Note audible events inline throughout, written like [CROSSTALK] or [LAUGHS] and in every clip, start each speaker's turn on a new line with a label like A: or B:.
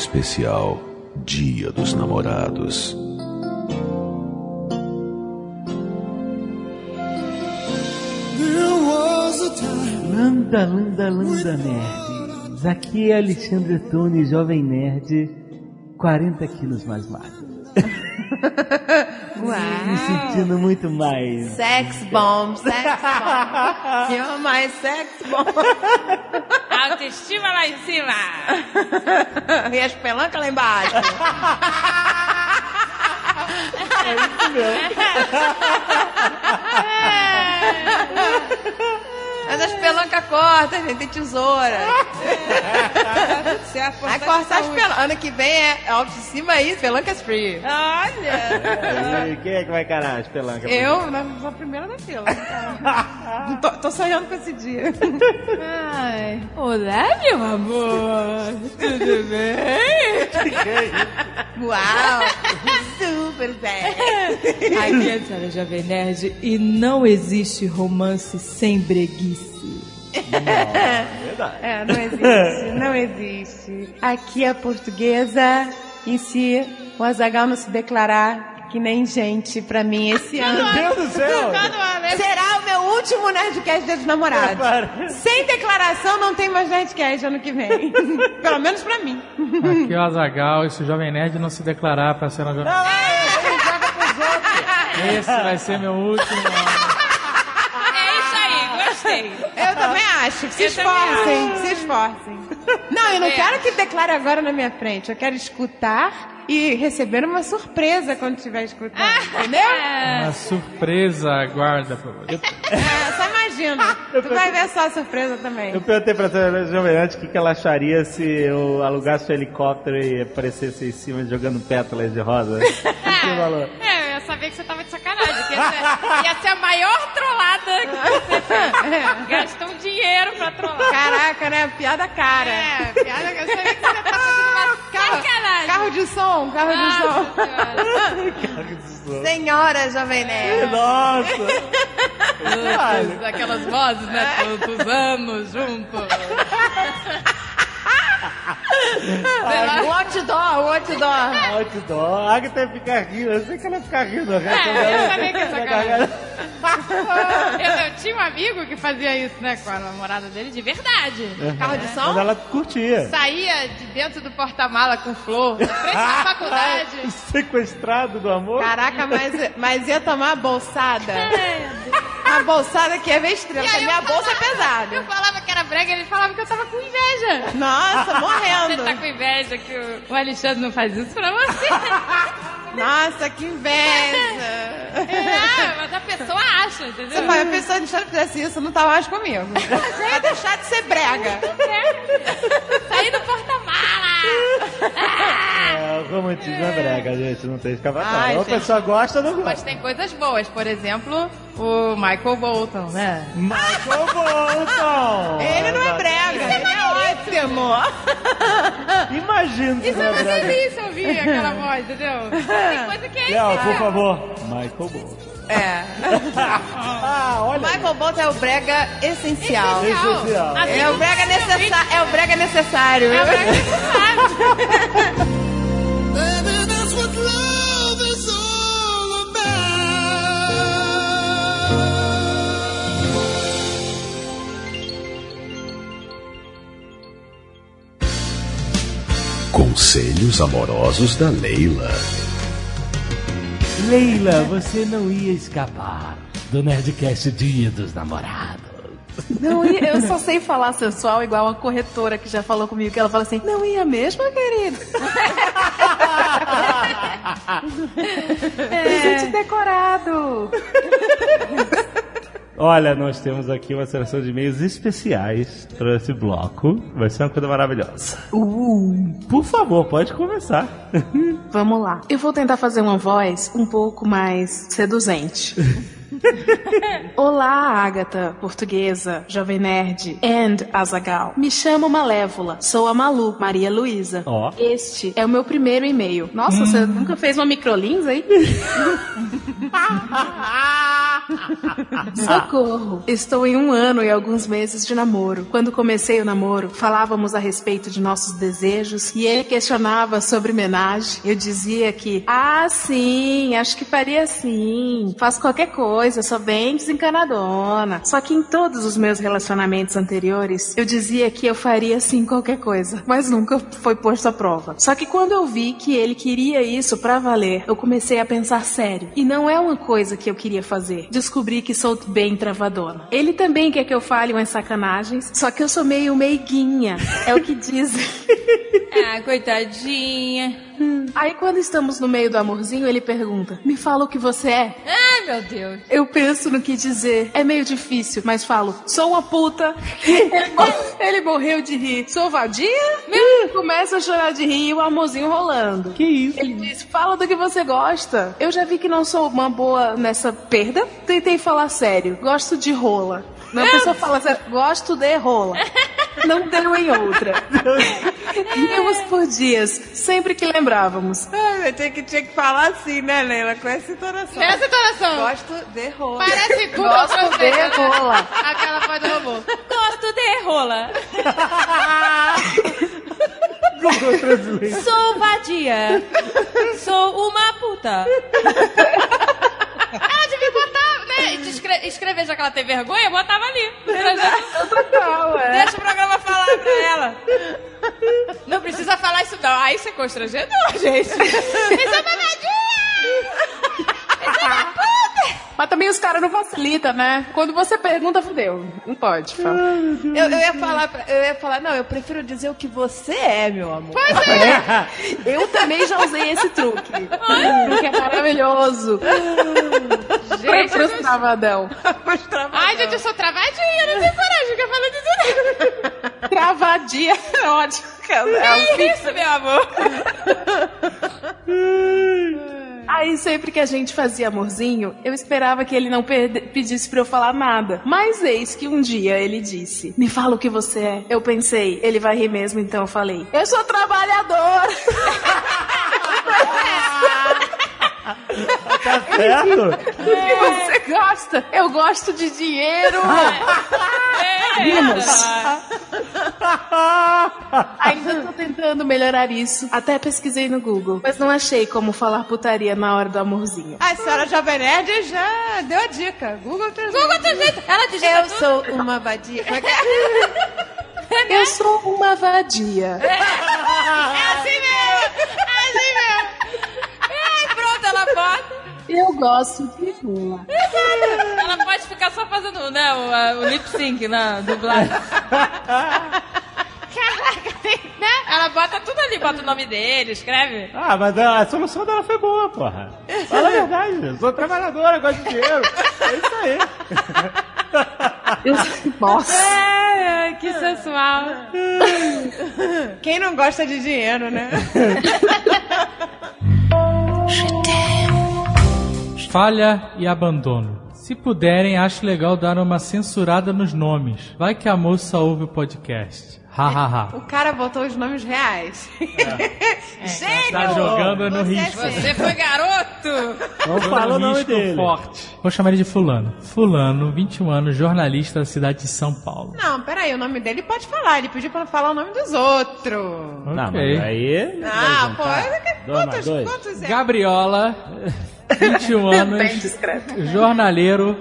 A: especial Dia dos Namorados.
B: Landa, landa, landa, nerds. Aqui é Alexandre Tone, jovem nerd, 40 quilos mais magro. [LAUGHS] Me sentindo muito mais.
C: Sex bomb, sex bomb. [LAUGHS] You're my sex bomb. [LAUGHS]
D: Autoestima lá em cima. [LAUGHS]
C: e as pelancas lá embaixo.
B: É isso mesmo. [LAUGHS]
C: Mas as pelancas cortam, gente, tem tesoura. [LAUGHS]
D: Certo,
C: Vai cortar as pelancas. Ano que vem é autoestima aí, pelancas free.
D: Olha.
B: E quem é que vai encarar as pelancas?
C: Eu, na, na primeira da fila. [LAUGHS] tô, tô sonhando com esse dia.
D: Ai. Olá, meu amor. Tudo bem?
C: Uau! Super bem.
D: Aqui é a senhora Jovem Nerd e não existe romance sem breguice.
B: Verdade.
C: É, não existe, não existe. Aqui a portuguesa, e se o Azagal não se declarar que nem gente pra mim esse ano.
B: Meu Deus do céu!
C: Será o meu último Nerdcast Dia dos Namorados.
B: Para.
C: Sem declaração não tem mais Nerdcast ano que vem. [LAUGHS] Pelo menos pra mim.
E: Aqui é o Azagal, e se o Jovem Nerd não se declarar pra ser uma jovem... Esse vai ser meu último.
D: É
C: Eu também acho. Se
D: Eu
C: esforcem, se esforcem. Não, eu não
D: É.
C: quero que declare agora na minha frente. Eu quero escutar e receber uma surpresa quando estiver escutando. Entendeu?
E: Uma surpresa aguarda pra você.
C: É, só imagina. [LAUGHS] Tu vai ver só a surpresa também.
B: Eu perguntei pra senhora Jovem Nerd o que, que ela acharia se eu alugasse um helicóptero e aparecesse em cima jogando pétalas de rosa. O [LAUGHS] que você falou?
D: É, eu ia saber que você tava de sacanagem. Que ia, ser, ia ser a maior trollada que você fez. [LAUGHS] Gastou um dinheiro pra trollar.
C: Caraca, né? Piada cara.
D: É, piada que eu sabia que você tá fazendo uma [LAUGHS] sacanagem.
C: Carro de som, carro de som.
D: Nossa senhora. [LAUGHS]
C: Senhora Jovem Nerd.
B: Nossa!
D: Todas Aquelas vozes, né? Tantos anos juntos.
C: O outdoor, o outdoor.
B: Outdoor. A Agatha ia ficar rindo. Eu sei que ela ia ficar rindo.
D: É, eu sabia que ia sacanagem. Eu, eu tinha um amigo que fazia isso, né? Com a namorada dele de verdade.
C: Carro de
B: Mas
C: som?
B: ela curtia.
D: Saía de dentro do porta-mala com flor, na frente da faculdade. [LAUGHS]
B: Sequestrado do amor?
C: Caraca, mas, mas ia tomar a bolsada. A bolsada que ia ver estrela,
D: E
C: porque
D: aí
C: a minha
D: eu
C: bolsa é
D: falava-
C: pesada.
D: Eu falava que era brega, ele falava que eu tava com inveja.
C: Nossa,
D: Você
C: morrendo.
D: tá com inveja que o, Alexandre não faz isso pra você. [LAUGHS]
C: Nossa, que inveja.
D: É, mas a pessoa acha, entendeu?
C: Se a pessoa deixar de fizesse isso, não tá mais comigo. [LAUGHS] Vai deixar de ser brega.
D: Sair do porta-mala.
B: É, o romantismo é brega, gente. Não tem
C: Ai,
B: escapatória. Ou a pessoa gosta ou não
D: Mas
B: gosta.
D: tem coisas boas, por exemplo, o Michael Bolton, né?
B: Michael Bolton!
C: Ele não é brega, ele é ótimo. [LAUGHS]
B: Imagina
D: Isso é
B: é
D: uma delícia ouvir aquela voz, entendeu? [LAUGHS] Tem coisa que é
B: Léo,
D: isso.
B: por favor. Michael Bolton.
C: É. [LAUGHS]
B: Ah, olha.
C: Michael Bolton é o brega essencial.
B: Essencial.
D: Assim
C: É o brega necessário. É o brega necessário.
D: É o brega necessário.
F: Baby, that's what love is all about.
A: Conselhos amorosos da Leila.
B: Leila, você não ia escapar do Nerdcast Dia dos Namorados.
G: Não ia, eu só sei falar sensual igual uma corretora que já falou comigo, que ela fala assim, não ia mesmo, querido? [LAUGHS] Presente decorado.
B: Olha, nós temos aqui uma seleção de e-mails especiais para esse bloco. Vai ser uma coisa maravilhosa.
G: Uh,
B: Por favor, pode começar. [LAUGHS]
G: vamos lá. Eu vou tentar fazer uma voz um pouco mais seduzente. [LAUGHS] [LAUGHS] Olá, Agatha, portuguesa, jovem nerd, and Azagal. Me chamo Malévola, sou a Malu, Maria Luísa.
B: Ó.
G: Este é o meu primeiro e-mail. Nossa, você nunca fez uma microlins aí? [LAUGHS] Socorro! Estou em um ano e alguns meses de namoro. Quando comecei o namoro, falávamos a respeito de nossos desejos e ele questionava sobre homenagem. Eu dizia que, ah, sim, acho que faria sim. Faço qualquer coisa, sou bem desencanadona. Só que em todos os meus relacionamentos anteriores, eu dizia que eu faria sim qualquer coisa, mas nunca foi posto à prova. Só que quando eu vi que ele queria isso pra valer, eu comecei a pensar sério. E não é uma coisa que eu queria fazer. Descobri que sou bem travadona. Ele também quer que eu fale umas sacanagens, só que eu sou meio meiguinha. É o que dizem. [LAUGHS]
D: Ah, coitadinha.
G: Aí quando estamos no meio do amorzinho, ele pergunta: Me fala o que você é?
D: Ai, meu Deus.
G: Eu penso no que dizer. É meio difícil, mas falo: Sou uma puta. Ele, mo- ele morreu de rir. Sou vadia? Hum, Começa a chorar de rir e o amorzinho rolando.
H: Que isso?
G: Ele diz: Fala do que você gosta. Eu já vi que não sou uma boa nessa perda. Tentei falar sério. Gosto de rola. Não, a pessoa fala sério. Gosto de rola. Não deu em outra. [LAUGHS] Por dias, sempre que lembrávamos.
C: Ai, tinha que, tinha que falar assim, né, Leila? Com essa entonação.
D: Essa entonação.
C: Gosto de rola.
D: Parece [LAUGHS] Google
G: Gosto de
D: né?
G: rola.
D: Aquela voz do robô. Gosto de rola. Sou vadia. Sou uma puta. Ela devia escre- Escrever, já que ela tem vergonha, botava ali.
G: Total, é.
D: Deixa o programa falar pra ela. Não precisa falar isso não. Aí isso é constrangedor, gente. [LAUGHS] Isso é uma vadia.
G: Mas também os caras não facilitam, né? Quando você pergunta, fudeu. Não pode falar.
C: Eu, eu ia falar, eu ia falar, não, eu prefiro dizer o que você é, meu amor. [LAUGHS]
G: Eu também já usei esse truque. Porque é maravilhoso.
D: Gente,
G: pros travadão.
D: Ai, gente, eu sou travadinha, não tenho coragem que eu falo disso.
G: Travadia é ótimo. É um
D: Que isso, meu amor?
G: Aí sempre que a gente fazia amorzinho, eu esperava que ele não pedisse pra eu falar nada. Mas eis que um dia ele disse: Me fala o que você é. Eu pensei, ele vai rir mesmo, então eu falei: Eu sou trabalhador. [LAUGHS]
H: Tá certo? [LAUGHS]
G: Você gosta? Eu gosto de dinheiro. [LAUGHS] Rimos. [LAUGHS] Ainda tô tentando melhorar isso. Até pesquisei no Google, mas não achei como falar putaria na hora do amorzinho.
C: A senhora Jovem Nerd já deu a dica. Google Translate.
D: Google Translate. Ela digita
C: Eu
D: tudo. [LAUGHS]
C: sou uma vadia. É que é?
G: Eu sou uma vadia.
D: É assim mesmo. É assim mesmo. Pronto, ela bota.
G: Eu gosto de rola. [LAUGHS]
D: Ela pode ficar só fazendo né, o, o lip sync na dublagem. [LAUGHS] Caraca, tem, né? Ela bota tudo ali, bota o nome dele, escreve.
H: Ah, mas a, a solução dela foi boa, porra. Fala a verdade, eu sou trabalhadora, gosto de dinheiro. É isso aí. [LAUGHS]
G: Eu... Nossa.
D: Ai, que sensual.
C: Quem não gosta de dinheiro, né?
E: Falha e abandono. Se puderem, acho legal dar uma censurada nos nomes. Vai que a moça ouve o podcast. Ha, ha, ha.
C: O cara botou os nomes reais. [LAUGHS] Gênio!
E: Tá jogando no
C: é
E: risco.
D: Você foi garoto!
H: Não fala o nome dele.
E: forte. Vou chamar ele de fulano. Fulano, 21 anos, jornalista da cidade de São Paulo.
C: Não, peraí, o nome dele pode falar. Ele pediu pra não falar o nome dos outros.
H: Não,
E: Ok.
H: mas aí...
C: Ah, pô, é quantos, quantos é?
E: Gabriola, [LAUGHS] 21 anos,
G: Bem discreto.
E: jornaleiro,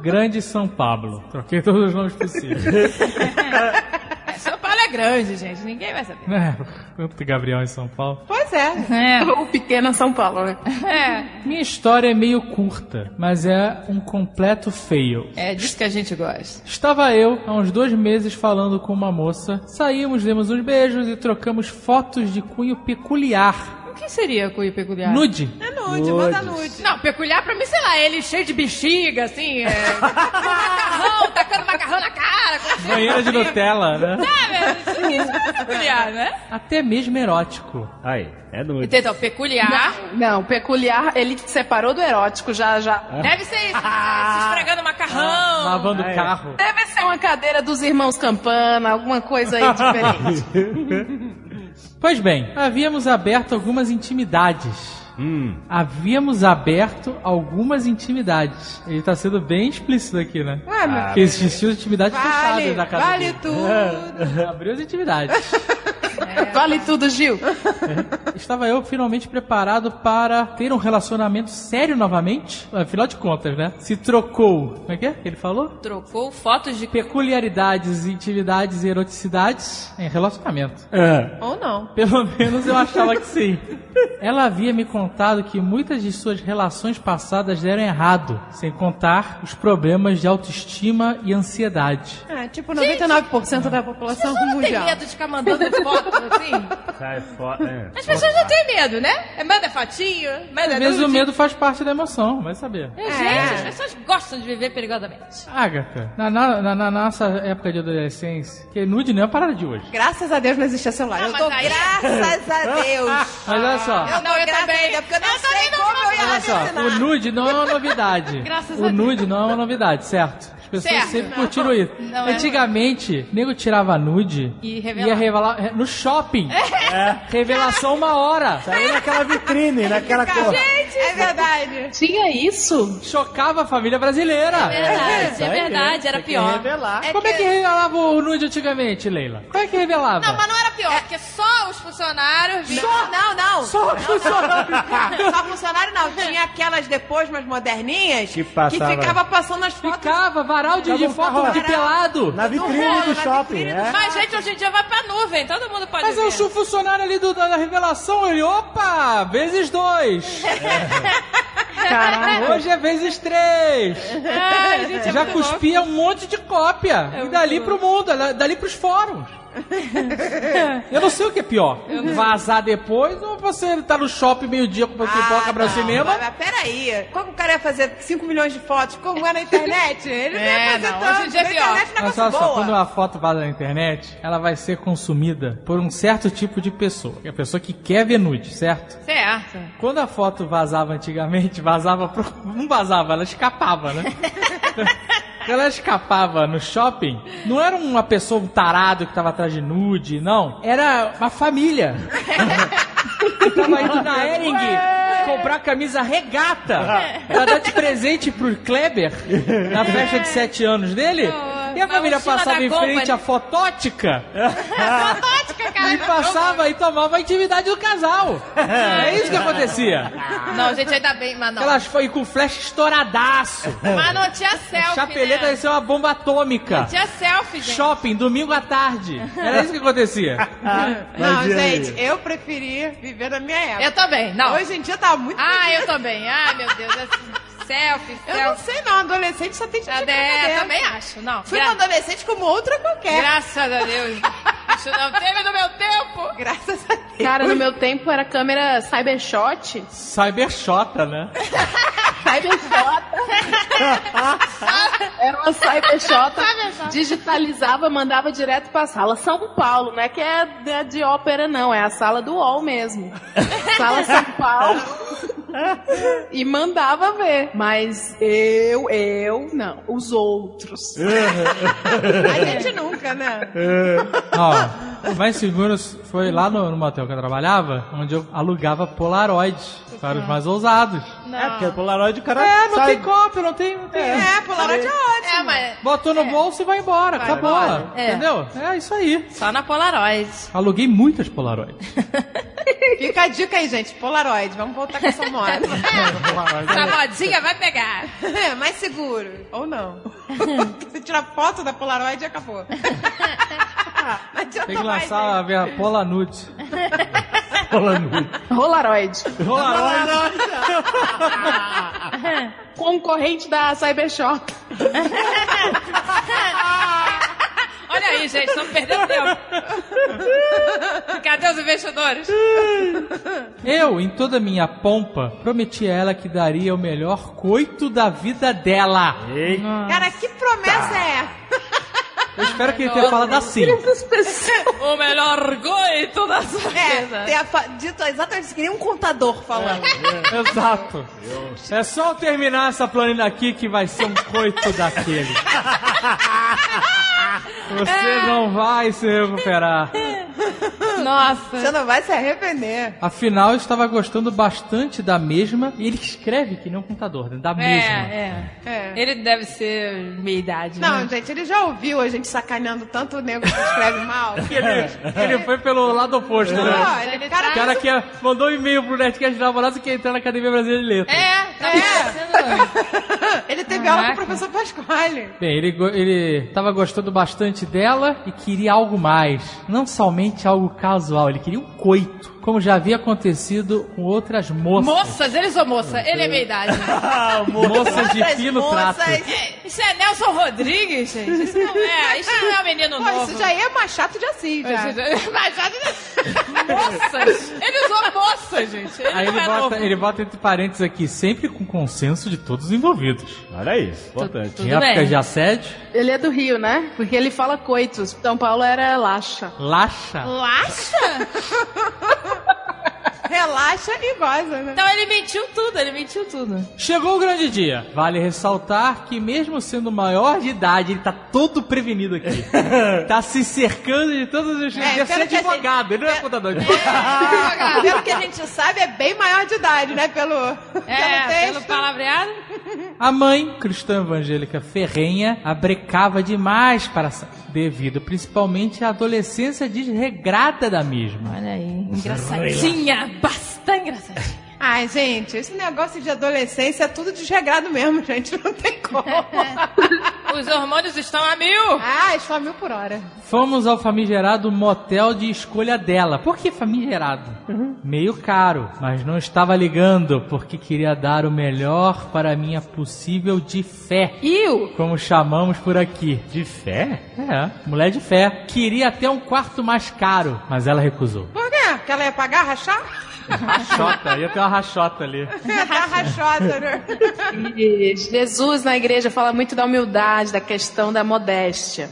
E: Grande São Pablo. Troquei todos os nomes possíveis. [LAUGHS]
D: São Paulo é grande, gente. Ninguém vai saber.
E: É, Quanto Gabriel em São Paulo.
C: Pois é.
D: É. [LAUGHS]
G: O pequeno São Paulo, né?
D: É.
E: Minha história é meio curta, mas é um completo fail.
D: É disso que a gente gosta.
E: Estava eu, há uns dois meses, falando com uma moça. Saímos, demos uns beijos e trocamos fotos de cunho peculiar.
D: O que seria cunho peculiar?
E: Nude.
C: É nude, manda nude.
D: Não, peculiar pra mim, sei lá, ele cheio de bexiga, assim, é, com macarrão, [LAUGHS] tacando macarrão na cara. com
E: Banheira de. Nutella, né?
D: Sabe? Isso, isso é peculiar, né?
E: Até mesmo erótico.
H: Aí, é nude.
D: Então, peculiar
G: Não, peculiar, ele separou do erótico, já, já.
D: deve ser isso, se esfregando macarrão.
E: Lavando
H: Ah, é.
E: carro.
G: Deve ser uma cadeira dos irmãos Campana, alguma coisa aí diferente. [LAUGHS]
E: Pois bem, havíamos aberto algumas intimidades. Havíamos aberto algumas intimidades. Ele tá sendo bem explícito aqui, né?
C: Ué, meu
E: Porque existiam intimidades
C: Vale,
E: fechadas na casa
C: vale
E: dele.
C: tudo. [LAUGHS]
E: Abriu as intimidades. [LAUGHS] [LAUGHS]
G: Vale tudo, Gil.
E: Estava eu finalmente preparado para ter um relacionamento sério novamente. Afinal de contas, né? Se trocou. Como é que é que ele falou?
D: Trocou fotos de
E: Peculiaridades, intimidades e eroticidades em relacionamento.
C: Ou não.
E: Pelo menos eu achava que sim. Ela havia me contado que muitas de suas relações passadas deram errado, sem contar os problemas de autoestima e ansiedade.
C: É, tipo 99% da população
D: Não tem
C: mundial.
D: medo de ficar mandando foto assim?
B: Sai fora.
D: As pessoas não têm medo, né? É, Manda fotinho, manda
E: Às vezes o medo faz parte da emoção, vai saber.
D: É, Gente, as pessoas gostam de viver perigosamente.
E: Agatha, na, na- na- na nossa época de adolescência, que nude não é a parada de hoje.
C: Graças a Deus não existia celular.
D: Ah,
C: eu dou
D: aí-
C: graças a Deus.
E: Mas [LAUGHS] olha só.
C: Eu
D: Não, eu também.
C: Deus, porque eu não
D: Eu
C: sei
D: não
C: como eu ia
E: Olha só, o nude não é uma novidade. [LAUGHS]
D: Graças
E: o
D: a Deus.
E: nude não é uma novidade, certo? As pessoas
D: Certo.
E: sempre curtiram isso. [LAUGHS]
D: Não é.
E: Antigamente, nego tirava nude
D: E revelava.
E: ia revelar é, no shopping. [LAUGHS] Revelação uma hora.
B: Saiu naquela vitrine, [LAUGHS] naquela cor.
C: É verdade.
G: Tinha isso?
E: Chocava a família brasileira.
D: Verdade, é
B: aí
D: verdade, era
B: que
D: pior.
B: revelar.
E: Como é que revelava o nude antigamente, Leila? Como é que revelava?
D: Não, mas não era pior, porque só os funcionários.
C: Só, não, não.
E: Só os funcionários.
C: Só funcionário não. Tinha aquelas depois, mais moderninhas,
B: Que passava.
C: ficava passando as fotos.
E: Ficava varal de, de foto de pelado.
B: Na vitrine
C: rolo,
B: do
C: na
B: shopping,
C: vitrine do
B: é.
D: Mas, gente, hoje em dia vai pra nuvem, todo mundo pode
E: Mas
D: ver.
E: eu sou funcionário ali do, da, revelação, ele, opa, vezes dois. [LAUGHS]
G: Caraca.
E: Hoje é vezes três.
D: Ai, gente, é
E: Já
D: muito louco.
E: cuspia um monte de cópia. e dali pro mundo, da- dali pros fóruns. [LAUGHS] Eu não sei o que é pior. Vazar depois ou você tá no shopping meio-dia com pipoca pra
C: Ah, não,
E: cinema?
C: Mas, mas peraí. Como o cara ia fazer 5 milhões de fotos como é na internet? Ele não ia
D: É,
C: fazer
D: não,
C: tanto.
D: hoje em dia é
C: Na
D: pior.
C: internet é
E: Mas só,
C: boa.
E: quando a foto vaza na internet, ela vai ser consumida por um certo tipo de pessoa. É a pessoa que quer ver nude, certo?
D: Certo.
E: Quando a foto vazava antigamente, vazava pro... Não vazava, ela escapava, né? [LAUGHS] Quando ela escapava no shopping, não era uma pessoa, um tarado que tava atrás de nude, não. Era uma família. que [LAUGHS] tava indo na Ering comprar camisa regata pra dar de presente pro Kleber na festa de sete anos dele. E a
D: Uma
E: família passava em frente
D: Company.
E: à fotótica
D: Fotótica, [LAUGHS] cara.
E: e passava e tomava a intimidade do casal. [LAUGHS] É isso que acontecia.
D: Não, gente, ainda bem, mas não.
E: Elas foi com flash estouradaço.
D: Mas não tinha selfie,
E: Chapeleta
D: né?
E: ia ser uma bomba atômica.
D: Tinha selfie, gente.
E: Shopping, domingo à tarde. Era isso que acontecia. [LAUGHS]
C: Não,
B: e aí?
C: gente, eu preferi viver na minha época.
D: Eu também, não.
C: Hoje em dia tá muito...
D: Ah, eu também. Ai, meu Deus. é Selfie,
C: Eu não sei não, adolescente só tem que
D: É,
C: dentro.
D: também acho. Não.
C: Fui
D: Gra-
C: uma adolescente como outra qualquer.
D: Graças a Deus. [LAUGHS] Isso não teve no meu tempo.
C: Graças a Deus.
G: Cara, no meu tempo era câmera Cybershot.
E: Cybershota, né? [LAUGHS]
G: Cybershot. era uma Cybershot. Digitalizava, mandava direto pra sala São Paulo. Não é que é de- de ópera, não. É a sala do UOL mesmo. Sala São Paulo. E mandava ver. Mas eu, eu, não. Os outros. [LAUGHS]
C: A gente nunca, né?
E: Ó, o mais seguro foi lá no, no motel que eu trabalhava, onde eu alugava Polaroid para os mais ousados.
B: É, porque o Polaroid o cara
E: É, não
B: sai...
E: tem cópia, não tem. Não tem.
C: É, Polaroid é ótimo.
D: É, mas
E: Botou no bolso e vai embora, acabou.
D: embora. É.
E: Entendeu? É isso aí.
D: só na Polaroid.
E: Aluguei muitas Polaroid. [LAUGHS]
C: Fica a dica aí, gente. Polaroid. Vamos voltar com essa moda. [LAUGHS]
D: Essa modinha vai pegar.
C: É, mais seguro. Ou não. [LAUGHS] Você tira foto da Polaroid e acabou. Não adianta
E: Tem que
C: mais,
E: lançar a ver a Pola Nude.
G: Rolaroid.
E: Polaroid. [LAUGHS]
G: Concorrente da Cybershot. [LAUGHS]
D: Olha aí, gente, estamos perdendo tempo. Cadê os investidores?
E: Eu, em toda a minha pompa, prometi a ela que daria o melhor coito da vida dela.
C: Cara, que promessa é essa?
E: Eu espero que ele tenha falado assim.
D: O melhor goito da sua
C: É,
D: vida.
C: tem a fa- dito exatamente isso, que nem um contador falando.
E: Exato. É só eu terminar essa planilha aqui que vai ser um coito daquele. Você não vai se recuperar.
D: Nossa.
C: Você não vai se arrepender.
E: Afinal, eu estava gostando bastante da mesma. E ele escreve que nem um computador, né? Da mesma.
D: É, é.
C: É.
D: Ele deve ser meia idade,
C: Não,
D: né?
C: gente, ele já ouviu a gente sacaneando tanto o nego que escreve mal. [LAUGHS]
E: Ele, ele foi pelo lado oposto, né?
C: Não, ele,
D: Ele
C: cara,
E: O cara que mandou um e-mail pro Nerdcast de Namorados que ia entrar na Academia Brasileira de Letras.
D: É, tá parecendo...
C: ele teve aula com o professor Pasquale.
E: Bem, ele, ele tava gostando bastante dela e queria algo mais. Não somente algo casual, ele queria um coito. Como já havia acontecido com outras moças.
D: Moças, eles são moça. Ele é meia idade. [LAUGHS]
E: Moças de fino
C: moças.
E: trato.
D: Isso é Nelson Rodrigues, gente. Isso não é. Isso não é um menino
C: Pô,
D: novo.
C: isso já é Machado de Assis, já.
D: Mas já... Moças! Ele usou moças, gente. Ele
E: Aí ele
D: é
E: bota, ele bota entre parênteses aqui, sempre com consenso de todos os envolvidos.
B: Olha isso, importante.
D: Tudo
E: em épocas de assédio,
G: Ele é do Rio, né? Porque ele fala coitos. São Paulo era laxa.
E: laxa.
D: Laxa? [LAUGHS]
C: Relaxa e goza, né?
D: Então ele mentiu tudo, ele mentiu tudo.
E: Chegou o grande dia. Vale ressaltar que mesmo sendo maior de idade, ele tá todo prevenido aqui. [LAUGHS] tá se cercando de todas as...
C: É,
E: É, ser
C: pelo a
E: advogado, ele não é
C: é-
E: contador de
C: Pelo que a gente [LAUGHS] sabe, é bem maior de idade, né? Pelo, pelo
D: É, pelo
C: texto.
D: palavreado.
E: A mãe, cristã evangélica ferrenha, abrecava demais para devido principalmente à adolescência desregrada da mesma.
D: Olha aí, engraçadinha. Bastante engraçadinha.
C: Ai, gente, esse negócio de adolescência é tudo desregrado mesmo, gente. Não tem como. [LAUGHS]
D: Os hormônios estão a mil.
C: ah, isso a mil por hora.
E: Fomos ao famigerado motel de escolha dela. Por que famigerado? Meio caro, mas não estava ligando porque queria dar o melhor para minha possível de fé.
G: Iu!
E: Como chamamos por aqui.
B: De fé?
E: É, mulher de fé. Queria até um quarto mais caro, mas ela recusou.
C: Por quê? Porque ela ia pagar, rachar?
E: Rachota, ia ter uma rachota ali.
C: É, rachada, né?
G: Jesus na igreja fala muito da humildade, da questão da modéstia.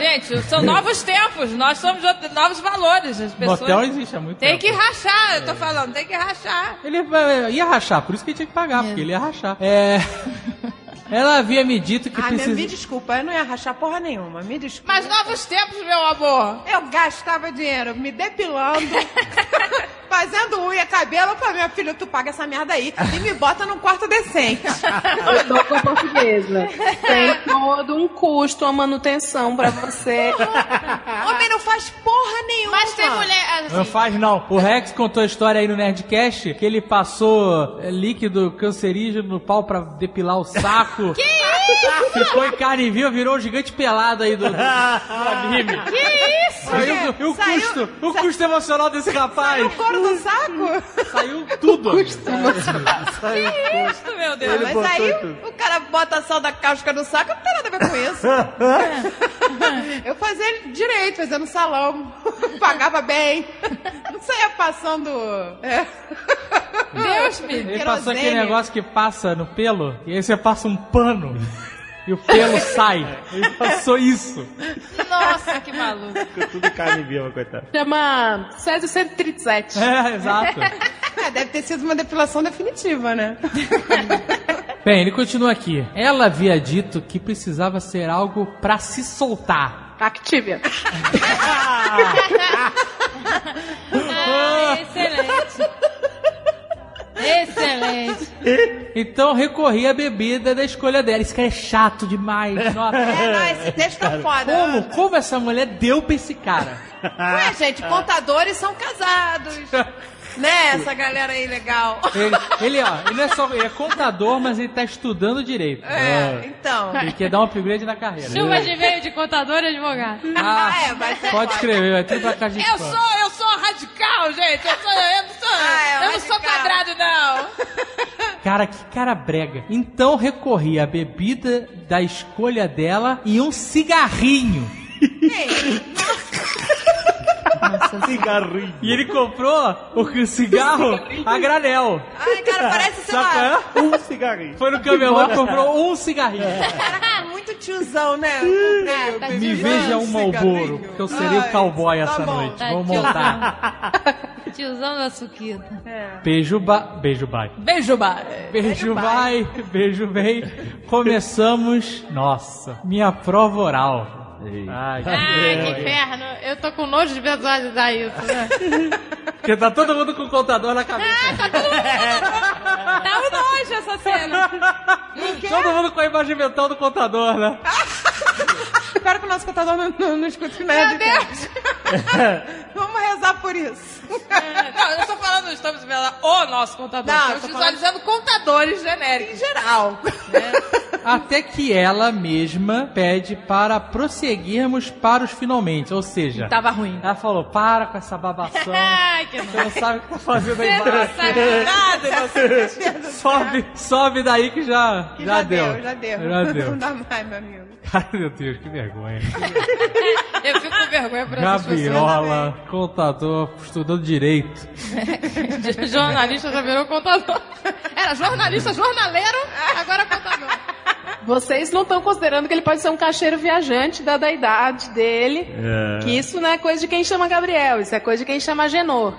D: Gente, são novos tempos. Nós somos novos valores. As pessoas
E: Motel existe há muito
D: tem
E: tempo.
D: que rachar, eu tô falando, tem que rachar.
E: Ele ia rachar, por isso que ele tinha que pagar, porque ele ia rachar. É. [LAUGHS] Ela havia me dito que
C: Ah, me,
E: precisa.
C: me desculpa, eu não ia rachar porra nenhuma. Me desculpa.
D: Mas novos tempos, meu amor.
C: Eu gastava dinheiro me depilando, [LAUGHS] fazendo unha, cabelo pra minha filha, tu paga essa merda aí e me bota num quarto decente. [LAUGHS]
G: Eu tô com a portuguesa. Tem todo um custo, uma manutenção pra você. [LAUGHS]
C: Homem não faz porra nenhuma.
D: Mas tem mulher.
E: Não
D: Assim,
E: faz não. O Rex contou a história aí no Nerdcast que ele passou eh, líquido cancerígeno no pau pra depilar o saco. [LAUGHS] Que isso? Ficou em carne viva, virou um gigante pelado aí do, do, do anime.
D: que isso?
E: Saiu, e o
C: Saiu-
E: custo, o custo emocional desse rapaz.
C: O couro do saco?
E: Saiu tudo. amigo.
D: Que isso, meu Deus?
C: Mas aí o cara bota sal da cáustica no saco, não tem nada a ver com isso. [LAUGHS] Eu fazia direito, fazia no salão. Pagava bem. Não saía passando. É.
D: Deus me
E: Ele passou aquele negócio que passa no pelo, e aí você passa um pano e o pelo sai. Ele passou isso.
D: Nossa, que maluco.
B: Ficou tudo carne viva, coitado.
G: Chama Césio 137.
E: É, exato. [LAUGHS]
C: É, deve ter sido uma depilação definitiva, né? [LAUGHS]
E: Bem, ele continua aqui. Ela havia dito que precisava ser algo pra se soltar.
G: Activia. [LAUGHS]
D: Ah, excelente. Excelente.
E: Então recorri à bebida da escolha dela. Isso cara é chato demais. Nossa.
C: É, não, esse texto é foda.
E: Como, como essa mulher deu pra esse cara?
C: Ué, gente, contadores são casados. [LAUGHS] né? Essa galera aí legal.
E: Ele, ele, ó, ele não é só ele é contador, mas ele tá estudando direito.
C: É, então.
E: Ele quer dar um upgrade na carreira.
D: Chuva de veio de contador e advogado.
E: Ah,
C: É, mas é
E: pode
C: foda.
E: escrever, vai tudo pra cá de
D: Eu
E: spam.
D: sou, eu sou radical, gente. Eu sou, eu não sou,
C: Ah, é,
D: eu não sou quadrado, não.
E: Cara, que cara brega. Então recorri à bebida da escolha dela e um cigarrinho. [LAUGHS]
B: Cigarrinho.
E: E ele comprou o cigarro a granel.
C: Ai, cara, parece, sei
E: Sabe
C: lá,
E: é?
B: Um cigarrinho.
E: Foi no camelô e comprou um cigarrinho.
C: cara, [LAUGHS] muito tiozão, né? [LAUGHS]
D: É, tá
E: Me veja um. Malboro, porque eu serei o cowboy
C: tá
E: essa
C: bom.
E: noite.
D: Tá,
E: Vamos
D: tiozão.
E: montar.
D: Tiozão da suquita.
E: Beijo, ba... beijo, bye.
D: Beijo, bar.
E: Beijo, vai, beijo, vem. Começamos. Nossa, minha prova oral. Ai,
D: Ai, que inferno. Eu tô com nojo de visualizar isso, né?
E: Porque tá todo mundo com o contador na cabeça.
D: Dá um nojo essa cena.
E: Todo mundo com a imagem mental do contador, né?
C: Espero que o nosso contador não, não, não escute
D: Meu
C: nada.
D: Deus. [LAUGHS]
C: Vamos rezar por isso.
D: Não, eu não tô falando, não estamos vendo o nosso contador.
C: Não,
D: estamos
C: eu tô
D: visualizando contadores genéricos.
C: Em geral.
E: Até que ela mesma pede para prosseguirmos para os finalmente. Ou seja,
D: Tava ruim.
E: ela falou: para com essa babação. [LAUGHS]
D: Ai, que
E: Você não sabe o que tá fazendo aí
D: Você não
E: embaixo.
D: sabe nada,
E: Sobe, sobe daí que já,
C: Que
E: já, deu.
C: Já deu.
E: Já
C: Não
E: deu.
C: dá mais, meu amigo.
E: Ai, meu Deus, que vergonha.
D: Eu fico com vergonha por essas
E: Gabiola, contador, estudando direito. [LAUGHS]
D: Jornalista já virou contador. Era jornalista, jornaleiro, agora contador.
G: Vocês não estão considerando que ele pode ser um cacheiro viajante da, da idade dele.
B: É.
G: Que isso não é coisa de quem chama Gabriel, isso é coisa de quem chama Genô.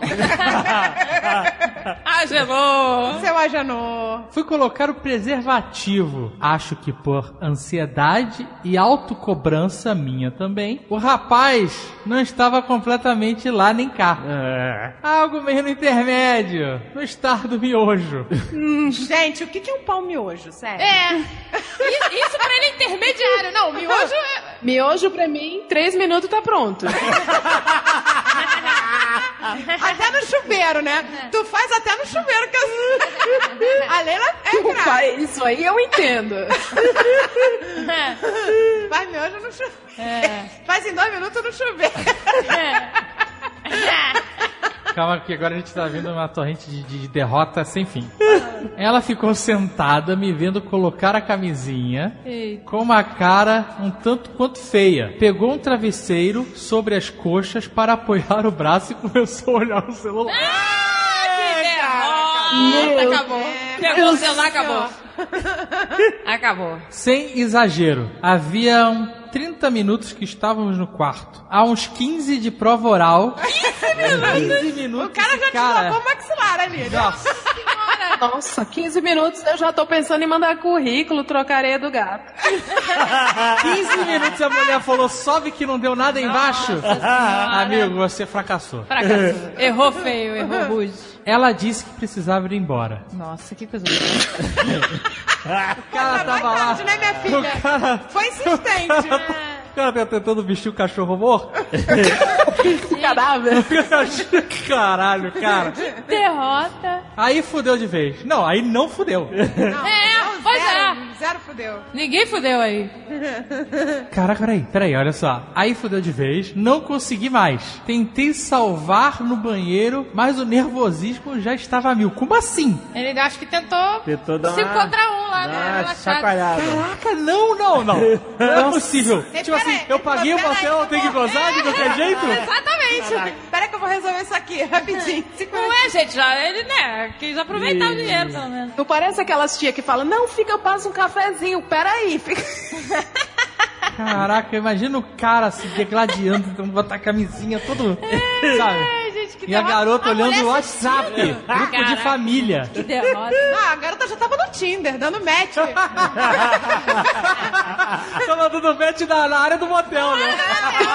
D: Ah, gelou.
C: Seu Agenor.
E: Fui colocar o preservativo. Acho que por ansiedade e autocobrança minha também, o rapaz não estava completamente lá nem cá.
B: É.
E: Algo meio no intermédio, no estar do miojo.
C: Gente, o que que é um pau miojo, sério?
D: É. [LAUGHS] Isso, isso pra ele é intermediário. Não, miojo é...
G: Miojo pra mim, três minutos tá pronto. [LAUGHS]
C: Até no chuveiro, né? Tu faz até no chuveiro. Que eu... [LAUGHS] A Leila é grave.
G: Isso aí eu entendo. [LAUGHS]
C: Faz miojo no chuveiro.
D: É.
C: Faz em dois minutos no chuveiro.
E: Calma que agora a gente tá vendo uma torrente de, de derrota sem fim. [LAUGHS] Ela ficou sentada me vendo colocar a camisinha com uma cara um tanto quanto feia. Pegou um travesseiro sobre as coxas para apoiar o braço e começou a olhar o celular.
D: Que derrota. Acabou. Pegou o celular, acabou. [LAUGHS] Acabou.
E: Sem exagero, havia um 30 minutos que estávamos no quarto. Há uns 15 de prova oral. [LAUGHS] 15 minutos?
C: O cara já te
E: cara.
C: lavou o maxilar ali, né?
E: Nossa.
G: Nossa, 15 minutos eu já tô pensando em mandar currículo, trocar areia do gato. [LAUGHS]
E: 15 minutos a mulher falou, sobe que não deu nada embaixo. [LAUGHS] Amigo, você fracassou.
D: Fracassou. Errou feio, errou rude.
E: Ela disse que precisava ir embora.
D: Nossa, que coisa [LAUGHS]
E: O cara
C: Tá
E: tava lá.
C: tarde, né, minha filha?
E: O cara,
C: Foi insistente. [LAUGHS]
E: o cara tá tentando vestir o cachorro morto. [LAUGHS]
G: Cadáver.
E: Caralho, cara.
D: Derrota.
E: Aí fudeu de vez. Não, aí não fudeu.
C: Não,
D: É,
C: não,
D: pois
C: zero,
D: é.
C: Zero fudeu.
D: Ninguém fudeu aí. [LAUGHS]
E: Caraca, peraí, peraí, olha só. Aí fudeu de vez, não consegui mais. Tentei salvar no banheiro, mas o nervosismo já estava a mil. Como assim?
D: Ele acho que tentou,
B: Tentou dar
D: se
B: uma-
D: contra um lá, né? Relaxado.
B: chacoalhada.
E: Caraca, não, não, não. [LAUGHS] Não é possível.
C: Ei,
E: Tipo
C: peraí,
E: assim, eu paguei o
C: peraí,
E: motel, eu tenho que gozar de qualquer jeito?
C: Exatamente. Pera que eu vou resolver isso aqui, rapidinho.
D: Não é, gente, já ele, né, quis aproveitar o dinheiro, pelo menos.
G: Não parece aquelas tia que falam, não, fica, eu passo um cafezinho, peraí, fica...
E: Caraca, imagina o cara se degladiando, tentando botar a camisinha todo. [LAUGHS] Sabe?
D: Gente, que
E: E a garota
D: A
E: olhando o WhatsApp, grupo de família.
D: Que derrota.
C: Ah, a garota já tava no Tinder, dando match. [LAUGHS]
E: Tava dando match na, na área do motel, né?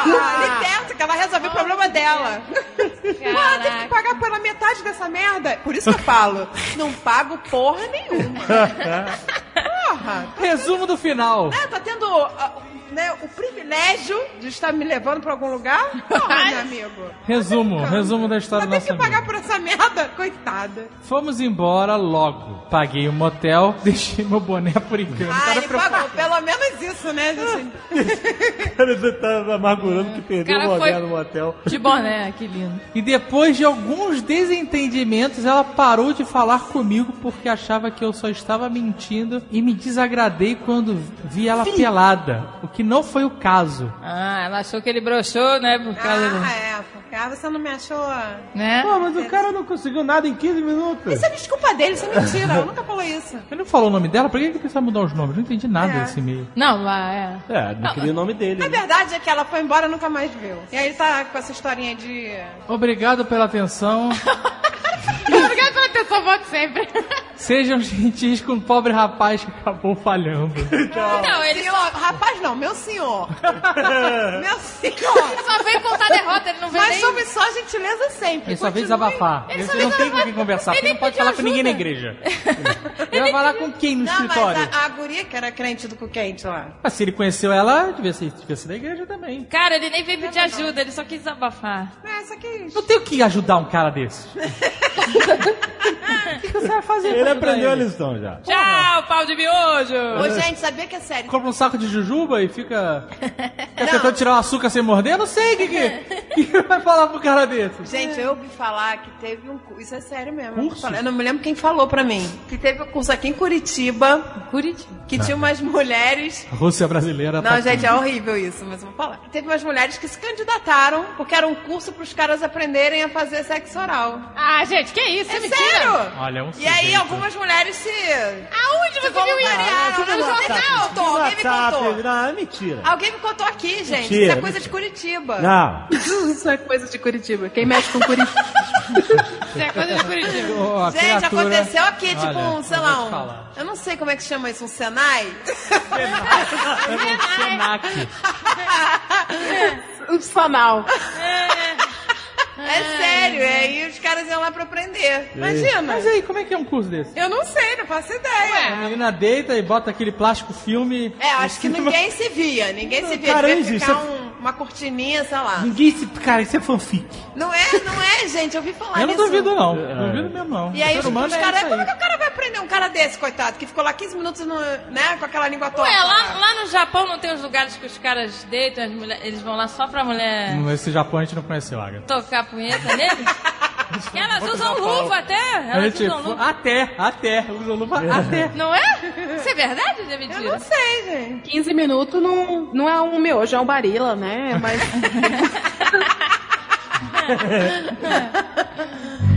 C: Ali dentro, que ela resolveu o problema dela. Pô, ela teve que pagar pela metade dessa merda. Por isso que eu falo, não pago porra nenhuma. [LAUGHS] Porra.
E: Resumo do final.
C: É, tá tendo ah, né, o privilégio de estar me levando pra algum lugar? [LAUGHS] Porra, meu amigo.
E: Resumo, resumo da história da
C: tem
E: nossa
C: que pagar
E: amiga.
C: por essa merda? [LAUGHS] Coitada.
E: Fomos embora logo. Paguei o motel, [LAUGHS] deixei meu boné por enquanto.
C: Ah, ele pagou. Pelo menos isso, né, gente?
B: O cara tá amargurando que perdeu
D: Cara,
B: o boné no motel.
D: De boné, que lindo.
E: E depois de alguns desentendimentos, ela parou de falar comigo porque achava que eu só estava mentindo e me desagradei quando vi ela pelada, o que não foi o caso.
D: Ah, ela achou que ele broxou, né, por causa do...
C: Ah, é, porque ah, você não me achou.
D: Né?
B: Pô, mas o cara não conseguiu nada em 15 minutos.
C: Isso é desculpa dele, isso é mentira. Eu nunca falei isso.
E: Ele não falou o nome dela? Por que ele precisa mudar os nomes? Não entendi nada
C: É.
E: desse e-mail.
D: Não, mas é.
B: É, não queria o nome dele.
C: A
B: né?
C: verdade é que ela foi embora e nunca mais viu. E aí ele tá com essa historinha de.
E: Obrigado pela atenção. [LAUGHS]
D: Obrigado pela atenção, volte sempre.
E: Sejam gentis com o pobre rapaz que acabou falhando.
D: Não, ele
C: Senhor, rapaz não, meu senhor. [LAUGHS] meu senhor.
D: só veio contar derrota, ele não veio
C: Mas
D: nem...
C: sobre só gentileza sempre.
E: Ele só veio desabafar. Ele,
D: só
E: não tem com quem conversar, porque
D: Ele
E: não pode falar com ninguém na
D: ajuda.
E: igreja. [LAUGHS] Ele vai falar com quem no
C: Não,
E: escritório?
C: mas a, a guria que era crente do cu quente lá.
E: Mas se ele conheceu ela, devia ser, devia ser da igreja também.
D: Cara, ele nem veio pedir ajuda, ele só quis desabafar.
C: É, aqui.
E: Não tem o que ajudar um cara desse. [LAUGHS] O que, que você vai fazer?
B: Ele aprendeu a
E: ele?
B: lição já.
D: Tchau, pau de miojo!
C: Ô, gente, sabia que é sério?
E: Compra um saco de jujuba e fica, [LAUGHS] fica tentando tirar o açúcar sem morder? Eu não sei o que, que, que vai falar pro cara desse.
C: Gente, eu ouvi falar que teve um curso. Isso é sério mesmo.
E: Curso?
C: Eu não me lembro quem falou pra mim. Que teve um curso aqui em Curitiba.
D: Curitiba.
C: Que tinha umas mulheres.
E: A Rússia brasileira
C: Não,
E: tá
C: gente, é horrível isso, mas eu vou falar. Teve umas mulheres que se candidataram porque era um curso pros caras aprenderem a fazer sexo oral.
D: Ah, gente, que isso?
C: É
D: mentira.
C: sério?
E: Olha, é um
C: E aí algumas mulheres se.
D: Aonde você viu isso?
B: no
C: não
B: WhatsApp,
C: não,
B: no
C: alguém me contou.
B: Não, é mentira.
C: Alguém me contou aqui, gente.
B: Mentira,
C: isso é coisa
B: mentira.
C: de Curitiba.
B: Não. [LAUGHS]
G: Isso é coisa de Curitiba. Quem mexe com Curitiba? [LAUGHS]
D: Isso é coisa de Curitiba.
E: A
C: Gente,
E: criatura-
C: aconteceu aqui, tipo
E: Olha,
C: um, sei lá, um.
E: falar.
C: Eu não sei como é que chama isso, um Senai?
E: Senac. [LAUGHS]
G: Um sanal.
C: É sério, e aí os caras iam lá pra aprender. Imagina.
E: Mas aí, como é que é um curso desse?
C: Eu não sei, não faço
E: A
C: ideia.
E: menina deita e bota aquele plástico filme.
C: É, acho que ninguém se via, ninguém se via.
B: Cara,
C: Devia
B: existe,
C: ficar
B: isso
C: um- uma cortininha, sei lá.
B: Ninguém se. Cara, isso é fanfic.
C: Não é, não é, gente, eu ouvi falar
E: Eu não
C: nisso.
E: duvido, não. Não duvido mesmo, não.
C: E aí os, os
E: é
C: caras, como
E: aí.
C: que o cara vai aprender um cara desse, coitado, que ficou lá 15 minutos no, né, com aquela língua torta?
D: Ué, lá, lá no Japão não tem os lugares que os caras deitam, as mulheres, eles vão lá só pra mulher
E: Esse Japão a gente não conheceu, Agatha.
D: tocar a punheta neles? [LAUGHS] [LAUGHS] Elas usam luva até, elas
E: gente,
D: usam luva.
E: até, até, usam luva até.
D: Não é? Isso é verdade ou é
C: Eu
D: mentira?
C: não sei, gente.
G: 15 minutos não, não é um miojo, é um barila, né? Mas [LAUGHS] [LAUGHS]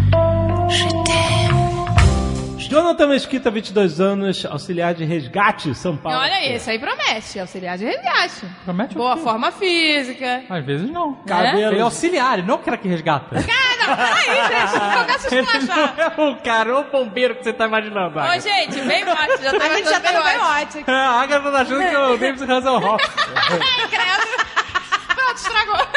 B: Jonathan Mesquita, 22 anos, auxiliar de resgate, São Paulo.
D: Olha, esse aí promete, auxiliar de resgate.
E: Promete o
D: Boa
E: quê?
D: forma física.
E: Às vezes não.
B: Cabelo.
E: Ele é auxiliar, ele não é o cara que resgata.
D: Ah, não, peraí, gente, não
E: Ele é o cara, o bombeiro que você tá imaginando,
D: Ô,
E: Agatha.
D: gente, bem ótimo, já [LAUGHS] tá
C: A gente já tá no
D: bem ótimo.
C: Baywatch aqui.
E: A Agatha tá achando que é o David Hasselhoff.
D: Ai, credo. Pronto, estragou.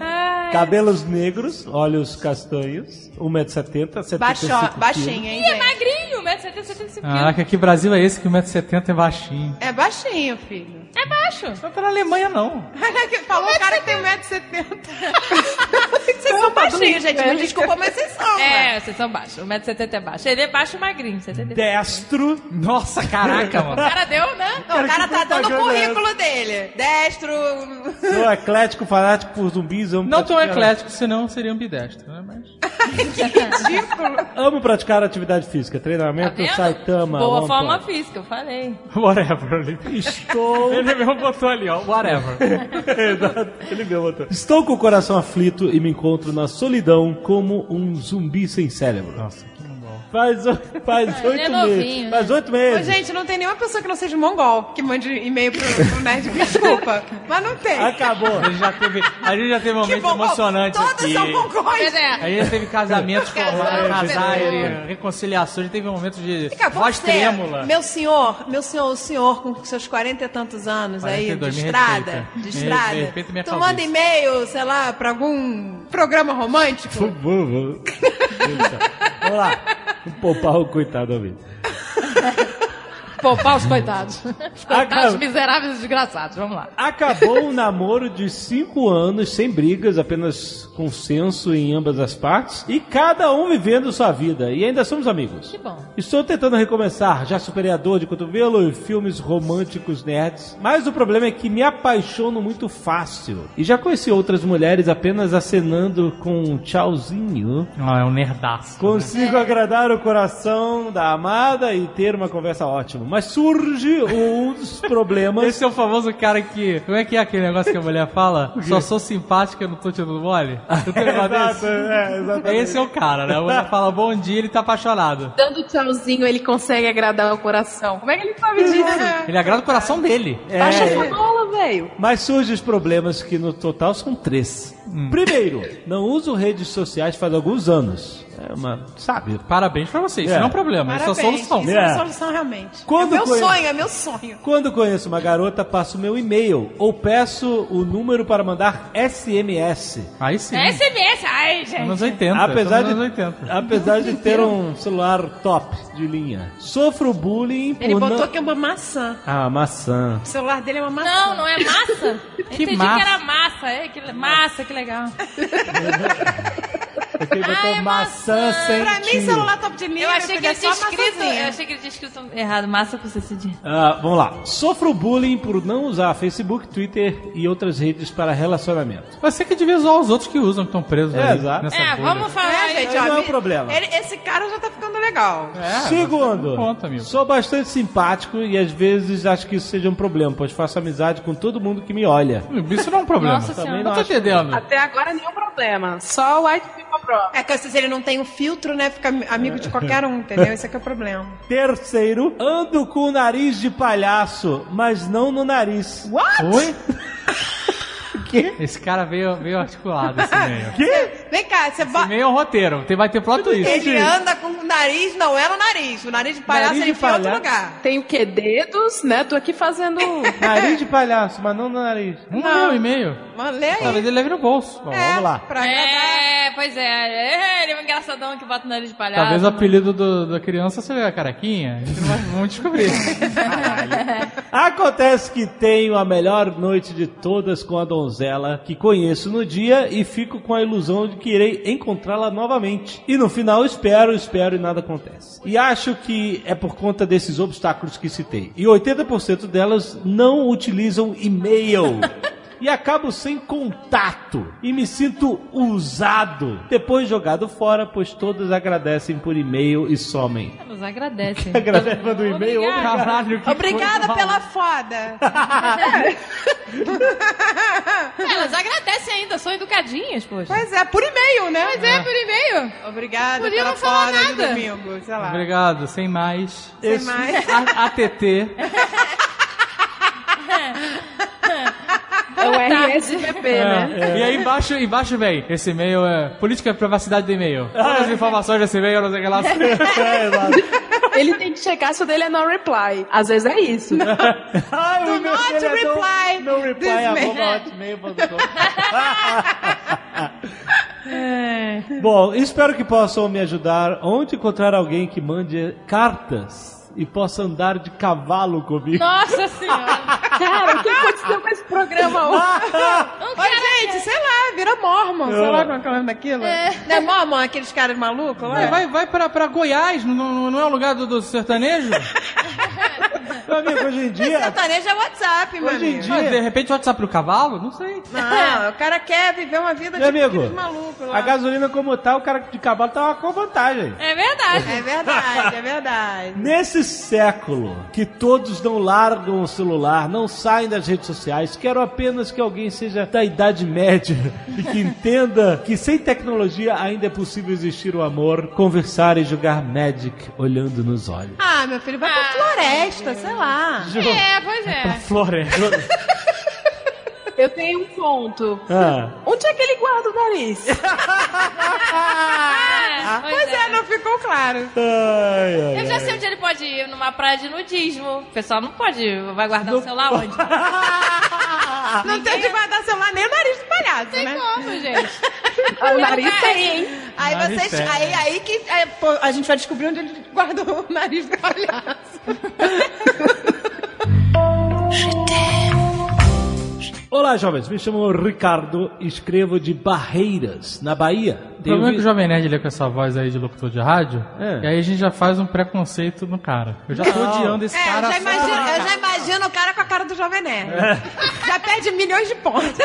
D: [LAUGHS]
B: Cabelos negros, olhos castanhos, 1,70m, 75
C: Baixo, baixinho, hein,
D: Ih, é magrinho, 1,70m, 75 quilos.
E: Caraca, que Brasil é esse que o 1,70m é baixinho?
C: É baixinho, filho.
D: É baixo.
E: Não tá na Alemanha, não. [LAUGHS]
C: Falou o cara que tem 1,70m. [LAUGHS] Vocês são baixinhos, gente. Me desculpa, mas vocês são. né?
D: É, vocês são baixos. 1,70m é baixo. Ele é baixo e magrinho, 75
B: Destro,
E: Nossa, caraca,
D: O
E: mano.
D: cara deu, né?
C: Não, o cara tá dando o
B: é
C: currículo dele. Destro.
B: sou eclético, fanático por zumbis, amo
E: Não tão eclético, senão seria ambidestro, né? Mas... [LAUGHS]
B: Amo praticar atividade física,
D: Tá
B: treinamento,
D: vendo?
B: Saitama.
D: Boa forma física, eu falei. [LAUGHS]
E: Whatever.
B: Estou...
E: ele mesmo botou ali, ó. Whatever. [LAUGHS]
B: Exato, ele mesmo botou. Estou com o coração aflito e me encontro na solidão como um zumbi sem cérebro.
E: Nossa.
B: Faz, faz
D: ele é
B: oito
D: novinho,
B: meses.
D: né?
B: Faz oito
C: Ô,
B: meses.
C: gente, não tem nenhuma pessoa que não seja mongol que mande e-mail pro, pro Nerd. [LAUGHS] Desculpa. Mas não tem.
B: Acabou.
E: A gente já teve, a gente já teve momentos emocionantes
C: Todos
E: aqui.
C: são mongóis.
D: É.
E: A gente já teve casamentos formados, casais, reconciliações, a gente teve momentos de voz trêmula.
C: meu senhor, meu senhor, o senhor com seus 40 e tantos anos aí,
E: 42,
C: de
E: me
C: estrada,
E: respeita.
C: de
E: Me
C: estrada.
E: respeita minha
C: tu
E: calvície.
C: manda e-mail, sei lá, pra algum programa romântico? [LAUGHS]
B: Vamos lá. Poupar o coitado amigo. [LAUGHS]
D: Poupar os coitados. [LAUGHS] Os coitados
B: Acaba-
D: miseráveis e desgraçados. Vamos lá.
B: Acabou um namoro de cinco anos, sem brigas, apenas consenso em ambas as partes, e cada um vivendo sua vida, e ainda somos amigos.
D: Que bom.
B: Estou tentando recomeçar, já superei a dor de cotovelo e filmes românticos nerds, mas o problema é que me apaixono muito fácil. E já conheci outras mulheres apenas acenando com um tchauzinho.
E: Não, é um nerdaço.
B: Consigo agradar o coração da amada e ter uma conversa ótima. Mas surge um dos problemas.
E: Esse é o famoso cara que. Como é que é aquele negócio que a mulher fala? Só sou simpática, não tô te dando mole? Não tem negócio
B: Exato,
E: desse?
B: é, exatamente.
E: Esse é o cara, né? A mulher fala bom dia ele tá apaixonado.
G: dando tchauzinho ele consegue agradar o coração. Como é que ele sabe disso?
E: Ele agrada o coração dele.
G: Baixa essa bola, velho.
B: Mas surgem os problemas que no total são três. Primeiro, não uso redes sociais faz alguns anos. É uma, sabe?
E: Parabéns pra você. Isso
B: É.
E: não é um problema, isso é a
C: Parabéns,
E: solução.
C: Isso é
B: É.
C: solução realmente.
B: Quando
C: é meu
B: conhe-
C: sonho, é meu sonho.
B: Quando conheço uma garota, passo meu e-mail ou peço o número para mandar SMS.
E: Aí sim.
D: É SMS, ai, gente.
E: Anos 80.
B: Apesar
E: anos
B: de,
E: 80.
B: apesar de ter um celular top de linha. Sofro bullying por
C: Ele botou
B: não...
C: que é uma maçã.
B: Ah, maçã.
C: O celular dele é uma maçã.
D: Não, não é massa? Eu
E: Que
D: entendi
E: massa.
D: que era massa. É, que massa, que legal. [LAUGHS]
B: Porque ele botou
D: é
B: maçã,
D: maçã.
B: sem
C: Pra mim, celular top de linha,
D: Eu achei que
C: é
D: ele tinha
C: só
D: escrito. Eu achei que ele tinha escrito errado. Massa com C cedinha.
B: Ah, vamos lá. Sofro bullying por não usar Facebook, Twitter e outras redes para relacionamento.
E: Você que devia zoar os outros que usam, que estão presos
B: É,
E: aí,
B: exato.
E: nessa
D: É,
E: bolha.
D: vamos falar
C: É, gente, ó,
B: não é um problema.
C: ele- esse cara já tá ficando legal.
E: É,
B: Segundo,
E: você conta, amigo.
B: sou bastante simpático e às vezes acho que isso seja um problema, pois faço amizade com todo mundo que me olha.
E: Isso não é um problema.
D: Nossa
B: Também
D: senhora.
B: não
E: Não tô entendendo.
G: Até agora nenhum problema. Só o White People Problem.
C: É que se ele não tem um filtro, né? Fica amigo de qualquer um, entendeu? Esse aqui é o problema. [LAUGHS]
B: Terceiro, ando com o nariz de palhaço, mas não no nariz.
C: What?
E: Oi? [LAUGHS]
B: Quê?
E: Esse cara veio, veio articulado, esse meio.
B: Quê?
C: Vem cá, você
E: Esse
C: bota.
E: meio é um roteiro. Tem, vai ter plot twist.
C: Ele anda com o nariz, não é no nariz. O nariz de palhaço
B: Nariz
C: ele
B: de
C: enfia em outro
B: palhaço.
C: lugar.
G: Tem o quê? Dedos, né? Tô aqui fazendo. [LAUGHS]
B: Nariz de palhaço, mas não no nariz.
E: Vamos ver o e-mail.
C: Mas lê aí.
E: Talvez ele leve no bolso.
B: Bom,
C: É,
B: vamos lá.
C: Pra.
D: É, pois é. É, Ele é um engraçadão que bota o nariz de palhaço.
E: Talvez o apelido do- da criança seja a caraquinha. A gente não vai, vamos descobrir. [LAUGHS]
B: Acontece que tenho a melhor noite de todas com a donzela que conheço no dia e fico com a ilusão de que irei encontrá-la novamente. E no final espero, espero e nada acontece. E acho que é por conta desses obstáculos que citei. E 80% delas não utilizam e-mail. [LAUGHS] E acabo sem contato e me sinto usado. Depois jogado fora, pois todas agradecem por e-mail e somem.
D: Nos agradece. [LAUGHS]
B: Agradece do e-mail.
D: Obrigada.
E: Caralho, que
C: Obrigada pela foda. [LAUGHS]
D: Elas agradecem ainda, são educadinhas, poxa.
C: Pois é, por e-mail, né?
D: Pois é, por e-mail.
C: Obrigada
D: Podia
C: pela
D: não falar
C: foda de
D: nada.
C: domingo, sei lá.
E: Obrigado, sem mais.
C: Sem
B: Esse-
C: mais.
E: A- ATT. [LAUGHS]
G: É o [LAUGHS] RSVP, né?
E: É. E aí embaixo, embaixo vem, esse e-mail é política de privacidade do e-mail. Todas as informações desse e-mail, não sei o que lá. [LAUGHS]
B: É, exato.
G: Ele tem que checar se o dele é no reply. Às vezes é isso. [LAUGHS]
B: Ai,
C: Do
B: o meu
C: not
B: dele é no-
C: reply
B: No reply,
C: this
B: arroba hotmail.com. Bom, espero que possam me ajudar onde encontrar alguém que mande cartas e possa andar de cavalo comigo.
D: Nossa senhora. [LAUGHS]
G: Cara, o que aconteceu com esse programa hoje? [LAUGHS]
C: Oi, gente, sei lá, vira Mormon. Sei lá como é que é o nome daquilo. Não é Mormon, aqueles caras malucos lá?
E: Vai, vai, vai pra, pra Goiás, não, não, não é o lugar do, do sertanejo? [LAUGHS]
B: Meu amigo, hoje em dia,
C: Sertanejo é WhatsApp, meu
B: Hoje em
C: amigo.
B: dia-
E: Ah, de repente o WhatsApp pro cavalo? Não sei.
C: Não, o cara quer viver uma vida
B: meu
C: tipo
B: amigo,
C: malucos lá.
B: a gasolina como tá, o cara de cavalo tá com vantagem.
D: É verdade.
C: É verdade, é verdade.
B: Nesse século que todos não largam o celular, não saem das redes sociais, quero apenas que alguém seja da Idade Média [LAUGHS] e que entenda que sem tecnologia ainda é possível existir o amor, conversar e jogar Magic olhando nos olhos.
C: Ah, meu filho, vai pra
D: Ah,
C: floresta, sei lá.
D: É, pois é.
E: Floresta. [LAUGHS]
G: Eu tenho um ponto.
B: Ah,
G: Onde é que ele guarda o nariz? [LAUGHS]
D: Ah,
C: Pois é, não ficou claro.
B: ai, ai,
D: Eu já sei onde ele pode ir, numa praia de nudismo. O pessoal não pode, vai guardar o celular onde? [LAUGHS]
C: Não tem que guardar celular nem o nariz do palhaço,
D: Tem
C: né?
D: como, gente. [LAUGHS]
G: o nariz tem, hein?
C: Aí
E: Nariz
C: vocês.
E: tem.
C: Aí, aí que é, pô, a gente vai descobrir onde ele guardou o nariz do palhaço.
B: Olá, jovens. Me chamo Ricardo, escrevo de Barreiras, na Bahia.
E: O problema é que o Jovem Nerd lê com essa voz aí de locutor de rádio,
B: É.
E: e aí a gente já faz um preconceito no cara. Eu já tô
B: Não.
E: odiando esse
C: É,
E: cara.
C: eu já, imagino, eu já imagino o cara com a cara do Jovem Nerd. Já perde milhões de pontos. [LAUGHS]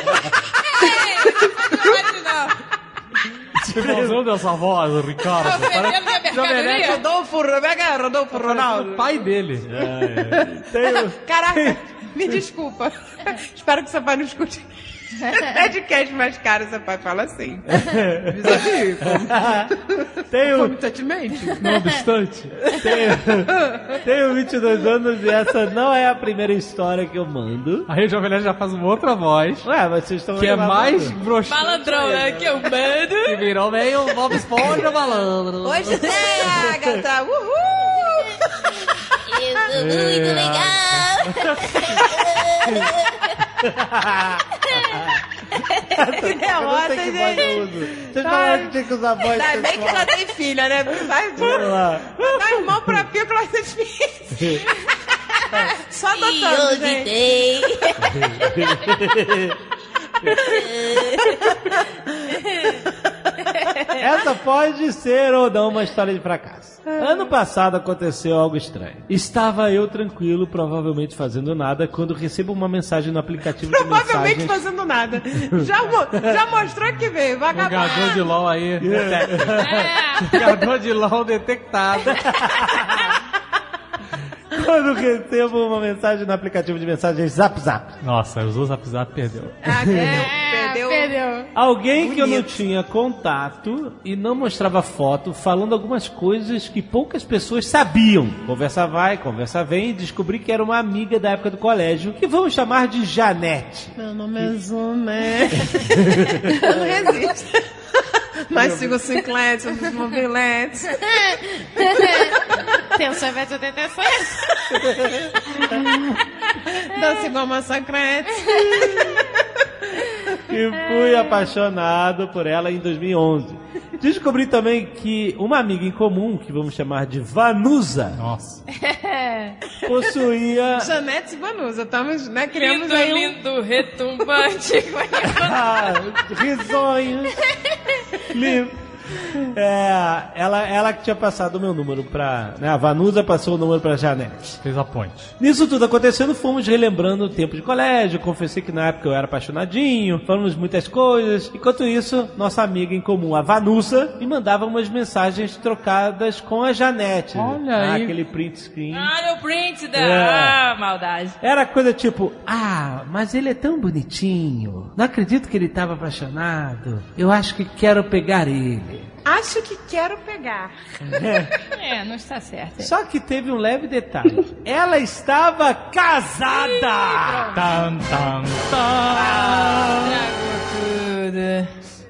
E: Esse vozão dessa voz, Ricardo.
D: Mercadoria.
C: Rodolfo, Rebecca, Rodolfo
E: é o
C: Ronaldo.
E: pai dele.
B: Tenho-
C: Caraca, me desculpa. [LAUGHS] Espero que seu pai não escute. [LAUGHS] Podcast mais caro, seu pai fala assim. [LAUGHS] Vis-a-vis,
B: Tenho,
C: Concomitantemente.
E: Não obstante.
B: tenho, tenho 22 anos e essa não é a primeira história que eu mando.
E: Aí o Jovem Nerd já faz uma outra voz.
B: Ué, mas vocês estão
E: Que é mais broxante.
D: Malandrão, né? Que eu mando.
E: Que virou meio Bob Esponja malandro.
C: Hoje tem, Agatha! Uhul!
D: Muito legal.
C: Que derrota, gente!
B: Vocês falaram que tinha que usar voz
C: Ainda bem que ela tem filha, né? Vai,
B: lá.
C: Dar irmão pra pico vai ser. [LAUGHS] Só
D: E
C: adotando,
D: hoje
C: gente. [LAUGHS] [LAUGHS]
B: Essa pode ser ou não uma história de fracasso. Ano passado aconteceu algo estranho. Estava eu tranquilo, provavelmente fazendo nada, quando recebo uma mensagem no aplicativo de
C: Provavelmente
B: mensagens.
C: fazendo nada. Já, mo- já mostrou que veio,
E: Jogador
C: vagabundo.
E: de LOL aí. Jogador de LOL detectado. [LAUGHS]
B: Quando recebo uma mensagem no aplicativo de mensagens Zap Zap.
E: Nossa, usou o Zap Zap perdeu.
C: Ah, [LAUGHS] perdeu, perdeu.
D: Perdeu.
B: Alguém que eu não
C: Bonito.
B: tinha contato e não mostrava foto, falando algumas coisas que poucas pessoas sabiam. Conversa vai, conversa vem, e descobri que era uma amiga da época do colégio, que vamos chamar de Janete.
C: Meu nome é Zumé. [LAUGHS] eu não resisto. Mas sigo o Cinclete, os mobiletes. [LAUGHS]
D: Tem o sorvete, tem atenções.
C: Dança igual maçã crete.
B: E fui apaixonado por ela em 2011. Descobri também que uma amiga em comum, que vamos chamar de Vanusa,
E: Nossa. [LAUGHS]
B: possuía
C: Janete e Vanusa. Estamos, né, criamos
D: Lindo,
C: aí um...
D: lindo, retumbante. [LAUGHS]
B: Ah, risonhos. Li- [LAUGHS] É, ela, ela que tinha passado o meu número pra. Né, a Vanusa passou o número pra Janete.
E: Fez a ponte.
B: Nisso tudo acontecendo, fomos relembrando o tempo de colégio. Confessei que na época eu era apaixonadinho, falamos muitas coisas. Enquanto isso, nossa amiga em comum, a Vanusa, me mandava umas mensagens trocadas com a Janete.
E: Olha
B: Ah,
E: aí.
B: Aquele print screen.
D: Olha o print da.
B: É.
D: Ah, maldade.
B: Era coisa tipo, ah, mas ele é tão bonitinho. Não acredito que ele estava apaixonado. Eu acho que quero pegar ele.
C: Acho que quero pegar.
D: É, não está certo.
B: Só que teve um leve detalhe. Ela estava casada!
E: Tan, tan, tan.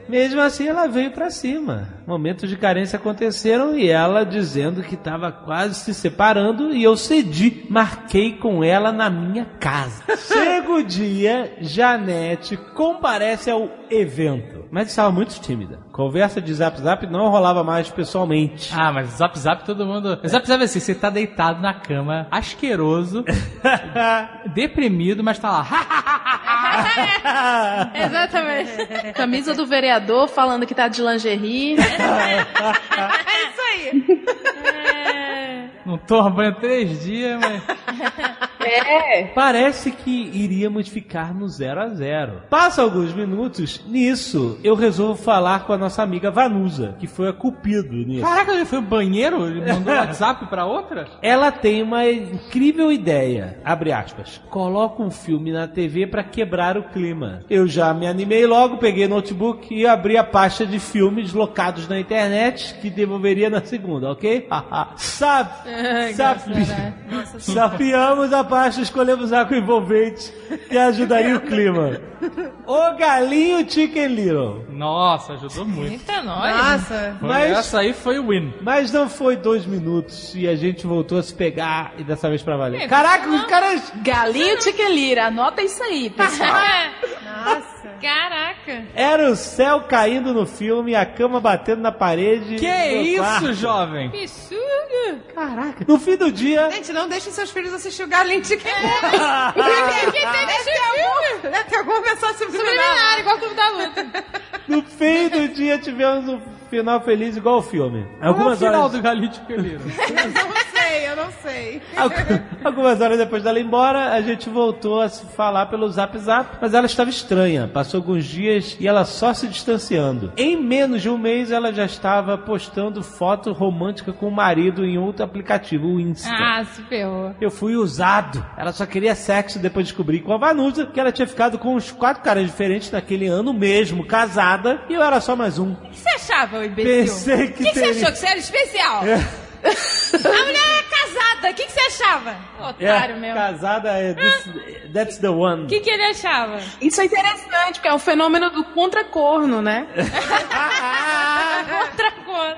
B: Mesmo assim, ela veio pra cima. Momentos de carência aconteceram e ela dizendo que estava quase se separando e eu cedi. Marquei com ela na minha casa. [LAUGHS] Chega o dia, Janete comparece ao evento, mas estava muito tímida. Conversa de zap zap não rolava mais pessoalmente.
E: Ah, mas Zap Zap todo mundo. Zap Zap é assim, você tá deitado na cama, asqueroso, [LAUGHS] deprimido, mas tá lá.
G: Exatamente. [LAUGHS] Camisa do vereador falando que tá de lingerie. [LAUGHS]
C: É isso aí. [LAUGHS]
E: Não tomo banho há três dias, mas. [LAUGHS]
G: É.
B: Parece que iríamos ficar no 0 a 0. Passa alguns minutos, nisso eu resolvo falar com a nossa amiga Vanusa, que foi a cupido nisso.
E: Caraca, ele foi ao banheiro? Ele mandou [LAUGHS] WhatsApp pra outra?
B: Ela tem uma incrível ideia, abre aspas, coloca um filme na TV pra quebrar o clima. Eu já me animei logo, peguei notebook e abri a pasta de filmes locados na internet que devolveria na segunda, ok? [LAUGHS] Sap, [LAUGHS] sap, sapiamos a pasta, escolhemos água envolvente que ajudaria o clima. O galinho Chicken Little.
E: Nossa, ajudou muito.
D: Eita, nós.
C: Nossa.
B: Mas-
E: Essa aí foi o win.
B: Mas não foi dois minutos e a gente voltou a se pegar e dessa vez pra valer. Caraca, os caras
G: Galinho Tiquelira, anota isso aí, pessoal. [LAUGHS]
C: Nossa.
D: Caraca.
B: Era o céu caindo no filme, a cama batendo na parede.
E: Que isso,
B: quarto.
E: jovem?
D: Que suga.
B: Caraca. No fim do dia,
C: Gente, não deixem seus filhos assistir o Galinho de Quem
D: Quem tem esse filme?
C: Deve ter alguma mensagem subliminar.
D: Subliminar, igual o Clube da Luta.
B: no fim do dia tivemos um final feliz igual o filme.
E: Qual é o
B: Algumas
E: final
B: horas.
E: do Galinho de Peliro? [LAUGHS]
C: Não sei. eu não sei.
B: Algu- Algumas horas depois dela ir embora, a gente voltou a se falar pelo zap zap, mas ela estava estranha. Passou alguns dias e ela só se distanciando. Em menos de um mês, ela já estava postando foto romântica com o marido em outro aplicativo, o Insta.
D: Ah, se ferrou.
B: Eu fui usado. Ela só queria sexo depois descobri com a Vanusa que ela tinha ficado com uns quatro caras diferentes naquele ano mesmo, casada, e eu era só mais um.
D: O que você achava?
B: Pensei que
D: O que, que você achou? Que você era especial? [LAUGHS] A mulher é casada. O que, que você achava? Otário
B: É,
D: mesmo.
B: casada é this- that's the one.
D: O que, que ele achava?
G: Isso é interessante, porque é o fenômeno do contracorno, né? [LAUGHS]
D: Outra coisa.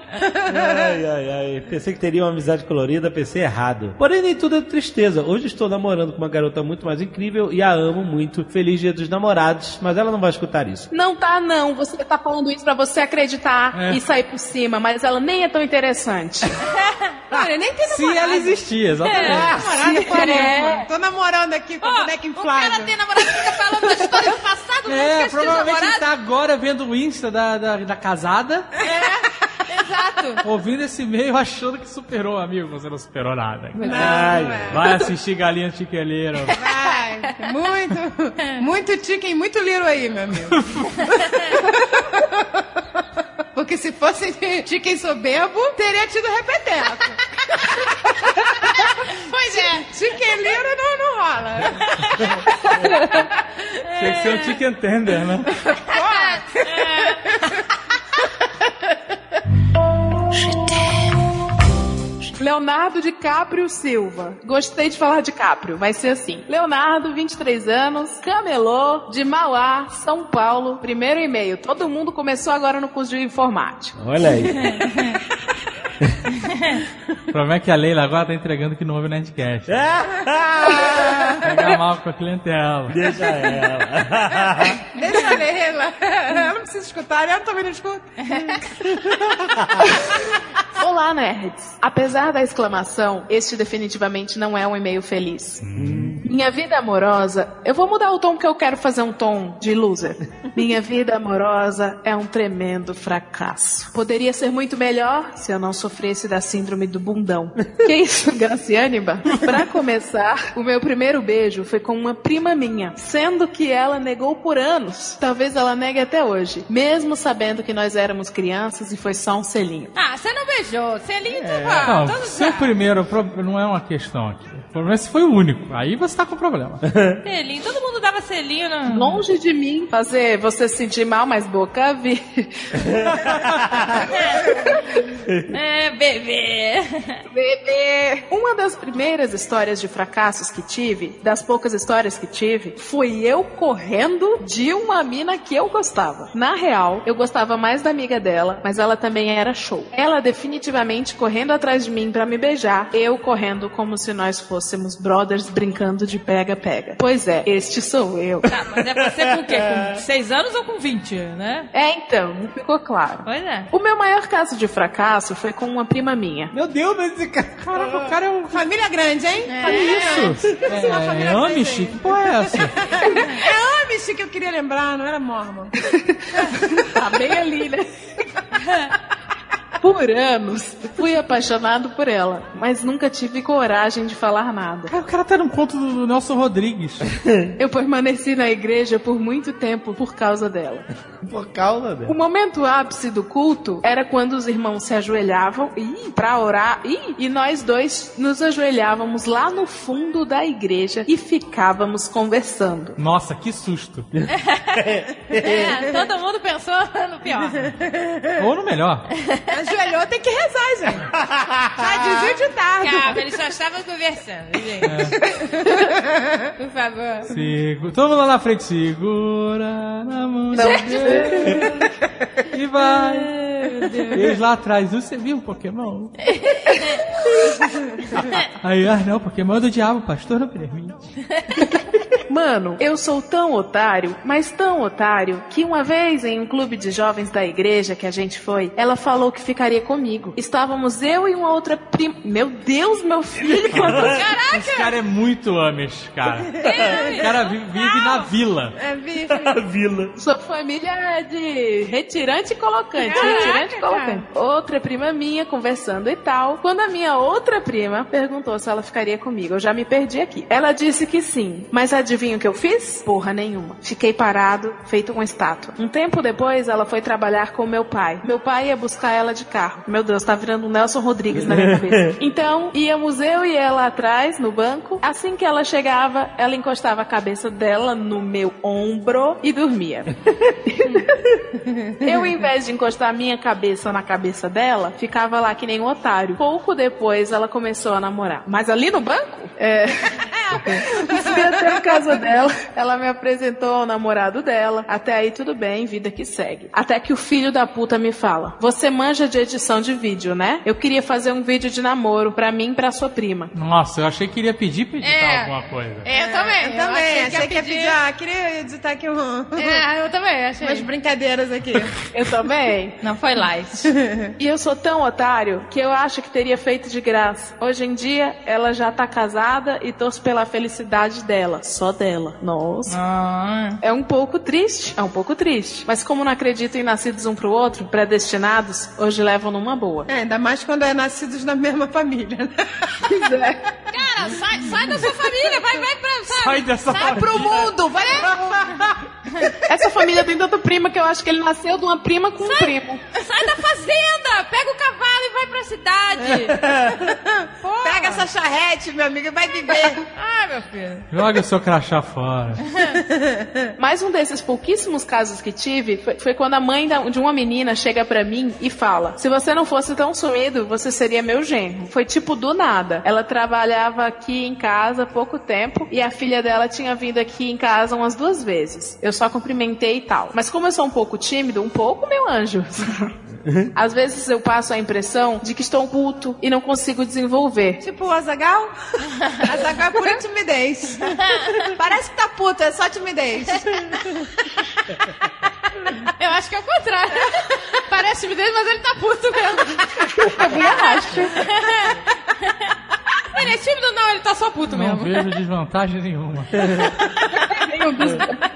B: Ai, ai, ai. Pensei que teria uma amizade colorida, pensei errado. Porém, nem tudo é tristeza. Hoje estou namorando com uma garota muito mais incrível e a amo muito. Feliz dia dos namorados, mas ela não vai escutar isso.
G: Não tá, não. Você tá falando isso pra você acreditar
E: É.
G: e sair por cima, mas ela nem é tão interessante. [LAUGHS]
C: Olha, nem tem
E: Se
C: namorado.
E: ela existia, exatamente.
C: Namorado, por
G: É.
C: Tô namorando aqui com
D: Ó,
C: o boneco
D: o
C: inflável.
D: cara tem namorado e fica falando da história do passado, [LAUGHS]
E: É, provavelmente ele tá agora vendo o Insta da, da, da casada,
D: Exato. [LAUGHS]
E: ouvindo esse e-mail, achando que superou, amigo. Você não superou nada.
C: Não,
B: Ai,
C: não é.
E: Vai assistir Galinha Chiqueleira. [LAUGHS]
C: Vai. Muito, muito chicken, muito liro aí, meu amigo. Porque se fosse chicken soberbo, teria tido repeteco. [LAUGHS]
D: Pois é.
C: Chicken liro não, não rola.
E: Tem que ser um chicken tender, né?
G: Leonardo DiCaprio Silva. Gostei de falar DiCaprio, vai ser assim. Leonardo, 23 anos, camelô, de Mauá, São Paulo. Primeiro e-mail. Todo mundo começou agora no curso de informática.
B: Olha aí. [LAUGHS] [LAUGHS]
E: O problema é que a Leila agora tá entregando que não ouve o Nerdcast. Pega mal com a clientela.
B: Deixa ela. [LAUGHS]
C: Deixa a Leila. Ela não precisa escutar, ela também não escuta. [LAUGHS]
G: Olá, nerds. Apesar da exclamação, este definitivamente não é um e-mail feliz. Minha vida amorosa. Eu vou mudar o tom porque eu quero fazer um tom de loser. Minha vida amorosa é um tremendo fracasso. Poderia ser muito melhor se eu não sofresse da síndrome do bundão. Que isso, Graciâniba? Pra começar, o meu primeiro beijo foi com uma prima minha, sendo que ela negou por anos. Talvez ela negue até hoje, mesmo sabendo que nós éramos crianças e foi só um selinho.
D: Ah, você não beijou. Selinho, tu
E: Não,
D: vai. Todo
E: seu
D: mundo
E: primeiro não é uma questão aqui. O problema é se foi o único. Aí você tá com problema. [LAUGHS]
D: Selinho. Todo mundo dava selinho na...
G: Longe de mim fazer você se sentir mal, mas boca vi. [LAUGHS]
D: É, [LAUGHS] bebê.
G: Bebê! Uma das primeiras histórias de fracassos que tive, das poucas histórias que tive, foi eu correndo de uma mina que eu gostava. Na real, eu gostava mais da amiga dela, mas ela também era show. Ela definitivamente correndo atrás de mim pra me beijar, eu correndo como se nós fôssemos brothers brincando de pega-pega. Pois é, este sou eu.
D: Tá, mas é você com o quê? Com 6 anos ou com 20, né?
G: É então, não ficou claro.
D: Pois é.
G: O meu maior caso de fracasso foi com uma prima minha.
B: Meu Deus, mas esse cara.
E: Caraca, o cara é um.
C: Família grande, hein?
E: Isso! É, é Amish? Que porra é essa? [LAUGHS]
C: É Amish que eu queria lembrar, não era Mormon. [LAUGHS]
G: Tá bem ali, né? [LAUGHS] Por anos, fui apaixonado por ela, mas nunca tive coragem de falar nada.
E: Cara, o cara tá num conto do Nelson Rodrigues. [LAUGHS]
G: Eu permaneci na igreja por muito tempo por causa dela.
B: Por causa
G: O
B: dela.
G: momento ápice do culto era quando os irmãos se ajoelhavam ih, pra orar ih, e nós dois nos ajoelhávamos lá no fundo da igreja e ficávamos conversando.
E: Nossa, que susto. [LAUGHS]
D: É, todo mundo pensou no pior.
E: Ou no melhor. [LAUGHS]
C: Ajoelhou, tem que rezar, gente. Já dizia o ditado.
D: Calma, eles só estavam conversando, gente. Por favor.
E: Segura. Todo mundo lá na frente. Segura na mão de Deus. E vai. Eles lá atrás. Você viu o Pokémon? [LAUGHS] Aí, ah, não, Pokémon é do diabo, pastor não permite.
G: Mano, eu sou tão otário, mas tão otário, que uma vez em um clube de jovens da igreja que a gente foi, ela falou que ficaria comigo. Estávamos eu e uma outra prima. Meu Deus, meu filho! quantas- [LAUGHS]
E: Esse cara é muito Amish, cara. O cara vive, vive na vila.
C: É, vive. [LAUGHS]
B: A vila.
G: Sua família é de retirante e colocante, retirante e colocante. Outra prima minha conversando e tal. Quando a minha outra prima perguntou se ela ficaria comigo, eu já me perdi aqui. Ela disse que sim, mas adivinha o que eu fiz? Porra nenhuma. Fiquei parado, feito uma estátua. Um tempo depois, ela foi trabalhar com meu pai. Meu pai ia buscar ela de carro. Meu Deus, tá virando um Nelson Rodrigues na minha cabeça. [LAUGHS] Então, íamos eu e ela atrás, no banco. Assim que ela chegava, ela encostava a cabeça dela no meu ombro e dormia. [LAUGHS] Eu, em vez de encostar a minha cabeça na cabeça dela, ficava lá que nem um otário. Pouco depois, ela começou a namorar. Mas ali no banco? É. [LAUGHS] Fui até a casa dela. [LAUGHS] Ela me apresentou ao namorado dela. Até aí, tudo bem, vida que segue. Até que o filho da puta me fala: Você manja de edição de vídeo, né? Eu queria fazer um vídeo de namoro pra mim e pra sua prima.
E: Nossa, eu achei que iria pedir pra editar
D: É.
E: alguma coisa.
D: Eu também.
C: Eu também. Achei que ia pedir. Ah, queria editar aqui um,
D: É, eu também, [LAUGHS] achei.
C: umas brincadeiras aqui.
G: Eu também.
D: Não foi light. [LAUGHS]
G: E eu sou tão otário que eu acho que teria feito de graça. Hoje em dia, ela já tá casada e torço pela felicidade dela. Só dela. Nossa.
D: Ah,
G: É um pouco triste, é um pouco triste. Mas como não acredito em nascidos um pro outro, predestinados, hoje levam numa boa.
C: É, ainda mais quando é nascidos na mesma família, né?
D: cara, sai, sai da sua família, vai, vai pra. Sabe?
E: Sai dessa
D: Sai pro mundo, vai
G: Essa família tem tanta prima que eu acho que ele nasceu de uma prima com um primo.
D: Sai da fazenda! Pega o cavalo e vai pra cidade! [LAUGHS] Porra.
C: Pega essa charrete, meu amigo, e vai viver.
D: Ai, meu filho.
E: Joga o seu crachá fora. [LAUGHS]
G: Mais um desses pouquíssimos casos que tive foi, foi quando a mãe da- de uma menina chega pra mim e fala: Se você não fosse tão sumido, você seria meu genro. Foi tipo do nada. Ela trabalhava aqui em casa há pouco tempo e a filha dela tinha vindo aqui em casa umas duas vezes. Eu só cumprimentei e tal. Mas como eu sou um pouco tímido, um pouco, meu anjo. [LAUGHS] Às vezes eu passo a impressão de que estou puto e não consigo desenvolver.
C: Tipo o Azagal. [LAUGHS] Azagal é pura timidez. Parece que tá puto, é só timidez.
D: Eu acho que é o contrário. Parece timidez, mas ele tá puto mesmo.
G: Também acho. [LAUGHS]
D: Ele é tímido? Não, ele tá só puto
E: Não
D: mesmo.
E: vejo desvantagem nenhuma. [LAUGHS]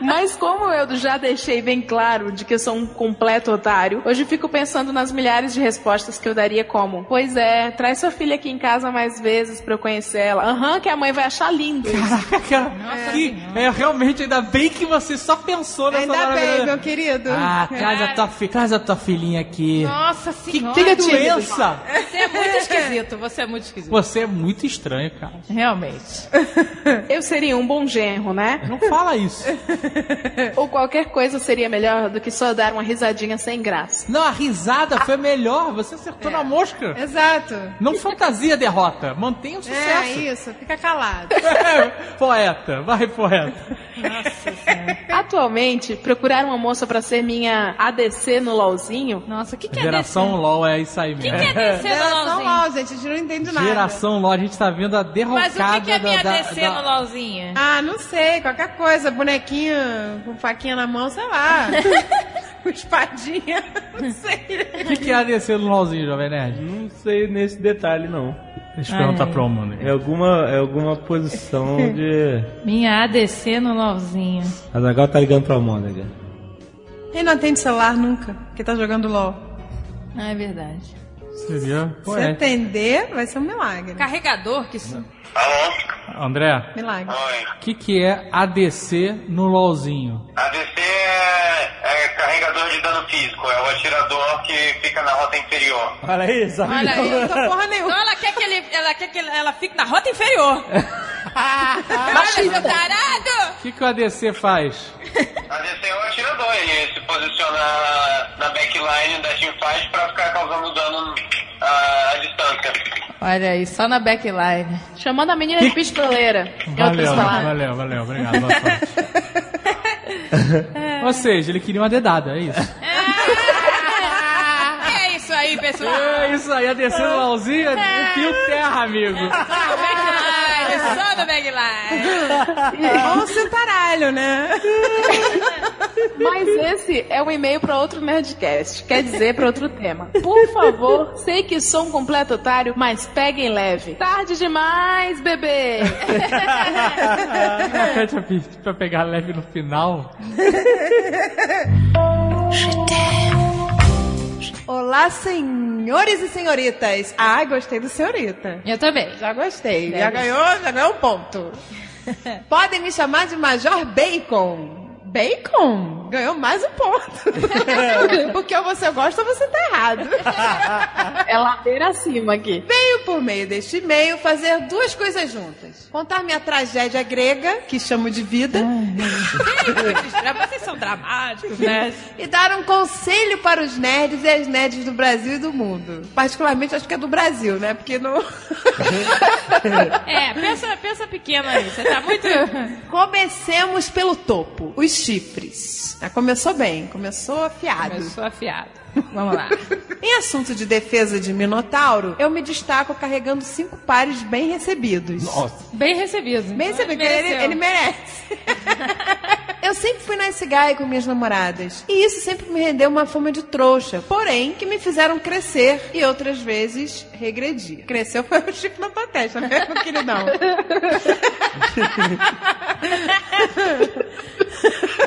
G: Mas como eu já deixei bem claro de que eu sou um completo otário, hoje fico pensando nas milhares de respostas que eu daria como: Pois é, traz sua filha aqui em casa mais vezes pra eu conhecer ela. Aham, que a mãe vai achar lindo.
E: Cara, que, é, realmente, ainda bem que você só pensou nessa
C: Ainda bem, meu querido.
E: Ah, traz a, tua fi- traz a tua filhinha aqui.
D: Nossa senhora.
E: Que
G: tímido.
E: doença!
D: Você é muito esquisito, você é muito esquisito.
E: Você é muito estranho, cara.
D: Realmente. [LAUGHS]
G: Eu seria um bom genro, né?
E: Não fala isso. [LAUGHS]
G: Ou qualquer coisa seria melhor do que só dar uma risadinha sem graça.
E: Não, a risada foi melhor. Você acertou na mosca.
C: Exato.
E: Não fantasia a derrota. Mantenha o
C: É,
E: sucesso.
C: isso, fica calado. [LAUGHS]
E: poeta, vai poeta.
G: Atualmente, procurar uma moça pra ser minha ADC no LOLzinho
D: Nossa, o que, que é
E: Geração LOL é isso aí
D: O que,
E: mesmo.
D: que é descer no
C: Geração
D: LOLzinho?
C: LOL, gente, a gente não entende nada.
E: Geração LOL, a gente tá vendo a derrocada
D: Mas o que, que é
E: da-
D: minha
E: da-
D: descer
E: da-
D: no LOLzinho?
C: Ah, não sei, qualquer coisa, bonequinho com faquinha na mão, sei lá. [LAUGHS] com espadinha, [LAUGHS] não sei.
E: O que, que é ADC no LOLzinho, Jovem Nerd?
B: Não sei nesse detalhe, não.
E: Deixa eu perguntar pro mundo.
B: É alguma, é alguma posição [LAUGHS] de.
D: Minha ADC no LOLzinho.
B: A Zagal tá ligando pra Mônica.
C: Ele não atende celular nunca, porque tá jogando LOL.
D: Ah, é verdade.
E: Seria
C: Se
E: poeta.
C: atender, vai ser um milagre.
D: Carregador que isso.
E: André,
C: Milagre.
I: Oi.
E: o que, que é ADC no LOLzinho?
I: ADC é, é carregador de dano físico, é o atirador que fica na rota inferior.
B: Olha aí, sabe?
D: Olha aí.
C: Não tô porra nenhuma.
D: Então ela quer que ele, ela quer que ele- ela fique na rota inferior. [LAUGHS] Olha, seu tarado!
E: O que, que o ADC faz? [LAUGHS]
I: ADC é o atirador, ele se posiciona na, backline da teamfight pra ficar causando dano à, à distância.
D: Olha aí, só na backline.
G: Chamando a menina de pistoleira. Em outras
E: Valeu, valeu, valeu, obrigado. Boa sorte. [LAUGHS] Ou seja, ele queria uma dedada, é isso.
D: É isso aí, pessoal.
E: É isso aí, ADC no LOLzinho, fio terra, amigo.
D: Backline, No Bagline.
C: Bom cintaralho, né?
G: Mas esse é um e-mail para outro Nerdcast. Quer dizer, para outro tema. Por favor, sei que sou um completo otário, mas peguem leve. Tarde demais, bebê. [LAUGHS]
E: Repete a pista pra pegar leve no final. [LAUGHS]
C: Olá, senhores e senhoritas. Ah, gostei do senhorita.
D: Eu também.
C: Já gostei. Já ganhou, já ganhou um ponto. [LAUGHS] Podem me chamar de Major Bacon. Bacon? Ganhou mais um ponto. [LAUGHS] Porque ou você gosta ou você tá errado.
G: É ladeira acima aqui.
C: Venho por meio deste e-mail fazer duas coisas juntas. Contar minha tragédia grega, que chamo de vida,
D: Vocês são dramáticos, né?
C: e dar um conselho para os nerds e as nerds do Brasil e do mundo. Particularmente acho que é do Brasil, né? Porque não. [LAUGHS]
D: É, pensa, pensa pequeno aí. Você tá muito.
C: Comecemos pelo topo, os chifres. Ah, começou bem, começou afiado.
D: Começou afiado. Vamos lá. [LAUGHS]
C: Em assunto de defesa de Minotauro, eu me destaco carregando cinco pares bem recebidos.
D: Bem recebido.
C: Bem recebido, porque ele, ele merece. [LAUGHS] eu sempre fui nice guy com minhas namoradas. E isso sempre me rendeu uma fama de trouxa. Porém, que me fizeram crescer e outras vezes regredir. Cresceu foi o chifre na tua testa, né, meu queridão?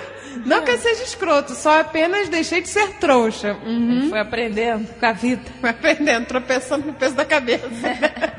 C: [LAUGHS] Não que eu seja escroto, só apenas deixei de ser trouxa. Uhum.
D: Foi aprendendo com a vida.
C: Vai aprendendo, tropeçando no peso da cabeça.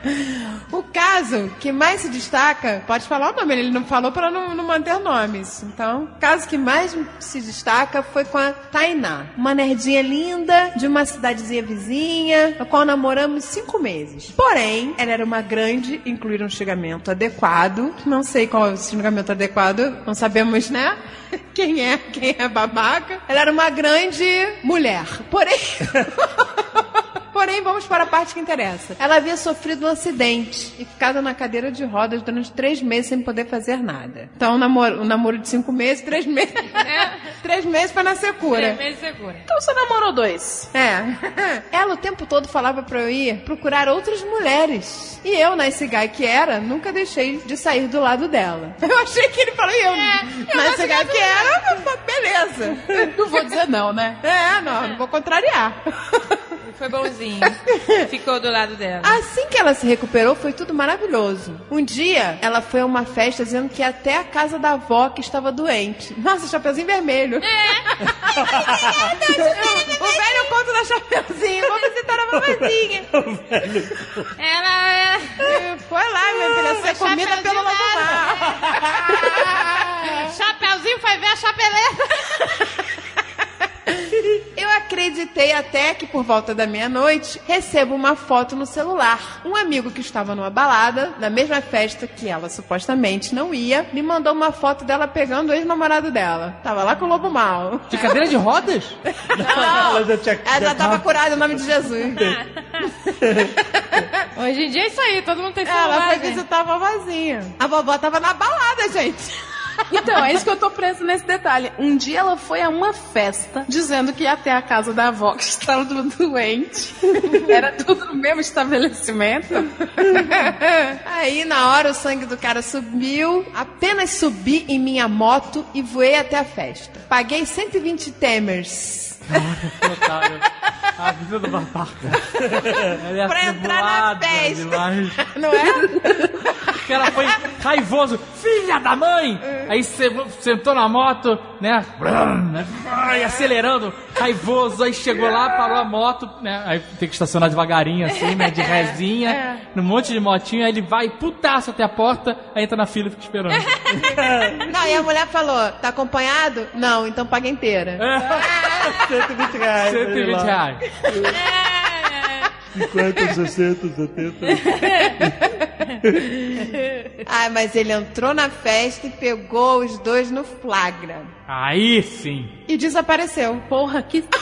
C: [LAUGHS] o caso que mais se destaca, pode falar o nome, ele não falou para não, não manter nomes. Então, o caso que mais se destaca foi com a Tainá, uma nerdinha linda de uma cidadezinha vizinha, a qual namoramos cinco meses. Porém, ela era uma grande, incluir um xingamento adequado. Não sei qual é o xingamento adequado, não sabemos, né? [LAUGHS] Quem é, [LAUGHS] quem é babaca. Ela era uma grande mulher. Porém. [LAUGHS] Porém, vamos para a parte que interessa. Ela havia sofrido um acidente e ficado na cadeira de rodas durante três meses sem poder fazer nada. Então, um namoro, um namoro de cinco meses, três meses. [LAUGHS] três meses para nascer cura.
D: Três meses segura.
G: Então você namorou dois.
C: É. [LAUGHS] Ela o tempo todo falava pra eu ir procurar outras mulheres. E eu, nesse guy que era, nunca deixei de sair do lado dela. [LAUGHS] Eu achei que ele falou, e eu, nesse guy que era, beleza.
G: Não vou dizer não, né?
C: É, não, não vou contrariar.
D: Foi bonzinho. [LAUGHS] Ficou do lado dela.
C: Assim que ela se recuperou, foi tudo maravilhoso. Um dia, ela foi a uma festa dizendo que ia até a casa da avó que estava doente. Nossa, Chapeuzinho Vermelho. É. [LAUGHS] o velho conto da Chapeuzinho. Vou visitar a vovozinha. [LAUGHS]
D: Ela é.
C: Foi lá, minha filha, ser comida pelo lobo
D: Chapeuzinho foi ver a chapeleta.
C: Eu acreditei até que por volta da meia-noite recebo uma foto no celular. Um amigo que estava numa balada, na mesma festa que ela supostamente não ia, me mandou uma foto dela pegando o ex-namorado dela. Tava lá com o lobo mal.
E: De cadeira de rodas? [LAUGHS]
C: Não,
B: Ela já tinha-
C: ela já tava curada em nome de Jesus. [LAUGHS]
D: Hoje em dia é isso aí, todo mundo tem celular.
C: Ela foi
D: né?
C: visitar a vovozinha. A vovó tava na balada, gente.
G: Então, é isso que eu tô preso nesse detalhe. Um dia ela foi a uma festa dizendo que ia até a casa da avó que estava doente. Era tudo no mesmo estabelecimento.
C: Aí, na hora, o sangue do cara subiu. Apenas subi em minha moto e voei até a festa. Paguei 120 temers.
E: A vida do babaca. Ele é
C: Pra entrar na festa.
E: demais.
C: Não é? [LAUGHS]
E: O cara foi raivoso. Filha da mãe! Aí se- sentou na moto, né? Ai, acelerando, raivoso. Aí chegou lá, parou a moto, né? Aí tem que estacionar devagarinho, assim, né? De [LAUGHS] rezinha, num monte de motinho. Aí ele vai, putaço até a porta, aí entra na fila e fica esperando. [LAUGHS]
C: Não, e a mulher falou: tá acompanhado? Não, então paga inteira.
B: 120 reais.
E: 120 reais.
B: 50, 60, 70.
C: Ai, mas ele entrou na festa e pegou os dois no flagra.
E: Aí sim.
C: E desapareceu.
G: Porra, que. [LAUGHS]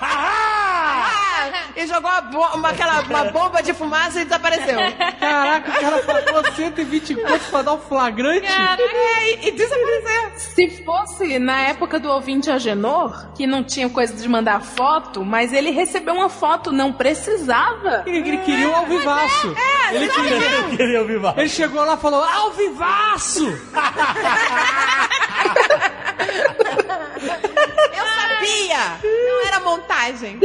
C: Ah, e jogou uma, bo- uma- aquela, uma bomba de fumaça e desapareceu.
E: Caraca, o cara pagou 120 contos pra dar um flagrante.
C: É, e, e desapareceu.
G: Se fosse na época do ouvinte Agenor, que não tinha coisa de mandar foto, mas ele recebeu uma foto, não precisava.
E: Ele, ele queria um alvivaço. ele queria.
B: Queria ouvir mais.
E: Ele chegou lá e falou, alvivaço! [LAUGHS]
C: Eu sabia! Não era montagem.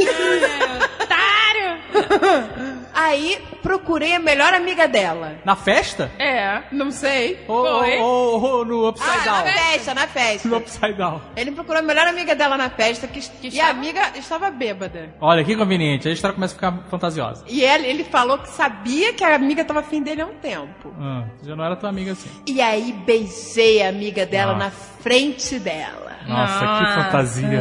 D: Otário!
C: Aí procurei a melhor amiga dela.
E: Na festa?
D: É.
C: Não sei.
E: Ou,
D: Foi.
E: ou, ou no Upside
C: Ah, na
E: Down?
C: festa, na festa.
E: No Upside Down.
C: Ele procurou a melhor amiga dela na festa que, e
D: estava?
C: a amiga estava bêbada.
E: Olha, que conveniente. Aí a história começa a ficar fantasiosa.
C: E ele, ele falou que sabia que a amiga estava afim dele há um tempo.
E: Ah, já não era tua amiga assim.
C: E aí beijei a amiga dela
E: Nossa.
C: na frente dela.
E: Nossa, que fantasia.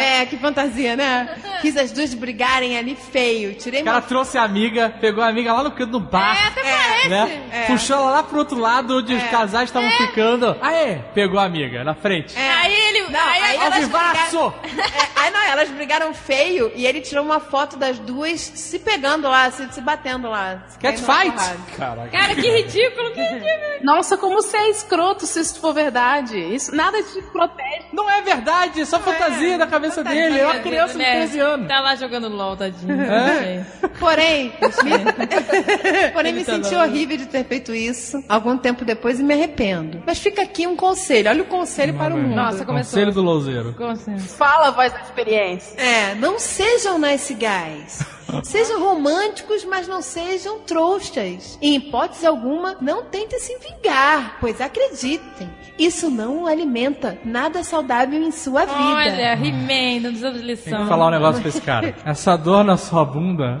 C: É, que fantasia, né? Quis as duas brigarem ali feio. Tirei
E: O cara
C: uma
E: trouxe a amiga, pegou a amiga lá no canto do bar.
D: É, até parece.
E: né?
C: É.
E: Puxou ela lá pro outro lado onde os casais estavam ficando. Aê, pegou a amiga na frente.
C: É.
D: Aí ele.
C: Não,
D: aí,
C: aí
D: elas!
C: É, aí não, elas brigaram feio e ele tirou uma foto das duas se pegando lá, se, se batendo lá. se
E: Cat
C: caindo na
E: fight?
C: porrada.
E: Caraca.
D: Cara, que ridículo, que ridículo.
G: Nossa, como você é escroto se isso for verdade. Isso nada te protege.
E: Não é verdade, é só fantasia da cabeça
C: fantasia.
E: dele. É uma criança de
D: Né?
E: 13 anos.
D: Tá lá jogando LOL, tadinho.
E: É?
C: Porém, me... porém me
E: Ele tá
C: senti
E: lá.
C: horrível de ter feito isso algum tempo depois e me arrependo. Mas fica aqui um conselho, olha o conselho para o mundo.
D: Nossa, começou.
E: Conselho do louzeiro.
D: Assim?
G: Fala a voz da experiência.
C: É, não sejam nice guys. Sejam românticos, mas não sejam trouxas. Em hipótese alguma, não tentem se vingar, pois acreditem, isso não o alimenta nada saudável em sua vida.
D: Olha, He-Man, dando de
E: Tem
D: lição.
E: que falar um negócio pra esse cara. Essa dor na sua bunda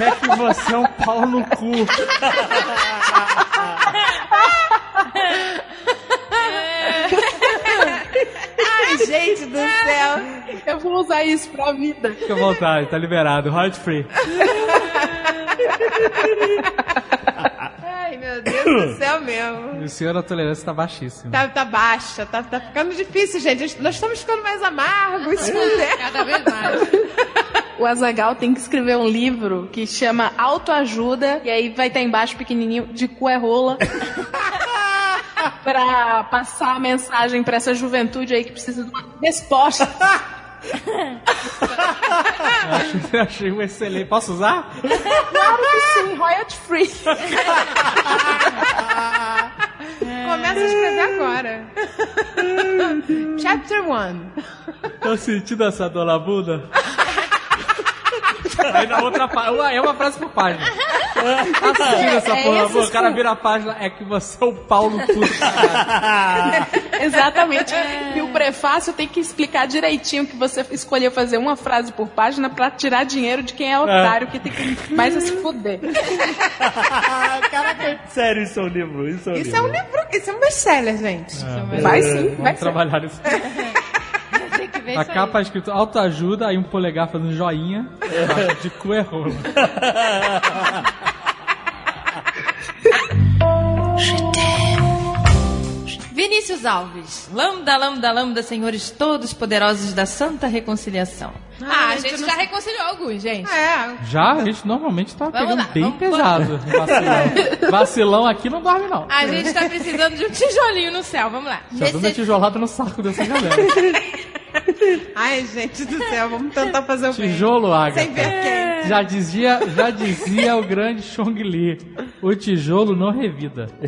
E: é que você é um pau no cu. [LAUGHS]
C: Ai, gente do céu.
G: Eu vou usar isso pra vida.
E: Fica à vontade, tá liberado. Heart free.
C: Ai, meu Deus do céu mesmo. [COUGHS]
E: Luciano, a tolerância tá baixíssima.
C: Tá, tá baixa, tá, tá ficando difícil, gente. Nós estamos ficando mais amargos. [LAUGHS]
D: Cada vez mais.
G: O Azagal tem que escrever um livro que chama Autoajuda, e aí vai estar embaixo pequenininho de cu é rola. [LAUGHS] pra passar a mensagem pra essa juventude aí que precisa de uma resposta.
E: Achei, achei um excelente. Posso usar?
G: Claro que sim, royalty free.
C: Começa a escrever agora. Chapter 1.
E: Tô sentindo essa dor na bunda. Aí na outra página. É uma frase por página. Sentindo essa
G: É
E: porra bunda? O cara vira a página. É que você é o pau no cu do caralho. [LAUGHS]
G: Exatamente. E o prefácio tem que explicar direitinho que você escolheu fazer uma frase por página pra tirar dinheiro de quem é otário, que tem que mais a se fuder. [LAUGHS]
B: Caraca, sério, isso é um livro. Isso é um
C: Isso
B: livro.
C: é um livro, isso é um best-seller, gente.
G: Vai sim, vai
E: Vamos
G: sim.
E: trabalhar nisso. [LAUGHS] A capa é escrito autoajuda, aí um polegar fazendo joinha. De cu é rola. [LAUGHS]
D: Vinícius Alves. Lambda, lambda, lambda, senhores todos poderosos da Santa Reconciliação. Ah, a gente já reconciliou alguns, gente.
C: É,
E: Já, a gente normalmente tá
D: Vamos
E: pegando
D: lá,
E: bem
D: vamos-
E: pesado. [LAUGHS] Vacilão. Vacilão aqui não dorme, não.
D: A gente tá precisando de um tijolinho no céu, vamos lá.
E: Já dando tijolada no saco dessa galera. [LAUGHS]
C: Ai, gente do céu, vamos tentar fazer o.
E: Tijolo, Agatha.
C: Sem ver quem.
E: Já dizia, já dizia o grande Chong Li, o tijolo não revida. [LAUGHS]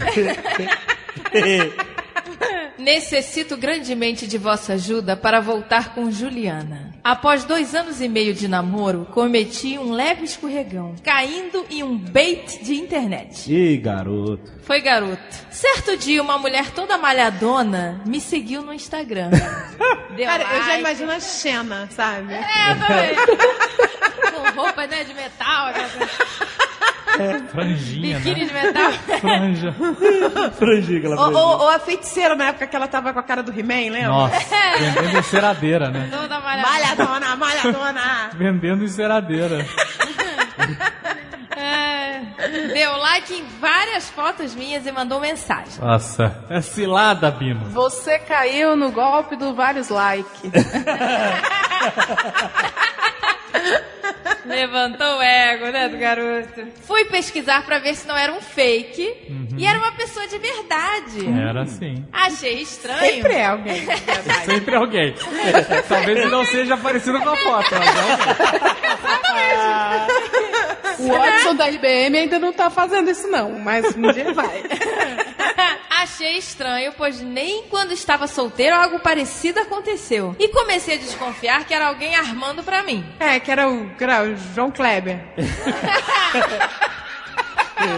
D: Necessito grandemente de vossa ajuda para voltar com Juliana. Após dois anos e meio de namoro, cometi um leve escorregão, caindo em um bait de internet.
B: Ih, garoto.
D: Foi garoto. Certo dia, uma mulher toda malhadona me seguiu no Instagram. [LAUGHS] Deu
C: Cara, eu já
D: like.
C: imagino a Xena, sabe?
D: É, também. [LAUGHS] Com roupa, né, de metal. Coisa.
E: Franjinha,
D: Biquíni
E: né?
D: de metal.
E: Franja. [LAUGHS]
B: Franjinha, aquela
C: Ou,
B: franjinha.
C: ou- ou a feiticeira na época que ela tava com a cara do He-Man, lembra?
E: Nossa, vendendo enceradeira, né?
D: Toda malhadona.
C: Malhadona, malhadona.
E: Vendendo enceradeira. [LAUGHS]
D: É, deu like em várias fotos minhas e mandou mensagem.
E: Nossa, é cilada, Bino.
G: Você caiu no golpe do vários likes. [LAUGHS]
D: Levantou o ego, né, do garoto. Fui pesquisar pra ver se não era um fake. E era uma pessoa de verdade.
E: Era assim.
D: Achei estranho.
C: Sempre é alguém. de verdade. [LAUGHS]
E: Sempre alguém. Talvez ele não seja parecido com a foto. mas é. [LAUGHS]
G: O Watson da IBM ainda não tá fazendo isso, não, mas um dia vai. [LAUGHS]
D: Achei estranho, pois nem quando estava solteiro algo parecido aconteceu. E comecei a desconfiar que era alguém armando pra mim.
C: É, que era o, que era o João Kleber.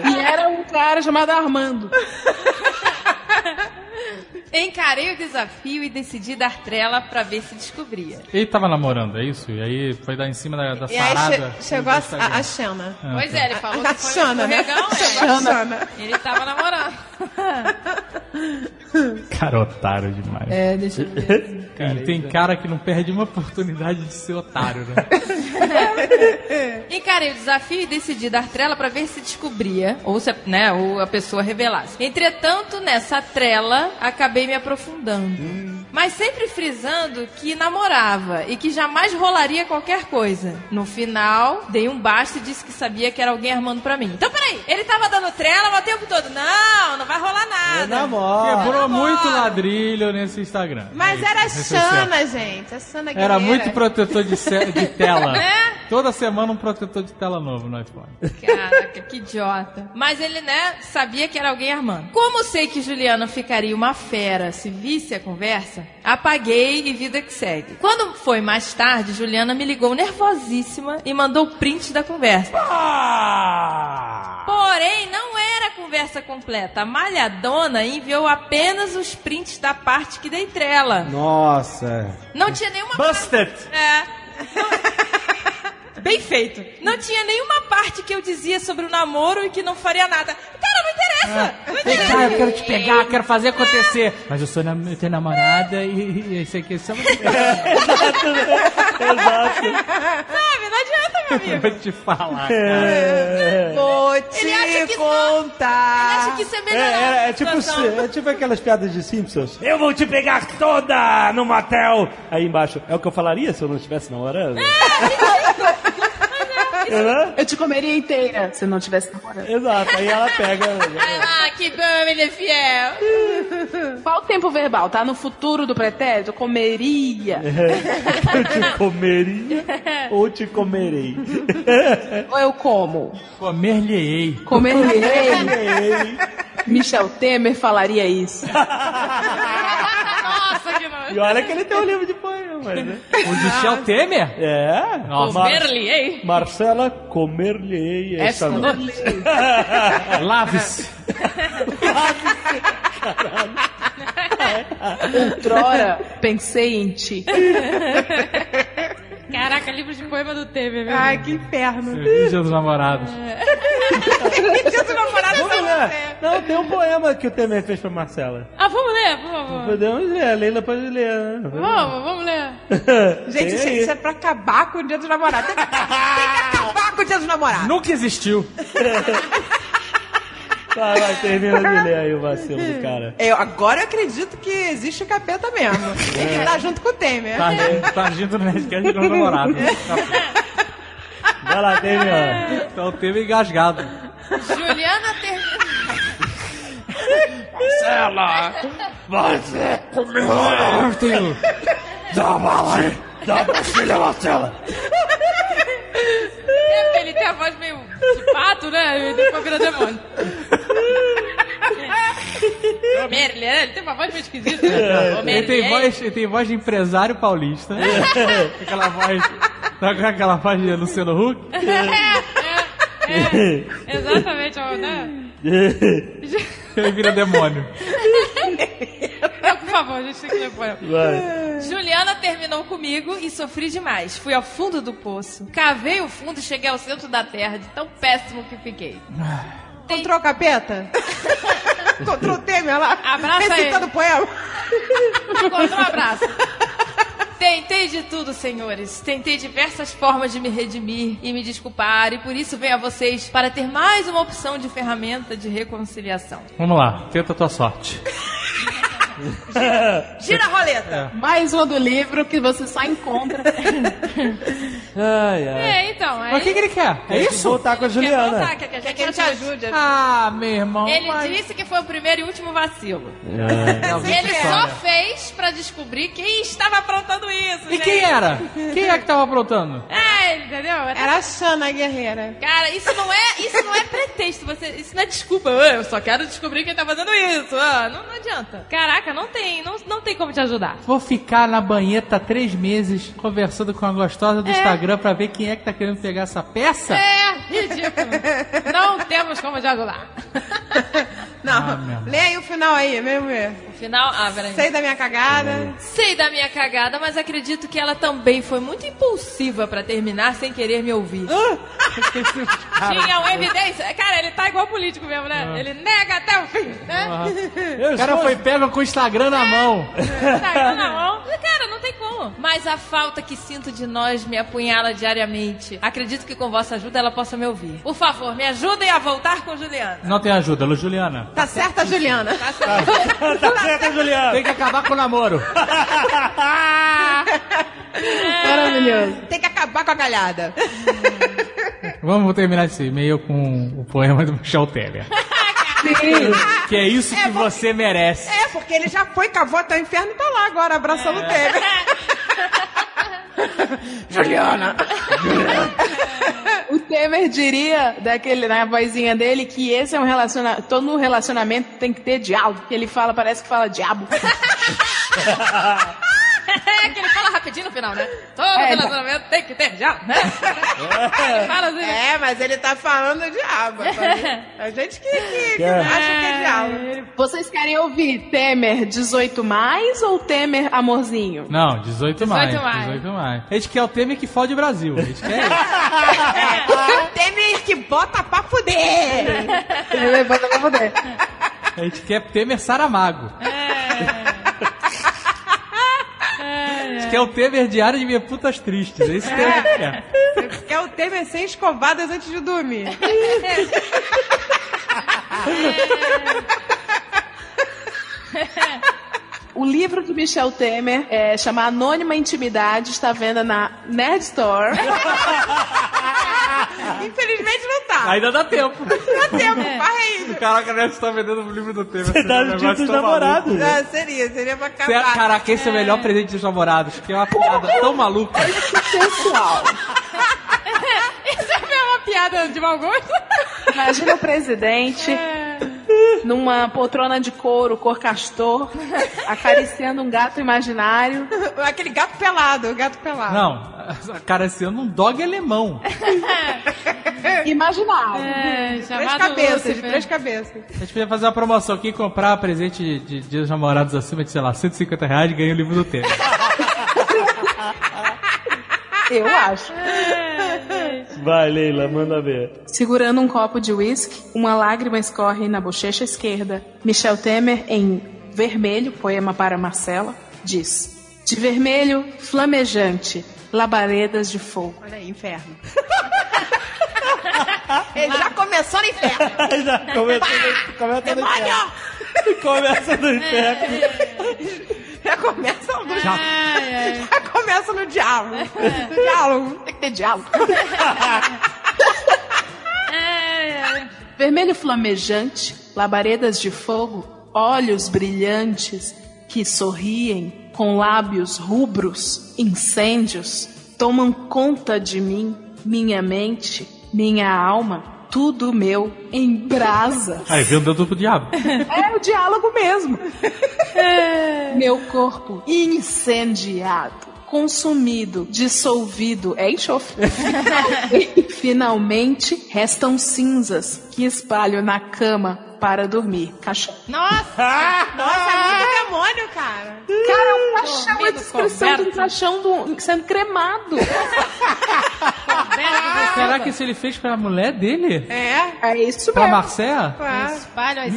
G: E era um cara chamado Armando. [LAUGHS]
D: Encarei o desafio e decidi dar trela pra ver se descobria.
E: Ele tava namorando, é isso? E aí foi dar em cima da, da
C: E aí
E: sarada.
C: che- chegou a, a, a Xana.
E: Ah,
D: Pois
E: tá.
D: é, ele falou
C: A
D: que foi
C: Xana, né?
D: é.
C: A Xana.
D: Ele tava namorando. [LAUGHS]
E: Cara, otário demais.
D: É, deixa eu ver. [LAUGHS]
E: Cara, tem cara que não perde uma oportunidade de ser otário, né? [LAUGHS]
D: Encarei o desafio e decidi dar trela pra ver se descobria, ou se né, ou a pessoa revelasse. Entretanto, nessa trela, acabei me aprofundando. Mas sempre frisando que namorava e que jamais rolaria qualquer coisa. No final, dei um basta e disse que sabia que era alguém armando pra mim. Então, peraí, ele tava dando trela o tempo todo. Não, não vai rolar
B: Eu
D: nada.
B: namoro.
E: Quebrou muito ladrilho nesse Instagram.
C: Mas
E: É
C: era a
E: isso, rede social.
C: Xana, gente. A Xana
E: Era
C: guerreira.
E: muito protetor de, de tela. [LAUGHS]
D: É?
E: Toda semana um protetor de tela novo no iPhone.
D: Caraca, que idiota. Mas ele, né, sabia que era alguém armando. Como sei que Juliana ficaria uma fera se visse a conversa, apaguei e vida que segue. Quando foi mais tarde, Juliana me ligou nervosíssima e mandou print da conversa. Porém, não era a conversa completa. A malhadona enviou apenas os prints da parte que dei trela.
B: Nossa.
D: Não tinha nenhuma
B: Busted!
D: é. Não- Bem feito. Não tinha nenhuma parte que eu dizia sobre o namoro e que não faria nada. Cara, não interessa. Não
E: Vem
D: interessa.
E: cá, eu quero te pegar, quero fazer acontecer. Mas eu sou nam eu tenho namorada e, e esse aqui é só [LAUGHS]
B: Exato.
D: Sabe, não adianta, meu amigo.
E: Vou te falar, cara.
C: Vou te
D: Ele acha que
C: contar.
D: Acho que isso é
B: É,
D: melhor.
B: é, é tipo, é tipo aquelas piadas de Simpsons. Eu vou te pegar toda no motel. Aí embaixo, é o que eu falaria se eu não estivesse namorando? É,
G: Eu te comeria inteira se não tivesse namorando.
B: Exato, aí ela pega.
D: Ah, que bom, ele é fiel.
G: Qual o tempo verbal? Tá no futuro do pretérito? Comeria. [LAUGHS]
B: Eu te comeria ou te comerei.
G: Ou eu como?
E: Comer-lhe-ei.
G: Comerei. Michel Temer falaria isso. [LAUGHS]
B: E olha que ele tem um livro de poemas, né?
E: O Michel Temer?
B: É.
E: Nossa.
B: Mar-? Marcela comer-lhe esta noite. [LAUGHS]
E: Lave-se.
G: Outrora pensei em ti. [LAUGHS]
D: Caraca, livro de poema do Temer, meu.
C: Ai, que inferno.
E: Dia dos namorados. [LAUGHS]
C: Dia do namorado
B: Vamos
C: sem
B: ler. Não, tem um poema que o Temer fez pra Marcela.
D: Ah, vamos ler, por favor.
B: Podemos ler, a Leila pode ler. né?
D: Vamos, vamos ler. [LAUGHS]
C: Gente, isso,
B: aí.
C: isso é pra acabar com o dia dos namorados. Tem que, tem que acabar com o dia dos namorados.
E: Nunca existiu. [LAUGHS]
B: Vai, vai, termina de ler aí o vacilo do cara.
C: Eu, agora eu acredito que existe o capeta mesmo. Tem que estar junto com o Temer.
E: Tá, tá agindo no Nerdcast dos namorados.
B: Vai lá, termina.
E: Então o Temer engasgado.
D: Juliana termina.
B: Marcela! Você comeu!
E: Eu tenho...
B: Dá uma bala aí! Dá pra filha, Marcela!
D: É, ele tem a voz meio de pato, né? E depois vira demônio. Merle, né? Ele tem uma voz meio esquisita. né? Ô,
E: Ele tem, voz, ele tem voz de empresário paulista. [LAUGHS] aquela voz. Sabe com aquela voz de Luciano Huck?
D: É, é, é, exatamente, né? [LAUGHS]
E: Ele vira demônio. [LAUGHS]
D: Favor, a gente tem que ler o poema.
B: Vai.
D: Juliana terminou comigo e sofri demais. Fui ao fundo do poço. Cavei o fundo e cheguei ao centro da terra, de tão péssimo que fiquei.
C: Encontrou o capeta? [LAUGHS] Encontrou o Temer lá?
D: Abraça
C: Recitando poema?
D: Encontrou um abraço. Tentei de tudo, senhores. Tentei diversas formas de me redimir e me desculpar, e por isso venho a vocês para ter mais uma opção de ferramenta de reconciliação.
E: Vamos lá, tenta a tua sorte. [LAUGHS]
C: Gira, gira a roleta.
G: Mais uma do livro que você só encontra. [LAUGHS]
B: Ai, ai.
D: É, então. Aí...
E: Mas o que, que ele quer? É isso?
B: voltar com a
D: Quer
B: Juliana.
D: voltar, quer que a
C: Quer
D: gente,
C: que a gente ajude?
E: Ah, meu irmão.
D: Ele
E: mas-
D: disse que foi o primeiro e último vacilo. [LAUGHS]
E: Não,
D: Ele
E: que
D: só
E: história.
D: fez pra descobrir quem estava aprontando isso.
E: E
D: gente.
E: quem era? Quem é que tava aprontando?
D: É, entendeu?
C: Era a Xana, guerreira.
D: Cara, isso não é, isso não é pretexto, você, isso não é desculpa. Eu só quero descobrir quem tá fazendo isso. Ah, não, não adianta. Caraca, não tem, não, não tem como te ajudar.
E: Vou ficar na banheta três meses conversando com a gostosa do Instagram pra ver quem é que tá querendo pegar essa peça?
D: É, ridículo. Não temos como te ajudar. [LAUGHS]
C: Não,
E: Ah,
C: lê aí o final aí, mesmo ver.
D: No final, ah, peraí.
C: Sei da minha cagada.
D: Sei da minha cagada, mas acredito que ela também foi muito impulsiva pra terminar sem querer me ouvir. [LAUGHS] Tinha uma evidência. Cara, ele tá igual político mesmo, né? Ele nega até o fim, né?
B: Eu
E: O cara foi pego com o Instagram na mão.
D: Tá na mão. [LAUGHS] Cara, não tem como. Mas a falta que sinto de nós me apunhala diariamente. Acredito que com vossa ajuda ela possa me ouvir. Por favor, me ajudem a voltar com Juliana.
E: Não tem ajuda, Lu Juliana.
C: Tá certa, Juliana.
D: Tá certo?
B: Tá certo, Juliana.
E: Tem que acabar com o namoro. [LAUGHS]
G: Maravilhoso.
C: Tem que acabar com a galhada.
E: Vamos terminar esse e-mail com o poema do Michel [LAUGHS] Temer. Que é isso que você merece.
C: É, porque ele já foi, cavou até o inferno e tá lá agora, abraçando o Temer. [LAUGHS] Juliana.
G: O Temer diria, daquele, na vozinha dele, que esse é um relacionamento. Todo relacionamento tem que ter diálogo. Que ele fala, parece que fala diabo. [LAUGHS] [LAUGHS]
D: É que ele fala rapidinho no final, né? Todo
G: É,
D: relacionamento tem que ter já, né? Ele fala assim.
C: É, mas ele tá falando diabo. A gente que, que, que
B: É.
C: acha que é diabo.
G: Vocês querem ouvir Temer 18 mais ou Temer amorzinho?
E: Não, 18 mais.
D: 18 mais.
E: 18 mais. A gente quer o Temer que fode o Brasil. A gente quer isso. [LAUGHS]
C: É, Temer que bota pra fuder.
G: Levanta pra poder.
E: A gente quer Temer Saramago. A gente quer o Temer diário de minha putas tristes. É isso que a gente quer.
C: Quer o Temer sem escovadas antes de dormir.
G: O livro do Michel Temer é, chama Anônima Intimidade, está à venda na Nerd Store. [LAUGHS] [LAUGHS]
C: Infelizmente não tá.
E: Ainda dá tempo. [LAUGHS]
C: Dá tempo, vai aí.
E: Caraca, a gente tá vendendo o livro do Temer.
B: Você dá no dia dos namorados.
C: Ah, seria, seria pra
E: Cê-
C: acabar.
E: Caraca, esse é o melhor presente dos namorados. Que é uma piada tão maluca.
G: Pessoal, [LAUGHS]
D: Isso é uma piada de mau gosto?
G: imagina o presidente numa poltrona de couro, cor castor, [LAUGHS] acariciando um gato imaginário.
C: Aquele gato pelado, o gato pelado.
E: Não, acariciando um dog alemão. [LAUGHS]
G: Imaginário.
D: É,
C: Três cabeças,
D: Lúcifer.
C: de três cabeças.
E: A gente podia fazer uma promoção aqui, comprar presente de, de Dia dos namorados acima de, sei lá, 150 reais e ganha o livro do Temer. [LAUGHS]
G: Eu acho.
B: Vai, Leila, manda ver.
G: Segurando um copo de uísque, uma lágrima escorre na bochecha esquerda. Michel Temer, em Vermelho, poema para Marcela, diz: De vermelho, flamejante, labaredas de fogo.
C: Olha aí, inferno. [LAUGHS] Ele já começou no inferno. [LAUGHS]
B: Já começa, começa no inferno. Começa no inferno.
C: Já começa no...
E: Já. [LAUGHS]
C: Já começa no diálogo. No diálogo.
G: Tem que ter diálogo. [LAUGHS] Vermelho flamejante, labaredas de fogo, olhos brilhantes que sorriem com lábios rubros, incêndios, tomam conta de mim, minha mente, minha alma, tudo meu em brasa.
E: Aí vem o dedo pro diabo. [LAUGHS]
G: É o diálogo mesmo. Meu corpo incendiado, consumido, dissolvido. É enxofre. [LAUGHS] Finalmente restam cinzas que espalho na cama para dormir. Caixão.
C: Nossa! [LAUGHS] Nossa, é muito demônio, cara.
G: Cara, é um caixão, é a
D: Dormindo
G: descrição de um
D: coberto.
G: caixão do- sendo cremado.
E: Será que isso ele fez pra mulher dele?
C: É.
G: É isso
E: Pra
G: mesmo.
E: Marcéia?
C: é.
D: Espalha as...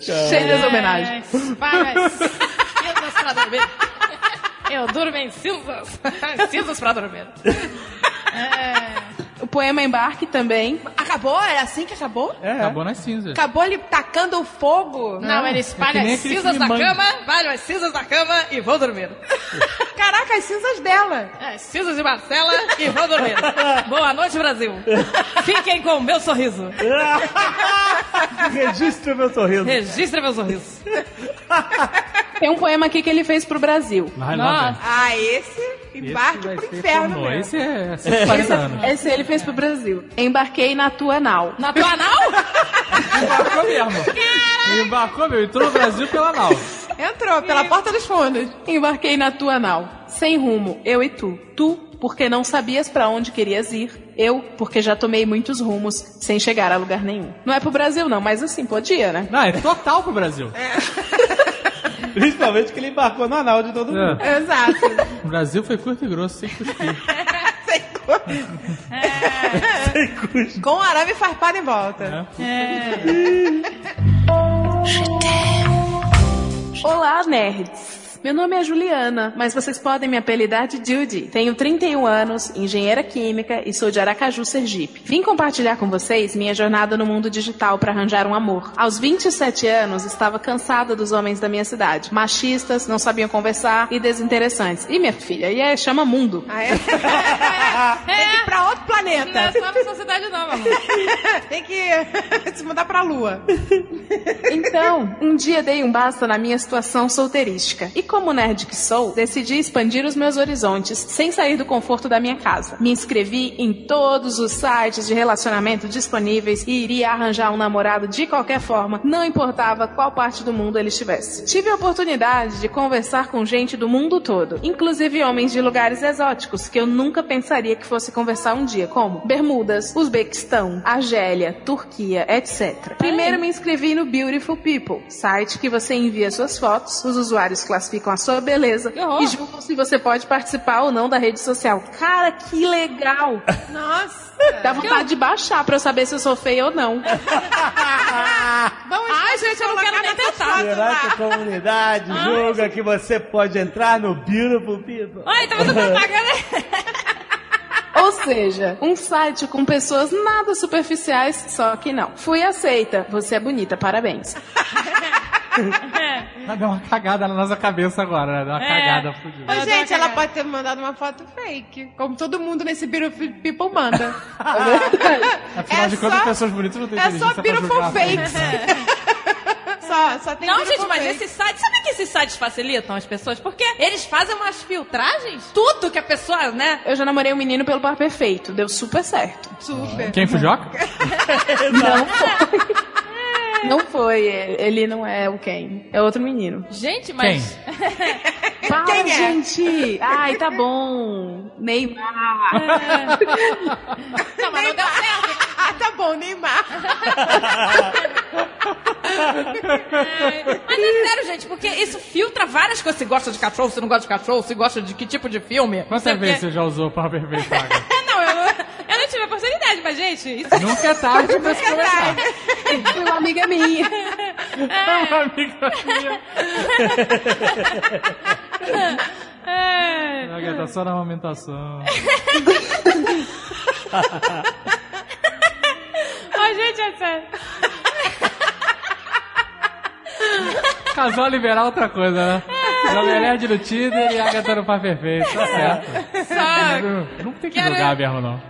G: Cheio de homenagem.
D: Espalha as cinzas pra dormir. Eu durmo em cinzas. cinzas pra dormir.
G: O poema Embarque também.
C: Acabou? É assim que acabou?
B: É,
E: Acabou nas cinzas.
C: Acabou ele tacando fogo?
D: Não, ele
E: É
D: espalha
E: nem
D: as cinzas da
E: Mangue.
D: cama, espalha as cinzas da cama e vou dormir. [LAUGHS]
C: Caraca, as cinzas dela.
D: As cinzas de Marcela e vou dormir. [LAUGHS] Boa noite, Brasil. Fiquem com o meu sorriso. [LAUGHS]
B: Registra meu sorriso.
D: Registre meu sorriso.
G: Tem um poema aqui que ele fez pro Brasil.
E: Vai velho.
C: Ah, esse embarque pro inferno
E: pornô.
C: mesmo.
E: Esse é 140 anos.
G: Esse ele fez pro Brasil. Embarquei na tua nau.
D: Na tua anal? [LAUGHS]
E: Embarcou mesmo. Embarcou mesmo. Entrou no Brasil pela nau.
C: Entrou pela porta dos fundos.
G: Embarquei na tua nau. Sem rumo, eu e tu. Tu, porque não sabias pra onde querias ir. Eu, porque já tomei muitos rumos sem chegar a lugar nenhum. Não é pro Brasil, não, mas assim, podia, né?
E: Não, é total pro Brasil. [LAUGHS]
B: Principalmente que ele embarcou no anal de todo mundo.
E: É.
C: Exato.
E: O Brasil foi curto e grosso, sem cuspir. [LAUGHS]
C: Sem cu- [LAUGHS] Com arame farpado em volta.
G: Olá, nerds! Meu nome é Juliana, mas vocês podem me apelidar de Judy. Tenho 31 anos, engenheira química e sou de Aracaju, Sergipe. Vim compartilhar com vocês minha jornada no mundo digital para arranjar um amor. Aos 27 anos, estava cansada dos homens da minha cidade. Machistas, não sabiam conversar e desinteressantes. E minha filha, e é chama mundo.
C: Ah, é? [LAUGHS] Tem que ir pra outro
D: Não é
C: planeta.
D: só na sociedade não, amor. [LAUGHS]
C: Tem que [LAUGHS] se mudar pra lua.
G: Então, um dia dei um basta na minha situação solteirística. E como nerd que sou, decidi expandir os meus horizontes sem sair do conforto da minha casa. Me inscrevi em todos os sites de relacionamento disponíveis e iria arranjar um namorado de qualquer forma, não importava qual parte do mundo ele estivesse. Tive a oportunidade de conversar com gente do mundo todo, inclusive homens de lugares exóticos que eu nunca pensaria que fosse conversar um dia, como Bermudas, Uzbequistão, Argélia, Turquia, etc. Primeiro me inscrevi no Beautiful People, site que você envia suas fotos, os usuários classificam a sua beleza e julgam se você pode participar ou não da rede social. Cara, que legal! [LAUGHS]
C: Nossa.
G: Dá vontade de baixar pra eu saber se eu sou feia ou não. [LAUGHS]
C: Vamos
D: Ai, gente, eu não quero nem tentar.
B: Será que a comunidade julga que você pode entrar no Beautiful People?
D: Ai, tá fazendo propaganda. [LAUGHS]
G: Ou seja, um site com pessoas nada superficiais, só que não. Fui aceita. Você é bonita, parabéns.
E: Deu uma cagada na nossa cabeça agora, né? Deu uma
D: É.
E: cagada fodida.
C: Mas,
D: Ela
C: gente, ela pode ter mandado uma foto fake. Como todo mundo nesse Beautiful People manda. [LAUGHS]
E: Afinal
C: É
E: de contas,
C: só-
E: pessoas bonitas não têm
C: É só Beautiful. Fakes. [LAUGHS] só, só tem
D: Não, gente, mas esses sites, sabe que esses sites facilitam as pessoas? Porque eles fazem umas filtragens, tudo que a pessoa, né?
G: Eu já namorei um menino pelo par perfeito. Deu super certo.
C: Super.
E: Quem Fujoca? [LAUGHS]
G: Não foi. Não foi. Ele não é o Ken. É outro menino.
D: Gente, mas. [LAUGHS]
G: Para,
C: Quem é?
G: gente! Ai, tá bom. Neymar. [LAUGHS]
D: Não, mas não deu certo.
C: Ah, tá bom, Neymar.
D: Mas é sério, gente, porque isso filtra várias coisas. Se gosta de cachorro, se não gosta de cachorro, se gosta de que tipo de filme.
E: Quantas vezes você já usou para Agatha?
D: Eu tive a oportunidade, mas, gente, isso
E: Nunca é [LAUGHS] tarde pra se começar.
G: Foi uma amiga minha.
E: Uma amiga minha.
D: é.
E: Agatha, só na amamentação.
D: Ai, gente, é sério.
E: Casal liberal é outra coisa, né? Jovem Nerd no Tinder e Agatha no par perfeito. Tá certo.
D: Só.
E: Não, não tem que
D: Quero-
E: julgar mesmo, não.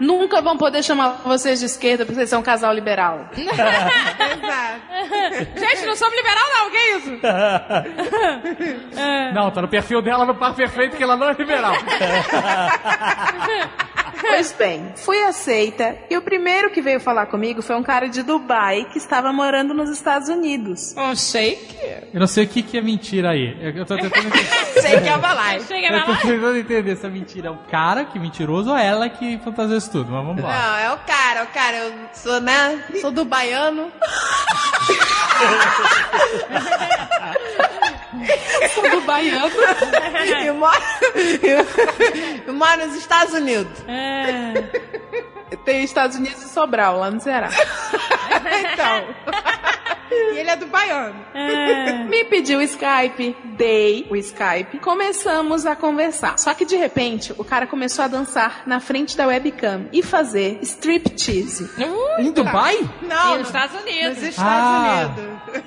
G: Nunca vão poder chamar vocês de esquerda porque vocês são um casal liberal. [LAUGHS]
C: Exato.
D: Gente, não somos liberal, não, que isso?
E: Não, tá no perfil dela no par perfeito que ela não é liberal. [LAUGHS]
G: Pois bem, fui aceita e o primeiro que veio falar comigo foi um cara de Dubai que estava morando nos Estados Unidos.
D: Um shake?
E: Eu não sei o que, que é mentira aí. Eu tô tentando entender. [LAUGHS]
C: Sei que é uma live.
D: Chega
E: Eu tô
D: mão.
E: tentando entender se a mentira é o cara que é mentiroso ou ela que fantasiou isso tudo. Mas vamos lá.
C: Não, é o cara, o cara. Eu sou, né? Sou do baiano. [LAUGHS] [LAUGHS]
G: Sou do baiano.
C: e moro, eu moro nos Estados Unidos.
G: Tem Estados Unidos e Sobral, lá no Ceará. [LAUGHS]
C: Então. E ele é do baiano.
G: Me pediu o Skype, dei o Skype, começamos a conversar. Só que de repente, o cara começou a dançar na frente da webcam e fazer striptease.
E: Em Dubai?
C: Não,
D: E nos Estados Unidos.
C: nos Estados
E: Ah.
C: Unidos.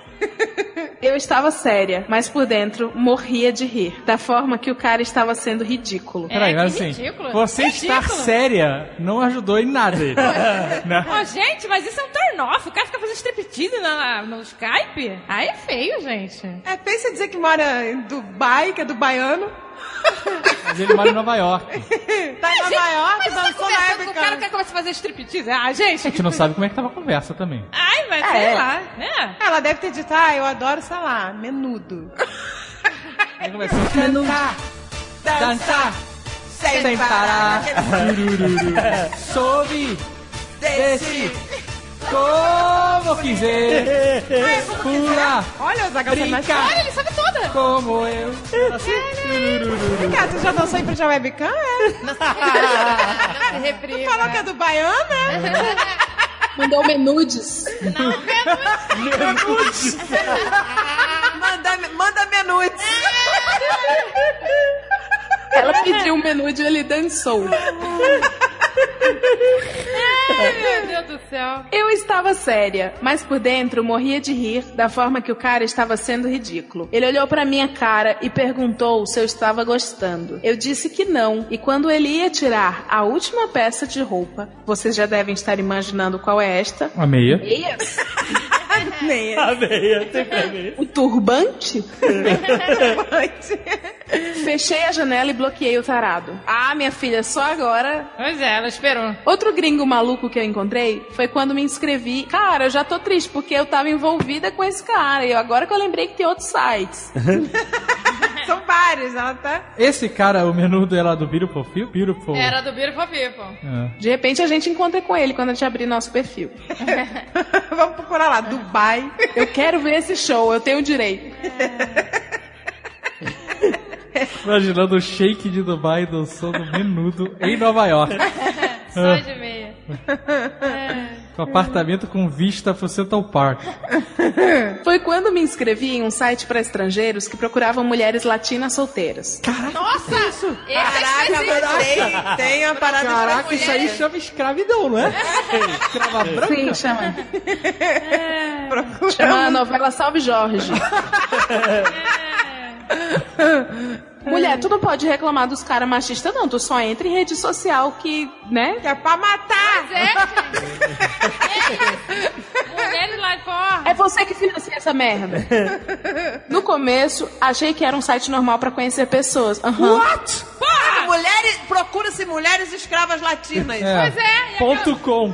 G: Eu estava séria, mas por dentro morria de rir, da forma que o cara estava sendo ridículo.
E: Peraí,
D: É,
E: mas
D: que
E: assim,
D: ridículo.
E: você estar
D: Ridículo.
E: séria não ajudou em nada ele. [LAUGHS] né?
D: Ô, gente, mas isso é um turn off. O cara fica fazendo striptease na, no Skype? Aí é feio, gente.
C: É, pensa dizer que mora em Dubai, que é do baiano.
E: Mas ele mora em Nova York. [LAUGHS]
C: Tá em Nova York,
D: Mas você tá
C: dançou na
D: com o cara
C: webcam.
D: que começa a fazer striptease? Ah, gente.
E: A gente não sabe como é que tava a conversa também.
D: Ai, mas
G: É.
D: sei lá, né?
C: Ela deve ter dito, ah, eu adoro, sei lá, menudo. [LAUGHS]
E: Aí começou a cantar, dançar, sem parar. Turururu. [LAUGHS] Sobe, desce, como quiser. Pula,
C: Olha, o Zagal
E: brinca,
D: Olha, ele sabe toda.
E: como eu. Assim.
C: Vem cá, você já dançou em frente à webcam? É? [LAUGHS]
D: Não reprima.
C: Falou que é do baiano, né?
G: Mandou menudes.
C: Manda, manda menudes.
G: Ela pediu um menude e ele dançou.
D: Ai, meu Deus do céu.
G: Eu estava séria, mas por dentro morria de rir da forma que o cara estava sendo ridículo. Ele olhou pra minha cara e perguntou se eu estava gostando. Eu disse que não, e quando ele ia tirar a última peça de roupa, vocês já devem estar imaginando qual é esta.
E: A meia.
G: Meias? [LAUGHS]
C: Nem
B: A meia, sempre a meia.
G: O turbante? [LAUGHS] [LAUGHS] Fechei a janela e bloqueei o tarado. Ah, minha filha, só agora
D: Pois é, ela esperou.
G: Outro gringo maluco que eu encontrei foi quando me inscrevi. Cara, eu já tô triste porque eu tava envolvida com esse cara. E agora que eu lembrei que tem outros sites. [LAUGHS]
C: São vários, ela tá.
E: Esse cara, o menudo é lá do Beautiful Feel? Beautiful.
D: Era do Beautiful People.
E: É.
G: De repente a gente encontra com ele quando a gente abrir nosso perfil. [LAUGHS]
C: Vamos procurar lá, Dubai.
G: Eu quero ver esse show, eu tenho direito. [LAUGHS]
E: Imaginando o shake de Dubai dançando menudo em Nova York. [LAUGHS]
D: Só de meia.
E: Com apartamento com vista pro Central Park.
G: Foi quando me inscrevi em um site para estrangeiros que procuravam mulheres latinas solteiras.
D: Nossa! Esse é
C: Caraca, mas tem, tem a parada
E: Caraca,
C: pra
E: isso aí chama escravidão, não é? Escrava branca?
G: Sim, chama. [LAUGHS] Chama a novela Salve Jorge. [LAUGHS] [LAUGHS] Mulher, tu não pode reclamar dos caras machistas, não. Tu só entra em rede social que, né?
C: Que é pra matar.
D: É. [LAUGHS] Mulheres lá fora.
G: É você que financia essa merda. [LAUGHS] No começo, achei que era um site normal pra conhecer pessoas. Aham.
C: Mulheres, procura-se mulheres escravas latinas.
E: É.
D: Pois é.
E: Ponto com.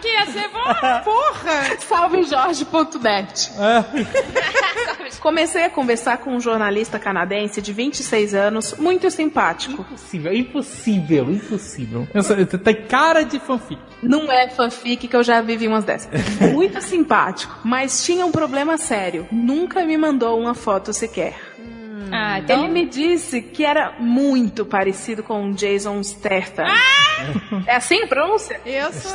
D: Que ia ser bom. [LAUGHS]
C: Porra!
G: Salvejorge.net.
E: É. [LAUGHS]
G: Comecei a conversar com um jornalista canadense de 26 anos, muito simpático.
E: Impossível, impossível, impossível. Tem cara de fanfic.
G: Não é fanfic que eu já vivi umas dessas. [LAUGHS] Muito simpático, mas tinha um problema sério. Nunca me mandou uma foto sequer.
D: Ah, então...
G: Ele me disse que era muito parecido com o Jason Statham. É assim a pronúncia?
C: Eu sou.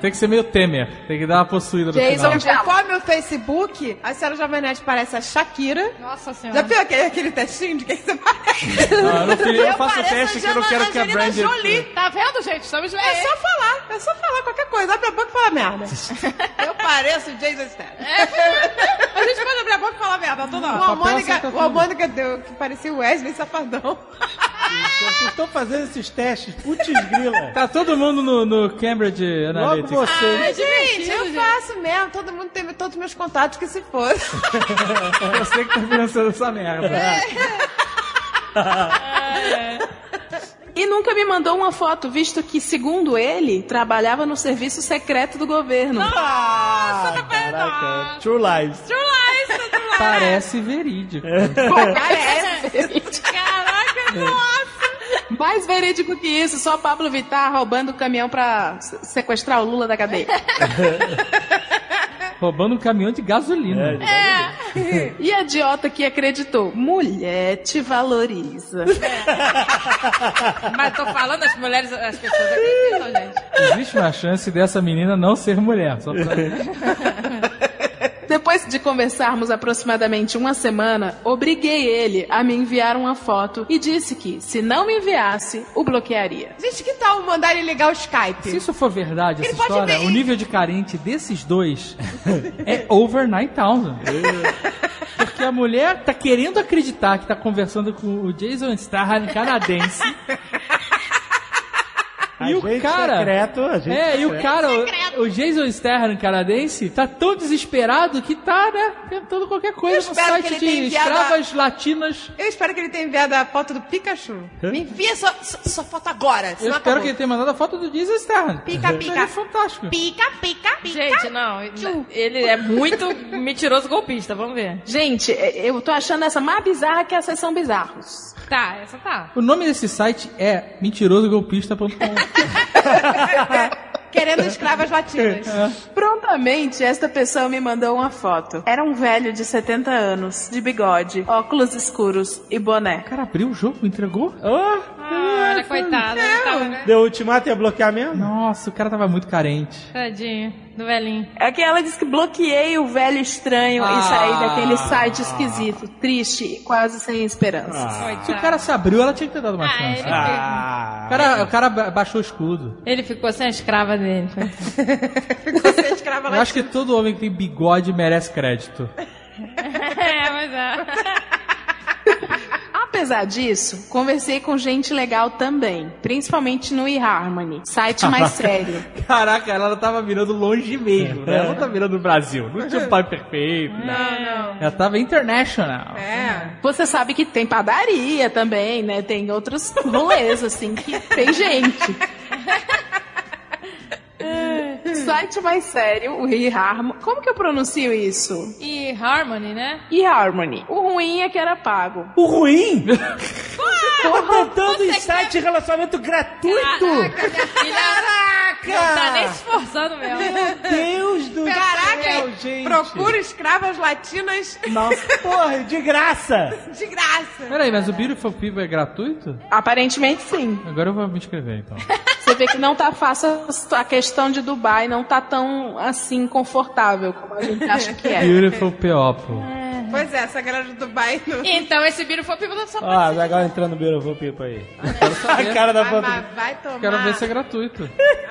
E: Tem que ser meio Temer. Tem que dar uma possuída no
G: Jason
E: final.
C: Conforme o Facebook, a senhora Jovem Nerd parece a Shakira.
D: Nossa
C: Já
D: senhora.
C: viu aquele, aquele testinho de quem você parece?
E: Ah, eu, não fiz- eu faço o teste que eu não quero que a Brand...
C: Jolie.
D: Tá vendo, gente? Estamos
C: É só falar, é só falar qualquer coisa. Abre a boca e fala merda. [LAUGHS] Eu pareço o Jason Statham. [LAUGHS] A gente pode abrir a boca e falar merda toda hora. O
E: papel
C: Almônica,
E: acerta
C: o
E: tudo.
C: Almônica deu que parecia o Wesley Safadão.
B: Vocês estão fazendo esses testes, putz [LAUGHS] grila.
E: Tá todo mundo no, no Cambridge
B: Logo
E: Analytics.
B: vocês.
C: Gente, eu faço mesmo. Todo mundo tem todos os meus contatos que se fosse. [LAUGHS]
E: Você que tá financiando essa merda. [LAUGHS]
G: E nunca me mandou uma foto, visto que, segundo ele, trabalhava no serviço secreto do governo.
B: Ah, caraca. True lies.
E: Parece verídico.
G: Parece.
D: Caraca, nossa.
G: Mais verídico que isso, só Pablo Vittar roubando o caminhão pra se- sequestrar o Lula da cadeia. [LAUGHS]
E: Roubando um caminhão de gasolina.
B: É,
G: E a idiota que acreditou, mulher te valoriza.
D: Mas tô falando, as mulheres, as pessoas acreditam, gente.
E: Existe uma chance dessa menina não ser mulher. Só pra... [LAUGHS]
G: Depois de conversarmos aproximadamente uma semana, obriguei ele a me enviar uma foto e disse que, se não me enviasse, o bloquearia.
C: Gente, que tal mandar ele ligar o Skype?
E: Se isso for verdade, essa
C: Ele pode
E: história,
C: ver.
E: o nível de carente desses dois [LAUGHS] é over 9,000. [LAUGHS] Porque a mulher tá querendo acreditar que tá conversando com o Jason Statham canadense. E o
B: Agente
E: cara.
B: secreto, agente
E: é, e o cara, o, o Jason Statham canadense, tá tão desesperado que tá, né, tentando qualquer coisa
C: Eu
E: no
C: espero
E: site
C: que ele
E: de
C: tenha enviado a-
E: escravas latinas.
C: Eu espero que ele tenha enviado a foto do Pikachu. Me envia sua, sua, sua foto agora.
E: Eu espero
C: acabou.
E: que ele tenha mandado a foto do Jason Statham.
C: Pica,
E: Isso
C: pica.
E: é fantástico.
C: Pica, pica, pica.
D: Gente, não, ele é muito mentiroso golpista, vamos ver.
G: Gente, é, eu tô achando essa mais bizarra que a sessão bizarros.
D: Tá, essa tá.
E: O nome desse site é mentirosogolpista.com. [LAUGHS]
C: Querendo escravas latinas.
G: Prontamente, esta pessoa me mandou uma foto. Era um velho de 70 anos, de bigode, óculos escuros e boné.
E: O cara abriu o jogo, entregou?
B: Oh,
D: Olha, coitada. ele Tava, né?
B: deu ultimato e ia bloquear mesmo?
E: Nossa, o cara tava muito carente.
D: Tadinho, do velhinho.
G: É que ela disse que bloqueei o velho estranho e
E: Ah.
G: saí daquele site esquisito, triste e quase sem esperanças.
E: Se o cara se abriu, ela tinha que ter dado uma
D: Ah,
E: chance.
D: ele,
B: Ah,
E: O cara, o cara ba- baixou o escudo.
D: ele ficou sem a escrava dele. foi.
C: Você é escrava
E: Eu acho que todo homem que tem bigode merece crédito. [LAUGHS]
D: é, mas é.
G: Apesar disso, conversei com gente legal também, principalmente no eHarmony, site mais [LAUGHS] sério.
E: Caraca, ela tava mirando longe mesmo, né? Ela não tá mirando no Brasil. Não tinha um pai perfeito.
C: Não, não.
E: Ela tava international.
C: É.
G: Você sabe que tem padaria também, né? Tem outros rolês, assim, que tem gente. [LAUGHS] [LAUGHS] Site mais sério, o eHarmony. Como que eu pronuncio isso?
D: E Harmony, né?
G: eHarmony. O ruim é que era pago.
B: O ruim? Tá tentando
D: você
B: em site de relacionamento gratuito?
D: Caraca, minha filha não tá nem se esforçando mesmo.
B: Deus do
C: Caraca,
B: céu, gente.
C: procura escravas latinas
B: Nossa, porra, de graça. [LAUGHS]
C: de graça.
E: Peraí, mas o Beautiful People é gratuito?
G: Aparentemente sim.
E: Agora eu vou me inscrever, então. [LAUGHS]
G: Você vê que não tá fácil a questão de Dubai, não tá tão assim confortável como a gente acha que é.
E: Beautiful People.
C: Pois é, essa galera do Dubai não.
D: Então esse Beautiful People só pode
B: Ó,
D: ser.
B: legal entrando no Beautiful People aí. A cara da
C: Vai,
B: foto.
C: mas vai tomar.
E: Quero ver se é gratuito.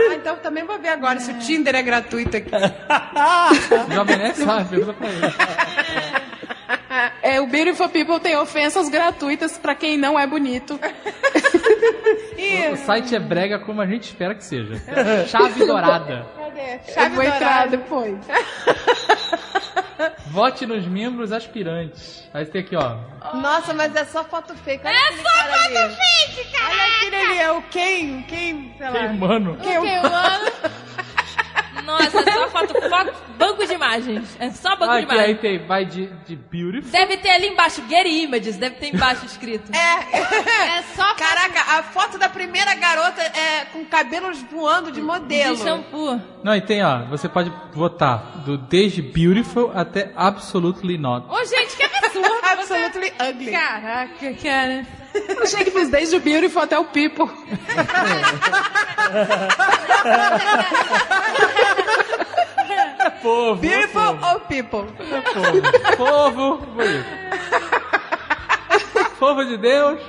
C: Ah, então também vou ver agora se o Tinder é gratuito aqui. [LAUGHS]
E: Jovem Nerd sabe, pergunta pra ele. [LAUGHS]
G: É, o Beautiful People tem ofensas gratuitas pra quem não é bonito. [LAUGHS]
E: O site é brega como a gente espera que seja. [LAUGHS] Chave dourada.
C: Cadê?
G: Eu
C: Chave
G: vou entrar
C: dourada.
G: depois. [LAUGHS]
E: Vote nos membros aspirantes. Aí tem aqui, ó.
C: Nossa, mas é só foto fake. Olha é só foto fake, cara. Olha aquele ali, é o quem? Quem? Sei lá. Quem?
D: Ok, mano. Nossa, é só foto, foto, banco de imagens. É só banco de
E: Aqui aí
D: imagens.
E: tem, vai de, de beautiful.
D: Deve ter ali embaixo, Get Images, deve ter embaixo escrito.
C: É. [LAUGHS]
D: É só foto
C: Caraca, a foto da primeira garota é com cabelos voando de modelo.
D: de shampoo.
E: Não, e tem, ó, você pode votar do desde beautiful até absolutely not.
D: Ô, gente, que absurdo. [LAUGHS]
C: Absolutely ugly.
D: Caraca, cara.
G: Eu achei que fiz desde o Beautiful até o People.
E: Povo.
C: Beautiful or people?
E: Povo. Bonito. Povo de Deus.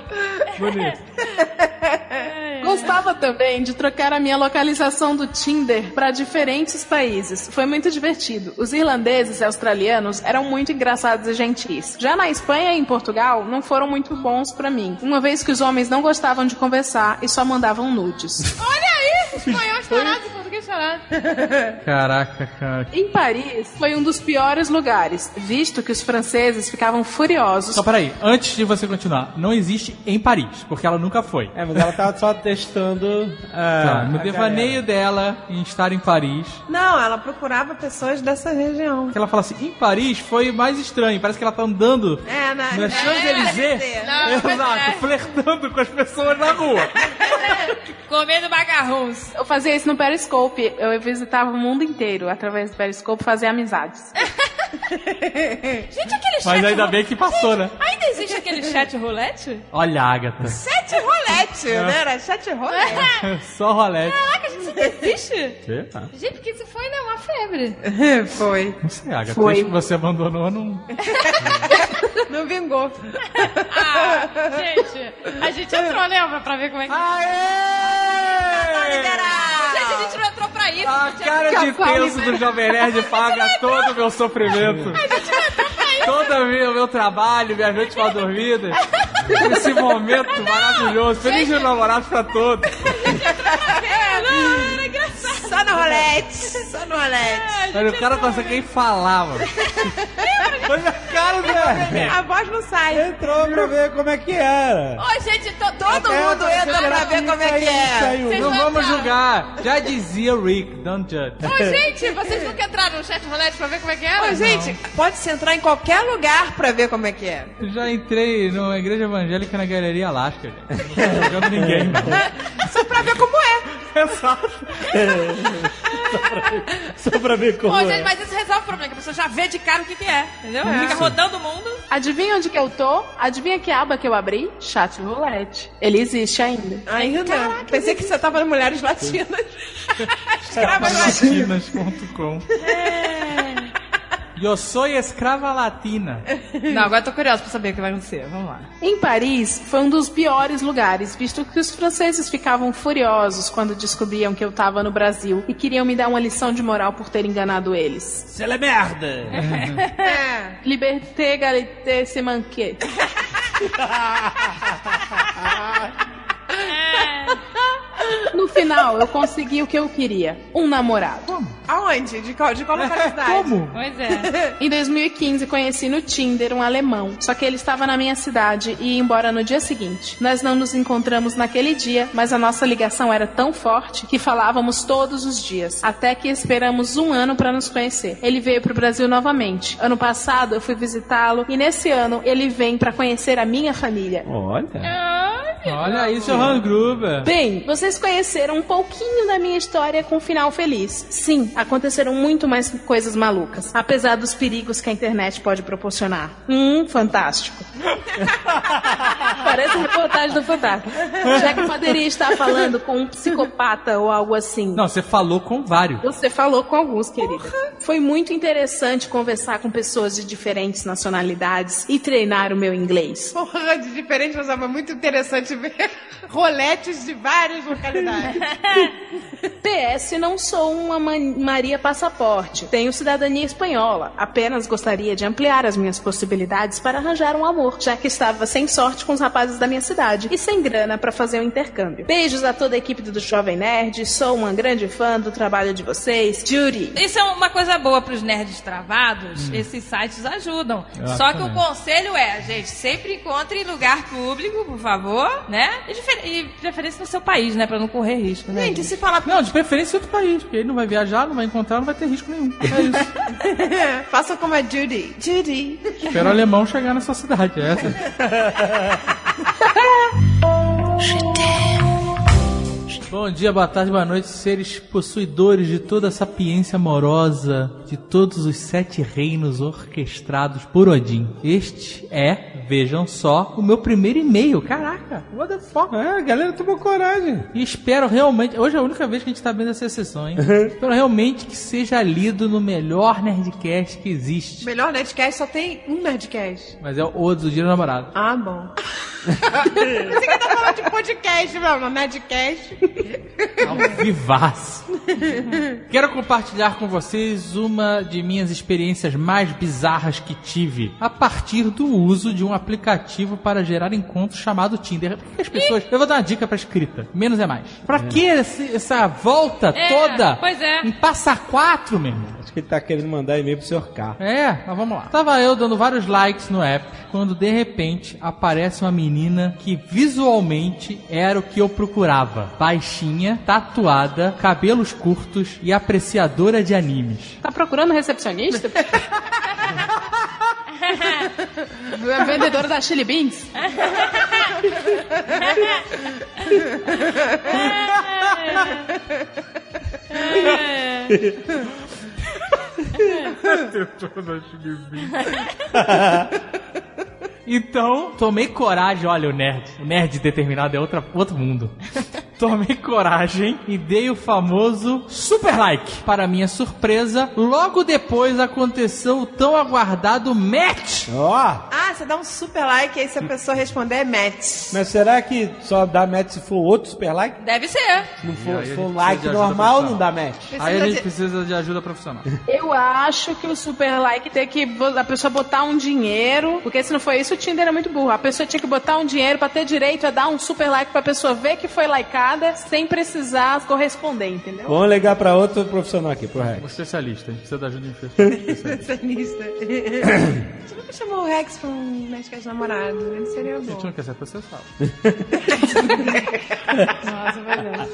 E: Bonito. [LAUGHS]
G: Gostava também de trocar a minha localização do Tinder para diferentes países. Foi muito divertido. Os irlandeses e australianos eram muito engraçados e gentis. Já na Espanha e em Portugal, não foram muito bons para mim, uma vez que os homens não gostavam de conversar e só mandavam nudes. [LAUGHS]
D: Olha aí, espanhol chorado e português chorado. [LAUGHS]
E: Caraca, cara.
G: Em Paris, foi um dos piores lugares, visto que os franceses ficavam furiosos
E: Só peraí, antes de você continuar, não existe em Paris, porque ela nunca foi.
B: É, mas ela tava só testando. ah,
E: Tá, no
B: a
E: devaneio dela em estar em Paris,
C: Não, ela procurava pessoas dessa região.
E: que ela fala assim, em Paris foi mais estranho, parece que ela tá andando
C: É, na,
E: na Champs-Élysées,
D: Não,
E: exato,
D: é.
E: flertando com as pessoas na rua. [LAUGHS]
D: Comendo macarrons.
G: Eu fazia isso no Periscope. Eu visitava o mundo inteiro através do Periscope fazer amizades. [LAUGHS] [LAUGHS]
D: Gente, aquele chat...
E: Mas ainda bem que passou, né?
D: Ainda existe aquele chat roulette?
E: Olha, Agatha.
C: Sete rolete, né? Era sete rolete. [LAUGHS]
E: Só rolete.
D: Caraca, gente, isso não existe? [LAUGHS]
B: Será?
D: Gente, porque isso foi, né, uma febre.
C: Foi.
E: Não sei, Agatha.
G: Foi.
E: Desde que você abandonou, não...
C: Não vingou.
D: Ah, gente, a gente entrou, lembra? Pra ver como é que... Gente, a gente não entrou pra isso.
E: A
D: gente
E: cara de tenso do Jovem Nerd paga todo o meu sofrimento. Todo o meu, meu trabalho, minhas noites mal dormidas. Esse momento maravilhoso. Feliz dia dos namorados pra todos.
D: Não, era engraçado.
C: Só no rolete. Só no rolete.
E: Olha, o cara não consegue nem falar, mano. [LAUGHS] Olha a cara do
C: A voz não sai.
B: Entrou pra ver como é que era.
D: Ô, gente, to-
C: Todo mundo entra pra ver como é que é.
D: Vocês
E: Não
D: não
E: vamos
D: entraram.
E: julgar. Já dizia o Rick, don't judge.
D: Ô, gente, vocês nunca entraram no chat roulette pra ver como é que era?
C: Ô, gente, pode-se entrar em qualquer lugar pra ver como é que é.
E: Já entrei numa igreja evangélica na Galeria Alaska, gente. Não tô jogando ninguém. [LAUGHS]
C: Só pra ver como é.
E: Exato. [LAUGHS]
B: Só pra ver como
D: Ô,
B: é.
D: gente, mas isso resolve o problema, que a pessoa já vê de cara o que, que é, entendeu? Fica rodando o mundo.
G: Adivinha onde que eu tô? Adivinha que aba que eu abri? Chat roulette. Ele existe ainda.
C: Ainda. Pensei que você tava no Mulheres Latinas. [LAUGHS] Escravas latinas.
E: Latinas.com Eu sou escrava latina.
D: Não, agora eu tô curiosa pra saber o que vai acontecer. Vamos lá.
G: Em Paris, foi um dos piores lugares, visto que os franceses ficavam furiosos quando descobriam que eu tava no Brasil e queriam me dar uma lição de moral por ter enganado eles.
B: C'est la merda! [LAUGHS]
C: É.
G: Liberté, égalité, se manquer. [LAUGHS] No final, eu consegui o que eu queria: um namorado.
C: Aonde? De qual, de qual localidade?
E: Como?
D: Pois é. [LAUGHS]
G: Em 2015, conheci no Tinder um alemão, só que ele estava na minha cidade e ia embora no dia seguinte. Nós não nos encontramos naquele dia, mas a nossa ligação era tão forte que falávamos todos os dias, até que esperamos um ano para nos conhecer. Ele veio pro Brasil novamente. Ano passado eu fui visitá-lo e nesse ano ele vem para conhecer a minha família.
B: Olha.
E: Olha isso, Hans Gruber.
G: Bem, vocês conheceram um pouquinho da minha história com um final feliz. Sim, aconteceram muito mais coisas malucas, apesar dos perigos que a internet pode proporcionar. Hum, fantástico. [LAUGHS] Parece reportagem do Fantástico. Já que poderia estar falando com um psicopata ou algo assim.
E: Não, você falou com vários.
G: Você falou com alguns, querida. Foi muito interessante conversar com pessoas de diferentes nacionalidades e treinar o meu inglês.
C: Porra, de diferente, mas é muito interessante ver [LAUGHS] roletes de várias localidades. [LAUGHS]
G: PS, não sou uma ma- Maria Passaporte. Tenho cidadania espanhola. Apenas gostaria de ampliar as minhas possibilidades para arranjar um amor, já que estava sem sorte com os rapazes da minha cidade e sem grana para fazer um intercâmbio. Beijos a toda a equipe do Jovem Nerd. Sou uma grande fã do trabalho de vocês. Judy.
D: Isso é uma coisa boa pros nerds travados. Esses sites ajudam. Só que o
E: Exatamente.
D: conselho é, gente, sempre encontre lugar público, por favor, né? E, difer- e preferência no seu país, né? Pra não correr risco, né?
C: Gente, se falar.
E: Não, de preferência em outro país, porque ele não vai viajar, não vai encontrar, não vai ter risco nenhum. É isso. [LAUGHS]
C: Faça como a Judy. Judy.
E: Espera o alemão chegar na sua cidade, é essa. [LAUGHS] Bom dia, boa tarde, boa noite, seres possuidores de toda a sapiência amorosa de todos os sete reinos orquestrados por Odin. Este é, vejam só, o meu primeiro e-mail. Caraca, what the fuck?
B: É, a galera tomou coragem.
E: E espero realmente. Hoje é a única vez que a gente tá vendo essa sessão, hein? [LAUGHS] espero realmente que seja lido no melhor Nerdcast que existe.
C: Melhor Nerdcast só tem um Nerdcast.
E: Mas é o do Dia do Namorado.
C: Ah, bom. [LAUGHS] Você que tá falando de podcast, meu, Nerdcast.
E: Ao vivaço. Quero compartilhar com vocês uma de minhas experiências mais bizarras que tive a partir do uso de um aplicativo para gerar encontros chamado Tinder. Por que as pessoas. Eu vou dar uma dica pra escrita: menos é mais. Pra que esse- essa volta
D: É,
E: toda
D: pois é.
E: em passa quatro, meu irmão?
B: Acho que ele tá querendo mandar e-mail pro Sr. K.
E: É, mas vamos lá. Tava eu dando vários likes no app, quando de repente aparece uma menina que visualmente era o que eu procurava. Baixinha, tatuada, cabelos curtos e apreciadora de animes.
G: Tá procurando recepcionista? Vendedora da Chili Beans?
E: Tetonas Bibi. [LAUGHS] Então, tomei coragem. Olha, o nerd. O nerd determinado é outra, outro mundo. [LAUGHS] Tomei coragem e dei o famoso super like. Para minha surpresa, logo depois aconteceu o tão aguardado match.
B: Ó,
C: Ah, você dá um super like e aí se a pessoa responder é match.
B: mas será que só dá match se for outro super like?
D: Deve ser.
B: Se não for, se for um
E: precisa
B: like normal, não dá match.
E: Aí a gente
C: de-
E: precisa de ajuda profissional.
G: Eu acho que o super like tem que a pessoa botar um dinheiro, porque se não for isso, o Tinder é muito burro. A pessoa tinha que botar um dinheiro pra ter direito a dar um super like pra pessoa ver que foi likeada sem precisar corresponder, entendeu?
B: Vamos ligar pra outro profissional aqui, pro Rex.
E: Um especialista, a gente precisa da ajuda de um [LAUGHS] especialista.
C: Especialista. [COUGHS] Você nunca chamou o Rex pra um Nerdcast namorado? Ele seria
E: A gente
C: bom.
E: não quer ser processado.
C: Nossa, verdade.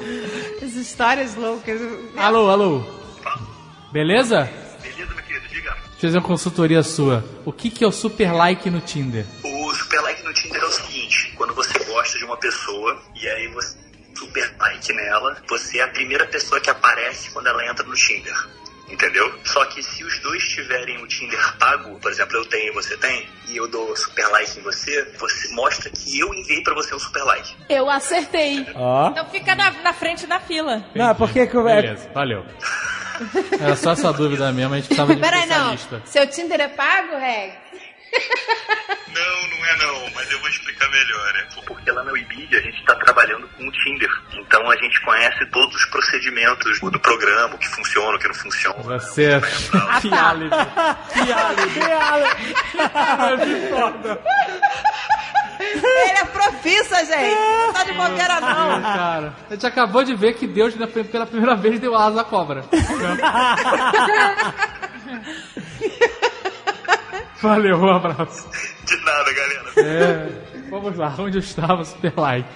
C: As histórias loucas.
E: Alô, alô. Beleza? Fazer uma consultoria sua. O que, que é o super like no Tinder?
J: O super like no Tinder é o seguinte: quando você gosta de uma pessoa e aí você super like nela, você é a primeira pessoa que aparece quando ela entra no Tinder. Entendeu? Só que se os dois tiverem o Tinder pago, por exemplo, eu tenho e você tem, e eu dou super like em você, você mostra que eu enviei pra você um super like.
G: Eu acertei.
B: Ó.
D: Então fica na, na frente da fila.
B: Não, porque é,
E: Beleza, valeu. [LAUGHS] Era só essa dúvida mesmo, a gente precisava de um
C: Peraí, não. Seu Tinder é pago, Rex?
J: Não, não é não, mas eu vou explicar melhor. É porque lá na Webidia a gente está trabalhando com o Tinder. Então a gente conhece todos os procedimentos do programa, o que funciona, o que não funciona.
E: Você é que álibi. Que álibi. Que foda.
C: Ele é profissa, gente. Não tá de bobeira, não.
E: Cara, a gente acabou de ver que Deus pela primeira vez deu asa à cobra. [LAUGHS] Valeu, um abraço.
J: De nada, galera.
E: É, vamos lá, onde eu estava, super like.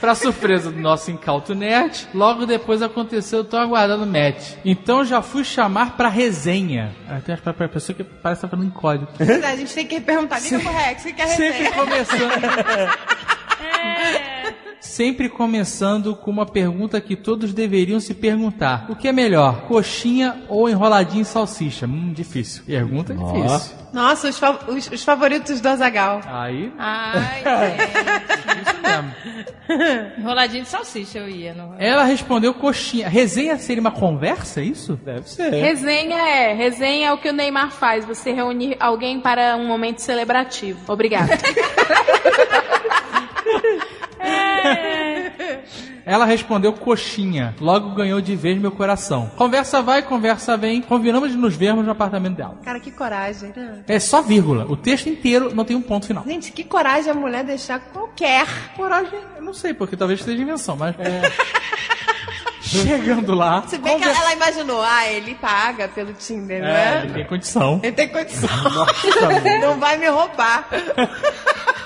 E: Pra surpresa do nosso incauto nerd, logo depois aconteceu o tão aguardado match. Então já fui chamar pra resenha. Ah, tem uma pessoa que parece que tá falando em código.
C: A gente tem que perguntar. Liga pro Rex, o que quer
E: Sempre
C: receber?
E: começando. [LAUGHS] Sempre começando com uma pergunta que todos deveriam se perguntar: O que é melhor, coxinha ou enroladinho em salsicha? Hum, difícil. Pergunta difícil.
C: Nossa, os, fa- os- os favoritos do Azagal.
E: Aí,
D: Ai, [LAUGHS] gente.
E: isso mesmo.
D: Enroladinho de salsicha eu ia. Não...
E: Ela respondeu coxinha. Resenha seria uma conversa, é isso?
B: Deve ser.
G: Resenha é. Resenha é o que o Neymar faz. Você reunir alguém para um momento celebrativo. Obrigada. [LAUGHS] [LAUGHS]
E: Ela respondeu coxinha. Logo ganhou de vez meu coração. Conversa vai, conversa vem. Combinamos de nos vermos no apartamento dela.
C: Cara, que coragem. né?
E: É só vírgula. O texto inteiro não tem um ponto final.
C: Gente, que coragem a mulher deixar qualquer.
E: Coragem, eu não sei, porque talvez seja invenção, mas. [LAUGHS] Chegando lá.
C: Se bem que
E: conver-
C: ela imaginou, ah, ele paga pelo Tinder, não
E: É,
C: é?
E: ele tem condição.
C: Ele tem condição. não vai me roubar. [LAUGHS]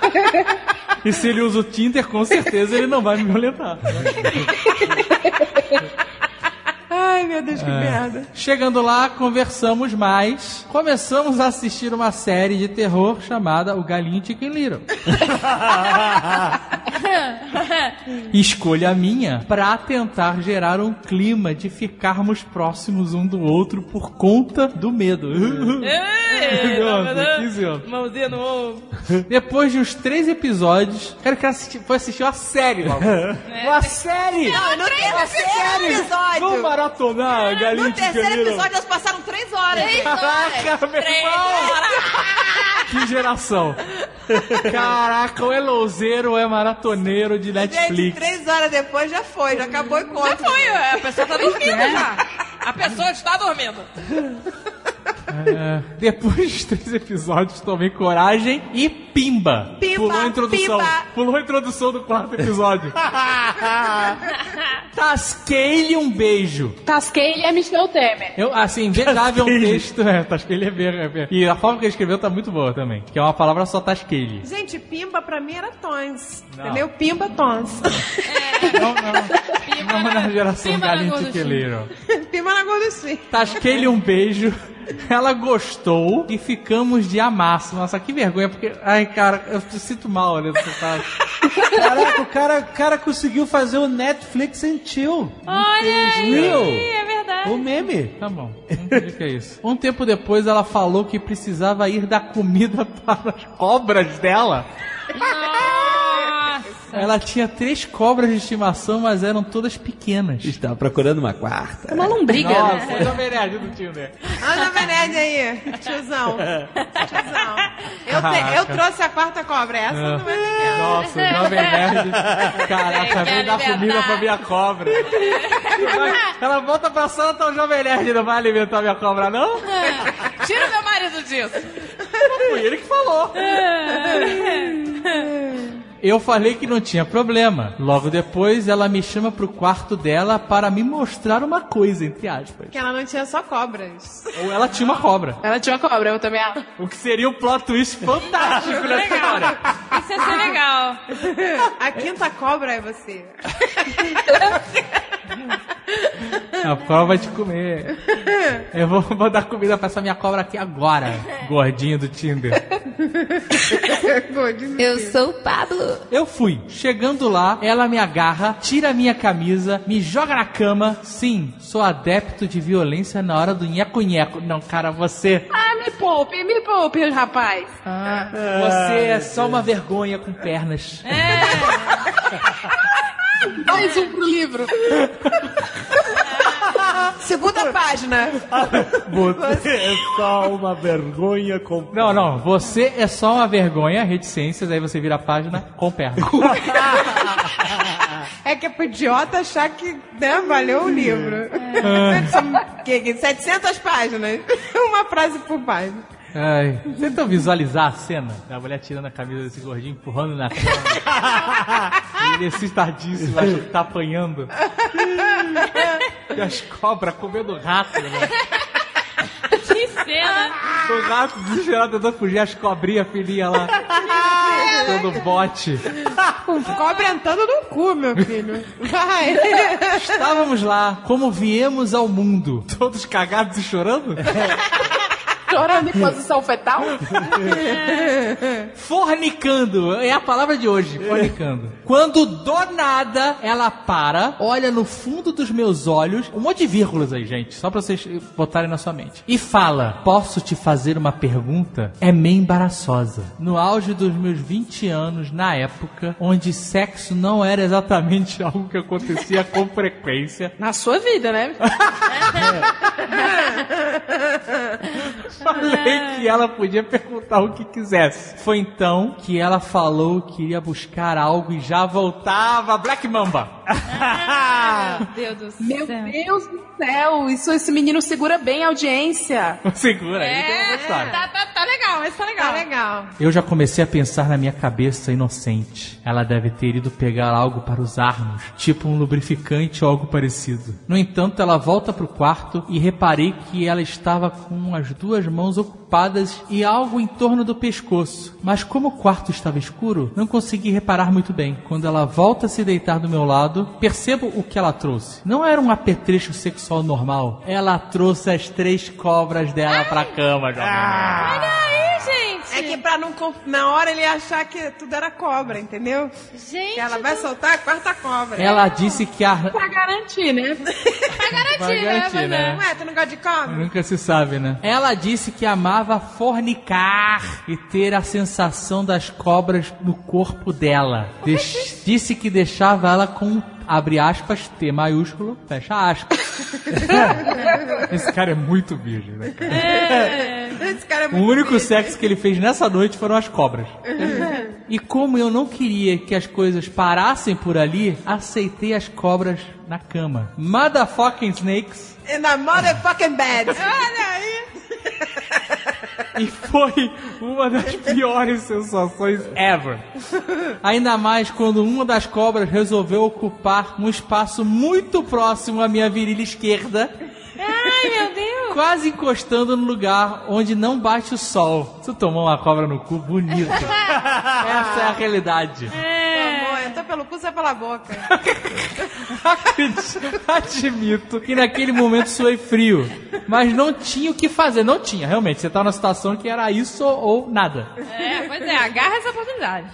C: [LAUGHS]
E: E se ele usa o Tinder, com certeza ele não vai me violentar. [LAUGHS]
C: Ai, meu Deus, que merda.
E: Chegando lá, conversamos mais. Começamos a assistir uma série de terror chamada O Galinho Chicken Little. [LAUGHS] Escolha minha pra tentar gerar um clima de ficarmos próximos um do outro por conta do medo.
D: Ei,
E: Nossa, 15 anos.
D: Mãozinha no ombro.
E: Depois de uns três episódios, quero que assisti, foi assistir uma série logo. [LAUGHS]
B: Uma série!
C: Não, no terceiro episódio.
E: Vamos maratonar, Galinho
C: No
E: Chicken
C: terceiro
E: Little.
C: episódio, elas passaram três horas.
D: Três horas.
E: Caraca, meu
D: Três
E: irmão!
D: horas.
E: Que geração! Caraca, ou é louzeiro ou é maratoneiro de
C: Gente,
E: Netflix.
C: três horas depois já foi, já acabou o encontro.
D: Já foi, a pessoa tá dormindo já. A pessoa está dormindo.
E: É, depois dos três episódios, tomei coragem e pimba!
C: Pimba,
E: Pulou a introdução.
C: pimba.
E: Pulou a introdução do quarto episódio. [LAUGHS] Tasquei-lhe um beijo.
G: Tasquei ele é Michel Temer.
E: Eu, assim, vendável um texto, é, tasquei-lhe é ver, é ver. E a forma que ele escreveu tá muito boa também. Que é uma palavra só tasquei-lhe.
C: Gente, pimba pra mim era tons.
E: Não.
C: Entendeu? Pimba tons. [LAUGHS]
E: Não, não. Não na geração
D: Pimba na
E: galinho
D: gorduchinha.
E: tiqueleiro. [LAUGHS]
C: pimba na gorduchinha.
E: Tasquei-lhe um beijo. Ela gostou e ficamos de amasso. Nossa, que vergonha, porque. Ai, cara, eu me sinto mal olhando essa cara.
B: Caraca, o cara, o cara conseguiu fazer o Netflix and chill.
D: Olha aí,
B: Real.
D: é verdade.
E: O meme? Tá bom, fingir que é isso. Um tempo depois ela falou que precisava ir dar comida [LAUGHS] para as cobras dela. Ela tinha três cobras de estimação, mas eram todas pequenas.
B: Estava procurando uma quarta.
G: Uma lombriga,
E: Nossa,
G: né?
E: Jovem Nerd do Tinder.
C: Olha o Nerd aí, tiozão. Tiozão. Eu, te- eu trouxe a quarta cobra, essa não é pequena.
E: Nossa, o Jovem Nerd. Caraca, vem dar comida pra minha cobra. Ela volta pra sala, tá o Jovem Nerd, não vai alimentar minha cobra, não?
D: Tira meu marido disso.
E: Foi ele que falou. Eu falei que não tinha problema. Logo depois, ela me chama pro quarto dela para me mostrar uma coisa, entre aspas.
C: Porque ela não tinha só cobras.
E: Ou ela tinha uma cobra.
G: Ela tinha uma cobra, eu também acho.
E: O que seria um plot twist fantástico nessa história.
D: Isso ia ser legal.
C: A quinta cobra é você. [LAUGHS]
E: A cobra vai te comer. Eu vou, vou dar comida pra essa minha cobra aqui agora, gordinho do Tinder.
D: Eu sou o Pablo.
E: Eu fui. Chegando lá, ela me agarra, tira a minha camisa, me joga na cama. Sim, sou adepto de violência na hora do nheco-nheco. Não, cara, você.
G: Ah, me poupe, me poupe, rapaz.
E: Você é só uma vergonha com pernas.
G: Mais um pro livro. [LAUGHS]
C: Segunda página.
B: Você é só uma vergonha com.
E: Não, não. Você é só uma vergonha, reticências, aí você vira a página com pernas.
C: É que é pro idiota achar que né, valeu o livro. [LAUGHS] Que, 700 páginas. [LAUGHS] Uma frase por página.
E: Ai, tentam visualizar a cena da mulher tirando a camisa desse gordinho, empurrando na cama. [LAUGHS] e ele assustadíssimo, acho que tá apanhando. E as cobras comendo rato, né?
D: Que cena.
E: O rato desesperado tentando fugir, as cobrinhas filhinha lá. Todo bote.
C: Cobra entrando no cu, meu filho. Vai.
E: Estávamos lá, como viemos ao mundo. Todos cagados e chorando? [LAUGHS]
G: Chorando em posição fetal.
E: Fornicando, é a palavra de hoje, fornicando. Quando do nada ela para, olha no fundo dos meus olhos, um monte de vírgulas aí, gente, só pra vocês botarem na sua mente. E fala: Posso te fazer uma pergunta? É meio embaraçosa. No auge dos meus 20 anos, na época, onde sexo não era exatamente [LAUGHS] algo que acontecia com frequência,
G: Na sua vida, né? [LAUGHS] [LAUGHS] [LAUGHS]
E: Falei que ela podia perguntar o que quisesse. Foi então que ela falou que iria buscar algo e já voltava. Black Mamba.
D: Meu Deus do
G: Meu
D: céu.
G: Deus do céu, isso, esse menino segura bem a audiência. [LAUGHS]
E: Segura aí,
D: É,
E: história.
D: tá, tá, tá legal, mas tá legal.
C: Tá legal.
E: Eu já comecei a pensar na minha cabeça inocente. Ela deve ter ido pegar algo para usarmos, tipo um lubrificante ou algo parecido. No entanto, ela volta pro quarto e reparei que ela estava com as duas mãos ocupadas e algo em torno do pescoço. Mas como o quarto estava escuro, não consegui reparar muito bem. Quando ela volta a se deitar do meu lado, percebo o que ela trouxe. Não era um apetrecho sexual normal. Ela trouxe as três cobras dela pra cama, jovem. nerd.
D: Olha aí, gente.
C: É que pra não na hora ele achar que tudo era cobra, entendeu?
D: Gente,
C: Que ela vai soltar a quarta cobra.
E: Ela disse que a
G: Pra garantir, né? [LAUGHS]
D: vai garantir, né?
E: garantir, né?
D: é.
C: Ué, tu não gosta de cobra?
E: Nunca se sabe, né? Ela disse que amava fornicar e ter a sensação das cobras no corpo dela. Disse que deixava ela com, abre aspas, T maiúsculo, fecha aspas. [LAUGHS] Esse cara é muito virgem, né? cara?
C: Esse cara é
E: O
C: muito
E: único
C: bicho.
E: sexo que ele fez nessa noite foram as cobras. E como eu não queria que as coisas parassem por ali, aceitei as cobras na cama. Motherfucking snakes.
C: In the motherfucking bed. Olha aí. [LAUGHS] [LAUGHS]
E: E foi uma das piores sensações ever. Ainda mais quando uma das cobras resolveu ocupar um espaço muito próximo à minha virilha esquerda,
D: Ai, meu Deus.
E: Quase encostando no lugar onde não bate o sol. Tu tomou uma cobra no cu bonito. [LAUGHS] Essa é a realidade.
C: Amor, entrou pelo cu, sai pela boca.
E: Acredito- [LAUGHS] Admito que naquele momento suei frio. Mas não tinha o que fazer. Não tinha, realmente. Você tá numa situação que era isso ou nada.
D: É, pois é, agarra essa oportunidade.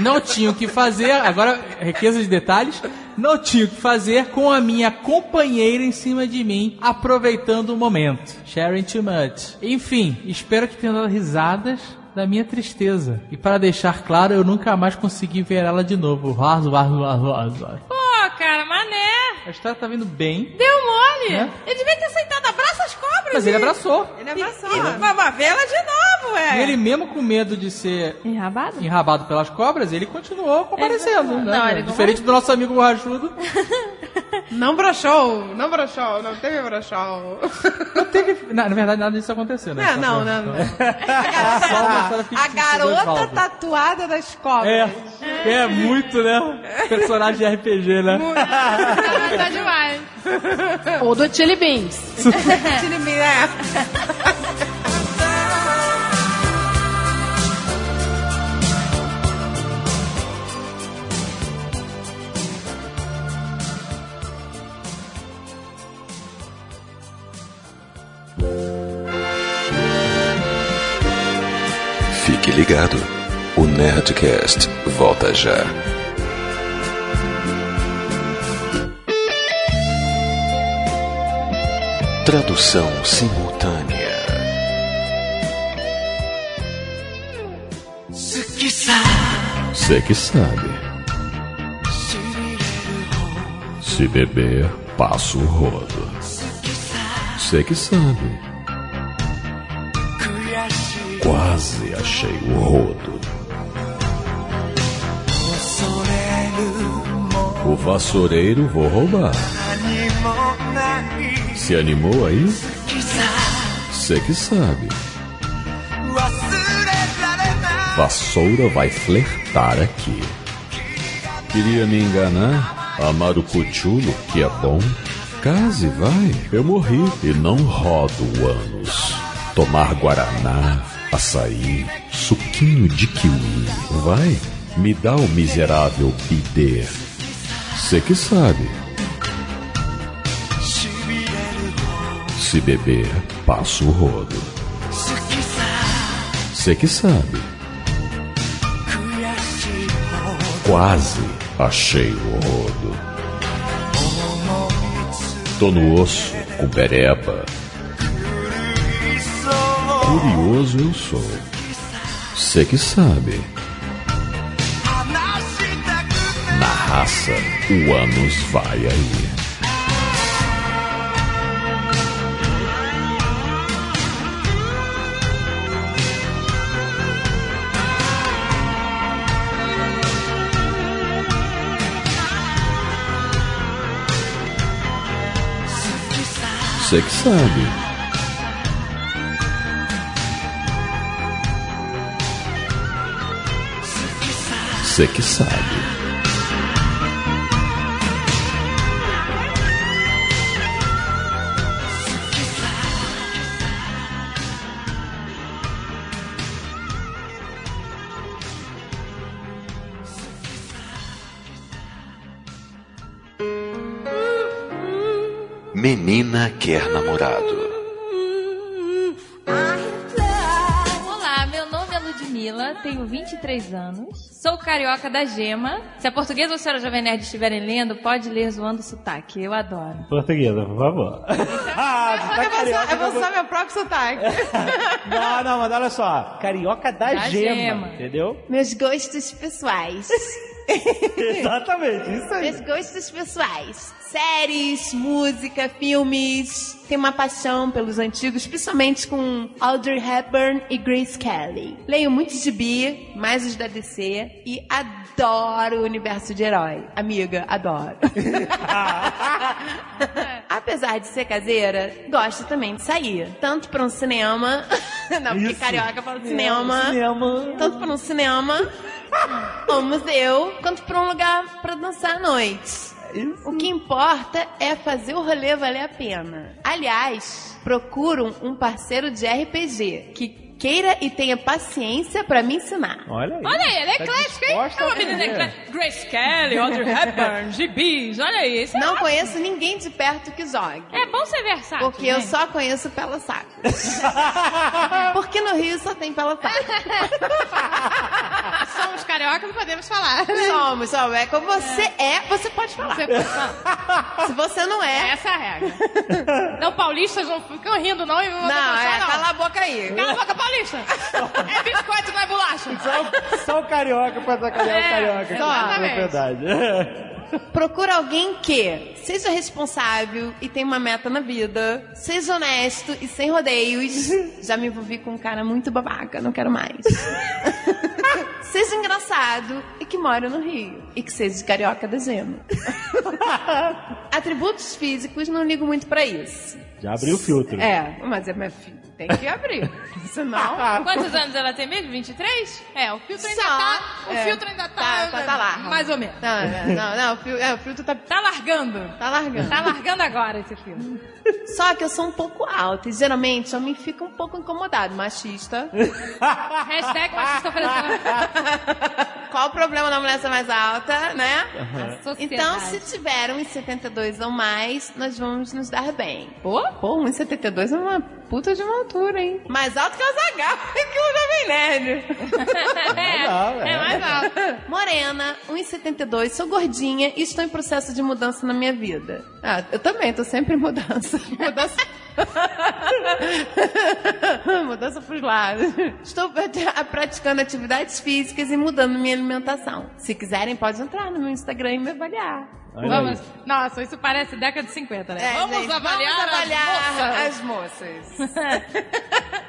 E: Não tinha o que fazer. Agora, riqueza de detalhes. Não tinha o que fazer com a minha companheira em cima de mim, aproveitando o momento. Sharing too much. Enfim, espero que tenham dado risadas da minha tristeza. E para deixar claro, eu nunca mais consegui ver ela de novo. Vaz, vaz, vaz, vaz.
D: Pô, cara, mané.
E: A história tá vindo bem.
D: Deu mole.
E: Né?
D: Ele devia ter aceitado. Abraça as.
E: Mas ele abraçou.
K: Ele abraçou.
D: E, e, mas vê ela de novo, é.
E: E ele mesmo com medo de ser
D: Enrabado?
E: enrabado pelas cobras, ele continuou comparecendo.
D: Ele-
E: né?
D: não, ele não
E: Diferente do nosso amigo borrachudo. [LAUGHS]
K: Não broxou, não broxou, não teve broxou.
E: Não teve. Na, na verdade, nada disso aconteceu, né?
K: Não, não, não.
E: Uma história
K: A garota [LAUGHS] tatuada das cobras.
E: É, é muito, né? Personagem de RPG, né?
D: Ah, [LAUGHS] tá demais.
G: Ou do Chili Beans.
K: Tire mim,
A: Fique ligado. O Nerdcast volta já. Tradução simultânea. Você que sabe. Se beber, passa o rodo. Você que sabe. Quase achei o rodo. O vassoureiro vou roubar. Se animou aí? Você que sabe. Vassoura vai flertar aqui. Queria me enganar? Amar o cuchulo, que é bom? Case, vai. Eu morri e não rodo anos. Tomar guaraná, açaí, suquinho de kiwi. Vai, me dá o miserável bidê. Você que sabe. Se beber, passo o rodo. Você que sabe. Quase achei o rodo. Tô no osso, com pereba. Curioso eu sou. Você que sabe. Na raça, o ânus vai aí. Você que sabe. Você que sabe. Menina quer namorado.
D: Olá, meu nome é Ludmilla, tenho 23 anos, sou carioca da Gema. Se a portuguesa ou a senhora Jovem Nerd estiverem lendo, pode ler zoando o sotaque, eu adoro.
B: Portuguesa, por favor. [LAUGHS] ah, tu tá carioca.
K: Eu vou usar meu próprio sotaque. [LAUGHS]
B: Não, não, mas olha só. Carioca da,
D: Da
B: gema,
D: gema.
B: entendeu?
C: Meus gostos pessoais. [LAUGHS] [LAUGHS] [LAUGHS]
B: Exatamente, isso aí.
C: Meus gostos pessoais. Séries, música, filmes. Tenho uma paixão pelos antigos, principalmente com Audrey Hepburn e Grace Kelly. Leio muito gibi, mais os da DC, e adoro o universo de herói. Amiga, adoro. [LAUGHS] Apesar de ser caseira, gosto também de sair. Tanto pra um cinema. Não, porque
B: Isso.
C: carioca fala cinema.
B: Cinema.
C: Tanto pra um cinema, [LAUGHS] ou museu, quanto pra um lugar pra dançar à noite. O que importa é fazer o rolê valer a pena. Aliás, procuro um parceiro de RPG que queira e tenha paciência pra me ensinar.
B: Olha aí.
D: Olha aí, ela é
B: Tá
D: eclética, hein? É uma menina
B: aprender.
D: eclética. Grace Kelly, Audrey Hepburn, [LAUGHS] gibis, olha aí. Isso é
C: Não
D: ótimo.
C: conheço ninguém de perto que jogue.
D: É bom ser versátil,
C: Porque eu
D: né?
C: só conheço Pela Saco. [LAUGHS] Porque no Rio só tem Pela Saco. [LAUGHS]
D: Somos carioca, não podemos falar.
C: Somos, somos. É como você é, você pode falar.
D: Você pode falar.
C: Se você não é.
D: Essa é a regra. Não, paulistas não ficam rindo, não. E
C: Não, é, cala a boca aí.
D: Cala a boca, paulista. É biscoito, não é bolacha.
B: Só, só o carioca pra sacanear
D: É,
B: o carioca.
C: exatamente.
B: É verdade. [LAUGHS]
C: Procura alguém que seja responsável e tenha uma meta na vida, seja honesto e sem rodeios. Já me envolvi com um cara muito babaca, não quero mais. [LAUGHS] seja engraçado e que mora no Rio. E que seja de carioca dezembro. [LAUGHS] Atributos físicos, não ligo muito pra isso.
B: Já abriu o filtro.
C: É, mas é minha filha. Tem que abrir. Senão. [LAUGHS]
D: Quantos anos ela tem mesmo? 23? É, o filtro ainda
C: Só.
D: tá. O
C: É.
D: filtro ainda tá.
C: Tá, tá, tá lá.
D: Mais ou menos.
C: Não, não, não, não, o fio- é, o filtro tá,
D: Tá largando.
C: tá largando.
D: Tá largando agora esse filtro. [LAUGHS]
C: Só que eu sou um pouco alta e geralmente homem fica um pouco incomodado. Machista. [LAUGHS]
D: Hashtag machista.
C: Qual o problema da mulher ser mais alta, né?
D: Sociedade.
C: Então, se tiver 1,72 ou mais, nós vamos nos dar bem. Pô, pô 1,72 é uma puta de uma altura, hein? Mais alto que o Zagal [LAUGHS] que o Jovem Nerd.
D: é,
B: Não, é.
D: é mais alto.
C: Morena, 1,72, sou gordinha e estou em processo de mudança na minha vida. Ah, eu também, tô sempre em mudança. [LAUGHS] Mudança. [LAUGHS] mudança pros lados. Estou pra- praticando atividades físicas e mudando minha alimentação. Se quiserem, pode entrar no meu Instagram e me avaliar.
D: Vamos. Nossa, isso parece década de 50, né?
C: É,
D: vamos,
C: gente,
D: avaliar
C: vamos avaliar
D: as moças.
C: as moças.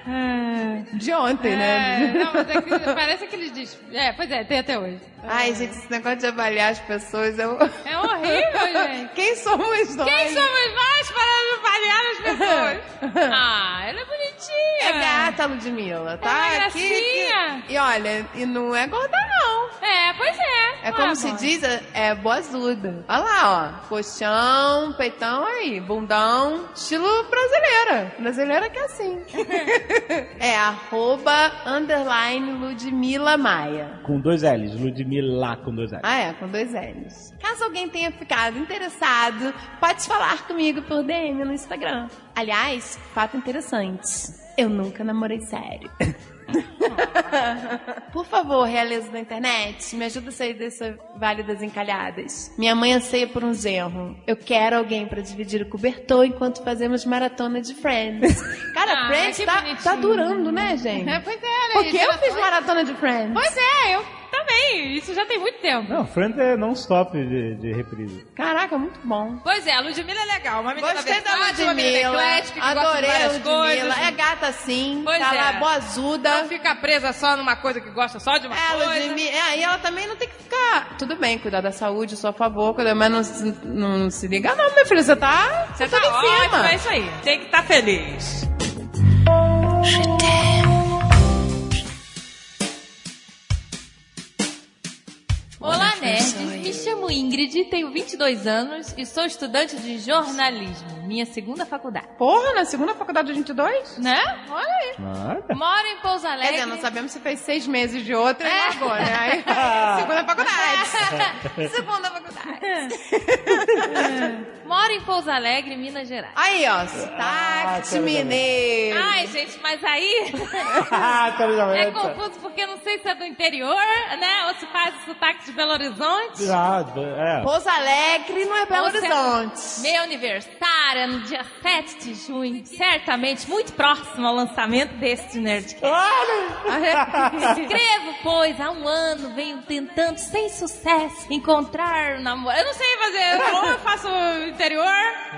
C: [LAUGHS] De ontem,
D: É,
C: né?
D: não, mas é que parece aqueles diz. É, pois é, tem até hoje.
C: Ai, gente, esse negócio de avaliar as pessoas é.
D: É horrível, [LAUGHS] gente.
C: Quem somos nós?
D: Quem somos nós para avaliar as pessoas? [LAUGHS] Ah, ela é bonitinha.
C: É gata, Ludmilla, tá?
D: É
C: Aqui-
D: gracinha.
C: aqui- E olha, e não é gorda, não.
D: É, pois é.
C: É como
D: Ah,
C: se
D: bom.
C: diz, é- é boazuda. Olha lá, ó. Colchão, peitão aí, bundão. Estilo brasileira. Brasileira que é assim. [LAUGHS] é arroba underline Ludmilla Maia.
B: Com dois L's. Ludmilla com dois L's.
C: Ah, é, com dois L's. Caso alguém tenha ficado interessado, pode falar comigo por DM no Instagram. Aliás, fato interessante. Eu nunca namorei sério. [LAUGHS] [LAUGHS] Por favor, realeza da internet, me ajuda a sair dessa vale das encalhadas. Minha mãe anseia por um genro. Eu quero alguém pra dividir o cobertor enquanto fazemos maratona de Friends. [LAUGHS] Cara,
D: Ah,
C: Friends tá, tá durando, né, gente?
D: É, pois é, né?
C: Porque eu fiz maratona de Friends.
D: Pois é, eu também. Isso já tem muito tempo.
B: Não, Friends é non-stop de, de reprise.
C: Caraca, muito bom.
D: Pois é, a Ludmilla é legal. Uma menina
C: Gostei da
D: versátil, uma menina
C: Ludmilla.
D: eclética, que gosta de
C: Adorei a
D: várias
C: Ludmilla.
D: coisas.
C: É gata sim.
D: Pois
C: tá
D: é.
C: lá, boazuda.
D: Não fica presa só numa coisa que gosta só de uma
C: É,
D: coisa.
C: Ludmilla. É, e ela também não tem que ficar. Tudo bem, cuidar da saúde, sou a favor, cuidar, mas não, se- não se liga, não, meu filho. Você tá.
D: Você
C: tá
D: tá
C: em cima.
D: é isso aí. Tem que estar feliz. Chamo Ingrid, tenho 22 anos e sou estudante de jornalismo, minha segunda faculdade.
C: Porra, na segunda faculdade de 22?
D: Né? Olha aí.
B: Nada.
D: Moro em Pouso
C: Quer
D: Alegre.
C: dizer, não sabemos se fez seis meses de outra
D: É.
C: e largou, né? Aí, [LAUGHS] segunda faculdade. segunda faculdade. [LAUGHS] [LAUGHS]
D: Moro em Pouso Alegre, Minas Gerais.
C: Aí, ó, sotaque
B: tá
C: mineiro.
D: Ai, gente, mas aí
B: Ah, tá [LAUGHS]
D: é confuso porque não sei se é do interior, né? Ou se faz sotaque de Belo Horizonte.
B: Ah, é.
C: Pouso Alegre não é Belo
D: Ou é
C: Horizonte.
D: Meu aniversário é no dia 7 de junho, certamente muito próximo ao lançamento deste Nerdcast. [LAUGHS] [LAUGHS] Escrevo, pois, há um ano venho tentando, sem sucesso, encontrar um namorado. Eu não sei fazer, ou eu faço interior,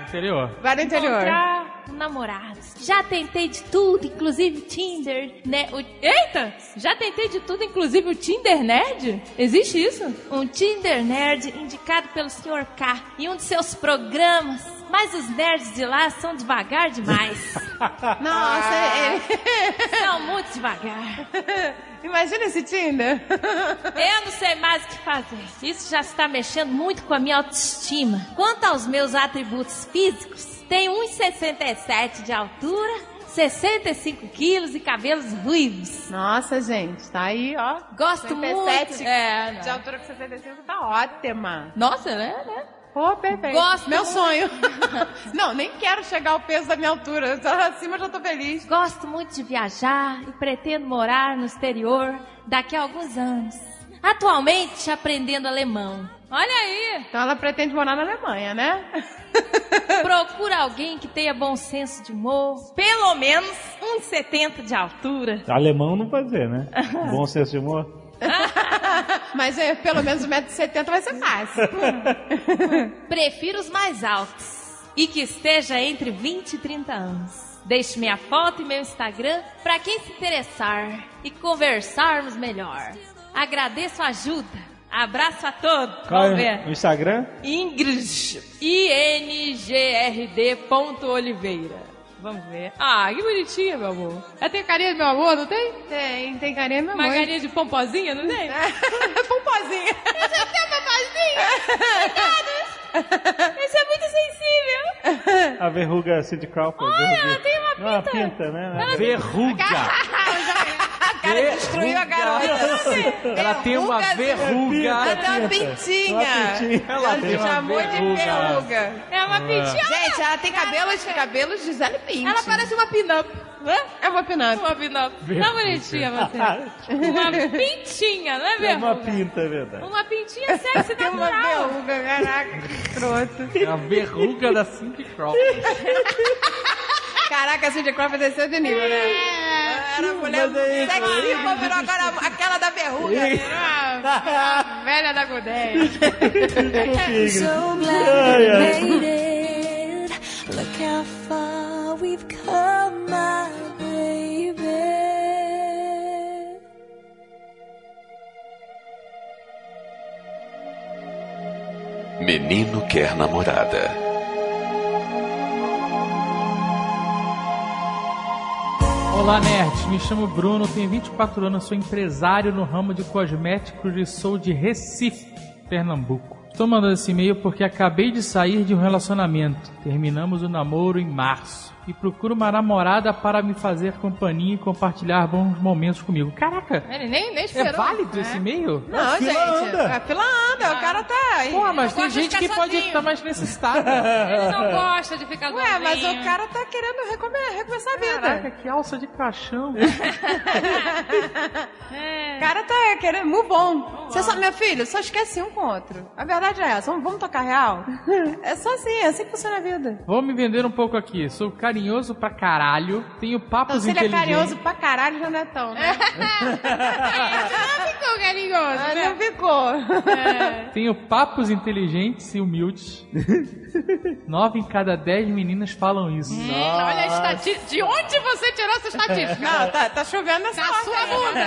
E: Interior.
C: Vai no interior.
D: encontrar um namorado. Já tentei de tudo, inclusive Tinder, né? O... Eita! Já tentei de tudo, inclusive o Tinder Nerd? Existe isso? Um Tinder Nerd indicado pelo Sr. K em um de seus programas. Mas os nerds de lá são devagar demais. [LAUGHS]
C: Nossa, ele...
D: são muito devagar. [LAUGHS]
C: Imagina esse Tinder. [LAUGHS]
D: Eu não sei mais o que fazer. Isso já está mexendo muito com a minha autoestima. Quanto aos meus atributos físicos, tenho 1,67 de altura, 65 quilos e cabelos ruivos.
C: Nossa, gente, tá aí, ó.
D: Gosto
C: 67
D: muito. É.
C: De altura com 65 tá ótima.
D: Nossa, né? né?
C: Pô, perfeito.
D: Gosto
C: Meu
D: muito.
C: sonho. [LAUGHS] Não, nem quero chegar ao peso da minha altura. Só Acima eu já tô feliz.
D: Gosto muito de viajar e pretendo morar no exterior daqui a alguns anos. Atualmente aprendendo alemão. Olha aí!
C: Então ela pretende morar na Alemanha, né? [LAUGHS]
D: Procura alguém que tenha bom senso de humor, pelo menos 1,70 de altura.
B: Alemão não pode ser, né? [LAUGHS] Bom senso de humor. [LAUGHS]
C: Mas é, pelo menos 1,70m vai ser fácil. [LAUGHS]
D: Prefiro os mais altos e que esteja entre 20 e 30 anos. Deixe minha foto e meu Instagram para quem se interessar e conversarmos melhor. Agradeço a ajuda. Abraço a todos.
B: Qual
D: Vamos
B: é
D: ver.
B: o Instagram?
D: Ingrid. I-N-G-R-D. ponto Oliveira. Vamos ver. Ah, que bonitinha, meu amor. Ela tem carinha de meu amor, não tem?
C: Tem, tem carinha meu
D: Uma
C: amor.
D: carinha de pompozinha, não tem?
C: Pompozinha.
D: Já tem pompozinha? Isso é muito sensível.
B: A verruga Cindy Crawford.
D: Olha,
B: verruga.
D: ela tem uma
B: Não, a
D: pinta.
B: pinta, né?
E: Verruga. [LAUGHS]
C: cara destruiu a garota.
E: Ela tem uma verruga.
C: Ela tem uma pintinha.
E: Ela tem uma
C: chamou de
E: verruga.
D: É uma pintinha.
C: Gente, ela tem cabelos, cabelos de Gisele Bündchen.
D: Ela parece uma pin-up.
C: É uma pinup.
D: Uma pin-up. Tá bonitinha você. Uma pintinha, não é
B: É uma pinta, é verdade.
D: Uma pintinha sexy
C: Tem uma
D: natural.
C: verruga, caraca, que.
E: É a verruga da Cindy Crawford. [LAUGHS]
C: Caraca, a Cindy Crawford desceu de nível, né? Era a mulher
B: Mas é
C: sexy,
B: é
C: pô, virou agora aquela da verruga. A [LAUGHS] velha da Godeia.
F: So glad we made it. Look how far we've come, my baby.
A: Menino quer namorada.
E: Olá, nerds. Me chamo Bruno, tenho 24 anos, sou empresário no ramo de cosméticos e sou de Recife, Pernambuco. Estou mandando esse e-mail porque acabei de sair de um relacionamento. Terminamos o namoro em março. E procuro uma namorada para me fazer companhia e compartilhar bons momentos comigo. Caraca,
C: Ele nem, nem
E: é
C: esperou.
E: válido
C: É.
E: esse e-mail?
C: Não,
B: fila
C: gente.
B: anda.
C: A fila anda, o cara tá aí.
E: Pô, mas tem gente que
D: ficar
E: pode
D: sozinho.
E: estar mais necessitada. [LAUGHS]
D: Ele não gosta de ficar
C: Ué, mas
D: sozinho.
C: o cara tá querendo recomeçar a vida.
E: Caraca, que alça de caixão. [LAUGHS] [LAUGHS]
C: O cara tá querendo move on. Você só, meu filho, só esquece um com o outro. A verdade é essa. Vamos, vamos tocar real? É só assim, é assim que funciona a vida.
E: Vou me vender um pouco aqui. Sou carinhoso pra caralho, tenho
C: Então,
E: papos
C: se ele é
E: inteligentes.
C: carinhoso pra caralho, já não é tão, né?
D: Não ficou carinhoso,
C: Ah,
D: né?
C: não ficou.
E: Tenho papos inteligentes e humildes. Nove em cada dez meninas falam isso.
D: Olha a estatística. De onde você tirou essa estatística?
C: Não, tá, tá chovendo nessa
D: Na sua bunda.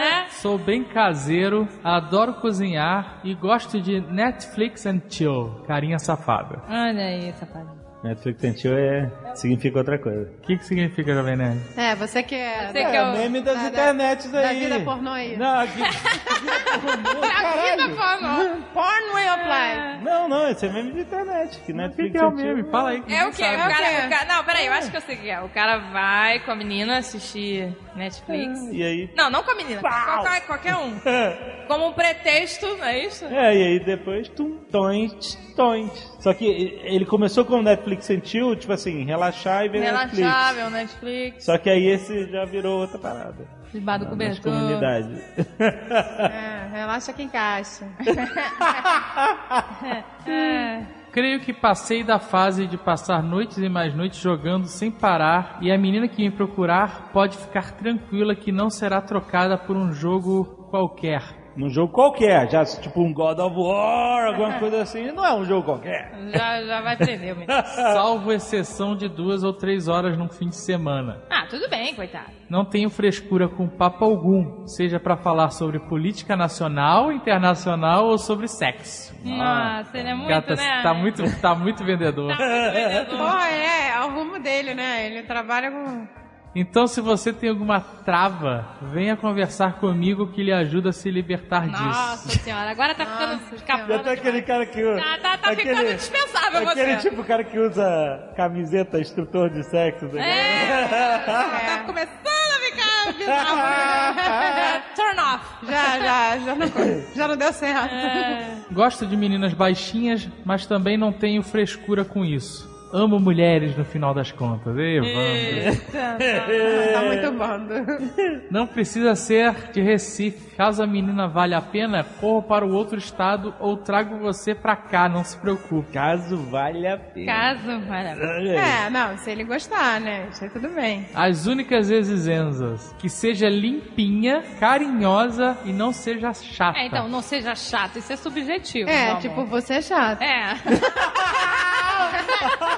D: É?
E: Sou bem caseiro, adoro cozinhar e gosto de Netflix and chill. Carinha safada.
D: Olha aí, safadinho.
B: Netflix and chill é, significa outra coisa.
E: O que, que significa, Jovem Nerd?
C: É, você que é...
D: Você que é o-
B: meme das
C: da- da-
B: internets
C: Da
B: aí.
C: vida pornô aí.
B: Não, aqui.
D: Vida pornô. [LAUGHS]
C: Porn way of life.
B: Não, não, esse é meme de internet. Que
E: O
B: Netflix
E: que, que é o meme? Fala aí. que
D: É o quê? O cara,
C: quê?
D: o cara- Não, peraí, eu acho que eu sei o que é. O cara vai com a menina assistir Netflix.
B: E aí.
D: Não, não com a menina. Qualquer, qualquer um. [LAUGHS] Como um pretexto, não é isso?
B: É, e aí depois, tum, tons, tons. Só que ele começou com Netflix and chill, tipo assim, relaxar e ver Netflix.
D: Relaxável, Netflix.
B: Só que aí esse já virou outra parada.
D: Debaixo do cobertor.
B: comunidades.
C: É, relaxa que encaixa. [LAUGHS]
E: Creio que passei da fase de passar noites e mais noites jogando sem parar e a menina que me procurar pode ficar tranquila que não será trocada por um jogo qualquer.
B: Num jogo qualquer, já tipo um God of War, alguma [LAUGHS] coisa assim, não é um jogo qualquer.
D: Já, já vai prender o menino. [LAUGHS]
E: Salvo exceção de duas ou três horas num fim de semana.
D: Ah, tudo bem, coitado.
E: Não tenho frescura com papo algum, seja para falar sobre política nacional, internacional ou sobre sexo.
D: Nossa, ele é muito,
E: Gata,
D: né?
E: tá muito, tá muito vendedor.
D: Tá muito vendedor.
C: Pô, é, é o rumo dele, né? Ele trabalha com...
E: Então, se você tem alguma trava, venha conversar comigo que lhe ajuda a se libertar
D: Nossa
E: disso.
D: senhora, agora tá ficando escapando.
B: até aquele cara que usa.
D: Tá, tá, tá
B: aquele,
D: ficando dispensável
B: Aquele
D: você.
B: tipo cara que usa camiseta instrutor de sexo. né?
D: É, [LAUGHS] tá começando a ficar bizarro. Turn off.
C: Já, já, já não, já não deu certo.
D: É.
E: Gosto de meninas baixinhas, mas também não tenho frescura com isso. Amo mulheres no final das contas. Ei, vamos. [LAUGHS]
C: Tá muito bom.
E: Não precisa ser de Recife. Caso a menina vale a pena, corro para o outro estado ou trago você pra cá, não se preocupe.
B: Caso vale a pena.
D: Caso, maravilha.
C: É, não, se ele gostar, né? Isso aí tudo bem.
E: As únicas exigências, que seja limpinha, carinhosa e não seja chata.
D: É, então, não seja chato, isso é subjetivo.
C: É, tipo, você é chato.
D: É. [LAUGHS] [LAUGHS]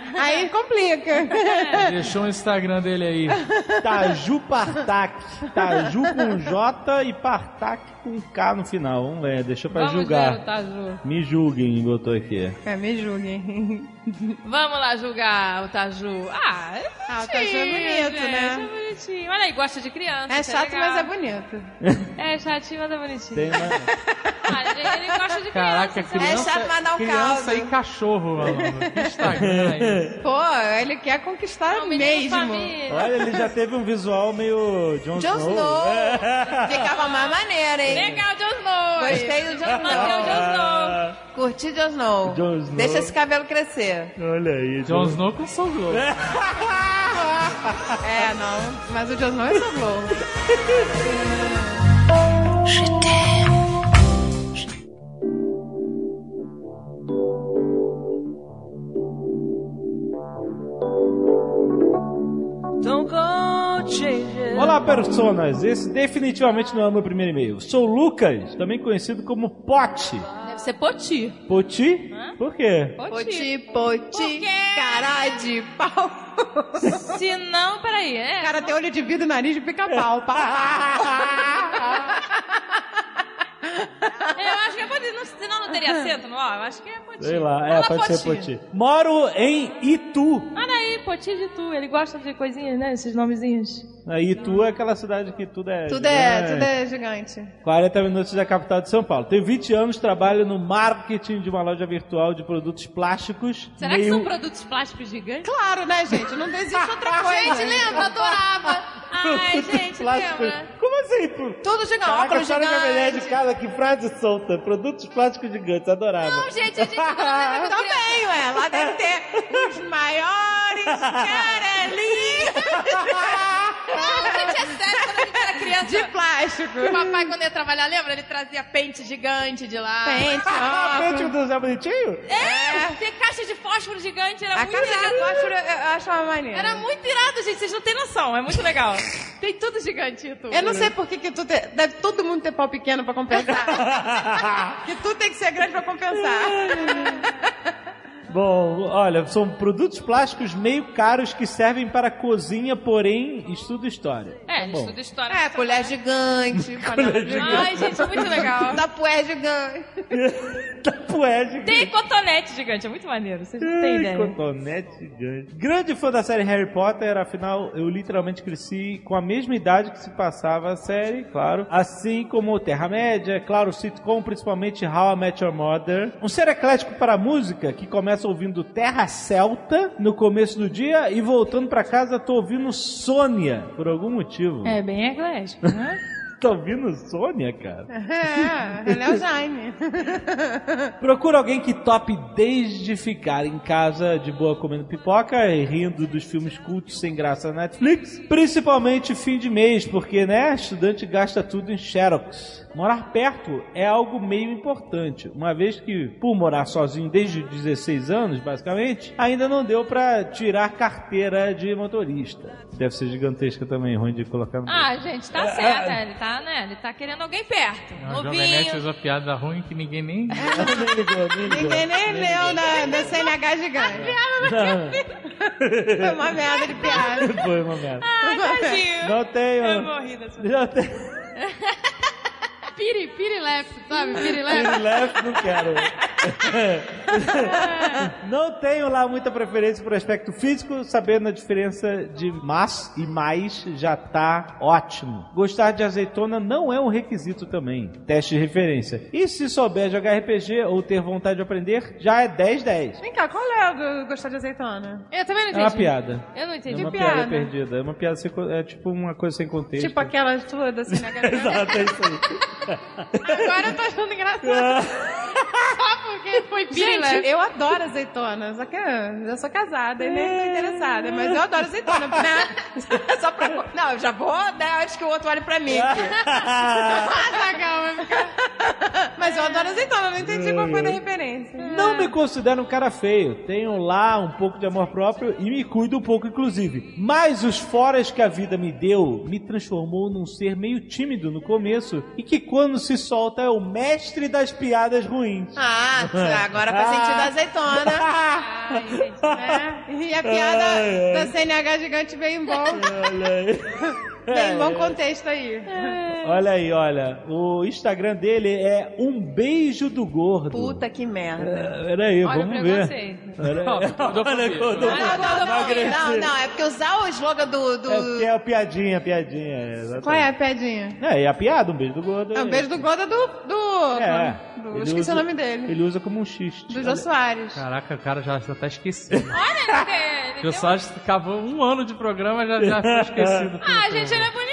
C: Aí complica. [LAUGHS]
E: Deixou o Instagram dele aí.
B: Taju Partak. Taju com J e Partak com K no final. Vamos ver, deixa pra
D: Vamos
B: julgar.
D: ver o Taju.
B: Me julguem, botou aqui.
C: É, me julguem.
D: Vamos lá julgar o Taju. Ah, é
C: Ah, o Taju é bonito,
D: gente,
C: né?
D: É bonitinho. Olha aí, gosta de criança.
C: É
D: isso
C: chato,
D: legal.
C: mas é bonito.
D: É chatinho, mas é bonitinho.
B: Tem uma...
D: Olha, ele, gosta de
E: Caraca,
D: criança.
E: criança,
C: É chato, mas dá um
E: criança
C: caldo.
E: e cachorro, malandro. Que Instagram [LAUGHS] aí. [LAUGHS]
C: Pô, ele quer conquistar
D: Não, menino
C: mesmo.
B: Olha, ele já teve um visual meio Jon
C: Jon
B: Snow.
C: Snow. [LAUGHS]
B: É.
C: Ficava mais maneiro, hein?
D: Legal, Jon Snow.
C: Gostei do Jon
D: Manter o Jon Snow.
C: Curti Jon Snow.
B: Jon Snow.
C: Deixa esse cabelo crescer.
B: Olha aí.
E: Jon Snow com Soul Globo. [LAUGHS]
C: É, não. Mas o Jon Snow é só Glow.
B: Olá, personas! Esse definitivamente não é o meu primeiro e-mail. Sou Lucas, também conhecido como Pote.
D: Deve ser Poti.
B: Poti? Por quê?
C: Poti, poti, cara de pau.
D: Se não, peraí. É,
C: O cara tem olho de vidro, nariz de pica-pau. [LAUGHS]
D: Eu acho que é Poti. Não, senão não teria acento no ó. Eu acho que é Poti.
B: Sei lá, é,
D: Fala
B: pode ser
D: Poti.
B: Poti. Moro em Itu.
D: Olha aí, Poti de tu. Ele gosta de coisinhas, né? Esses nomezinhos.
B: Aí Itu é aquela cidade que tudo é.
C: Tudo é,
B: gigante.
C: tudo é gigante.
B: 40 minutos da capital de São Paulo. Tenho 20 anos, trabalho no marketing de uma loja virtual de produtos plásticos.
D: Será que
B: meio...
D: são produtos plásticos gigantes?
C: Claro, né, gente? Não existe outra coisa. [LAUGHS]
D: Gente, lembra? Adorava. Ai, gente,
B: plásticos?
D: lembra?
B: Como assim?
C: Tudo gigante.
B: Caraca,
C: Óculos
B: história da mulher de casa, que frase solta. Produtos plásticos gigantes, adorava.
D: Não, gente, a gente adorava. [LAUGHS]
C: Também, ué. Lá deve ter os maiores [LAUGHS] carelinhos
D: Não, gente, é sério, quando a gente era criança.
C: de plástico.
D: O papai, quando ia trabalhar, lembra? Ele trazia pente gigante de lá.
C: Pente, [LAUGHS]
B: Ah,
C: óculos.
B: pente do Zé Bonitinho?
D: É, tem caixa de fósforo gigante, era
C: A
D: muito
C: caixa de
D: irado.
C: fósforo eu achava maneiro.
D: Era muito irado, gente, vocês não têm noção, é muito legal. Tem tudo gigante, YouTube.
C: Eu não sei por que, que tu te- deve todo mundo ter pau pequeno pra compensar. [LAUGHS] que tu tem que ser grande pra compensar.
B: Bom, olha, são produtos plásticos meio caros que servem para cozinha, porém estudo história.
D: É,
B: Bom.
D: estuda história.
C: É, colher gigante, [LAUGHS] panela gigante.
D: Ai, gente, muito legal.
C: Tapué gigante. [LAUGHS]
B: Tapué
D: Tem cotonete gigante, é muito maneiro, vocês não têm ideia.
B: cotonete gigante. Grande fã da série Harry Potter, afinal, eu literalmente cresci com a mesma idade que se passava a série, claro. Assim como Terra-média, claro, o sitcom, principalmente How I Met Your Mother. Um ser eclético para a música, que começa ouvindo Terra Celta no começo do dia e voltando pra casa tô ouvindo Sônia, por algum motivo.
D: É bem eclético, né? [LAUGHS]
B: Tá ouvindo Sônia, cara? [LAUGHS]
C: É, ele é o Jaime. [LAUGHS]
B: Procura alguém que tope desde ficar em casa de boa comendo pipoca e rindo dos filmes cultos sem graça na Netflix. Principalmente fim de mês, porque, né, estudante gasta tudo em Xerox. Morar perto é algo meio importante, uma vez que, por morar sozinho desde os 16 anos, basicamente, ainda não deu pra tirar carteira de motorista. Deve ser gigantesca também, ruim de colocar no...
D: Ah, gente, tá certo, é, ele tá, né? Ele tá querendo alguém perto.
E: O Jovem Nerd
D: Novinho.
E: fez uma piada ruim que ninguém nem... [LAUGHS]
C: Ninguém nem leu da, da CNH gigante. Foi uma merda de piada.
B: Foi uma merda.
D: Tadinho.
B: Não tenho...
D: Eu morri dessa.
B: Não tenho... [LAUGHS]
D: Piri, piri left, sabe? Piri left.
B: Não quero. [LAUGHS] não tenho lá muita preferência por aspecto físico, sabendo a diferença de mas e mais já tá ótimo. Gostar de azeitona não é um requisito também. Teste de referência. E se souber jogar RPG ou ter vontade de aprender, já é 10-10.
C: Vem cá, qual é o gostar de azeitona?
D: Eu também não
B: É
D: entendi.
B: uma piada.
D: Eu não
B: É
D: entendi.
B: uma
C: piada.
B: piada perdida. É uma piada sem, é tipo uma coisa sem contexto.
C: Tipo aquela tua da CNH [LAUGHS] gigante.
B: Exato, é isso aí.
C: Agora eu tô achando engraçado. [LAUGHS] Só
D: porque foi
C: Gente,
D: pílula.
C: eu adoro azeitona, só que eu sou casada e nem tô interessada, mas eu adoro azeitona, [LAUGHS] né? [LAUGHS] Só pra... Não, eu já vou, né? Antes que o outro olhe pra mim. aqui. Mas eu adoro azeitona, não entendi qual foi a referência.
B: Não me considero um cara feio. Tenho lá um pouco de amor próprio e me cuido um pouco, inclusive. Mas os foras que a vida me deu me transformou num ser meio tímido no começo e que quando se solta é o mestre das piadas ruins.
C: Ah, agora faz sentido a azeitona. [LAUGHS]
D: Ai, gente.
C: É, e a piada
B: Ai, ai.
C: da CNH gigante veio em bom,
B: Olha aí.
C: Veio em bom contexto aí.
B: Olha aí, olha. O Instagram dele é um beijo do gordo.
C: Puta que merda.
B: É, Peraí,
D: Olha o
B: vamos ver. Olha
E: gordofobia.
B: Olha, gordo.
C: Não, não, não, não, é porque usar o slogan do. do...
B: É porque é a piadinha, a piadinha. é, exatamente.
C: Qual é a piadinha?
B: É, e a piada, um beijo do gordo.
C: É um beijo do Goda do. do,
B: É. Ele
C: esqueci
B: usa-
C: o nome dele.
B: Ele usa como um xiste.
C: Do Jô Soares.
E: Caraca, o cara já, já tá esquecido.
D: Olha, ele,
E: O
D: deu...
E: só acabou um ano de programa já, já foi [LAUGHS] esquecido.
D: Ah, gente, ele é bonitinho.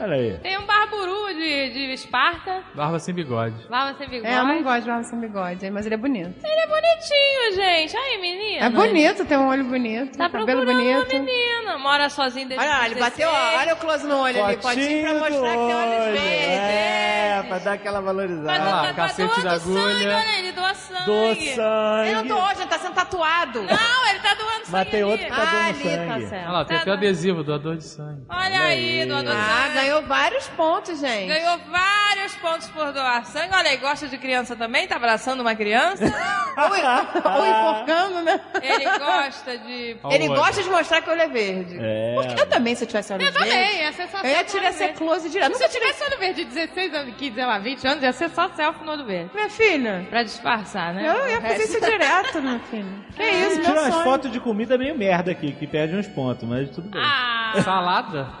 B: Olha aí.
D: Tem um barburu de, de Esparta.
E: Barba sem bigode.
D: Barba sem bigode.
C: É, eu não gosto de barba sem bigode, mas ele é bonito.
D: Ele é bonitinho, gente. Aí, menina.
C: É bonito, tem um olho bonito,
D: Tá
C: cabelo
D: procurando uma
C: bonito.
D: menina. Mora sozinho desde
C: Olha lá, ele
D: 16.
C: bateu, ó, olha o close no olho ali, potinho pra mostrar que tem olhos
B: olho.
C: verdes.
B: É, pra dar aquela valorizada.
E: Olha lá,
D: tá- tá
E: cacete
D: doando
E: da agulha.
D: Sangue, olha, ele doa sangue.
B: Do
C: Ele não
B: sangue.
C: doou, já tá sendo tatuado.
D: Não, ele tá doando sangue.
B: Mas tem outro que tá
C: Ah,
B: dando
C: ali,
B: sangue.
C: tá certo.
E: Olha lá, tem
D: Tá
E: até adesivo, doador de sangue.
D: Olha aí, doador de
C: Ah,
D: sangue.
C: Ganhou vários pontos, gente.
D: Ganhou vários pontos por doar sangue. Olha aí, gosta de criança também? Tá abraçando uma criança? [LAUGHS]
C: Ou, ou enforcando, né?
D: Ele gosta de...
E: Olha
C: Ele
E: o olho.
C: gosta de mostrar que o olho é verde.
B: É.
C: Porque eu também, se eu tivesse olhos
D: Eu
C: verdes,
D: também, ia ser só
C: eu ia tirar essa
D: olho verde.
C: close direto.
D: Se eu tivesse olho verde de 16 anos, 15, sei lá, 20 anos, ia ser só selfie no olho verde.
C: Minha filha,
D: Pra disfarçar, né?
C: eu ia fazer isso direto, meu filho. Que isso, meu
B: Tira umas fotos de comida meio merda aqui, que perde uns pontos, mas tudo bem.
D: Ah,
E: Salada? [LAUGHS]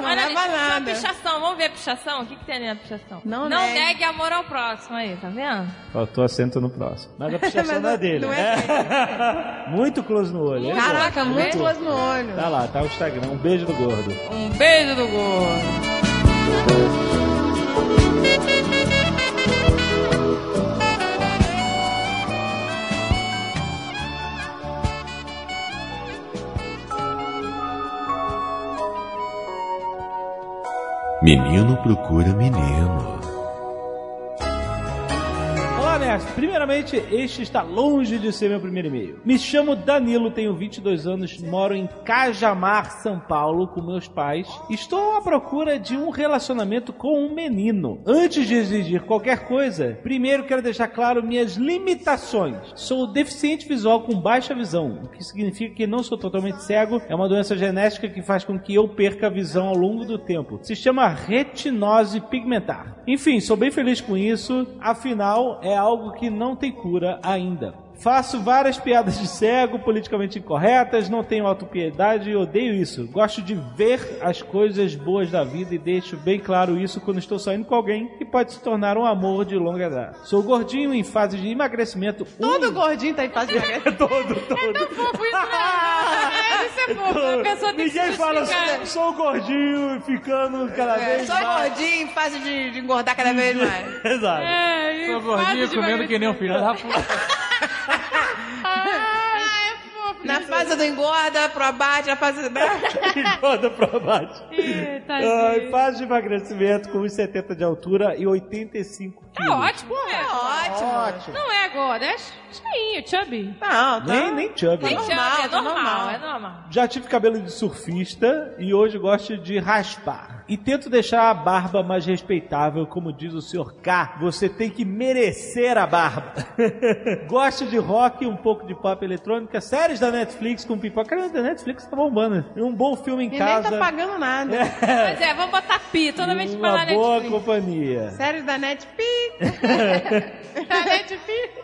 C: Não
D: olha
C: nada.
D: pichação. Vamos ver a pichação? O que, que tem ali na pichação?
C: Não
D: Não
C: negue.
D: negue amor ao próximo aí, tá vendo?
B: Faltou acento no próximo. Mas a pichação
C: Mas [LAUGHS]
B: não é dele.
C: não é
B: né? [LAUGHS] Muito close no olho.
C: Caraca, muito
D: Muito.
C: close no olho.
B: Tá lá, tá o Instagram. Um beijo do gordo.
D: Um beijo do gordo.
A: Menino procura menino.
B: Primeiramente, este está longe de ser meu primeiro e-mail. Me chamo Danilo, tenho 22 anos, moro em Cajamar, São Paulo, com meus pais. Estou à procura de um relacionamento com um menino. Antes de exigir qualquer coisa, primeiro quero deixar claro minhas limitações. Sou deficiente visual com baixa visão, o que significa que não sou totalmente cego. É uma doença genética que faz com que eu perca a visão ao longo do tempo. Se chama retinose pigmentar. Enfim, sou bem feliz com isso. Afinal, é algo que não tem cura ainda. Faço várias piadas de cego, politicamente incorretas, não tenho autopiedade e odeio isso. Gosto de ver as coisas boas da vida e deixo bem claro isso quando estou saindo com alguém que pode se tornar um amor de longa data. Sou gordinho em fase de emagrecimento.
C: Todo
B: um-
C: gordinho tá em fase de [LAUGHS]
B: todo, todo.
D: Fofo isso, né? É, isso é fofo. A pessoa tem que se
B: Ninguém fala
D: justificar.
B: sou, sou gordinho e ficando cada
C: É,
B: vez
C: só
B: mais.
C: gordinho em fase de, de engordar cada vez mais. [LAUGHS]
B: Exato.
D: É,
E: Sou gordinho comendo que nem um filho da puta. [LAUGHS]
D: Ah, é fofo.
C: Na fase do engorda, pro abate, na fase... Né? [LAUGHS]
B: Engorda baixo.
D: Ih,
B: Ai, fase de emagrecimento com 1,70 de altura e 85
D: É
B: quilos.
D: ótimo,
C: É
D: é.
C: ótimo.
B: Ótimo.
D: Não é gordo, é cheinho, chubby.
C: Não, tá.
B: Nem, nem chubby.
D: Nem
B: não.
D: chubby,
C: normal,
D: é
C: tá
D: normal,
C: normal.
D: é normal.
B: Já tive cabelo de surfista e hoje gosto de raspar. E tento deixar a barba mais respeitável, como diz o Sr. K. Você tem que merecer a barba. [LAUGHS] gosto de rock, um pouco de pop eletrônica, séries da Netflix com pipoca. Cara, da Netflix tá bombando. E um bom filme em
C: E nem
B: casa.
C: tá pagando nada. [LAUGHS]
D: Pois é, vamos botar pi toda vez que falar
B: Uma boa
D: Netflix.
B: companhia.
C: Séries da Net [LAUGHS]
D: Da Netflix.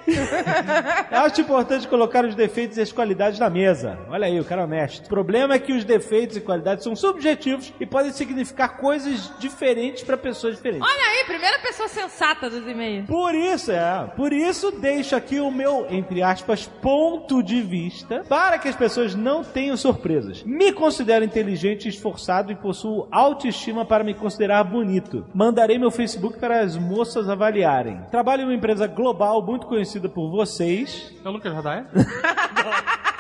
B: Acho importante colocar os defeitos e as qualidades na mesa. Olha aí, o cara é honesto. O problema é que os defeitos e qualidades são subjetivos e podem significar coisas diferentes para pessoas diferentes.
D: Olha aí, primeira pessoa sensata dos e-mails.
B: Por isso, é. Por isso, deixo aqui o meu, entre aspas, ponto de vista para que as pessoas não tenham surpresas. Me considero inteligente esforçado e possuo autoestima para me considerar bonito. Mandarei meu Facebook para as moças avaliarem avaliarem. Trabalho em uma empresa global muito conhecida por vocês.
E: É o Lucas Radaia? [LAUGHS]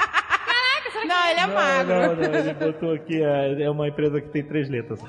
C: Não, ele é magro.
B: Não, não, ele botou aqui, é, é uma empresa que tem três letras.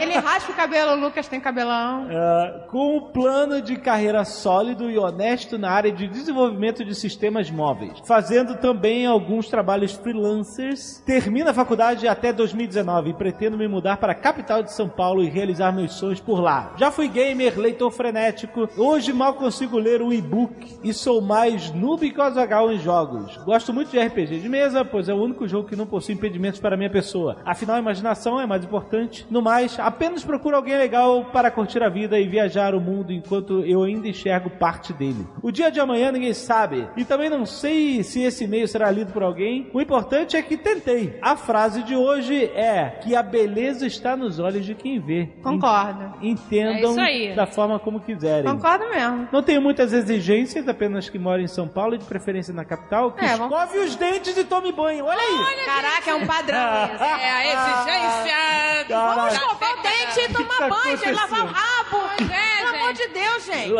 C: Ele raspa o cabelo, o Lucas tem cabelão.
B: Ah, com um plano de carreira sólido e honesto na área de desenvolvimento de sistemas móveis, fazendo também alguns trabalhos freelancers. Termino a faculdade até 2019 e pretendo me mudar para a capital de São Paulo e realizar meus sonhos por lá. Já fui gamer, leitor frenético, hoje mal consigo ler um e-book e sou mais noob que o em jogos. Gosto muito de RPG de mesa, pois é o único jogo que não possui impedimentos para minha pessoa. Afinal, a imaginação é mais importante. No mais, apenas procuro alguém legal para curtir a vida e viajar o mundo enquanto eu ainda enxergo parte dele. O dia de amanhã ninguém sabe. E também não sei se esse e-mail será lido por alguém. O importante é que tentei. A frase de hoje é que a beleza está nos olhos de quem vê.
C: Concordo.
B: Entendam
C: É
B: da forma como quiserem.
C: Concordo mesmo.
B: Não tenho muitas exigências, apenas que moro em São Paulo e de preferência na capital. Que
C: É, vamos-
B: escove os dentes e tome banho. Olha aí.
C: Caraca, é um padrão. [LAUGHS]
D: É a exigência.
B: Caraca.
C: Vamos escovar o dente e tomar
B: tá
C: banho, gente, lavar o rabo.
D: é,
C: Pelo amor de Deus, gente.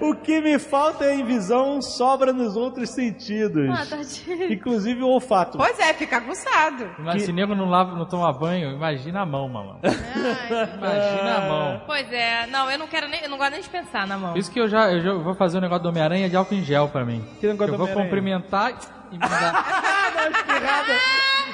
B: O que me falta em visão sobra nos outros sentidos.
D: Ah, tadinho.
B: Inclusive o olfato.
C: Pois é, fica aguçado.
E: Mas se nego não, lava, não toma banho, imagina a mão, mamão. [LAUGHS] Imagina a mão.
D: Pois é, não, eu não quero nem, eu não gosto nem de pensar na mão.
E: Por isso que eu já, eu já vou fazer o negócio do Homem-Aranha de álcool em gel pra mim.
B: Que negócio
E: eu
B: do
E: vou cumprimentar e me dar. [LAUGHS]
B: Uma espirrada.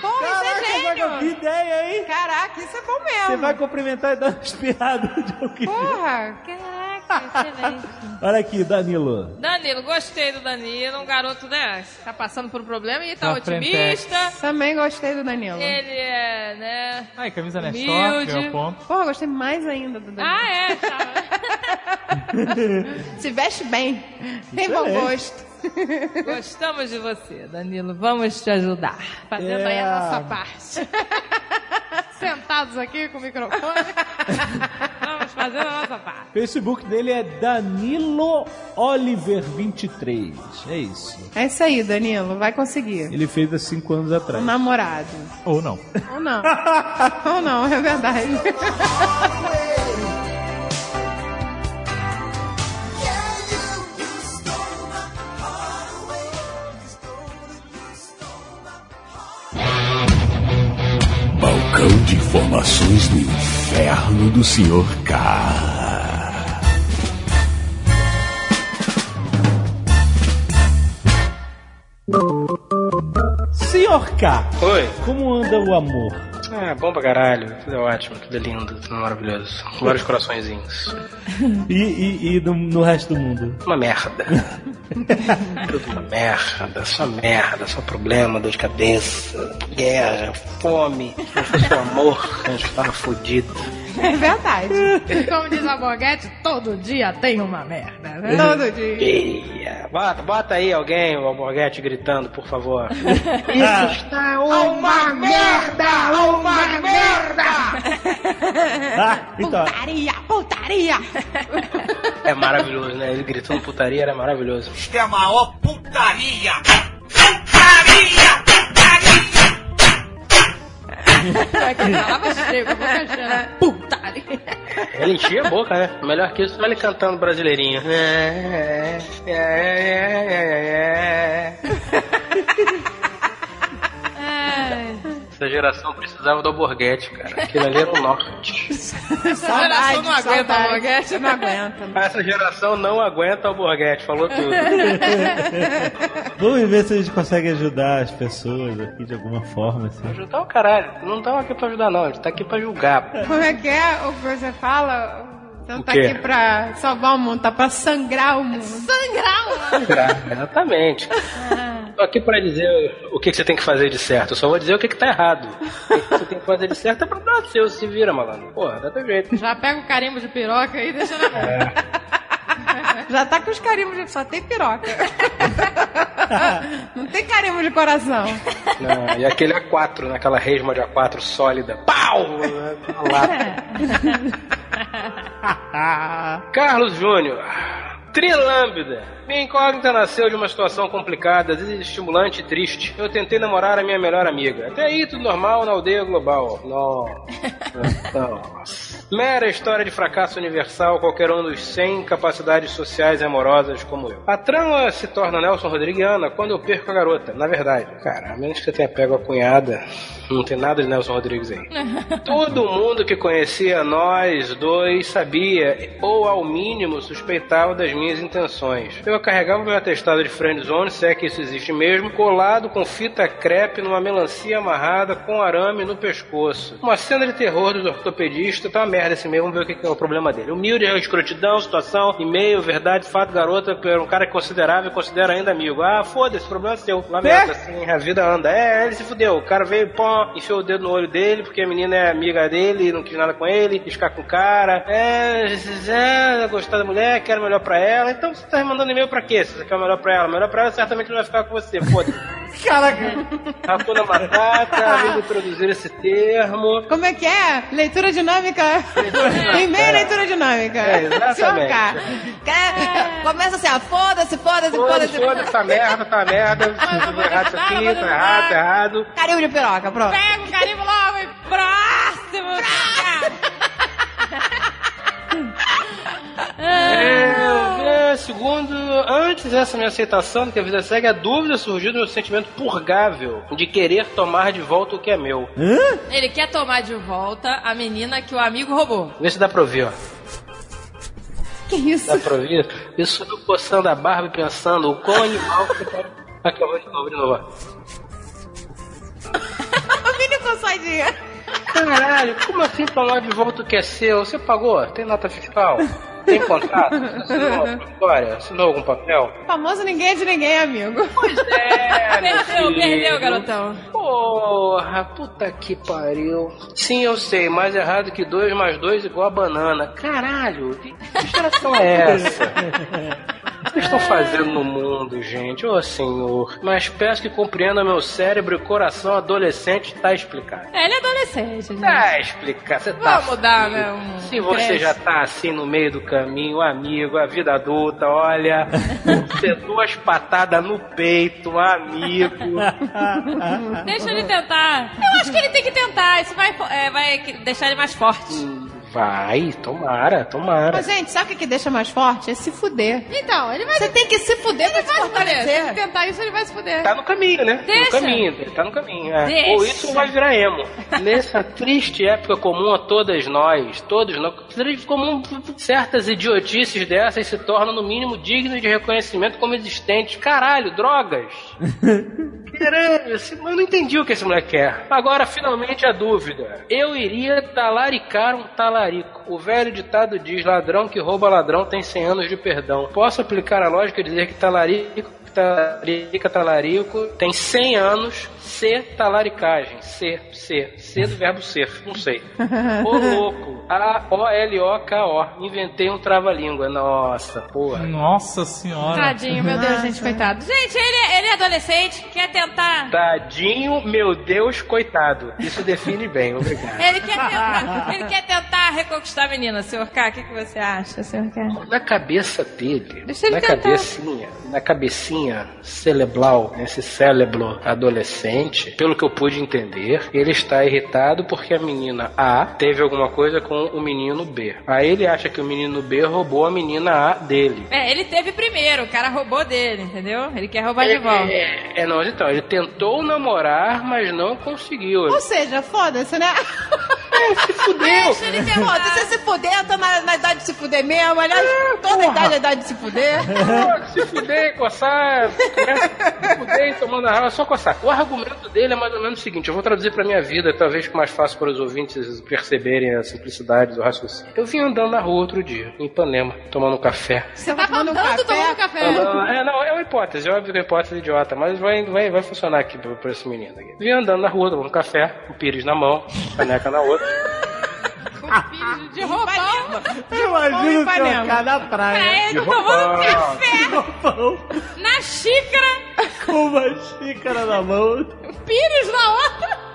C: Bom,
B: Caraca,
C: isso é
B: Zaga, que
C: gênio.
B: ideia, hein?
C: Caraca, isso é bom mesmo.
B: Você vai cumprimentar e dar uma espirrada de alguém.
C: Porra.
D: Caraca, excelente. [LAUGHS]
B: Olha aqui, Danilo.
D: Danilo, gostei do Danilo, um garoto, né? Tá passando por um problema e tá
E: Tá
D: otimista.
C: Também gostei do Danilo.
D: Ele é, né?
E: Ai, camisa. Nestor, que é o ponto.
C: Porra, gostei mais ainda do Danilo.
D: Ah, é, tá. [LAUGHS] [LAUGHS]
C: Se veste bem. Tem bom
B: Excelente.
C: gosto. [LAUGHS]
D: Gostamos de você, Danilo. Vamos te ajudar. Fazendo aí
B: É.
D: a nossa parte. [LAUGHS] Sentados aqui com o microfone. [LAUGHS] Vamos fazendo a nossa parte.
B: O Facebook dele é Danilo Oliver 23. É isso.
C: É isso aí, Danilo. Vai conseguir.
B: Ele fez há cinco anos
C: Um
B: atrás.
C: namorado.
E: Ou não.
C: Ou não. Ou não, é verdade.
A: Balcão de informações do inferno do Sr. K.
B: Senhor K,
L: Oi.
B: como anda o amor?
L: Ah, bom pra caralho. Tudo é ótimo, tudo é lindo, tudo é maravilhoso. Vários [LAUGHS] coraçõezinhos.
B: E, e, e no, no resto do mundo?
L: Uma merda. [LAUGHS] tudo uma merda, só merda, só problema, dor de cabeça, guerra, fome. Se não fosse o amor, a gente tava fudido.
C: É verdade.
D: Como diz a Borghetti, todo dia tem uma merda, né?
C: Todo dia.
L: Bota, bota aí alguém, o Alborguete gritando, por favor. [LAUGHS] Isso está uma merda! Uma merda!
B: Ah, então,
C: Putaria, putaria.
L: É maravilhoso, né? Ele gritando putaria era maravilhoso.
F: É a maior putaria!
D: É que falava cheio, com a boca cheia. Putaria.
L: Ele enchia a boca, né? Melhor que isso, ele cantando brasileirinho. É, é, é, é, é, é.
D: Ai,
L: Essa geração precisava do Alborguete, cara. Aquilo ali era o norte.
D: essa geração não aguenta a Borghetti.
C: Não aguenta.
L: Essa geração não aguenta o Alborguete, falou tudo. [LAUGHS]
B: vamos ver se a gente consegue ajudar as pessoas aqui de alguma forma. Assim.
L: Ajudar o caralho. Não estamos aqui pra ajudar, não. A gente tá aqui pra julgar.
C: Como é que é o que você fala? Você não
L: O
C: tá
L: quê?
C: aqui pra salvar o mundo, tá pra sangrar o mundo. Sangrar o mundo?
L: Exatamente. Tô aqui pra dizer o que que você tem que fazer de certo. Eu só vou dizer o que, que tá errado. O que que você tem que fazer de certo é pra dar seu, se vira, malandro. Porra, dá teu jeito.
D: Já pega o carimbo de piroca aí e deixa na mão. [LAUGHS]
C: Já tá com os carimbos de... Só tem piroca. Não tem carimbo de coração.
L: Não, e aquele A4, naquela resma de A4 sólida. Pau! [LAUGHS] Carlos Júnior. Trilâmbida. Minha incógnita nasceu de uma situação complicada, desestimulante e triste. Eu tentei namorar a minha melhor amiga. Até aí tudo normal na aldeia global. Nossa. Nossa. [LAUGHS] Mera história de fracasso universal, qualquer um dos 100 capacidades sociais e amorosas como eu. A trama se torna Nelson Rodriguiana quando eu perco a garota. Na verdade, cara, a menos que você tenha pego a cunhada, não tem nada de Nelson Rodrigues aí. [LAUGHS] Todo mundo que conhecia nós dois sabia, ou ao mínimo suspeitava das minhas intenções. Eu carregava meu atestado de friendzone, se é que isso existe mesmo, colado com fita crepe numa melancia amarrada com arame no pescoço. Uma cena de terror do ortopedista, tá uma merda esse meio, vamos ver o que que é o problema dele. Humilde, escrotidão, situação, e-mail, verdade, fato, garota, era um cara e considera ainda amigo. Ah, foda-se, o problema é seu. Lamenta, assim, a vida anda. É, ele se fudeu. O cara veio, pó, enfiou o dedo no olho dele, porque a menina é amiga dele, não quis nada com ele, quis ficar com o cara. É, é gostar da mulher, quer o melhor pra ela. Então você tá me mandando e-mail pra quê? Se você quer melhor pra ela. Melhor pra ela certamente não vai ficar com você, foda-se. [LAUGHS]
B: Caraca.
L: Hakuna Matata, amigo introduzir esse termo.
C: Como é que é? Leitura dinâmica.
L: É.
C: leitura dinâmica.
L: É, exatamente.
C: Quer- Começa assim, ó, foda-se, foda-se,
L: Foda-se,
C: foda-se.
L: foda essa merda, tá merda. Tudo errado isso aqui, tá errado, tá errado.
C: Carimbo de piroca, pronto.
D: Pega o carimbo logo e próximo!
L: É, é, segundo, antes dessa minha aceitação do que a vida segue, a dúvida surgiu do meu sentimento purgável de querer tomar de volta o que é meu.
D: Ele quer tomar de volta a menina que o amigo roubou.
L: Vê se dá pra ouvir, ó.
C: Que isso?
L: Dá pra ouvir? Isso eu coçando a barba e pensando o quão animal que tá. Vou de novo, de novo. ó. [LAUGHS]
C: O Vini com saidinha.
L: Caralho, como assim tomar de volta o que é seu? Você pagou? Tem nota fiscal? Tem contrato? Assinou alguma história? Assinou algum papel?
C: Famoso ninguém é de ninguém, amigo. Pois
L: É, meu
D: Perdeu,
L: filho.
D: perdeu, garotão.
L: Porra, puta que pariu. Sim, eu sei, mais errado que dois mais dois igual a banana. Caralho, que geração é essa? O que vocês estão fazendo no mundo, gente? Ô senhor, mas peço que compreenda meu cérebro e coração adolescente, tá explicado.
D: É, ele é adolescente, gente.
L: Tá explicado, você tá.
D: Vamos dar,
L: fudido.
D: né, um
L: Se você
D: creche.
L: já tá assim no meio do caminho, amigo, a vida adulta, olha, você duas patadas no peito, amigo.
D: Deixa ele tentar. Eu acho que ele tem que tentar. Isso vai, é, vai deixar ele mais forte.
L: Vai, tomara, tomara.
C: Mas, gente, sabe o que, deixa mais forte? É se fuder.
D: Então, ele vai.
C: Você tem que se fuder pra
D: Ele
C: se
D: vai se fuder. Se ele
C: fortalecer.
D: tentar isso, ele vai se fuder.
L: Tá no caminho, né?
D: Deixa.
L: No caminho, ele tá no caminho. é.
D: Deixa.
L: Ou isso vai virar emo. [LAUGHS] Nessa triste época comum a todas nós, todos nós, comum, certas idiotices dessas se tornam no mínimo dignas de reconhecimento como existentes. Caralho, drogas! [LAUGHS] Esse- eu não entendi o que esse moleque quer. Agora, finalmente, a dúvida. Eu iria talaricar um talarico. O velho ditado diz: ladrão que rouba ladrão tem 100 anos de perdão. Posso aplicar a lógica e dizer que talarico, talarica, talarico tem 100 anos, ser talaricagem. Ser, ser. Ser do verbo ser. Não sei. [LAUGHS] Ô louco. A-O-L-O-K-O. Inventei um trava-língua. Nossa, porra.
E: Nossa senhora.
D: Tadinho, meu Deus, gente, coitado. Gente, ele, é- ele é adolescente, quer tentar.
L: Tadinho, meu Deus, coitado. Isso define bem, obrigado.
D: Ele quer tentar, ele quer tentar reconquistar a menina, senhor K. O que, que você acha, senhor K?
L: Na cabeça dele,
D: Deixa ele
L: na
D: tentar.
L: cabecinha, na cabecinha cerebral, esse cérebro adolescente, pelo que eu pude entender, ele está irritado porque a menina A teve alguma coisa com o menino B. Aí ele acha que o menino B roubou a menina A dele.
D: É, ele teve primeiro, o cara roubou dele, entendeu? Ele quer roubar de volta.
L: É, é, não, então, ele tentou namorar, mas não conseguiu.
C: Ou seja, foda-se, né? [LAUGHS]
L: É, se fudeu.
C: Deixa ele foda. Se você se fuder, eu tô na, na idade de se fuder mesmo. Aliás, toda idade é idade de se fuder. [LAUGHS]
L: Se fuder, coçar, né? se fuder tomando a raiva, é só coçar. O argumento dele é mais ou menos o seguinte: eu vou traduzir pra minha vida, talvez fique mais fácil para os ouvintes perceberem a simplicidade do raciocínio. Eu vim andando na rua outro dia, em Ipanema, tomando um café.
C: Você tá tomando um café.
D: tomando café.
L: Andando- é, não, é uma hipótese, é óbvio que é uma hipótese idiota, mas vai, vai, vai funcionar aqui pra, pra esse menino aqui. Vim andando na rua, tomando um café, o píris na mão, caneca na outra.
D: Filho de roubão.
B: Imagina o seu cara na
D: Pra
B: praia.
D: ele tomando café na xícara,
B: Com uma xícara na mão.
D: pires na outra.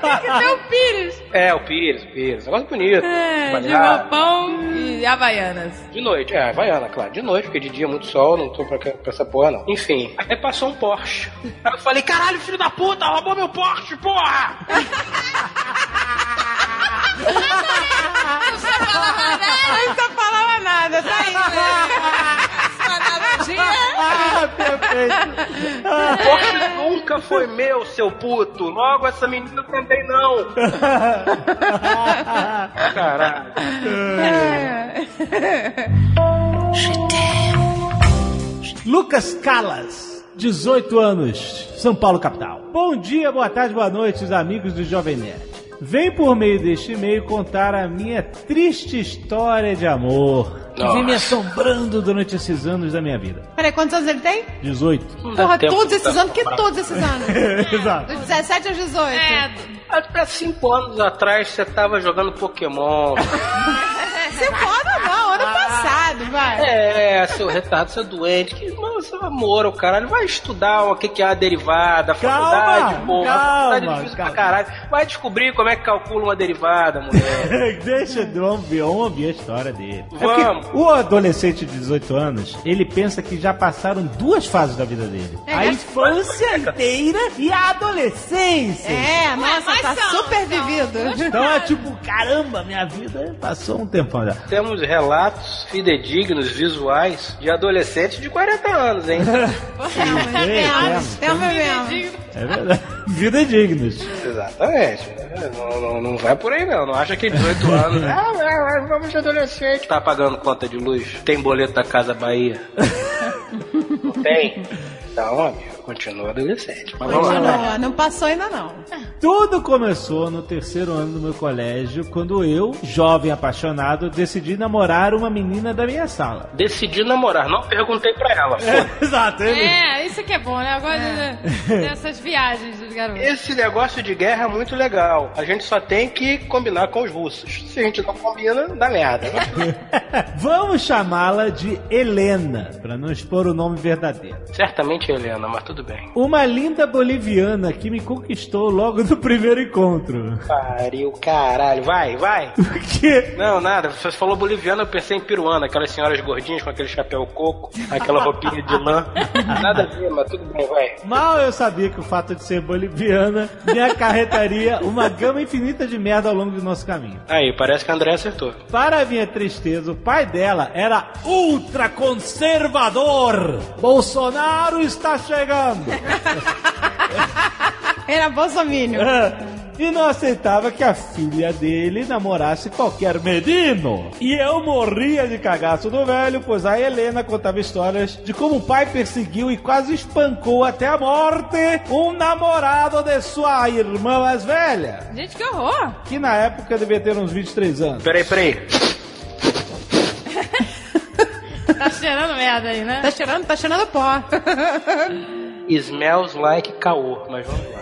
D: Tem que ter o pires.
L: É, o píris, o píris, negócio bonito.
D: É, de roupão e havaianas.
L: De noite, é, Havaiana, claro. De noite, porque de dia é muito sol, não tô pra, pra essa porra, não. Enfim, aí passou um Porsche. Aí eu falei, caralho, filho da puta, roubou meu Porsche, porra! [LAUGHS]
C: Não precisa falar nada, tá aí.
B: Ah, perfeito.
L: Porsche nunca foi meu, seu puto. Logo, essa menina também não. Caralho.
B: Lucas Calas, 18 anos, São Paulo, capital. Bom dia, boa tarde, boa noite, os amigos do Jovem Nerd. Vem por meio deste e-mail contar a minha triste história de amor que vem me assombrando durante esses anos da minha vida.
C: Peraí, quantos anos ele tem?
B: 18.
C: Porra, todos esses anos? [LAUGHS] Que
L: comprar.
C: todos esses anos?
B: Exato.
C: Dos 17 aos 18.
D: É,
L: Há cinco anos atrás você tava jogando Pokémon. [LAUGHS]
C: Você foda não, ano passado, vai.
L: É, seu retardado, seu doente. Que, mano, seu amor, o caralho. Vai estudar o que que é a derivada, a faculdade, porra.
B: calma,
L: faculdade é difícil
B: calma.
L: pra caralho. Vai descobrir como é que calcula uma derivada, mulher. [LAUGHS]
B: Deixa eu ouvir, vamos ouvir a história dele. É
L: Vamos.
B: porque o adolescente de 18 anos, ele pensa que já passaram duas fases da vida dele.
C: É,
B: a infância inteira e a adolescência.
C: É, nossa,
D: mas
C: tá
D: são-
C: super
D: são
C: vivido.
B: Então é tipo, caramba, minha vida passou um tempão já.
L: Temos relatos fidedignos, visuais, de adolescentes de 40 anos, hein? [LAUGHS]
B: Temos,
C: temos mesmo.
B: É verdade. Vida dignos.
L: Exatamente. É, Não, não, não vai por aí, não. Não acha que 18 anos. Ah, vamos de adolescente. Tá pagando conta de luz? Tem boleto da Casa Bahia? não [LAUGHS] tem? Então, amigo, continua adolescente. Mas vamos lá.
C: Continua, não passou ainda não.
B: Tudo começou no terceiro ano do meu colégio, quando eu, jovem apaixonado, decidi namorar uma menina da minha sala.
L: Decidi namorar, não perguntei pra ela. Foda-se. [LAUGHS]
B: Exato, ele.
D: é, isso que é bom, né? Eu gosto de- [LAUGHS] dessas viagens dos garotos.
L: Esse negócio de guerra é muito legal. A gente só tem que combinar com os russos. Se a gente não combina, dá merda. [LAUGHS]
B: Vamos chamá-la de Helena, para não expor o nome verdadeiro.
L: Certamente, Helena, mas tudo bem.
B: Uma linda boliviana que me conquistou logo no primeiro encontro.
L: Pariu, caralho. Vai, vai. [LAUGHS]
B: O quê?
L: Não, nada. Você falou boliviana, eu pensei em peruana. Aquelas senhoras gordinhas com aquele chapéu coco, aquela roupinha de lã. [LAUGHS] Nada a ver, mas tudo bem, vai.
B: Mal eu sabia que o fato de ser boliviana me acarretaria uma gama infinita de merda ao longo do nosso caminho.
L: Aí, parece que a André acertou.
B: Para minha tristeza, o pai dela era ultraconservador. Bolsonaro está chegando. [LAUGHS]
C: Era bolsominion.
B: E não aceitava que a filha dele namorasse qualquer menino. E eu morria de cagaço do velho, pois a Helena contava histórias de como o pai perseguiu e quase espancou até a morte um namorado de sua irmã mais velha,
D: Gente, que horror!
B: que na época devia ter uns 23 anos.
L: Peraí, peraí. [LAUGHS]
D: Tá cheirando merda aí, né?
C: Tá cheirando, tá cheirando pó. [LAUGHS]
L: Smells like caô, mas vamos lá.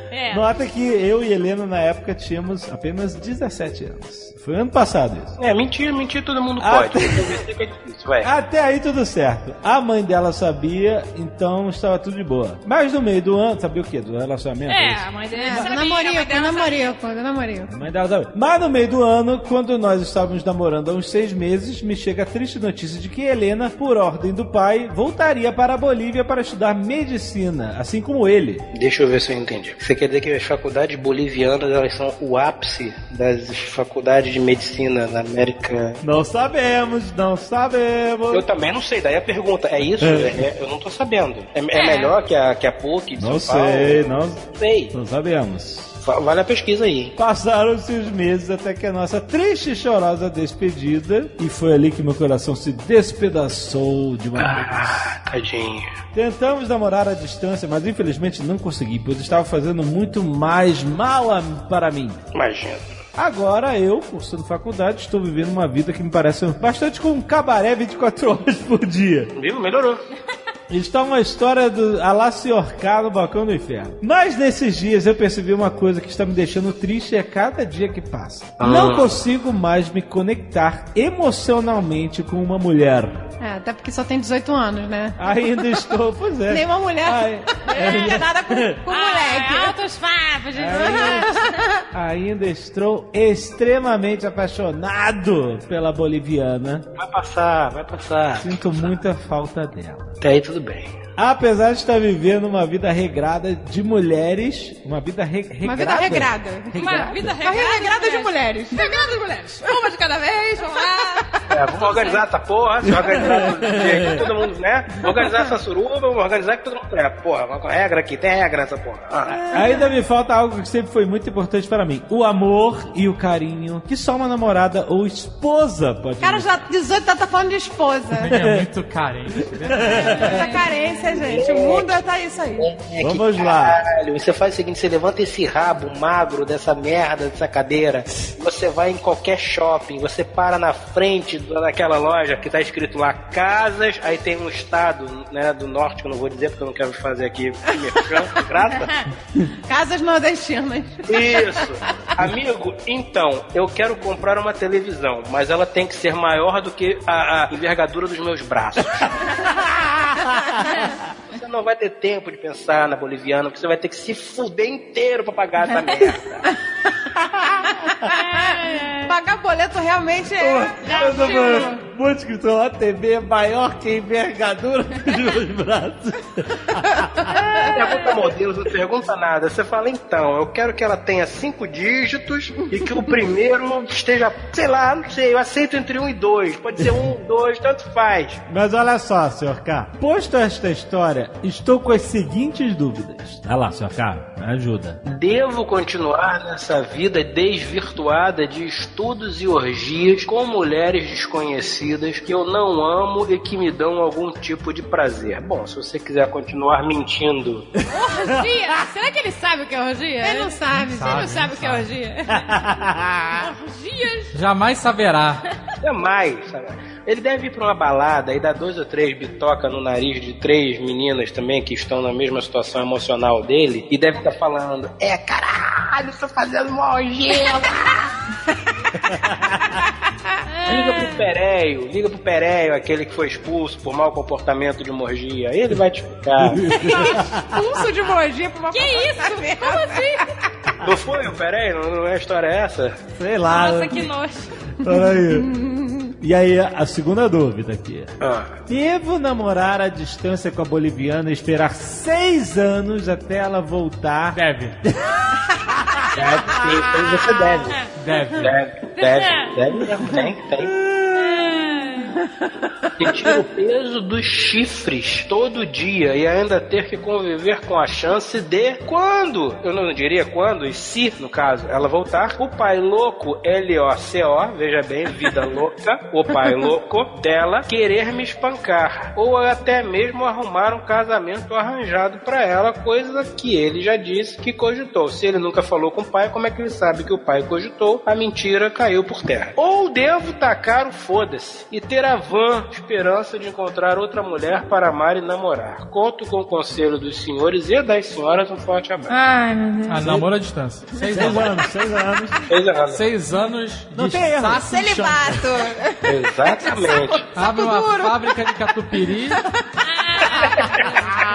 L: [LAUGHS]
D: É.
B: Nota que eu e Helena na época tínhamos apenas 17 anos. Foi ano passado isso.
L: É, mentir, mentir todo mundo
B: Ah,
L: pode. É difícil.
B: Até aí tudo certo. A mãe dela sabia, então estava tudo de boa. Mas no meio do ano, sabia o quê? Do relacionamento?
D: É,
B: isso?
D: a mãe dele
C: É,
D: sabia, a mãe
C: namorico,
D: dela
C: do
D: sabia.
C: namorico, do namorico.
B: A mãe dela sabia. Mas no meio do ano, quando nós estávamos namorando há uns seis meses, me chega a triste notícia de que Helena, por ordem do pai, voltaria para a Bolívia para estudar medicina, assim como ele.
L: Deixa eu ver se eu entendi. Você quer dizer que as faculdades bolivianas elas são o ápice das faculdades de medicina na América?
B: Não sabemos, não sabemos.
L: Eu também não sei. Daí a pergunta é isso?
B: É.
L: É, eu não tô sabendo. É, é melhor que a, que a PUC de
B: Não
L: São Paulo?
B: sei, não,
L: Não sei.
B: não sabemos.
L: Va- Vale a pesquisa aí.
B: Passaram-se os meses até que a nossa triste e chorosa despedida, e foi ali que meu coração se despedaçou de uma vez.
L: Ah, tadinho.
B: Tentamos namorar à distância, mas infelizmente não consegui, pois estava fazendo muito mais mal a- para mim.
L: Imagina.
B: Agora eu, cursando faculdade, estou vivendo uma vida que me parece bastante com um cabaré 24 horas por dia.
L: Viu? Melhorou.
B: Está uma história do a lá se orcar no balcão do inferno. Mas nesses dias eu percebi uma coisa que está me deixando triste a cada dia que passa.
L: Ah.
B: Não consigo mais me conectar emocionalmente com uma mulher.
C: É, até porque só tem 18 anos, né?
B: Ainda estou, pois é. [LAUGHS]
C: Nenhuma mulher.
B: Ai, [LAUGHS]
C: Não tem nada com, com moleque.
D: Ah, altos papos, gente.
B: ainda estou extremamente apaixonado pela boliviana.
L: Vai passar, vai passar.
B: Sinto muita falta dela.
L: Até aí tudo tudo bem.
B: Apesar de estar vivendo uma vida regrada de mulheres, uma vida re regrada.
C: Uma vida regrada.
D: Uma vida
C: Uma vida regrada de mulheres.
D: Regrada de mulheres. Uma de cada vez, vamos lá.
L: É, vamos organizar essa porra, se organizar aqui, todo mundo, né? Organizar essa suruba, vamos organizar que todo mundo. É, porra, vamos com regra aqui, tem regra nessa porra. Ah.
B: Ainda me falta algo que sempre foi muito importante para mim: o amor e o carinho que só uma namorada ou esposa pode.
C: Cara, já 18 tá, tá falando de esposa.
E: É muito carente. [LAUGHS]
C: Essa carência, gente. O mundo tá isso aí.
L: É,
B: Vamos
L: que
B: lá.
L: Caralho, você faz o seguinte, você levanta esse rabo magro dessa merda, dessa cadeira, você vai em qualquer shopping, você para na frente daquela loja que tá escrito lá casas, aí tem um estado, né, do norte que eu não vou dizer porque eu não quero fazer aqui merchan, graça. [LAUGHS]
C: Casas nordestinas.
L: Isso. Amigo, então, eu quero comprar uma televisão, mas ela tem que ser maior do que a, a envergadura dos meus braços. [LAUGHS] Você não vai ter tempo de pensar na boliviana, porque você vai ter que se fuder inteiro pra pagar essa [LAUGHS] merda. [LAUGHS]
C: Pagar boleto realmente é.
B: Falando, muito escrito lá, TV é maior que a envergadura [LAUGHS] dos meus braços.
L: Pergunta modelos, não pergunta nada. Você fala, então, eu quero que ela tenha cinco dígitos e que o primeiro esteja, sei lá, não sei, eu aceito entre um e dois. Pode ser um, dois, tanto faz.
B: Mas olha só, Sr. K. Posto esta história, estou com as seguintes dúvidas. Vai lá. K, me ajuda.
L: Devo continuar nessa vida desvirtuada de estudos e orgias com mulheres desconhecidas que eu não amo e que me dão algum tipo de prazer. Bom, se você quiser continuar mentindo,
D: Orgia? Será que ele sabe o que é orgia?
C: Ele não sabe.
D: Ele não sabe o que é orgia. [LAUGHS] Orgias?
E: Jamais saberá.
L: jamais, sabe? Ele deve ir pra uma balada e dar dois ou três bitoca no nariz de três meninas também que estão na mesma situação emocional dele e deve estar falando: É caralho, tô fazendo uma [LAUGHS] orgia. Liga pro Pereio, liga pro Pereio, aquele que foi expulso por mau comportamento de uma orgia. Ele vai te explicar. [LAUGHS]
C: Pulso de morgia pra uma
D: Que isso? Como assim?
L: Não foi o Pereio? Não, não é a história essa?
B: Sei lá.
D: Nossa, que nojo.
B: Peraí. [LAUGHS] E aí, a segunda dúvida aqui.
L: Ah.
B: Devo namorar à distância com a boliviana e esperar seis anos até ela voltar?
E: Deve.
L: Deve, sim, você deve.
E: Deve.
L: Deve, deve, deve mesmo. Tem, tem. Tira o peso dos chifres todo dia e ainda ter que conviver com a chance de quando, eu não diria quando, e se, no caso, ela voltar, o pai louco, L-O-C-O, veja bem, vida louca, o pai louco dela, querer me espancar, ou até mesmo arrumar um casamento arranjado pra ela, coisa que ele já disse que cogitou. Se ele nunca falou com o pai, como é que ele sabe que o pai cogitou? A mentira caiu por terra. Ou devo tacar o foda-se e ter a vã esperança de encontrar outra mulher para amar e namorar. Conto com o conselho dos senhores e das senhoras. Um forte abraço.
D: Ai, meu Deus.
E: Ah, namoro à distância. Seis
B: Seis
E: anos.
B: anos, seis anos.
L: Seis anos.
E: Seis anos
B: Não
E: de
B: tem erro.
C: Celibato.
L: Exatamente.
E: Abre uma fábrica de catupiry. [LAUGHS]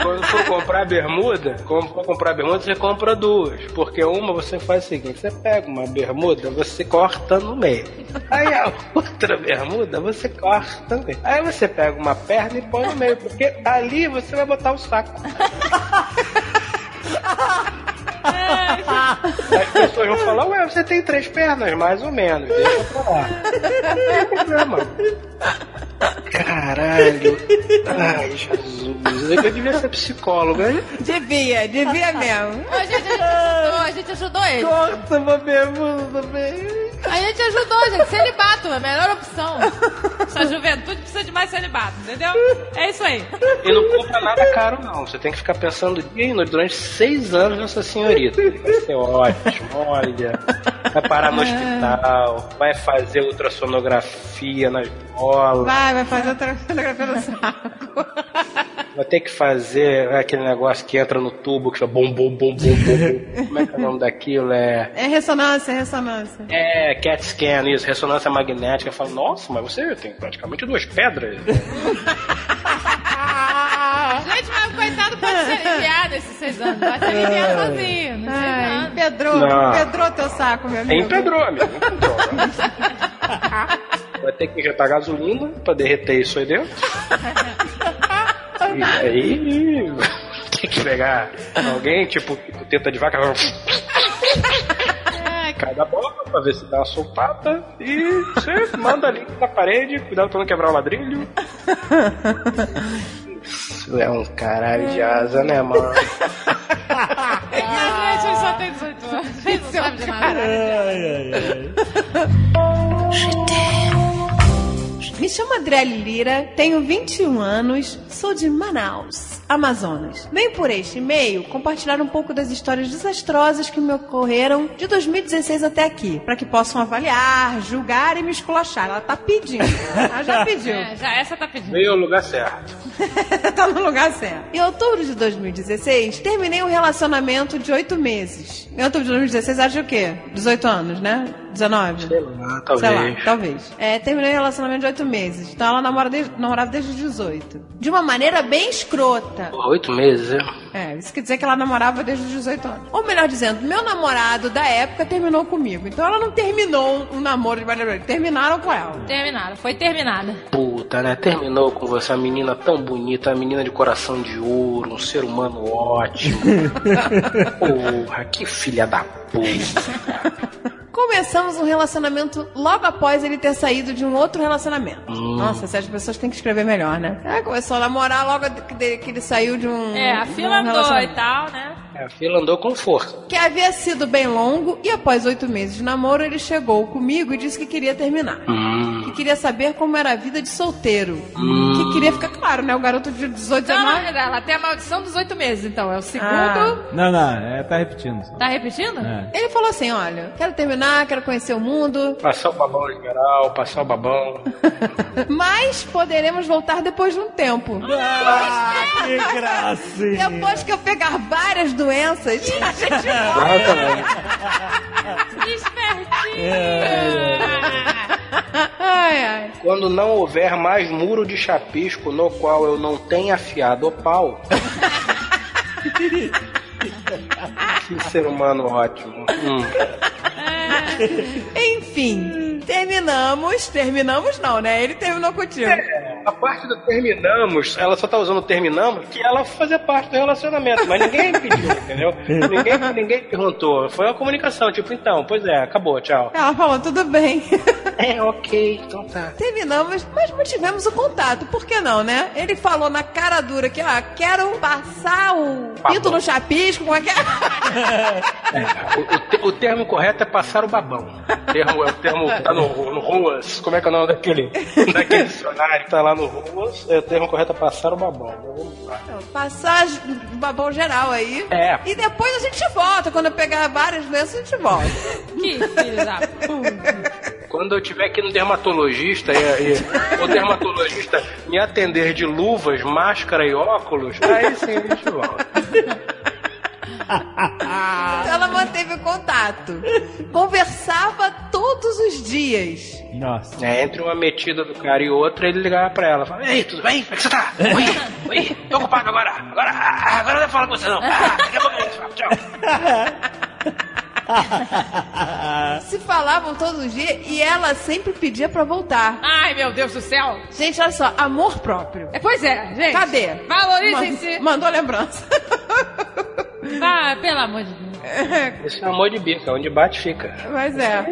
L: Quando for comprar bermuda, quando for comprar bermuda, você compra duas. Porque uma você faz o seguinte: você pega uma bermuda, você corta no meio. Aí a [LAUGHS] outra bermuda, você corta também. Aí você pega uma perna e põe no meio. Porque ali você vai botar o saco. [LAUGHS] As pessoas vão falar, ué, você tem três pernas, mais ou menos, deixa pra lá. Não tem problema. Caralho. Ai, Jesus. Eu devia ser psicólogo, hein?
C: Devia, devia mesmo.
D: A gente ajudou, a gente ajudou ele.
B: Corta uma bermuda também.
D: A gente ajudou, gente. Celibato, a melhor opção. Essa juventude precisa de mais celibato, entendeu? É isso aí.
L: E não compra nada caro, não. Você tem que ficar pensando dia e noite durante seis anos nessa senhorita. Vai ser ótimo, olha. Vai parar no hospital, vai fazer ultrassonografia nas bolas,
C: Vai, vai fazer outra fotografia no saco.
L: vai ter que fazer aquele negócio que entra no tubo que chama bom, bom, bom, bom, bom. Como é que é o nome daquilo? É.
C: É ressonância, é ressonância.
L: É, CAT scan, isso, ressonância magnética. Fala, nossa, mas você tem praticamente duas pedras. [LAUGHS]
D: Gente, mas coitado pode se aliviar nesses seis anos. Vai se aliviar sozinho. Não sei
C: Ai,
D: nada.
C: empedrou,
L: Não.
C: empedrou teu saco, meu
L: É
C: amigo.
L: empedrou, amigo. empedrou. vai ter que injetar gasolina pra derreter isso aí dentro. e aí tem que pegar alguém, tipo, tenta de vaca. Cai da boca pra ver se dá uma soltada e você manda ali na parede, cuidado pra não quebrar o ladrilho. Isso é um caralho de asa, né, mano? [LAUGHS]
C: Gente, ele só tem 18 anos. Ele não sabe de nada. Me chamo Adriele Lira, tenho 21 anos, sou de Manaus, Amazonas. Venho por este e-mail compartilhar um pouco das histórias desastrosas que me ocorreram de 2016 até aqui, para que possam avaliar, julgar e me esculachar. Ela tá pedindo. Ela já pediu. [LAUGHS]
D: É, já essa tá pedindo.
L: Veio ao lugar certo. [LAUGHS]
C: tá no lugar certo. Em outubro de 2016, terminei um relacionamento de oito meses. Em outubro de 2016, acho o quê? 18 anos, né? 19?
L: Sei lá,
C: Sei
L: talvez.
C: lá, talvez. É, terminei o relacionamento de oito meses. Então ela namora desde, namorava desde os 18. De uma maneira bem escrota.
L: Porra, Oito meses, é?
C: É, isso quer dizer que ela namorava desde os 18 anos. Ou melhor dizendo, meu namorado da época terminou comigo. Então ela não terminou um namoro de maneira. Terminaram com ela.
D: Terminada, foi terminada.
L: Puta, né? Terminou com você, a menina tão bonita, a menina de coração de ouro, um ser humano ótimo. [LAUGHS] Porra, que filha da puta. [LAUGHS]
C: Começamos um relacionamento logo após ele ter saído de um outro relacionamento.
L: Hum.
C: Nossa, essas pessoas têm que escrever melhor, né? É, começou a namorar logo que de- que ele saiu de um.
D: É, a
C: um
D: fila andou e tal, né?
L: É, a fila andou com força.
C: Que havia sido bem longo e após oito meses de namoro ele chegou comigo e disse que queria terminar.
L: Hum.
C: Que queria saber como era a vida de solteiro. Que queria ficar claro, né? O garoto de 18,
D: Não, não,
C: 19.
D: ela tem a maldição dos oito meses, então. É o segundo.
C: Ah.
B: Não, não, é, tá repetindo. só.
D: Tá repetindo?
B: É.
C: Ele falou assim: olha, quero terminar, quero conhecer o mundo,
L: Passar o babão liberal, passar o babão. [LAUGHS]
C: mas poderemos voltar depois de um tempo.
B: Ah, que [LAUGHS] gracinha.
C: Depois que eu pegar várias doenças, a gente [LAUGHS] volta.
L: Exatamente.
C: Ai, ai.
L: Quando não houver mais muro de chapisco no qual eu não tenha afiado o pau. [LAUGHS] que ser humano ótimo. Hum. [LAUGHS]
C: Enfim, terminamos. Terminamos não, né? Ele terminou contigo.
L: A parte do terminamos, ela só tá usando o terminamos que ela fazia parte do relacionamento, mas ninguém pediu, [LAUGHS] entendeu? Ninguém, ninguém perguntou. Foi uma comunicação, tipo, então, pois é, acabou, tchau.
C: Ela falou, tudo bem. [LAUGHS]
L: É, ok, então tá.
C: Terminamos, mas mantivemos o contato. Por que não, né? Ele falou na cara dura que, ó, quero passar o pinto no chapisco, como é que é?
L: O, o te- o termo correto é passar o babão. O [LAUGHS] termo, é o termo que tá no, no Ruas. Como é que é o nome daquele, [LAUGHS] daquele dicionário que tá lá no Ruas? É, o termo correto é passar o babão. Então, lá.
C: Passar o babão geral aí.
L: É.
C: E depois a gente volta. Quando eu pegar várias doenças, a gente volta. [LAUGHS]
D: Que filho da puta.
L: Quando eu tiver aqui no dermatologista e, e o dermatologista me atender de luvas, máscara e óculos, aí sim a gente volta.
C: Então [LAUGHS] ela manteve o contato. Conversava todos os dias.
B: Nossa.
L: É, entre uma metida do cara e outra, ele ligava pra ela. Fala, Ei, tudo bem? Como é que você tá? Oi, oi, tô ocupado agora. Agora, ah, agora não falo com você não. Ah, daqui a pouco a gente fala. Tchau. [LAUGHS]
C: Se falavam todos os dias e ela sempre pedia pra voltar.
D: Ai, meu Deus do céu.
C: Gente, olha só, amor próprio.
D: É, pois é, gente.
C: Cadê?
D: Valorizem-se.
C: Ma- Mandou lembrança. [LAUGHS]
D: Ah, pelo amor de Deus. [LAUGHS]
L: Isso é amor de bica, onde bate fica.
C: Mas é.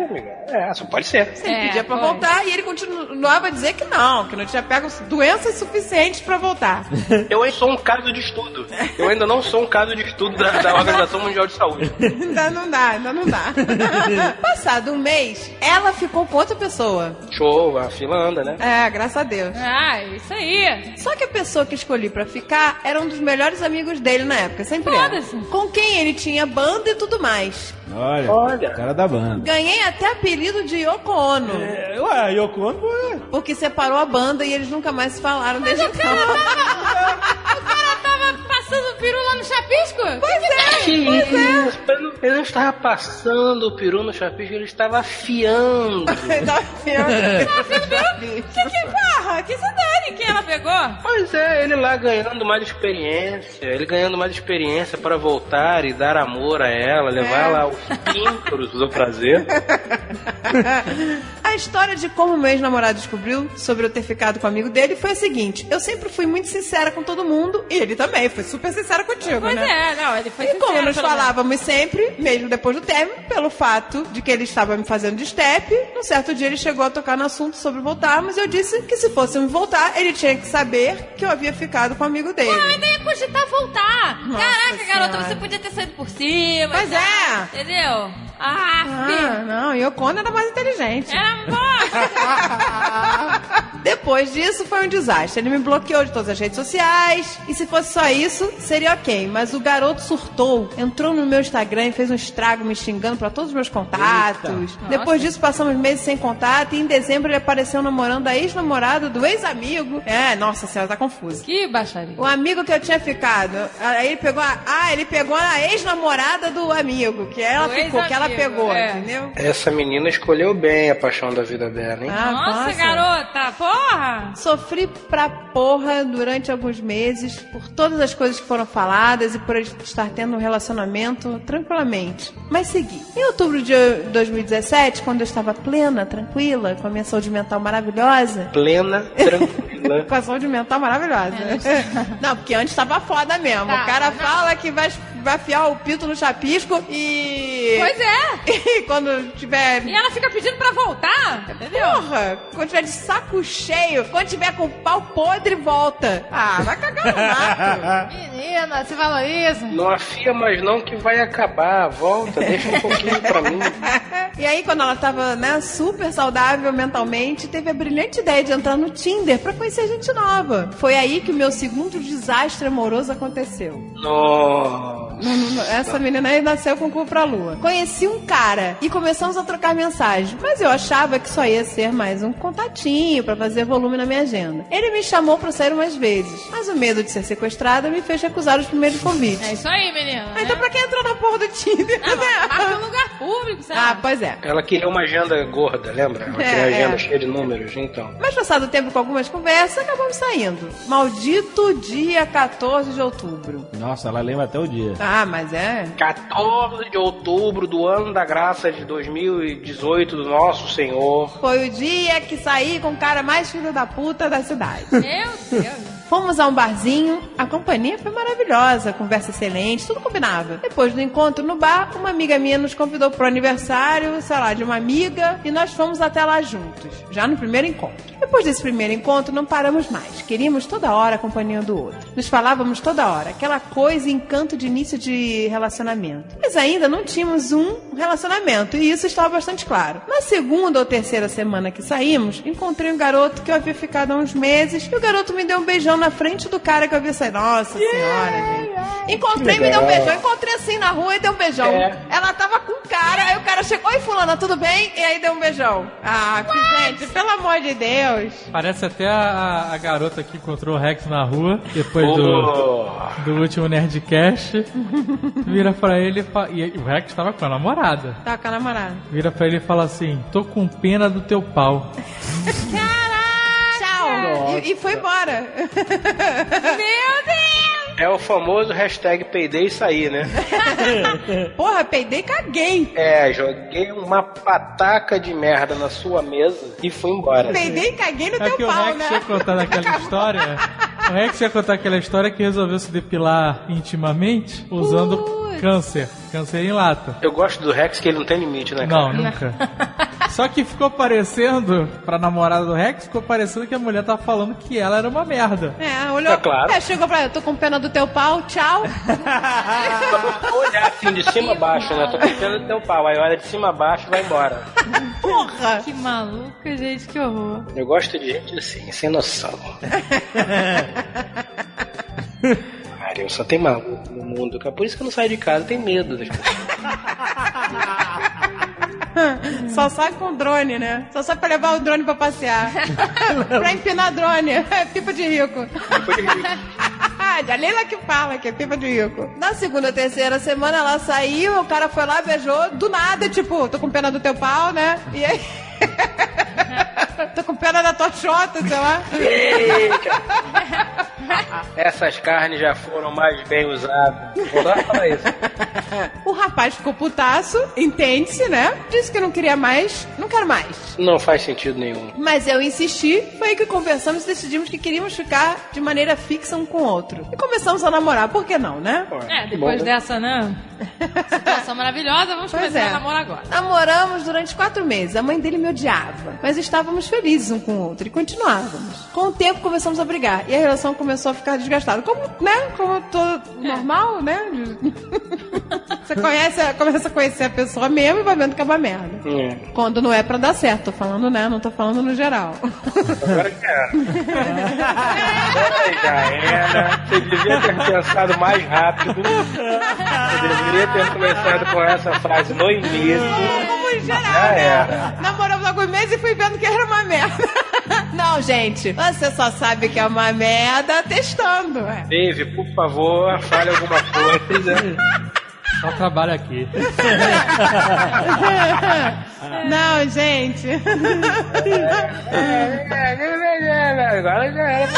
L: É, só pode ser.
C: Sempre
D: É,
C: pedia pra
D: foi.
C: voltar e ele continuava a dizer que não, que não tinha pego doenças suficientes pra voltar. [LAUGHS]
L: Eu ainda sou um caso de estudo. Eu ainda não sou um caso de estudo da, da Organização Mundial de Saúde.
C: ainda não dá, ainda não dá. [LAUGHS] Passado um mês, ela ficou com outra pessoa.
L: Show, a fila anda, né?
C: É, graças a Deus.
D: Ah, isso aí.
C: Só que a pessoa que escolhi pra ficar era um dos melhores amigos dele na época, sempre era.
D: Foda-se.
C: Com quem ele tinha banda e tudo mais.
B: Olha,
L: Olha.
B: cara da banda.
C: Ganhei até apelido de Yoko Ono.
B: É, ué, Yoko Ono, ué.
C: Porque separou a banda e eles nunca mais se falaram desde então. [LAUGHS]
D: O cara tava passando o peru lá no chapisco?
C: Pois é,
L: Que
C: pois é.
L: isso? Ele não, estava passando o peru no chapisco, ele estava afiando. [LAUGHS]
C: Tava afiando.
D: Que que barra? Que se dane quem ela pegou?
L: Pois é, ele lá ganhando mais experiência, ele ganhando mais experiência para voltar e dar amor a ela, levar
C: É.
L: ela aos píncaros do prazer. [LAUGHS]
C: Às história de como meu ex-namorado descobriu sobre eu ter ficado com o amigo dele foi a seguinte: eu sempre fui muito sincera com todo mundo e ele também foi super sincero contigo,
D: Pois
C: né?
D: é, não, ele foi
C: E como
D: sincero, pelo menos.
C: falávamos sempre, mesmo depois do término, pelo fato de que ele estava me fazendo de step, um certo dia ele chegou a tocar no assunto sobre voltarmos e eu disse que se fôssemos voltar, ele tinha que saber que eu havia ficado com o amigo dele.
D: Eu ainda ia cogitar voltar.
C: Nossa
D: Caraca, garota,
C: Senhora.
D: você podia ter saído por cima.
C: Pois
D: tal,
C: é.
D: Entendeu? Ah,
C: Ah, não, e o Conan era mais inteligente.
D: É, [LAUGHS]
C: Depois disso foi um desastre. Ele me bloqueou de todas as redes sociais. E se fosse só isso, seria ok. Mas o garoto surtou, entrou no meu Instagram e fez um estrago me xingando pra todos os meus contatos.
M: Eita.
C: Depois disso passamos meses sem contato e em dezembro ele apareceu namorando a ex-namorada do ex-amigo. É, nossa senhora, tá confuso.
D: Que baixaria.
C: O amigo que eu tinha ficado. Aí ele pegou a. Ah, ele pegou a ex-namorada do amigo, que ela ficou, que ela
D: ex-amigo,
C: pegou,
D: é.
C: entendeu?
L: Essa menina escolheu bem a paixão da vida dela, hein?
C: Ah,
D: Nossa, garota, porra!
C: Sofri pra porra durante alguns meses por todas as coisas que foram faladas e por estar tendo um relacionamento tranquilamente. Mas segui. Em outubro de 2017, quando eu estava plena, tranquila, com a minha saúde mental maravilhosa.
L: Plena, [LAUGHS] tranquila.
C: com a saúde mental maravilhosa. [LAUGHS] Não, porque antes tava foda mesmo.
D: Tá,
C: o cara
D: não.
C: fala que vai, vai afiar o pito no chapisco e.
D: Pois é.
C: E [LAUGHS] quando tiver.
D: E ela fica pedindo pra voltar, entendeu?
C: Porra, quando tiver de saco cheio, quando tiver com o pau podre, volta. Ah, vai cagar no mato. [LAUGHS]
D: Menina, você falou isso?
L: Não afia mais não que vai acabar. Volta, deixa um pouquinho pra mim. [LAUGHS]
C: E aí, quando ela tava, né, super saudável mentalmente, teve a brilhante ideia de entrar no Tinder pra conhecer gente nova. Foi aí que o meu segundo desastre amoroso aconteceu.
L: Nossa.
C: Não, não, não, Essa menina aí nasceu com o cu pra lua. Conheci um cara e começamos a trocar mensagens, mas eu achava que só ia ser mais um contatinho pra fazer volume na minha agenda. Ele me chamou pra sair umas vezes, mas o medo de ser sequestrada me fez recusar os primeiros convites.
D: É isso aí, menina.
C: Ah, então pra que entrou na porra do Tinder?
D: Não, marca um lugar público, sabe?
C: Ah, pois é.
L: Ela queria uma agenda gorda, lembra? Ela
C: É,
L: queria uma agenda
C: é.
L: cheia de números, então.
C: Mas passado o tempo com algumas conversas, acabamos saindo. Maldito dia 14 de outubro.
B: Nossa, ela lembra até o dia.
C: Ah, mas é.
L: 14 de outubro do ano da graça de 2018 do nosso Senhor.
C: Foi o dia que saí com o cara mais filho da puta da cidade.
D: Meu Deus.
C: Fomos a um barzinho, a companhia foi maravilhosa, conversa excelente, tudo combinava. Depois do encontro no bar, uma amiga minha nos convidou pro aniversário, sei lá, de uma amiga, e nós fomos até lá juntos, já no primeiro encontro. Depois desse primeiro encontro, não paramos mais. Queríamos toda hora a companhia do outro. Nos falávamos toda hora, aquela coisa e encanto de início de relacionamento. Mas ainda não tínhamos um relacionamento, e isso estava bastante claro. Na segunda ou terceira semana que saímos, encontrei um garoto que eu havia ficado há uns meses, e o garoto me deu um beijão na frente do cara que eu havia saído. Nossa senhora, gente. Encontrei, me deu um beijão. Encontrei assim na rua e deu um beijão.
L: É.
C: Ela tava com o cara, aí o cara chegou, oi fulana, tudo bem? E aí deu um beijão. Ah, que gente, pelo amor de Deus.
E: Parece até a, a garota que encontrou o Rex na rua, depois do,
L: Oh.
E: do último Nerdcast. Vira pra ele e, e o Rex tava com a namorada.
C: Tá com a namorada.
E: Vira pra ele e fala assim: tô com pena do teu pau.
C: Tchau. [LAUGHS] E, e foi embora.
D: Meu Deus!
L: É o famoso hashtag peidei e saí, né? [LAUGHS]
C: Porra, peidei e caguei.
L: É, joguei uma pataca de merda na sua mesa e fui embora.
C: Peidei e caguei no
E: É que
C: teu
E: o
C: pau,
E: Rex
C: né?
E: tinha contado aquela história. O Rex ia contar aquela história que resolveu se depilar intimamente usando câncer. Câncer em lata.
L: Eu gosto do Rex que ele não tem limite, né, cara?
E: Não, nunca. [LAUGHS] Só que ficou parecendo, pra namorada do Rex, ficou parecendo que a mulher tava falando que ela era uma merda.
C: É, olhou.
L: É claro.
C: É, chegou pra eu tô com pena do teu pau, tchau. [LAUGHS]
L: Olhar assim de cima a baixo, né? Tô com pena do teu pau. Aí olha de cima a baixo e vai embora.
C: Porra.
D: Que maluca, gente, que horror.
L: Eu gosto de gente assim, sem noção. [LAUGHS] Maria, só tem maluco no mundo, cara. Por isso que eu não saio de casa, tem medo das pessoas. [LAUGHS] [LAUGHS]
C: Só sai com drone, né? Só sai pra levar o drone pra passear. [LAUGHS] pra empinar drone. É pipa de rico. A Leila [LAUGHS] que fala que é pipa de rico. Na segunda ou terceira semana ela saiu, o cara foi lá, beijou, do nada, tipo, tô com pena do teu pau, né? E aí. [LAUGHS] Tô com pena da tua chota, sei lá.
L: Essas carnes já foram mais bem usadas. Vou dar pra isso.
C: O rapaz ficou putaço, entende-se, né? Disse que não queria mais, não quero mais.
L: Não faz sentido nenhum.
C: Mas eu insisti, foi aí que conversamos e decidimos que queríamos ficar de maneira fixa um com o outro. E começamos a namorar, por que não, né?
D: É, depois dessa, né? Situação maravilhosa, vamos
C: Pois
D: começar
C: é.
D: a namorar agora.
C: Namoramos durante quatro meses. A mãe dele me odiava. Mas estávamos felizes um com o outro e continuávamos. Com o tempo começamos a brigar. E a relação começou a ficar desgastada. Como, né? Como todo normal, né? [LAUGHS] Você conhece, começa a conhecer a pessoa mesmo e vai vendo que é uma merda. Quando não é pra dar certo. Tô falando, né? Não tô falando no geral.
L: Agora já era. Agora já era. Você devia ter pensado mais rápido. Você deveria ter começado com essa frase no início.
C: Em geral, né? Namoramos alguns meses e fui vendo que era uma merda. [LAUGHS] Não, gente. Você só sabe que é uma merda testando. É.
L: Dave, por favor, fale alguma coisa. [LAUGHS]
E: Só trabalho aqui. [LAUGHS]
C: Não, gente.
L: Agora já era.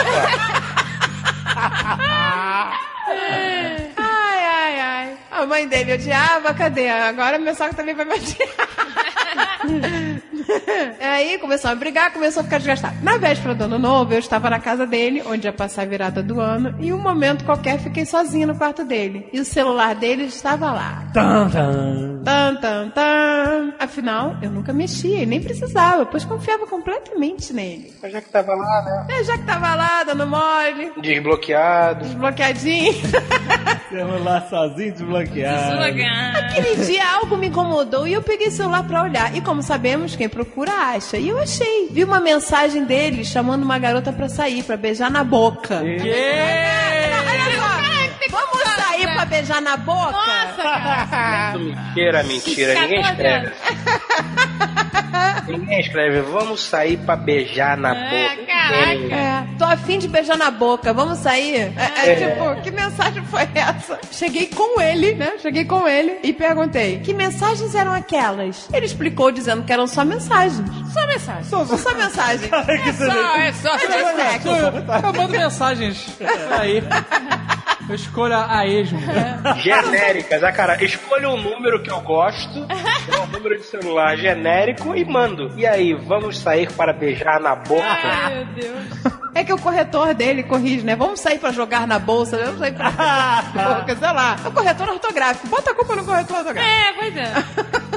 C: A mãe dele odiava, cadê? Agora meu sogra também vai me odiar. [LAUGHS] [LAUGHS] Aí começou a brigar, começou a ficar desgastado. Na véspera do ano novo, eu estava na casa dele, onde ia passar a virada do ano, e em um momento qualquer fiquei sozinha no quarto dele. E o celular dele estava lá.
B: Tan, tan.
C: Tan, tan, tan. Afinal, eu nunca mexia e nem precisava, pois confiava completamente nele.
L: Mas já que tava lá, né?
C: É, já que tava lá, dando mole,
L: Desbloqueado.
C: desbloqueadinho. [LAUGHS]
B: Celular sozinho desbloqueado.
C: Aquele dia algo me incomodou e eu peguei o celular pra olhar. E como sabemos, quem procura acha. E eu achei. Vi uma mensagem dele chamando uma garota pra sair, pra beijar na boca. Olha só. Vamos sair pra beijar na boca? Nossa, cara.
L: Mentira, mentira. Ninguém escreve. Ninguém escreve. Vamos sair pra beijar na boca.
C: É, tô afim de beijar na boca, vamos sair? É, é,
L: É.
C: tipo, que mensagem foi essa? Cheguei com ele, né? Cheguei com ele e perguntei: que mensagens eram aquelas? Ele explicou dizendo que eram só mensagens. Só mensagens. Só, só mensagens.
E: É
C: só, é só, é de sexo.
E: Eu mando mensagens. Aí. Eu escolho a esmo. [LAUGHS]
L: Genéricas. Ah, cara, escolha um número que eu gosto, é um número de celular genérico e mando. E aí, vamos sair para beijar na boca?
D: Meu Deus.
C: É que o corretor dele corrige, né? Vamos sair pra jogar na bolsa, né? vamos sair pra beijar [LAUGHS] na boca, sei lá. É o corretor ortográfico. Bota a culpa no corretor ortográfico.
D: É, pois é. [LAUGHS]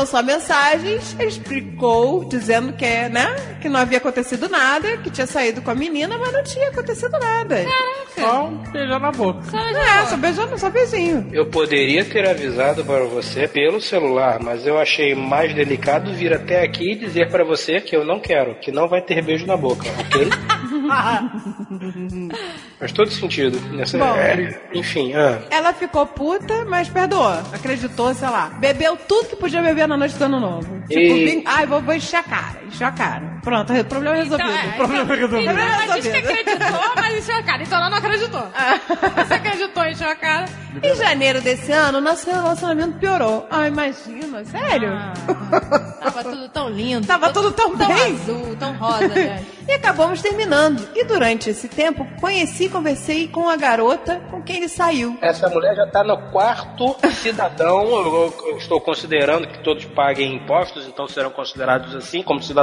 C: Eram só mensagens, ele explicou, dizendo que, é, né, que não havia acontecido nada, que tinha saído com a menina, mas não tinha acontecido nada.
E: Só um beijar na boca.
C: É, só beijando, só beijinho.
L: Eu poderia ter avisado para você pelo celular, mas eu achei mais delicado vir até aqui e dizer para você que eu não quero, que não vai ter beijo na boca, ok? [LAUGHS] [LAUGHS] Faz todo sentido. Nessa,
C: Bom.
L: é, enfim, ah,
C: Ela ficou puta, mas perdoou. Acreditou, sei lá. Bebeu tudo que podia beber na noite do ano novo. Tipo,
L: E-
C: bem- ai, vou, vou encher a cara, encher a cara. Pronto, problema resolvido.
D: Então, é,
C: problema
D: então,
C: resolvido.
D: então, ela disse que
C: resolvido.
D: acreditou, mas encheu a cara. Então ela não acreditou. Você acreditou, encheu a cara.
C: Em janeiro desse ano, nosso relacionamento piorou. Ah, imagina, sério?
D: Tava tudo tão lindo.
C: Tava tudo tão,
D: tão
C: bem.
D: azul, tão rosa, né?
C: E acabamos terminando. E durante esse tempo, conheci e conversei com a garota com quem ele saiu.
L: essa mulher já tá no quarto cidadão. Eu, eu- eu estou considerando que todos paguem impostos, então serão considerados assim, como cidadãos,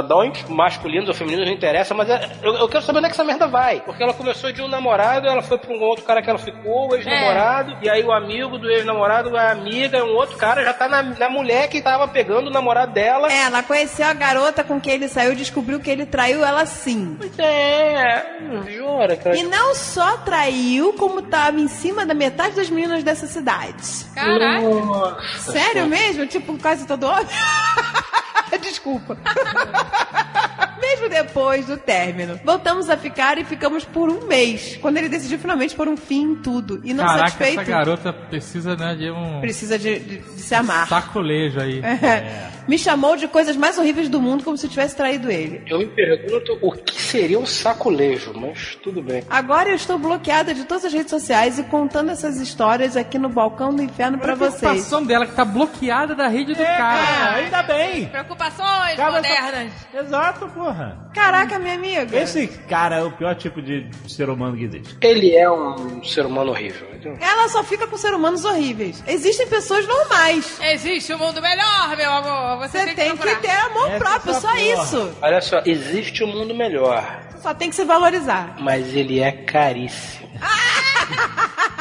L: masculinos ou femininos, não interessa, mas é- eu, eu quero saber onde é que essa merda vai. Porque ela começou de um namorado, ela foi pra um outro cara que ela ficou, o ex-namorado, e aí o amigo do ex-namorado, a amiga, um outro cara já tá na, na mulher que tava pegando o namorado dela.
C: É, ela conheceu a garota com quem ele saiu e descobriu que ele traiu ela sim.
L: É, jura, cara.
C: E não só traiu, como tava em cima da metade das meninas dessa cidade.
D: Caraca.
C: Sério mesmo? Tipo, quase todo homem? [LAUGHS] [LAUGHS] Desculpa. [LAUGHS] Mesmo depois do término, voltamos a ficar e ficamos por um mês, quando ele decidiu finalmente pôr um fim em tudo. E não
E: Caraca,
C: satisfeito,
E: essa garota precisa, né, de um
C: precisa de, de- de se amar.
E: sacolejo aí. [LAUGHS]
C: É. me chamou de coisas mais horríveis do mundo como se eu tivesse traído ele.
L: Eu me pergunto o que seria um saculejo, mas tudo bem.
C: Agora eu estou bloqueada de todas as redes sociais e contando essas histórias aqui no balcão do inferno pra
E: a
C: vocês.
E: preocupação dela que tá bloqueada da rede do
B: É,
E: cara.
B: ainda bem.
D: Preocupações
B: Cara,
D: modernas.
B: Exato, porra.
C: Caraca, minha amiga.
B: Esse cara é o pior tipo de ser humano que existe.
L: Ele é um ser humano horrível.
C: Ela só fica com ser humanos horríveis. Existem pessoas normais.
D: Existe um mundo melhor, meu amor. Você,
C: Você tem que ter amor
B: Essa
C: próprio,
B: essa
C: só
B: porra.
C: isso.
L: Olha só, existe um mundo melhor,
C: Só tem que se valorizar.
L: mas ele é caríssimo. [LAUGHS]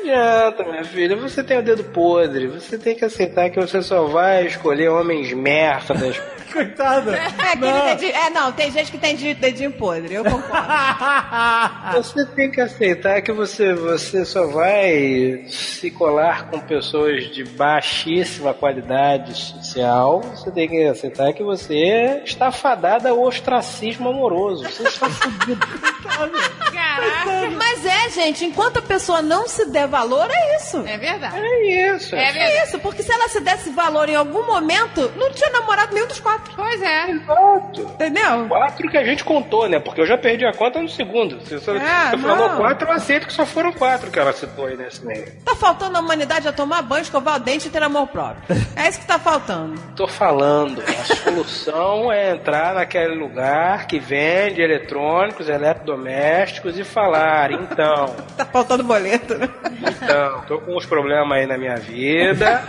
L: Adianta, [LAUGHS] minha filha. Você tem o dedo podre. Você tem que aceitar que você só vai escolher homens merdas. [LAUGHS]
B: Coitada.
C: É,
B: Não.
C: dedinho- é, não, tem gente que tem de- dedinho podre, eu concordo. [LAUGHS]
L: Você tem que aceitar que você, você só vai se colar com pessoas de baixíssima qualidade social. Você tem que aceitar que você está fadada ao ostracismo amoroso. Você está fudido.
D: Caraca.
C: Mas é, gente, enquanto a pessoa não se der valor, é isso.
D: É verdade.
L: É isso.
D: É
C: É isso, porque se ela se desse valor em algum momento, não tinha namorado nenhum dos quatro.
D: Pois é.
L: Exato.
C: Entendeu?
L: Quatro que a gente contou, né? Porque eu já perdi a conta no segundo. Se você,
C: É,
L: você falou
C: não.
L: quatro, eu aceito que só foram quatro que ela citou aí nesse meio.
C: Tá faltando a humanidade a tomar banho, escovar o dente e ter amor próprio. É isso que tá faltando.
L: Tô falando, a solução é entrar naquele lugar que vende eletrônicos, eletrodomésticos e falar, então, [LAUGHS]
C: Tá faltando boleto, né?
L: então, tô com uns problemas aí na minha vida.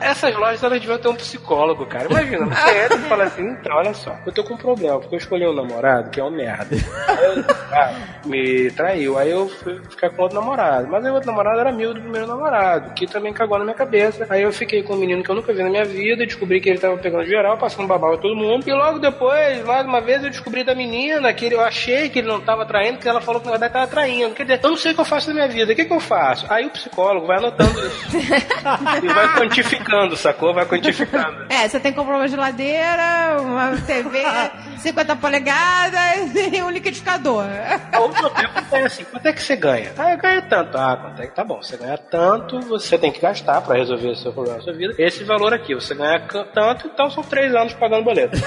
L: Essas lojas elas deviam ter um psicólogo, cara. Imagina, você entra e fala assim, então, olha só, eu tô com um problema, porque eu escolhi um namorado que é um merda. Aí eu, ah, me traiu, aí eu fui ficar com outro namorado. Mas aí o outro namorado era amigo do primeiro namorado, que também cagou na minha cabeça. Aí eu fiquei com um menino que eu nunca vi na minha vida, descobri que ele tava pegando geral, passando babau em todo mundo. E logo depois, mais uma vez, eu descobri da menina que ele- eu achei que ele não tava traindo, que ela falou que na verdade tava traindo. Quer dizer, eu não sei o que eu faço na minha vida, o que, que eu faço? Aí o psicólogo vai anotando isso. [LAUGHS] e vai quantificando, sacou? Vai quantificando.
C: É, você tem que comprar uma geladeira, uma TV [LAUGHS] 50 polegadas [LAUGHS] e um liquidificador.
L: A outra pergunta é assim, quanto é que você ganha? Ah, eu ganho tanto. Ah, quanto é que tá bom? Você ganha tanto, você tem que gastar pra resolver o seu problema da sua vida. Esse valor aqui, você ganha tanto, então são três anos pagando boleto. [LAUGHS]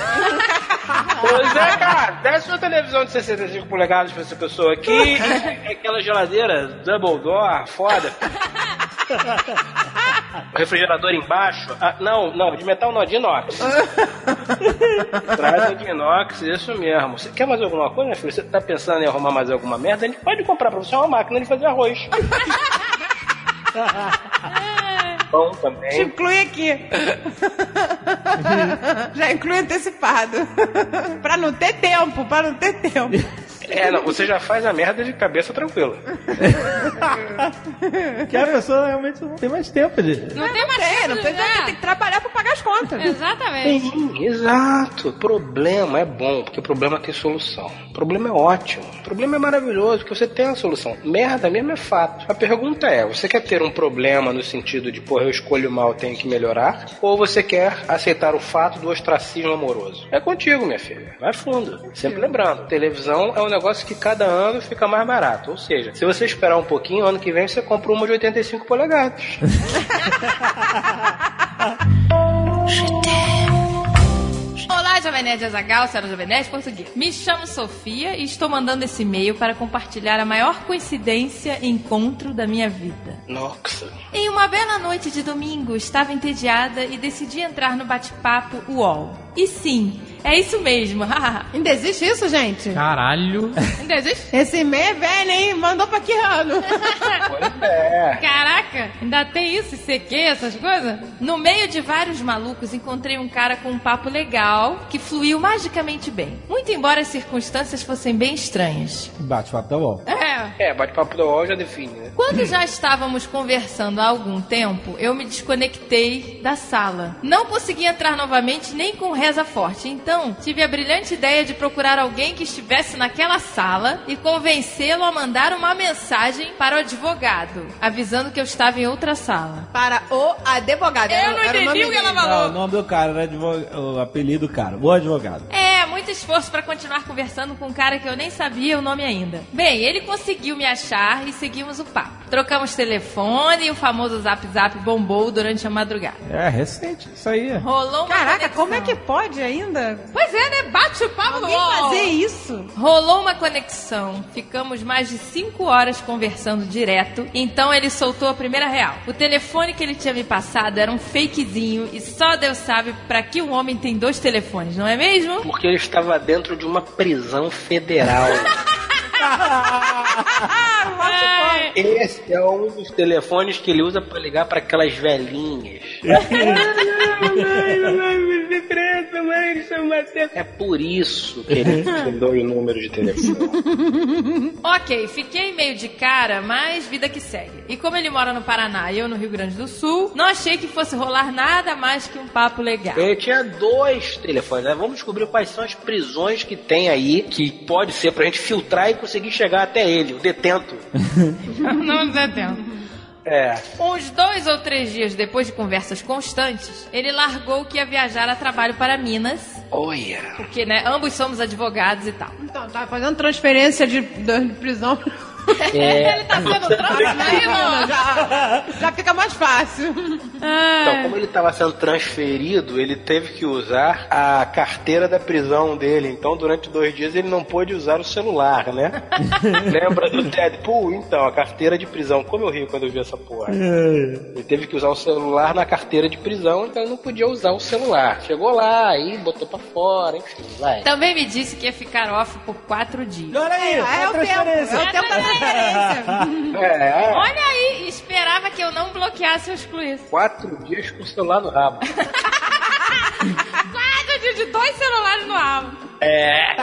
L: pois é, cara, desce uma televisão de 65 polegadas pra essa pessoa aqui, aquela geladeira double door, foda. O [LAUGHS] refrigerador embaixo. Ah, não, não, de metal não, de inox. Traz o de inox, isso mesmo. Você quer mais alguma coisa, filho? Você tá pensando em arrumar mais alguma merda? A gente pode comprar pra você uma máquina de fazer arroz. [LAUGHS] Pão
C: Te
L: também.
C: inclui aqui. [LAUGHS] Já inclui antecipado. [LAUGHS] pra não ter tempo, pra não ter tempo.
L: É, não, você já faz a merda de cabeça tranquila.
B: que a pessoa realmente não tem mais tempo de.
D: Não tem mais
C: Tem,
D: tempo
C: não tem,
D: jogar.
C: tem que trabalhar pra pagar as contas.
D: Exatamente.
L: Sim, exato. Problema é bom, porque o problema tem solução. O problema é ótimo. O problema é maravilhoso, porque você tem a solução. Merda mesmo é fato. A pergunta é: você quer ter um problema no sentido de, porra, eu escolho mal, tenho que melhorar? Ou você quer aceitar o fato do ostracismo amoroso? É contigo, minha filha. Vai fundo. Sempre lembrando: televisão é um negócio que cada ano fica mais barato. Ou seja, se você esperar um pouquinho, ano que vem você compra uma de 85 polegadas. [LAUGHS]
D: Olá, Jovem Nerd Azagal, Sara Jovem Nerd Português. Me chamo Sofia e estou mandando esse e-mail para compartilhar a maior coincidência e encontro da minha vida.
L: Nossa.
D: Em uma bela noite de domingo, estava entediada e decidi entrar no bate-papo UOL. E sim, é isso mesmo. [LAUGHS]
C: Ainda existe isso, gente?
E: Caralho.
D: Ainda existe?
C: Esse e-mail é velho, hein? Mandou pra que ano? [LAUGHS]
L: Pois é.
D: Caraca, ainda tem isso, CQ, essas coisas? No meio de vários malucos, encontrei um cara com um papo legal que fluiu magicamente bem. Muito embora as circunstâncias fossem bem estranhas.
B: Bate-papo tá bom.
D: É.
L: É, bate-papo do UOL já define, né?
D: Quando já estávamos conversando há algum tempo, eu me desconectei da sala. Não consegui entrar novamente nem com reza forte. Então, tive a brilhante ideia de procurar alguém que estivesse naquela sala e convencê-lo a mandar uma mensagem para o advogado, avisando que eu estava em outra sala.
C: Para o advogado.
D: Eu
C: Era-
D: não entendi o que ela falou.
B: Não, o nome do cara, era advog... o apelido do cara, o advogado.
D: É, muito esforço pra continuar conversando com um cara que eu nem sabia o nome ainda. Bem, ele conseguiu me achar e seguimos o papo. Trocamos telefone e o famoso zap zap bombou durante a madrugada.
B: É, recente isso aí.
D: Rolou uma
C: Caraca,
D: conexão.
C: como é que pode ainda?
D: Pois é, né? Bate o papo
C: Alguém fazer isso?
D: Rolou uma conexão. Ficamos mais de cinco horas conversando direto. Então ele soltou a primeira real. O telefone que ele tinha me passado era um fakezinho e só Deus sabe pra que um homem tem dois telefones, não é mesmo?
L: Porque ele estava dentro de uma prisão federal. [LAUGHS] Esse é um dos telefones que ele usa pra ligar pra aquelas velhinhas. É por isso que ele tem dois números de telefone. [LAUGHS]
D: ok, fiquei meio de cara, mas vida que segue. E como ele mora no Paraná e eu no Rio Grande do Sul, não achei que fosse rolar nada mais que um papo legal.
L: Ele tinha dois telefones. Né? Vamos descobrir quais são as prisões que tem aí, que pode ser pra gente filtrar e conseguir chegar até ele, o detento. [LAUGHS]
D: não detendo.
L: É.
D: Uns dois ou três dias depois de conversas constantes, ele largou que ia viajar a trabalho para Minas,
L: Olha.
D: porque, né, ambos somos advogados e tal.
C: Então, tá fazendo transferência de, de prisão.
L: É.
D: Ele tá sendo transferido!
C: já, já fica mais fácil.
L: Então, como ele estava sendo transferido, ele teve que usar a carteira da prisão dele. Então, durante dois dias, ele não pôde usar o celular, né? [LAUGHS] Lembra do Deadpool? Então, a carteira de prisão. Como eu ri quando eu vi essa porra. Ele teve que usar o celular na carteira de prisão, então ele não podia usar o celular. Chegou lá, aí botou pra fora, enfim, vai.
D: Também me disse que ia ficar off por quatro dias.
B: Olha aí,
C: É,
B: a
C: é o tempo. É o tempo da transferência.
L: É,
D: Olha aí, esperava que eu não bloqueasse ou excluísse.
L: quatro dias com o celular no rabo. [LAUGHS]
D: Quatro dias de dois celulares no rabo.
L: É.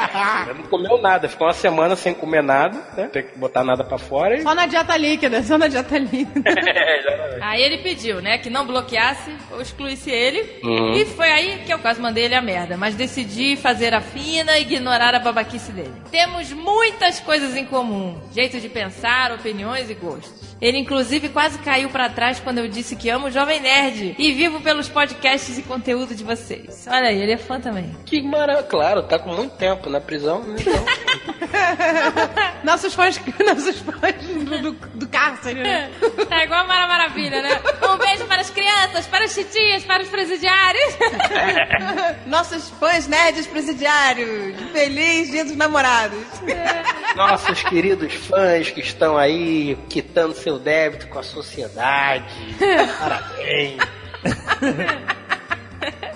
L: Ele [LAUGHS] não comeu nada, ficou uma semana sem comer nada, né? Tem que botar nada pra fora e.
C: Só na dieta líquida, só na dieta líquida. [LAUGHS]
L: É, exatamente.
D: Aí ele pediu, né, que não bloqueasse ou excluísse ele.
L: Uhum.
D: E foi aí que eu quase mandei ele a merda. Mas decidi fazer a fina e ignorar a babaquice dele. Temos muitas coisas em comum: jeito de pensar, opiniões e gostos. Ele, inclusive, quase caiu pra trás quando eu disse que amo o Jovem Nerd e vivo pelos podcasts e conteúdo de vocês. Olha aí, ele é fã também.
L: Que maravilha. Claro, tá com muito tempo na prisão, né? Então. [LAUGHS]
C: nossos fãs, nossos fãs do, do, do cárcere, né? [LAUGHS]
D: Tá igual a Mara Maravilha, né? Um beijo para as crianças, para as titias, para os presidiários. [LAUGHS]
C: Nossos fãs nerds presidiários. Feliz dia dos namorados.
L: Nossos queridos fãs que estão aí quitando seu débito com a sociedade. Parabéns.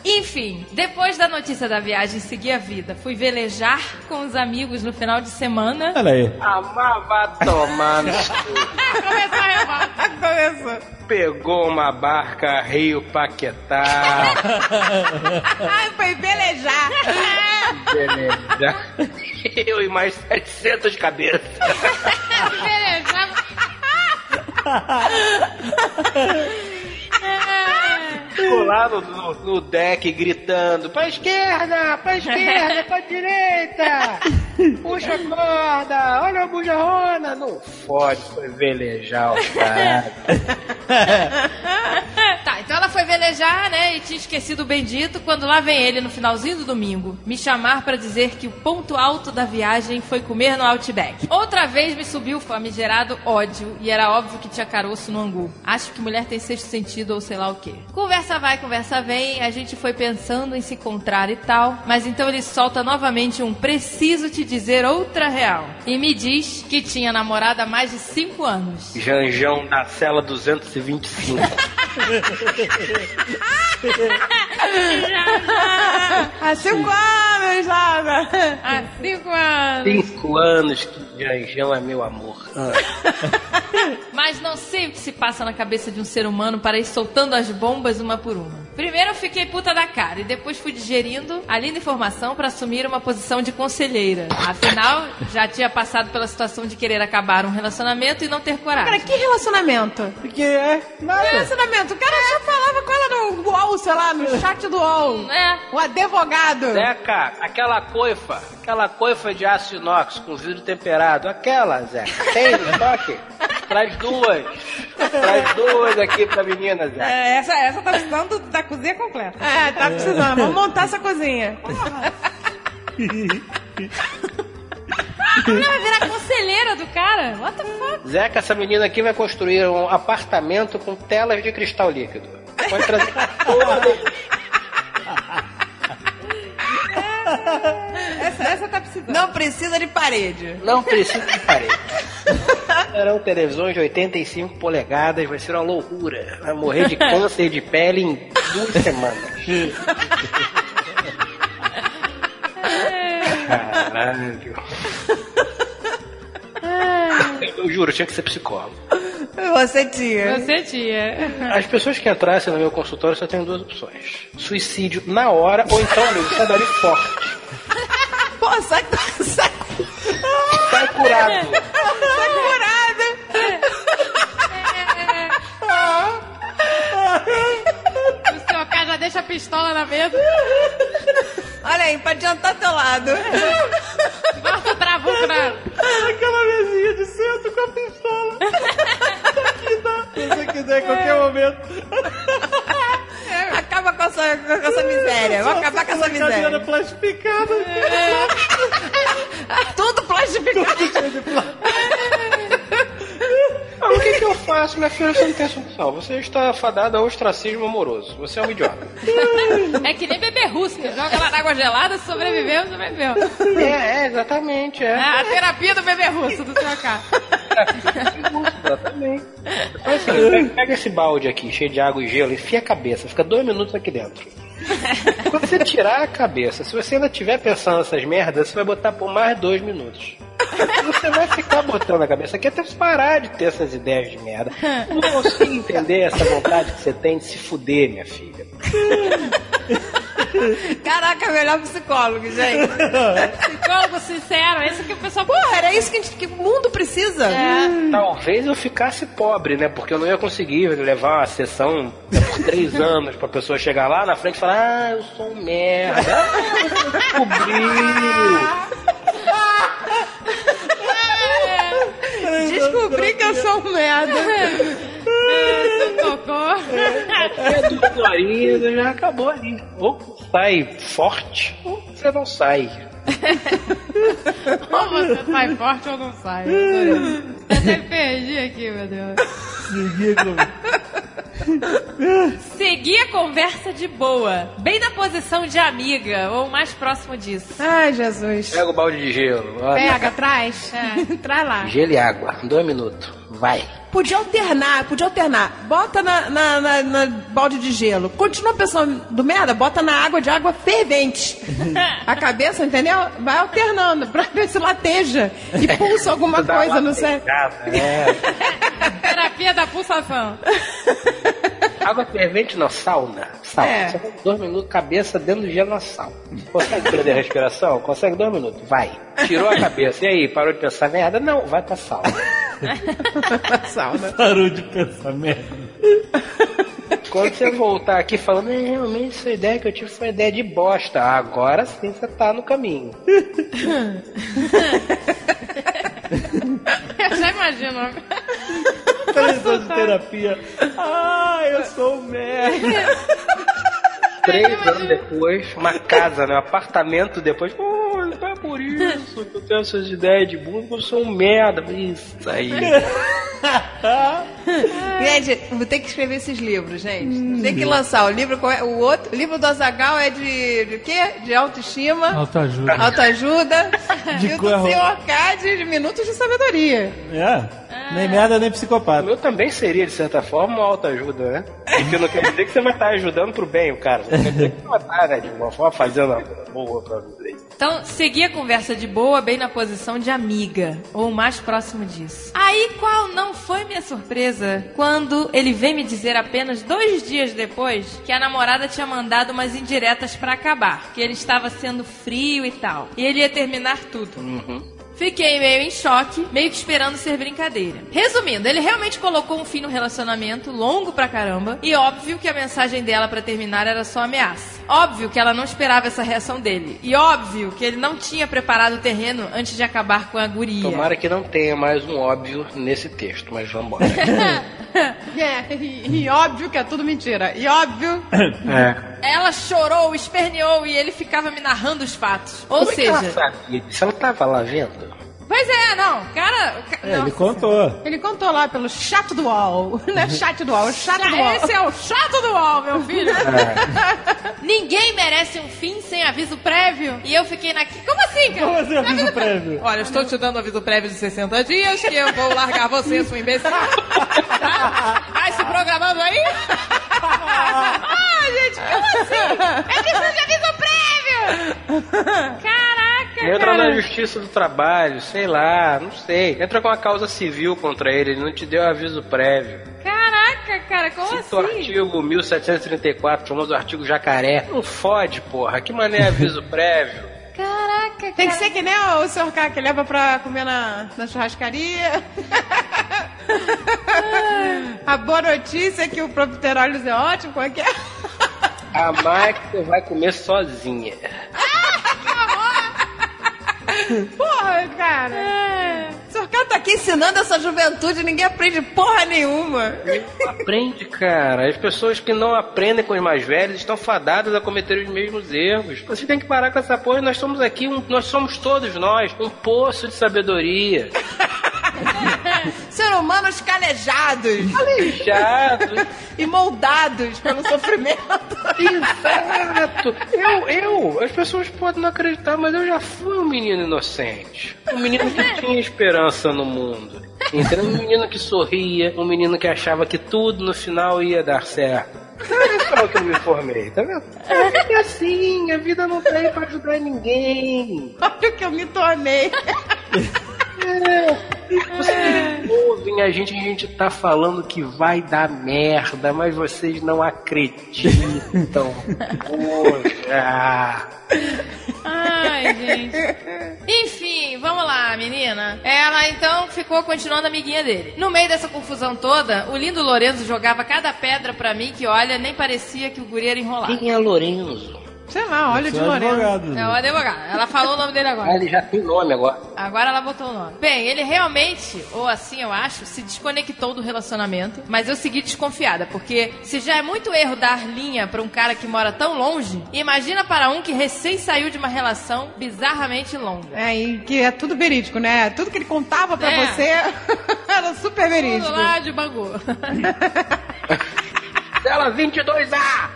D: Enfim, depois da notícia da viagem, segui a vida. Fui velejar com os amigos no final de semana.
B: Olha aí.
L: Amar vai tomar. [LAUGHS]
D: Começou a revolta.
C: Começou.
L: Pegou uma barca Rio Paquetá. [LAUGHS]
C: Ai, foi velejar.
L: Beleza. Eu e mais 700 cabeças. [LAUGHS]
D: Velejar.
L: Ficou lá no, no, no deck gritando: pra esquerda, pra esquerda, pra direita. Puxa a corda, olha a bujarrona. Não fode, foi velejar o cara. [LAUGHS]
D: Tá, então ela foi velejar, né? E tinha esquecido o bendito quando lá vem ele no finalzinho do domingo me chamar pra dizer que o ponto alto da viagem foi comer no Outback. Outra vez me subiu o famigerado ódio e era óbvio que tinha caroço no angu. Acho que mulher tem sexto sentido ou sei lá o quê. Conversa vai, conversa vem, a gente foi pensando em se encontrar e tal, mas então ele solta novamente um preciso te dizer outra real. E me diz que tinha namorado há mais de cinco anos.
L: Janjão da cela 225. [LAUGHS]
C: Há cinco anos, Laura.
D: Há cinco anos.
L: Cinco anos que Janjão é meu amor.
D: Mas não sei o que se passa na cabeça de um ser humano para ir soltando as bombas uma por uma. Primeiro eu fiquei puta da cara e depois fui digerindo a linda informação para assumir uma posição de conselheira. Afinal, já tinha passado pela situação de querer acabar um relacionamento e não ter
C: Cara,
D: coragem.
C: que relacionamento?
B: Porque é
C: Que
B: nada.
C: relacionamento? O cara só falava com ela no UOL, sei lá, no chat do UOL.
D: É.
C: O advogado.
L: Zeca, aquela coifa, aquela coifa de aço inox com vidro temperado, aquela, Zeca, tem no estoque? Traz duas. Traz duas aqui pra menina, Zeca.
C: É, essa, essa tá precisando da cozinha completa. É, tá precisando. Vamos montar essa cozinha.
D: A mulher vai virar conselheira do cara. What the fuck?
L: Zeca, essa menina aqui vai construir um apartamento com telas de cristal líquido. Pode trazer [LAUGHS]
C: Essa, essa tá precisando. Não precisa de parede.
L: Não precisa de parede. Serão televisões de 85 polegadas, vai ser uma loucura. Vai morrer de câncer de pele em duas semanas. Caralho. Eu juro, tinha que ser psicólogo.
C: Você tinha.
D: Você tinha.
L: As pessoas que entrassem no meu consultório só tem duas opções: suicídio na hora ou então, amigo, sai dali forte.
C: Sai, sai,
L: Sai curado.
C: sai curada.
D: O seu cara já deixa a pistola na mesa.
C: Olha aí, pra adiantar teu lado.
D: Bota o trabuco na...
B: Aquela mesinha de centro com a pistola. Aqui. Se você quiser, em qualquer momento.
C: Acaba com essa, com essa miséria. Vou acabar com essa miséria.
B: plastificada.
C: Tudo plastificado.
L: Ah, o que, que eu faço, minha filha? Você não tem solução. Você está fadada ao ostracismo amoroso. Você é um idiota.
D: É que nem bebê russo, que joga lá na água gelada, sobreviveu, sobreviveu.
L: É, é, exatamente, é.
D: É a terapia do bebê russo do seu cara.
L: Exatamente. Então, assim, pega esse balde aqui, cheio de água e gelo, enfia a cabeça, fica dois minutos aqui dentro. Quando [LAUGHS] você tirar a cabeça, se você ainda estiver pensando nessas merdas, você vai botar por mais dois minutos. Você vai ficar botando a cabeça aqui até você parar de ter essas ideias de merda. Não consigo entender essa vontade que você tem de se fuder, minha filha.
C: Caraca, melhor psicólogo, gente.
D: Psicólogo sincero, esse que o pessoal...
C: Porra, era isso que, a gente- que o mundo precisa.
L: Talvez eu ficasse pobre, né? Porque eu não ia conseguir levar uma sessão por três [LAUGHS] anos pra pessoa chegar lá na frente e falar: Ah, eu sou um merda. Você descobriu.
C: Descobri que eu sou um merda.
D: Cocô.
L: É duas horinhas, já acabou ali. Ou sai forte, ou você não sai.
D: Ou você sai forte ou não sai. [LAUGHS] Eu até perdi aqui, meu Deus.
B: Seguir.
D: Seguir a conversa de boa, bem na posição de amiga, ou mais próximo disso.
C: Ai, Jesus.
L: Pega o balde de gelo. olha.
C: Pega, traz. Traz lá.
L: Gelo e água. Dois minutos. Vai.
C: Podia alternar, podia alternar. Bota na, na, na- na balde de gelo. Continua pensando do merda, bota na água de água fervente. [LAUGHS] A cabeça, entendeu? Vai alternando pra ver se lateja e pulsa alguma coisa no cérebro.
L: pegada, É. [LAUGHS]
D: Terapia da pulsação. [LAUGHS]
L: Água fervente não, sauna. Sauna.
C: É.
L: Você vai dois minutos, cabeça dentro do gelo na sauna. Consegue perder a respiração? Consegue dois minutos. Vai. Tirou a cabeça. E aí, parou de pensar merda? Não, vai pra sauna. [LAUGHS]
C: Sauna.
B: Parou de pensar merda.
L: Quando você voltar aqui falando, é, realmente essa ideia que eu tive foi uma ideia de bosta. Agora sim você tá no caminho. [LAUGHS]
D: Eu já imagino.
B: Sessão de terapia. Ah, eu sou um merda.
L: Três anos depois, uma casa, né? Um apartamento depois. Pô, é por isso que eu tenho essas ideias de que eu sou um merda. Isso aí. [LAUGHS]
C: Gente, vou ter que escrever esses livros, gente. Tem que lançar o livro, qual é? o outro. O livro do Azagal é de, de quê? De autoestima,
E: Autoajuda.
C: autoajuda. [LAUGHS]
B: De
C: e o do seu Arcade de minutos de sabedoria.
B: É. Nem merda, nem
L: O
B: psicopata.
L: meu também seria, de certa forma, uma autoajuda, né? Porque não quer dizer que você vai estar ajudando pro bem o cara. Não quer dizer que você vai estar, né, de uma forma, fazendo uma coisa boa pra dele.
D: Então, seguir a conversa de boa, bem na posição de amiga, ou mais próximo disso. Aí, qual não foi minha surpresa quando ele veio me dizer apenas dois dias depois que a namorada tinha mandado umas indiretas pra acabar, que ele estava sendo frio e tal, e ele ia terminar tudo. Fiquei meio em choque, meio que esperando ser brincadeira. Resumindo, ele realmente colocou um fim no relacionamento, longo pra caramba, e óbvio que a mensagem dela pra terminar era só ameaça. Óbvio que ela não esperava essa reação dele. E óbvio que ele não tinha preparado o terreno antes de acabar com a guria.
L: Tomara que não tenha mais um óbvio nesse texto, mas vamos embora. [LAUGHS] [LAUGHS]
C: É, e, e óbvio que é tudo mentira. E óbvio.
L: É.
D: Ela chorou, esperneou e ele ficava me narrando os fatos. Ou
L: Como é que ela
D: seja,
L: sabia disso? Ela tava lá vendo?
D: Pois é, não, cara. ca-
B: É, ele contou.
C: Ele contou lá pelo chat do UOL. [LAUGHS] Não é chat do UOL, é o chat do UOL.
D: Esse é o chato do UOL, meu filho.
L: É. [LAUGHS]
D: Ninguém merece um fim sem aviso prévio. E eu fiquei na. Como assim, cara?
B: Como assim aviso prévio?
D: Olha, eu estou te dando aviso prévio de 60 dias que eu vou largar você, sua imbecil. [LAUGHS] Tá? Vai se programando aí? Ah, gente, como assim? É questão de aviso prévio!
L: Entra
D: cara.
L: na justiça do trabalho, sei lá, não sei. Entra com uma causa civil contra ele, ele não te deu aviso prévio.
D: Caraca, cara, como
L: Cita o
D: assim?
L: artigo 1734, famoso artigo jacaré. Não fode, porra. Que mané aviso prévio? [LAUGHS]
D: Caraca,
C: Tem que ser que nem o senhor K que leva pra comer na, na churrascaria. [LAUGHS] A boa notícia é que o profiteroles é ótimo, como é que é?
L: A você vai comer sozinha. [LAUGHS]
C: Porra, cara. O senhor K tá aqui ensinando essa juventude, ninguém aprende porra nenhuma.
L: Aprende, cara. As pessoas que não aprendem com os mais velhos estão fadadas a cometer os mesmos erros. Você tem que parar com essa porra. Nós somos aqui, um- nós somos todos nós, um poço de sabedoria. [LAUGHS] [LAUGHS]
C: Ser humanos calejados.
L: Calejados. [LAUGHS]
C: e moldados pelo sofrimento.
L: Exato! Eu, eu, as pessoas podem não acreditar, mas eu já fui um menino inocente. Um menino que [LAUGHS] tinha esperança no mundo. Entendeu? Um menino que sorria, um menino que achava que tudo no final ia dar certo. É isso que eu me formei, tá vendo? É assim, a vida não tá aí pra ajudar ninguém.
C: Olha o que eu me tornei.
L: Vocês ouvem a gente, a gente tá falando que vai dar merda, mas vocês não acreditam. Poxa.
D: Ai, gente. Enfim, vamos lá, menina. Ela então ficou continuando amiguinha dele. No meio dessa confusão toda, o lindo Lorenzo jogava cada pedra pra mim que, olha, nem parecia que o guri era enrolado.
L: Quem é Lorenzo?
C: Sei lá, olha de Lorena.
B: advogado.
D: É o advogado. Ela falou o nome dele
L: Ah,
D: agora.
L: ele já tem nome agora.
D: Agora ela botou o nome. Bem, ele realmente, ou assim eu acho, se desconectou do relacionamento, mas eu segui desconfiada, porque se já é muito erro dar linha pra um cara que mora tão longe, imagina para um que recém saiu de uma relação bizarramente longa.
C: É, e que é tudo verídico, né? Tudo que ele contava pra
D: É.
C: você [LAUGHS] era super verídico.
D: Tudo lá de Bangu.
L: Cela 22A!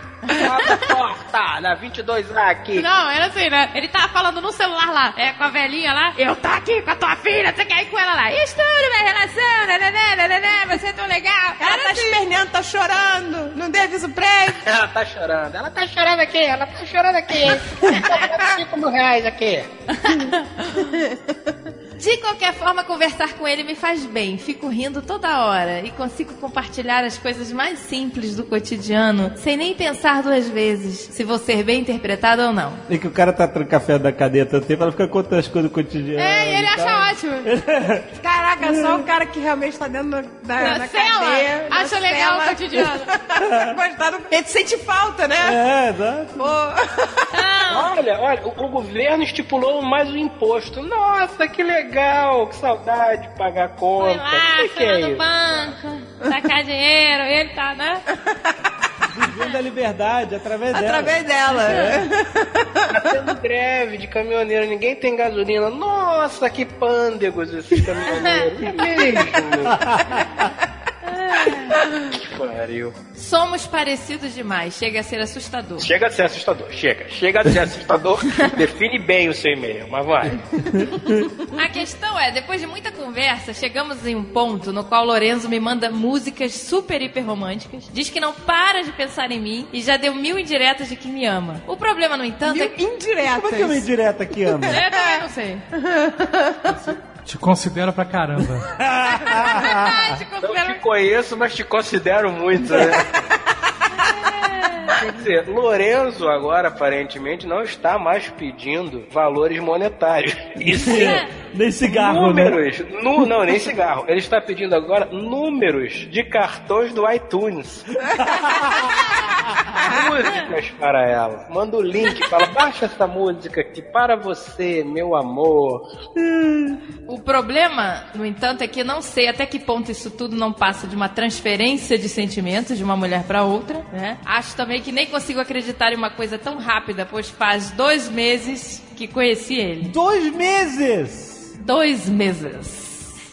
L: Porta na 22A aqui.
D: Não, era assim, né? Ele tava falando no celular lá, é, com a velhinha lá. Eu tô aqui com a tua filha, você quer ir com ela lá? Estudo minha relação, nananã, nananã, você é tão legal.
C: Ela
D: Era
C: tá
D: assim.
C: esperneando, tá chorando. Não deu aviso prévio. [LAUGHS]
L: Ela tá chorando. Ela tá chorando aqui, ela tá chorando aqui. 5 mil reais aqui. [LAUGHS]
D: De qualquer forma, conversar com ele me faz bem. Fico rindo toda hora e consigo compartilhar as coisas mais simples do cotidiano sem nem pensar duas vezes se vou ser bem interpretado ou não.
B: E que o cara tá trocando café da cadeia tanto tempo, ela fica contando as coisas do cotidiano.
D: É, e ele
B: tal.
D: acha ótimo. [LAUGHS]
C: Caraca, só o cara que realmente tá dentro da,
D: Na
C: da
D: cela.
C: cadeia.
D: Acha legal o cotidiano. [LAUGHS]
C: Gostado. Ele sente falta, né?
B: É, exato.
L: Olha, olha, o, o governo estipulou mais um imposto. Nossa, que legal, que saudade de pagar conta.
D: Foi lá,
L: que, que
D: foi lá
L: é
D: no
L: isso?
D: banco, sacar dinheiro, ele tá, né?
B: Vivendo a liberdade através dela.
C: Através dela.
L: Tá tendo greve de caminhoneiro, ninguém tem gasolina. Nossa, que pândegos esses caminhoneiros. [LAUGHS] É mesmo. Que [LAUGHS] pariu.
D: Somos parecidos demais, chega a ser assustador.
L: Chega a ser assustador, chega. Chega a ser assustador. [LAUGHS] Define bem o seu e-mail, mas vai. [LAUGHS]
D: A questão é, depois de muita conversa, chegamos em um ponto no qual Lorenzo me manda músicas super hiper românticas, diz que não para de pensar em mim e já deu mil indiretas de que me ama. O problema, no entanto, é
C: Mil
D: que...
C: indiretas.
B: Como é que é uma indireta que ama?
D: Eu também não sei.
E: Te considero pra caramba. [LAUGHS]
D: Te
L: Não
D: considero-
L: te conheço, mas te considero muito, né? Quer dizer, Lorenzo agora aparentemente não está mais pedindo valores monetários. Isso é
B: Nem cigarro, né?
L: números. Nu, não, nem cigarro. Ele está pedindo agora números de cartões do iTunes. [LAUGHS] [LAUGHS] músicas para ela. Manda o link, fala, baixa essa música aqui para você, meu amor.
D: O problema, no entanto, é que não sei até que ponto isso tudo não passa de uma transferência de sentimentos de uma mulher para outra, né? Acho também que nem consigo acreditar em uma coisa tão rápida, pois faz dois meses que conheci ele.
B: Dois meses!
D: Dois meses.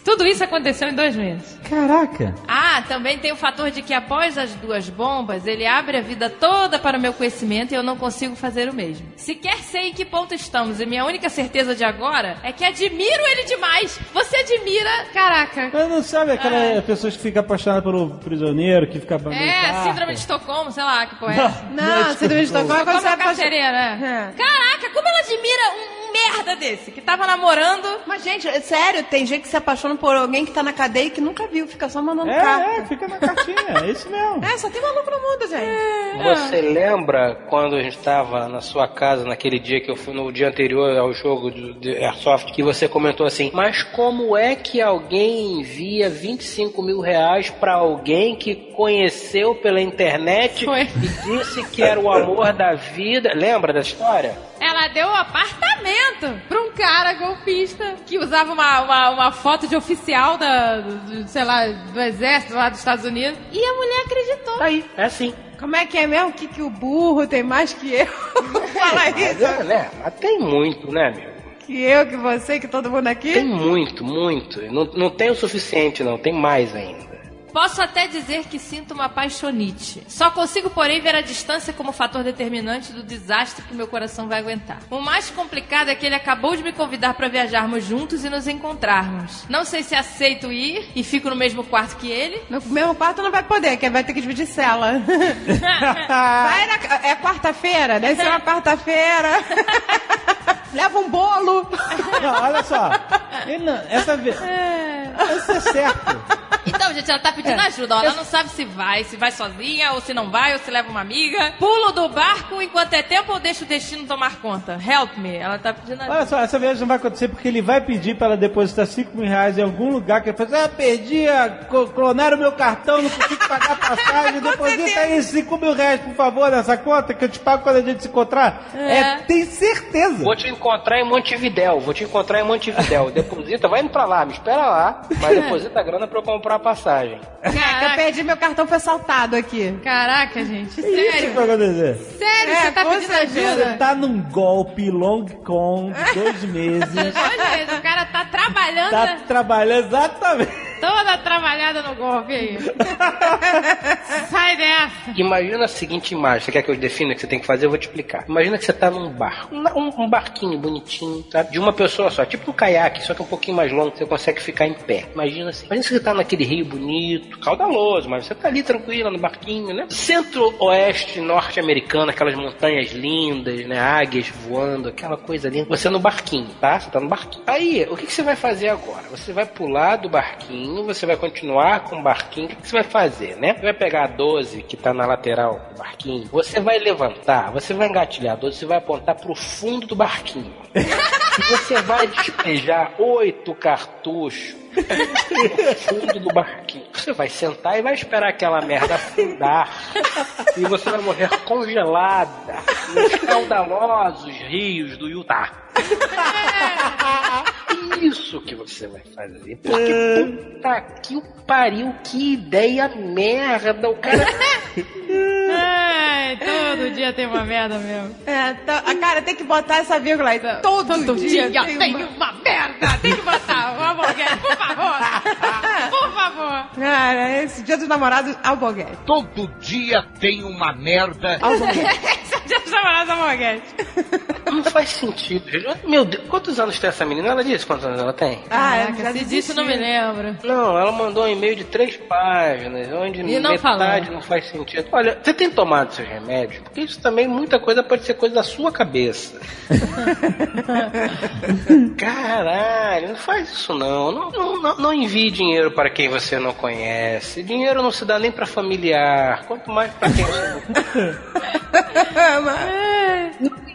D: Tudo isso aconteceu em dois meses.
B: Caraca!
D: Ah, também tem o fator de que após as duas bombas, ele abre a vida toda para o meu conhecimento e eu não consigo fazer o mesmo. Sequer sei em que ponto estamos e minha única certeza de agora é que admiro ele demais. Você admira, caraca.
B: Mas não sabe aquela pessoas que ficam apaixonadas pelo prisioneiro, que fica
D: É, síndrome de Estocolmo, sei lá, que porra é
B: Não, não é síndrome de Estocolmo, é quando você
D: é carcereira, né? Caraca, como ela admira um merda desse, que tava namorando.
N: Mas, gente, é sério, tem gente que se apaixona por alguém que tá na cadeia e que nunca viu, fica só mandando
B: É,
N: carta.
B: é, fica na cartinha, é isso mesmo.
N: É, só tem maluco no mundo, gente.
L: Você lembra quando a gente estava na sua casa naquele dia que eu fui no dia anterior ao jogo de, Airsoft, que você comentou assim, mas como é que alguém envia 25 mil reais pra alguém que conheceu pela internet e disse que era o amor da vida? Lembra da história?
D: Ela deu um apartamento pra um cara golpista que usava uma, uma, uma foto de oficial da, do, sei lá, do exército lá dos Estados Unidos. E a mulher acreditou.
L: Tá aí, é assim.
N: Como é que é mesmo? Que, que o burro tem mais que eu? [LAUGHS] Fala isso.
L: É, né? Mas tem muito, né, meu?
N: Que eu, que você, que todo mundo aqui?
L: Tem muito, muito. Não, não tem o suficiente, não. Tem mais ainda.
D: Posso até dizer que sinto uma paixonite. Só consigo, porém, ver a distância como fator determinante do desastre que meu coração vai aguentar. O mais complicado é que ele acabou de me convidar para viajarmos juntos e nos encontrarmos. Não sei se aceito ir e fico no mesmo quarto que ele.
N: No mesmo quarto não vai poder, que vai ter que dividir cela. [LAUGHS] vai na, é quarta-feira, deve ser uma quarta-feira. [LAUGHS] Leva um bolo. [LAUGHS]
B: Não, olha só. Ele não- essa vez. Isso é certo.
D: Então, gente, ela tá pedindo ajuda. ó. Ela não sabe se vai, se vai sozinha, ou se não vai, ou se leva uma amiga. Pulo do barco enquanto é tempo ou deixo o destino tomar conta? Help me. Ela tá pedindo ajuda.
B: Olha só, essa viagem não vai acontecer porque ele vai pedir pra ela depositar 5 mil reais em algum lugar que ele fala, ah, perdi, clonaram meu cartão, não consigo pagar a [LAUGHS] passagem, deposita aí 5 mil reais, por favor, nessa conta que eu te pago quando a gente se encontrar.
L: É.
B: É, tem certeza.
L: Vou te encontrar em Montevidéu, vou te encontrar em Montevidéu. [LAUGHS] Deposita, vai indo pra lá, me espera lá, mas deposita a grana pra eu comprar a passagem.
N: Caraca, eu perdi meu cartão, foi assaltado aqui.
D: Caraca, gente,
B: Isso que vai acontecer.
D: Sério,
N: É,
D: você tá pedindo
N: certeza.
B: Você
D: ajuda?
B: tá num golpe long con de dois [LAUGHS] meses.
D: Olha, o cara tá trabalhando,
B: tá trabalhando exatamente.
D: Toda trabalhada no golpe aí. [LAUGHS] Sai dessa.
L: Imagina a seguinte imagem, você quer que eu defina o que você tem que fazer? Eu vou te explicar. Imagina que você tá num barco, um, um barquinho bonitinho, sabe? De uma pessoa só, tipo um caiaque, só que um pouquinho mais longo, você consegue ficar em pé. Imagina assim. Imagina que você tá naquele rio bonito, caudaloso, mas você tá ali tranquila no barquinho, né? Centro-oeste norte-americano, aquelas montanhas lindas, né? Águias voando, aquela coisa linda. Você no barquinho, tá? Você tá no barquinho. Aí, o que, que você vai fazer agora? Você vai pular do barquinho, você vai continuar com o barquinho. O que, você vai fazer, né? Você vai pegar a 12 que tá na lateral do barquinho, você vai levantar, você vai engatilhar a 12, você vai apontar pro fundo do barquinho. [LAUGHS] Você vai despejar oito cartuchos no fundo do barquinho. Você vai sentar e vai esperar aquela merda afundar. E você vai morrer congelada nos caudalosos rios do Utah. [LAUGHS] Isso que você vai fazer. Porque puta que o pariu, que ideia merda. O cara. [LAUGHS]
D: Ai, todo dia tem uma merda mesmo.
N: É, tá- a cara tem que botar essa vírgula aí. Todo,
D: Todo dia
N: tem
D: tem
N: uma-
D: uma merda. Tem que botar o por favor. [LAUGHS] Por favor.
N: Cara, esse dia dos namorados, alboguete.
O: Todo dia tem uma merda.
D: Dos namorados hamburguete.
L: Não faz sentido. gente. Meu Deus, quantos anos tem essa menina? Ela disse quantos anos ela tem?
N: Ah,
D: Caraca,
N: já
D: se disso não me lembro.
L: Não, ela mandou um e-mail de três páginas, onde
D: E não
L: metade
D: falou.
L: não faz sentido. Olha, você tem tomado seus remédios? Porque isso também, muita coisa pode ser coisa da sua cabeça. [LAUGHS] Caralho, não faz isso não. Não, não, não. não envie dinheiro para quem você não conhece. Dinheiro não se dá nem para familiar, quanto mais para quem você não [LAUGHS] 哎。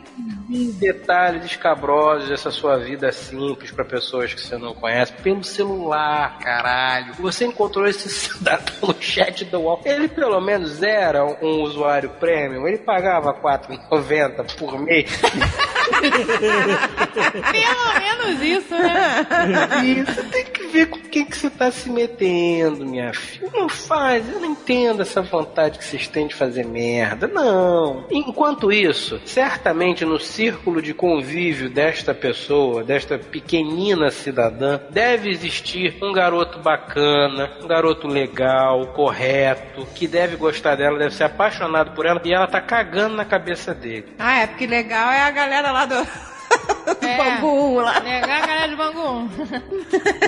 L: Mil detalhes escabrosos dessa sua vida simples para pessoas que você não conhece pelo celular, caralho. Você encontrou esse [LAUGHS] cidadão no chat do UOL. Ele pelo menos era um, usuário premium. Ele pagava R$4,90 por mês. [LAUGHS]
D: Pelo menos isso, né?
L: Isso, tem que ver com quem que você tá se metendo, minha filha. Não faz, eu não entendo essa vontade que vocês têm de fazer merda. Não. Enquanto isso, certamente no círculo de convívio desta pessoa, desta pequenina cidadã, deve existir um garoto bacana, um garoto legal, correto, que deve gostar dela, deve ser apaixonado por ela e ela tá cagando na cabeça dele.
C: Ah, é porque legal é a galera lá do, do
D: É.
C: Bangu lá.
D: Legal a galera de Bangu.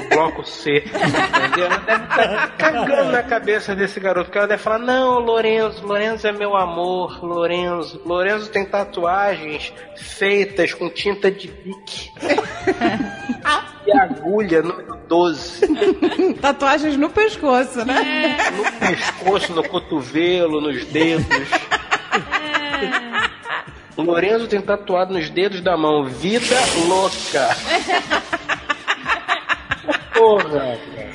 L: o bloco C. Entendeu? Ela deve estar cagando na cabeça desse garoto, porque ela deve falar: Não, Lorenzo, Lorenzo é meu amor, Lorenzo. Lorenzo tem tatuagens feitas com tinta de bique. e agulha número 12.
C: Tatuagens no pescoço, né?
L: No pescoço, no cotovelo, nos dedos. O Lorenzo tem tatuado nos dedos da mão: Vida louca. Porra, cara.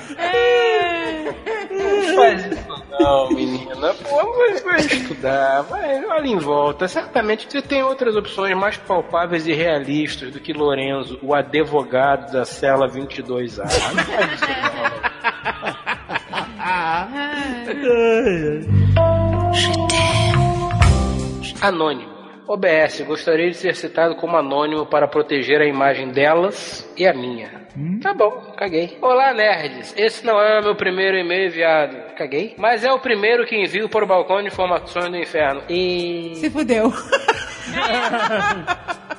L: Não faz isso não, menina. Pô, vai, vai estudar, vai, olha em volta. Certamente você tem outras opções mais palpáveis e realistas do que Lorenzo, o advogado da cela 22A. Não faz isso não. Anônimo. OBS, gostaria de ser citado como anônimo para proteger a imagem delas e a minha. Tá bom, caguei. Olá, nerds. Esse não é o meu primeiro e-mail enviado. Caguei. Mas é o primeiro que envio para o balcão de informações do inferno. E.
C: Se fudeu. [LAUGHS]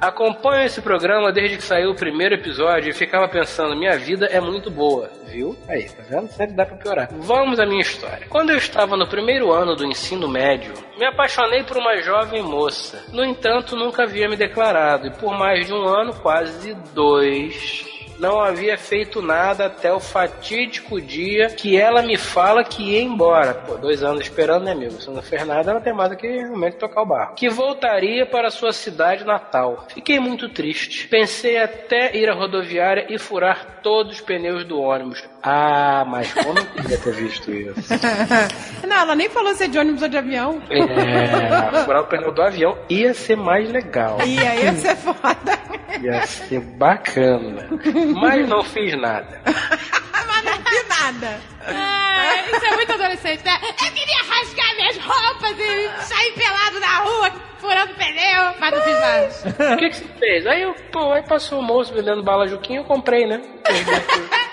L: Acompanho esse programa desde que saiu o primeiro episódio e ficava pensando, minha vida é muito boa, viu? Aí, tá vendo? Sempre dá pra piorar. Vamos à minha história. Quando eu estava no primeiro ano do ensino médio, me apaixonei por uma jovem moça. No entanto, nunca havia me declarado e por mais de um ano, quase dois, não havia feito nada até o fatídico dia que ela me fala que ia embora. Pô, dois anos esperando, né, amigo? Se não fez nada, ela tem mais do que realmente tocar o barco. Que voltaria para sua cidade natal. Fiquei muito triste. Pensei até ir à rodoviária e furar todos os pneus do ônibus. Ah, mas como eu queria ter visto isso? [LAUGHS]
C: Não, ela nem falou se é de ônibus ou de avião.
L: É, furar o pneu do avião ia ser mais legal.
C: Aí ia ser foda.
L: Ia ser bacana. Mas não fiz nada. [LAUGHS]
C: Mas não vi nada.
D: Ah, isso é muito adolescente, né? Eu queria rasgar minhas roupas e sair pelado na rua, furando pneu, mas não fiz nada.
L: O que, que você fez? Aí, eu, pô, aí passou o moço vendendo bala Juquinha, eu comprei, né? [LAUGHS]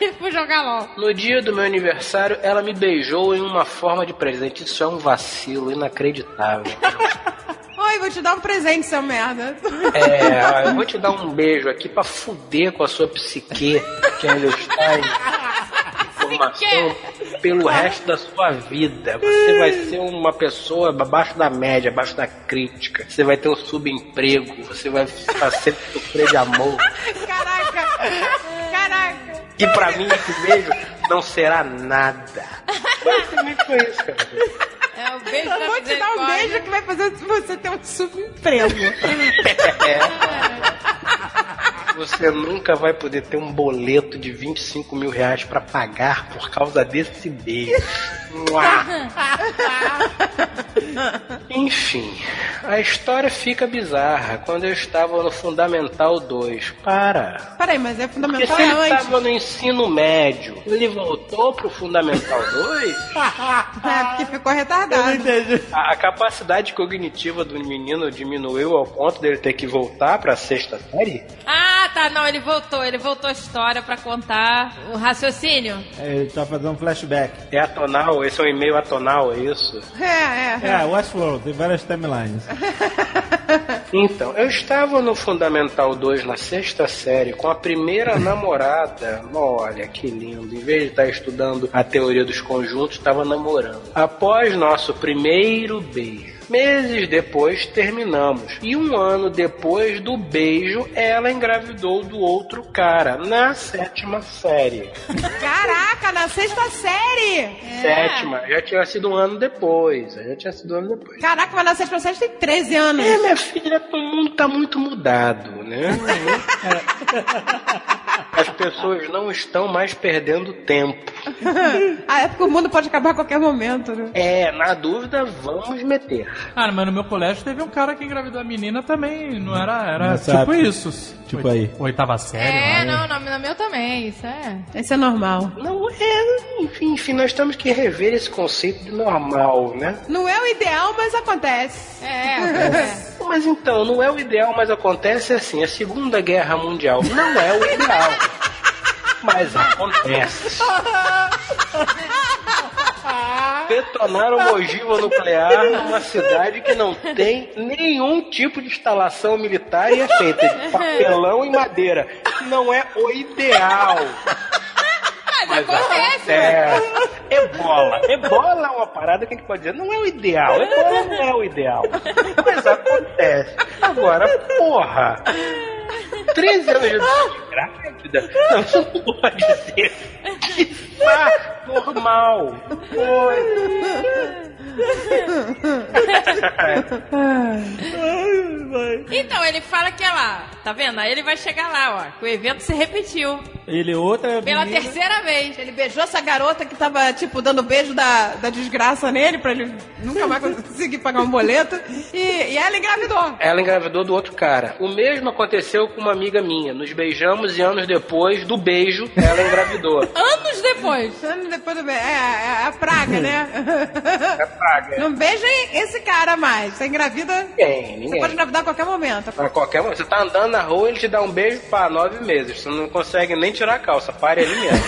D: E fui jogar LOL.
L: No dia do meu aniversário, ela me beijou em uma forma de presente. Isso é um vacilo inacreditável. [LAUGHS]
C: Oi, vou te dar um presente, seu merda.
L: É, eu vou te dar um beijo aqui pra fuder com a sua psique, que ainda está em formação pelo resto da sua vida. Você vai ser uma pessoa abaixo da média, abaixo da crítica. Você vai ter um subemprego, você vai ficar sempre sofrer de amor.
C: Caraca. Caraca.
L: E pra mim esse beijo não será nada. Basicamente foi isso, cara.
D: É o beijo
C: Eu vou te dar um beijo que vai fazer você ter um subemprego. [LAUGHS]
L: Você nunca vai poder ter um boleto de 25 mil reais pra pagar por causa desse beijo. Enfim, a história fica bizarra quando eu estava no Fundamental 2. Para.
C: Peraí, mas é
L: Porque
C: fundamental
L: se ele
C: é antes.
L: estava no ensino médio, ele voltou pro Fundamental 2? [LAUGHS]
C: É, porque ficou retardado.
L: A, a capacidade cognitiva do menino diminuiu ao ponto dele ter que voltar pra sexta série?
D: Ah, tá, não, ele voltou, ele voltou a história pra contar o raciocínio.
B: É, ele tá fazendo um flashback.
L: É atonal? Esse é um e-mail atonal, é isso?
C: É, é.
B: É, Westworld, tem várias timelines. [LAUGHS]
L: Então, eu estava no Fundamental 2 na sexta série com a primeira [LAUGHS] namorada. Olha que lindo. Em vez de estar estudando a teoria dos conjuntos, estava namorando. Após nosso primeiro beijo. Meses depois, terminamos. E um ano depois do beijo, ela engravidou do outro cara, na sétima série.
C: Caraca, na sexta série!
L: Sétima, já tinha sido um ano depois. Já tinha sido um ano depois.
C: Caraca, mas na sexta série tem 13 anos.
L: É, minha filha, o mundo tá muito mudado, né? [LAUGHS] As pessoas não estão mais perdendo tempo. [LAUGHS]
C: A época o mundo pode acabar a qualquer momento, né?
L: É, na dúvida, vamos meter.
E: Ah, mas no meu colégio teve um cara que engravidou a menina também, não era, era
B: Nessa
E: tipo
B: época.
E: isso.
B: Tipo aí.
E: Oitava série,
D: É,
E: lá,
D: não, no, no meu também, isso é.
C: Isso é normal.
L: Não é, enfim, enfim, nós temos que rever esse conceito de normal, né?
C: Não é o ideal, mas acontece.
D: É, é. [LAUGHS]
L: Mas então, não é o ideal, mas acontece assim. A Segunda Guerra Mundial não é o ideal. Mas acontece. Detonaram uma ogiva nuclear numa cidade que não tem nenhum tipo de instalação militar e é feita de papelão e madeira. Não é o ideal. Mas acontece. Ebola. Ebola é uma parada que a gente pode dizer, não é o ideal. Ebola não é o ideal. Mas acontece. Agora, porra. 13 anos de grávida? Não, isso não pode ser. Está normal. [LAUGHS]
D: Então, ele fala que ela, tá vendo? Aí ele vai chegar lá, ó, que o evento se repetiu.
B: Ele outra
D: Pela
B: menina-
D: terceira vez.
C: Ele beijou essa garota que tava, tipo, dando beijo da, da desgraça nele pra ele nunca mais conseguir pagar um boleto. E, e ela engravidou.
L: Ela engravidou do outro cara. O mesmo aconteceu com uma amiga minha. Nos beijamos e anos depois do beijo, ela engravidou. [LAUGHS]
D: Anos depois.
C: Anos depois do beijo. É, é a praga, né?
L: É praga.
C: Não beijem esse cara mais. Você engravida.
L: Ninguém,
C: Você
L: ninguém.
C: pode engravidar a qualquer momento.
L: A qualquer momento. Você tá andando na rua, ele te dá um beijo para nove meses. Você não consegue nem tirar a calça. Pare ali mesmo.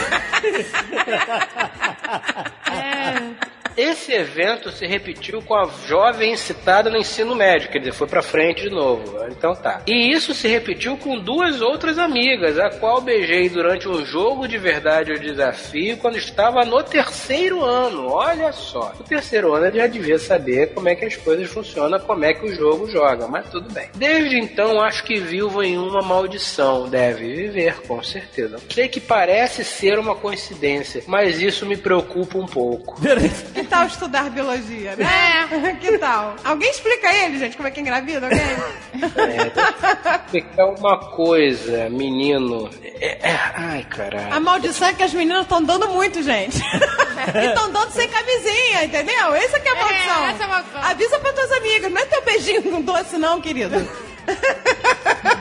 L: [LAUGHS] [LAUGHS] Esse evento se repetiu com a jovem citada no ensino médio, quer dizer, foi pra frente de novo. Então tá. E isso se repetiu com duas outras amigas, a qual beijei durante um jogo de verdade ou desafio quando estava no terceiro ano. Olha só. No terceiro ano ele já devia saber como é que as coisas funcionam, como é que o jogo joga, mas tudo bem. Desde então acho que vivo em uma maldição. Deve viver, com certeza. Sei que parece ser uma coincidência, mas isso me preocupa um pouco. [LAUGHS]
C: Que tal estudar biologia, né? É. Que tal? Alguém explica a ele, gente, como é que engravida? Alguém?
L: Explicar uma coisa, menino. É- é- ai, caralho.
C: A maldição é que as meninas estão dando muito, gente. e estão dando sem camisinha, entendeu? Essa que é a maldição.
D: essa é a maldição.
C: Avisa pra tuas amigas, não é teu beijinho com doce não, querido.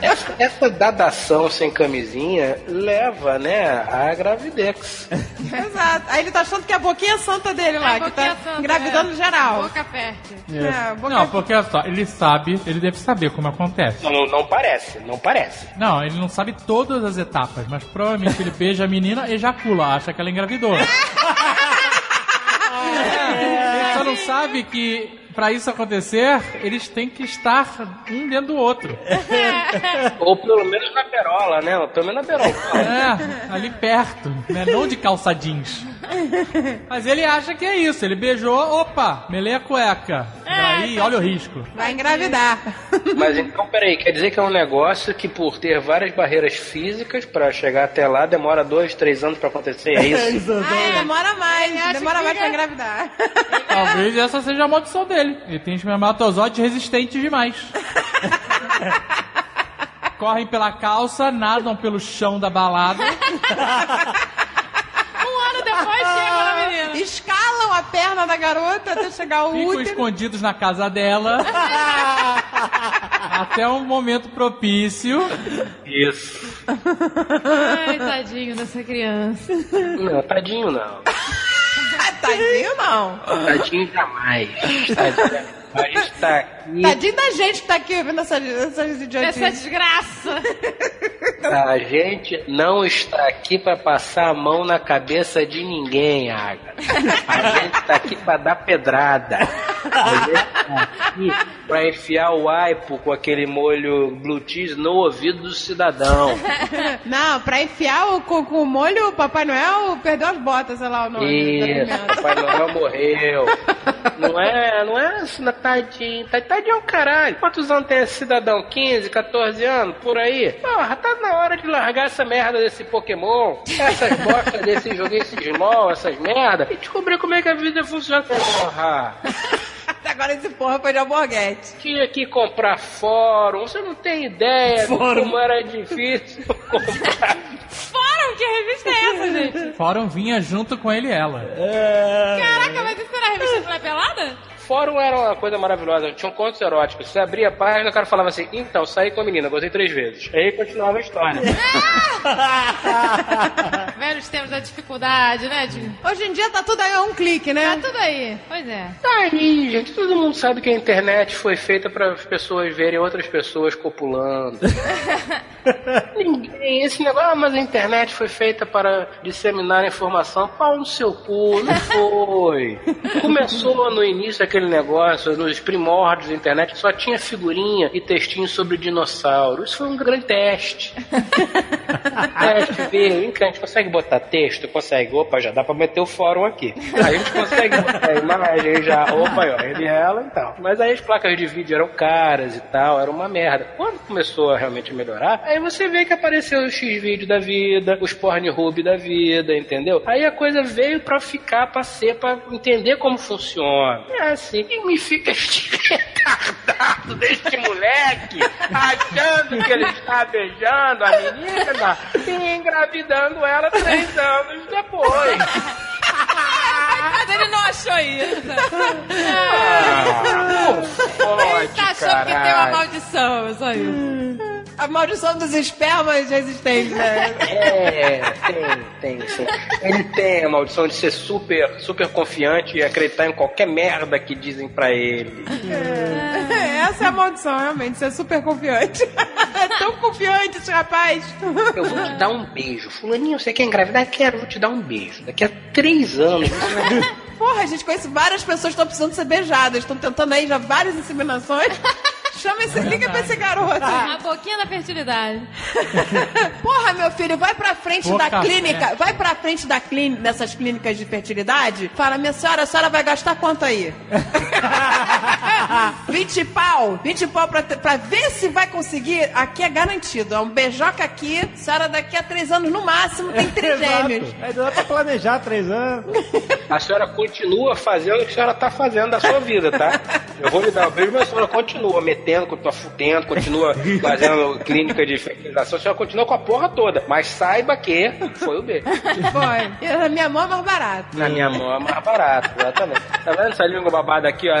L: Essa, essa dadação sem camisinha leva, né, à gravidez.
C: Exato. Aí ele tá achando que é a boquinha santa dele lá,
D: A
C: que
D: boquinha
C: tá
D: santa,
C: engravidando
D: é.
C: geral.
D: Boca fértil.
C: É, boca
E: Não, porque olha só, ele sabe, ele deve saber como acontece.
L: Não, não, parece, não parece.
E: Não, ele não sabe todas as etapas, mas provavelmente ele beija a menina e ejacula, acha que ela engravidou. É, [LAUGHS] ele só não sabe que pra isso acontecer, eles têm que estar um dentro do outro. [LAUGHS]
L: Ou pelo menos na perola, né? Ou Pelo menos na perola.
E: É, ali perto, né? Não de calça jeans. Mas ele acha que é isso. Ele beijou, opa, melei a cueca. Daí, olha o risco.
C: Vai engravidar.
L: Mas então, peraí, quer dizer que é um negócio que por ter várias barreiras físicas pra chegar até lá demora dois, três anos pra acontecer, é isso?
C: Ah, demora mais. Demora mais pra
D: é-
C: engravidar.
E: Talvez essa seja a maldição dele. Ele tem espermatozoides resistentes demais. [LAUGHS] Correm pela calça, nadam pelo chão da balada.
D: Um ano depois chega na menina.
C: Escalam a perna da garota até chegar ao
E: Ficam
C: útero.
E: escondidos na casa dela. [LAUGHS] até um momento propício.
L: Isso.
D: Ai, tadinho dessa criança.
L: Não, tadinho não.
C: Tadinho não.
L: Tadinho jamais. Tadinho. A gente [LAUGHS] tá aqui.
C: Tadinho da gente que tá aqui ouvindo essas, essas idiotices.
D: Essa desgraça. [LAUGHS]
L: A gente não está aqui pra passar a mão na cabeça de ninguém, Agatha. A gente tá aqui pra dar pedrada. A gente tá aqui pra enfiar o aipo com aquele molho blue cheese no ouvido do cidadão. [LAUGHS]
C: Não, pra enfiar o, com, com o molho, o Papai Noel perdeu as botas, sei lá o nome.
L: Isso. Papai Noel morreu. [LAUGHS] Não é, não é assim, tadinho. Tá- Tadinho é o caralho. Quantos anos tem esse cidadão? 15, 14 anos? Por aí? Porra, tá na hora de largar essa merda desse Pokémon, essas bostas [LAUGHS] desse joguinho, esses mol, essas merda, e descobrir como é que a vida funciona. Porra!
C: Agora esse porra foi de alborguete.
L: Tinha que comprar fórum, você não tem ideia de
E: Fórum.
L: como era difícil [LAUGHS] comprar.
D: Fórum? Que revista é essa, gente?
E: Fórum vinha junto com ele e ela.
D: Caraca, mas isso era a revista Pelada?
L: Fórum era uma coisa maravilhosa, tinham contos eróticos. Você abria a página e o cara falava assim: então, saí com a menina, gostei três vezes. Aí continuava a história. [LAUGHS]
D: Velhos tempos da dificuldade, né, Dinho?
C: Hoje em dia tá tudo aí a um clique, né?
D: Tá tudo aí. Pois é.
L: Tá aí, gente. Todo mundo sabe que a internet foi feita para as pessoas verem outras pessoas copulando. [LAUGHS] [LAUGHS] Ninguém. Esse negócio, ah, mas a internet foi feita para disseminar informação. Pau no seu cu, não foi. [LAUGHS] Começou no início aquele negócio, nos primórdios da internet, só tinha figurinha e textinho sobre dinossauro. Isso foi um grande teste. [LAUGHS] teste, ver, vem cá, a gente consegue botar texto? Consegue. Opa, já dá pra meter o fórum aqui. Aí a gente consegue botar imagem já. Opa, ó, ele e ela e tal. Mas aí as placas de vídeo eram caras e tal, era uma merda. Quando começou a realmente melhorar, aí você vê que apareceu os X-Vídeo da vida, os Pornhub da vida, entendeu? Aí a coisa veio pra ficar, pra ser, pra entender como funciona. É assim. E me fica este [LAUGHS] retardado deste moleque, achando que ele está beijando a menina e engravidando ela três anos depois. [LAUGHS]
D: Mas ele não achou isso.
L: Ah, [LAUGHS]
D: ele tá achando que tem uma maldição, só isso.
C: A maldição dos espermas resistentes, né?
L: É, tem, tem, sim. Ele tem a maldição de ser super, super confiante e acreditar em qualquer merda que dizem pra ele.
C: É, essa é a maldição, realmente. É super confiante. É tão confiante esse rapaz.
L: Eu vou te dar um beijo. Fulaninho, você quer engravidar? Quero, vou te dar um beijo. Daqui a três anos. você vai-
C: Porra, a gente conhece várias pessoas que estão precisando ser beijadas. Estão tentando aí já várias inseminações. Chama esse, liga pra esse garoto. [LAUGHS]
D: A boquinha da fertilidade. [LAUGHS]
C: Porra, meu filho, vai pra frente
D: Boca
C: da clínica,
D: fé.
C: vai pra frente da clínica, dessas clínicas de fertilidade. Fala, minha senhora, a senhora vai gastar quanto aí? [LAUGHS] 20 pau, 20 pau pra, pra ver se vai conseguir. Aqui é garantido, é um beijoca aqui. A senhora daqui a três anos no máximo tem trigêmeos.
B: Exato. Aí dá pra planejar três anos.
L: A senhora continua fazendo o que a senhora tá fazendo da sua vida, tá? Eu vou lhe dar um beijo, mas a senhora continua metendo, continua fudendo, continua [LAUGHS] fazendo clínica de fertilização, a senhora continua com a porra toda. Mas saiba que foi o beijo.
C: Foi. E na minha mão é mais barato.
L: Na minha mão é mais barato, exatamente. Tá vendo essa língua babada aqui, ó?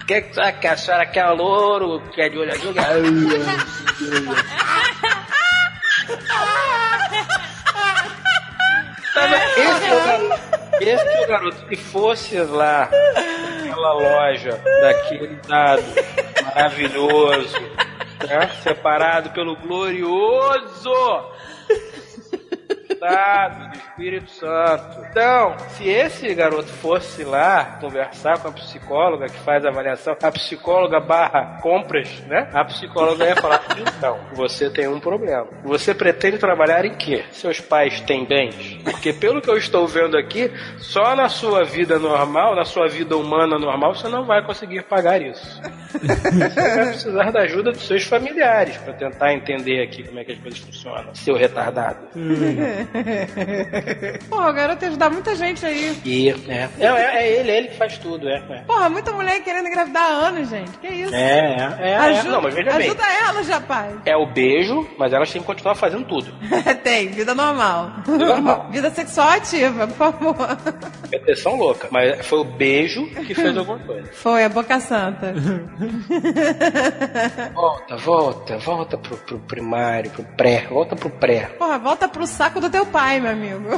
L: O que, que, será que a senhora quer louro? Quer de olho azul? Tá vendo? Esse é o garoto. Esse é o garoto. Se fosse lá, naquela loja, daquele dado maravilhoso, né? separado pelo glorioso Estado do Espírito Santo. Então, se esse garoto fosse lá conversar com a psicóloga que faz a avaliação, a psicóloga barra compras, né? A psicóloga ia falar: [LAUGHS] então, você tem um problema. Você pretende trabalhar em quê? Seus pais têm bens? Porque pelo que eu estou vendo aqui, só na sua vida normal, na sua vida humana normal, você não vai conseguir pagar isso. Você vai precisar da ajuda dos seus familiares para tentar entender aqui como é que as coisas funcionam. Seu retardado. [LAUGHS]
C: Porra, o garoto ia ajudar muita gente aí.
L: E, é, é, é, é ele, é ele que faz tudo, é. É,
C: Porra, muita mulher querendo engravidar há anos, gente. Que isso?
L: é, é, é,
C: ajuda,
L: Não, mas veja bem.
C: ajuda elas, rapaz.
L: É o beijo, mas elas têm que continuar fazendo tudo. [LAUGHS]
C: Tem, vida normal.
L: Normal. [LAUGHS]
C: vida sexual ativa, por favor.
L: Proteção louca. Mas foi o beijo que fez alguma coisa.
C: Foi, a boca santa.
L: Volta, volta, volta pro, pro primário, pro pré. Volta pro pré.
C: Porra, volta pro saco do teu pai, meu amigo.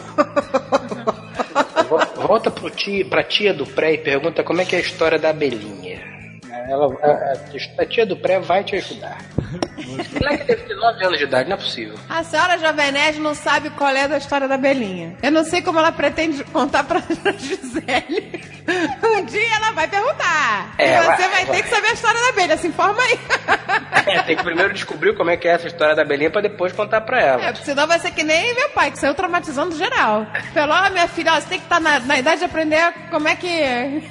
L: Vo- Volta pro tia, pra tia do pré e pergunta como é que é a história da abelhinha. Ela, a, a- a tia do pré vai te ajudar. O moleque deve ter 9 anos de idade, não é possível.
C: A senhora Jovem Nerd não sabe qual é da história da Belinha. Eu não sei como ela pretende contar pra [LAUGHS] Gisele. Um dia ela vai perguntar.
L: É,
C: e você
L: vai,
C: vai,
L: vai.
C: ter que saber a história da abelha, se informa aí.
L: É, tem que primeiro descobrir como é que é essa história da abelhinha pra depois contar pra ela.
C: É, porque senão vai ser que nem meu pai, que saiu traumatizando geral. Falou, ó, minha filha, ó, você tem que estar na, na idade de aprender como é que...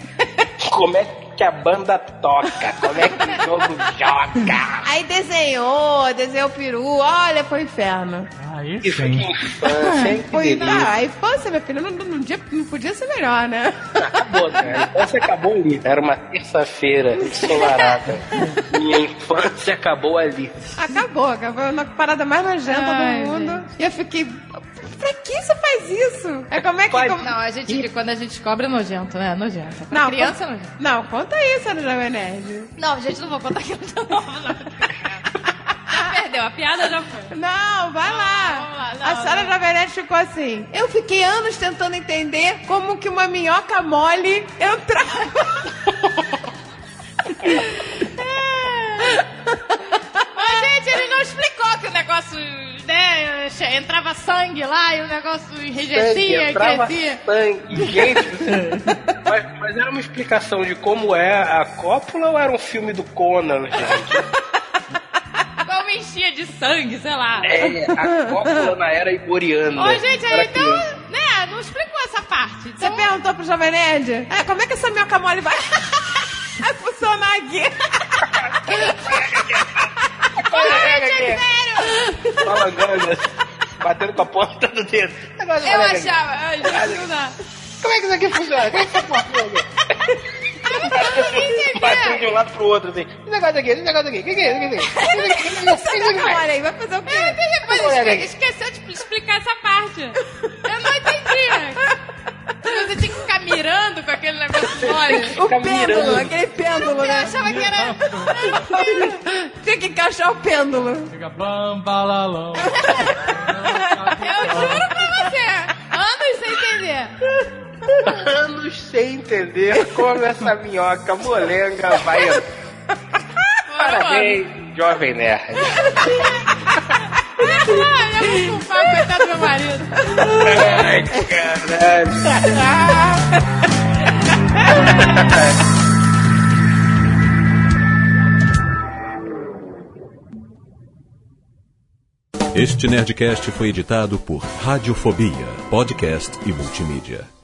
L: Como é que a banda toca? Como é que o jogo joga?
C: Aí desenhou, desenhou o peru, olha, foi um inferno.
E: Aí
L: Isso aqui é infância, hein? Que
C: Foi,
L: delícia.
C: ah, a infância, minha filha, não, não, não, dia- não podia ser melhor, né?
L: Acabou, né? A infância acabou ali. Era uma terça-feira ensolarada. Minha infância acabou ali.
C: Acabou, acabou. A parada mais nojenta
N: Ai,
C: do mundo. E eu fiquei. Pra que você faz isso? É como é que. como-
N: Não, a gente, quando a gente descobre é nojento, né? Nojento. Pra
C: Não,
N: criança é
C: conta-
N: nojento.
C: Não, conta isso no Jovem Nerd.
N: Não, gente, não vou contar aquilo de novo, não. [LAUGHS] Perdeu, a piada já foi.
C: Não, vai lá.
N: vamos lá, não,
C: a senhora
N: não.
C: Nerd ficou assim. Eu fiquei anos tentando entender como que uma minhoca mole entrava. [LAUGHS]
N: Mas, gente, ele não explicou que o negócio, né, entrava sangue lá e o negócio enrijecia, crescia.
L: sangue. Gente, mas, mas era uma explicação de como é a cópula ou era um filme do Conan, gente? [LAUGHS]
N: Como enchia de sangue, sei lá.
L: É, a cópula na era iboriana.
N: Ô, gente, aí então,
L: criança.
N: né, não explicou essa parte.
C: Você
N: Então,
C: perguntou pro Jovem Nerd? É, como é que essa minhoca mole vai. vai [LAUGHS] funcionar aqui? [LAUGHS]
N: Sério,
L: Falangando, batendo com a ponta do dedo. Agora,
N: eu achava, ai, gente, não dá.
L: Como é que isso aqui funciona? Como é que isso funciona? Batendo de um lado pro outro, assim. Esse negócio aqui, esse negócio aqui. O que, que é isso? O que, que é isso? O que, que, que, que, que, que, que,
C: Olha aí, vai fazer o quê?
N: Eu entendi, depois
L: Olha
N: esque-
L: aqui.
N: esqueceu de explicar essa parte. Eu não entendi. Você tinha que ficar mirando com aquele negócio mole. [LAUGHS]
C: O pêndulo,
L: mirando.
C: aquele pêndulo,
N: Eu
C: né?
N: achava que era... [LAUGHS]
C: Tinha que encaixar o pêndulo.
E: Fica bam, balalão. [LAUGHS]
N: Eu juro pra você. Anos sem entender.
L: Anos sem entender como essa minhoca molenga vai. Parabéns, jovem nerd.
N: Eu vou coitado do meu marido.
L: Ai, caralho.
A: Este Nerdcast foi editado por Radiofobia, podcast e multimídia.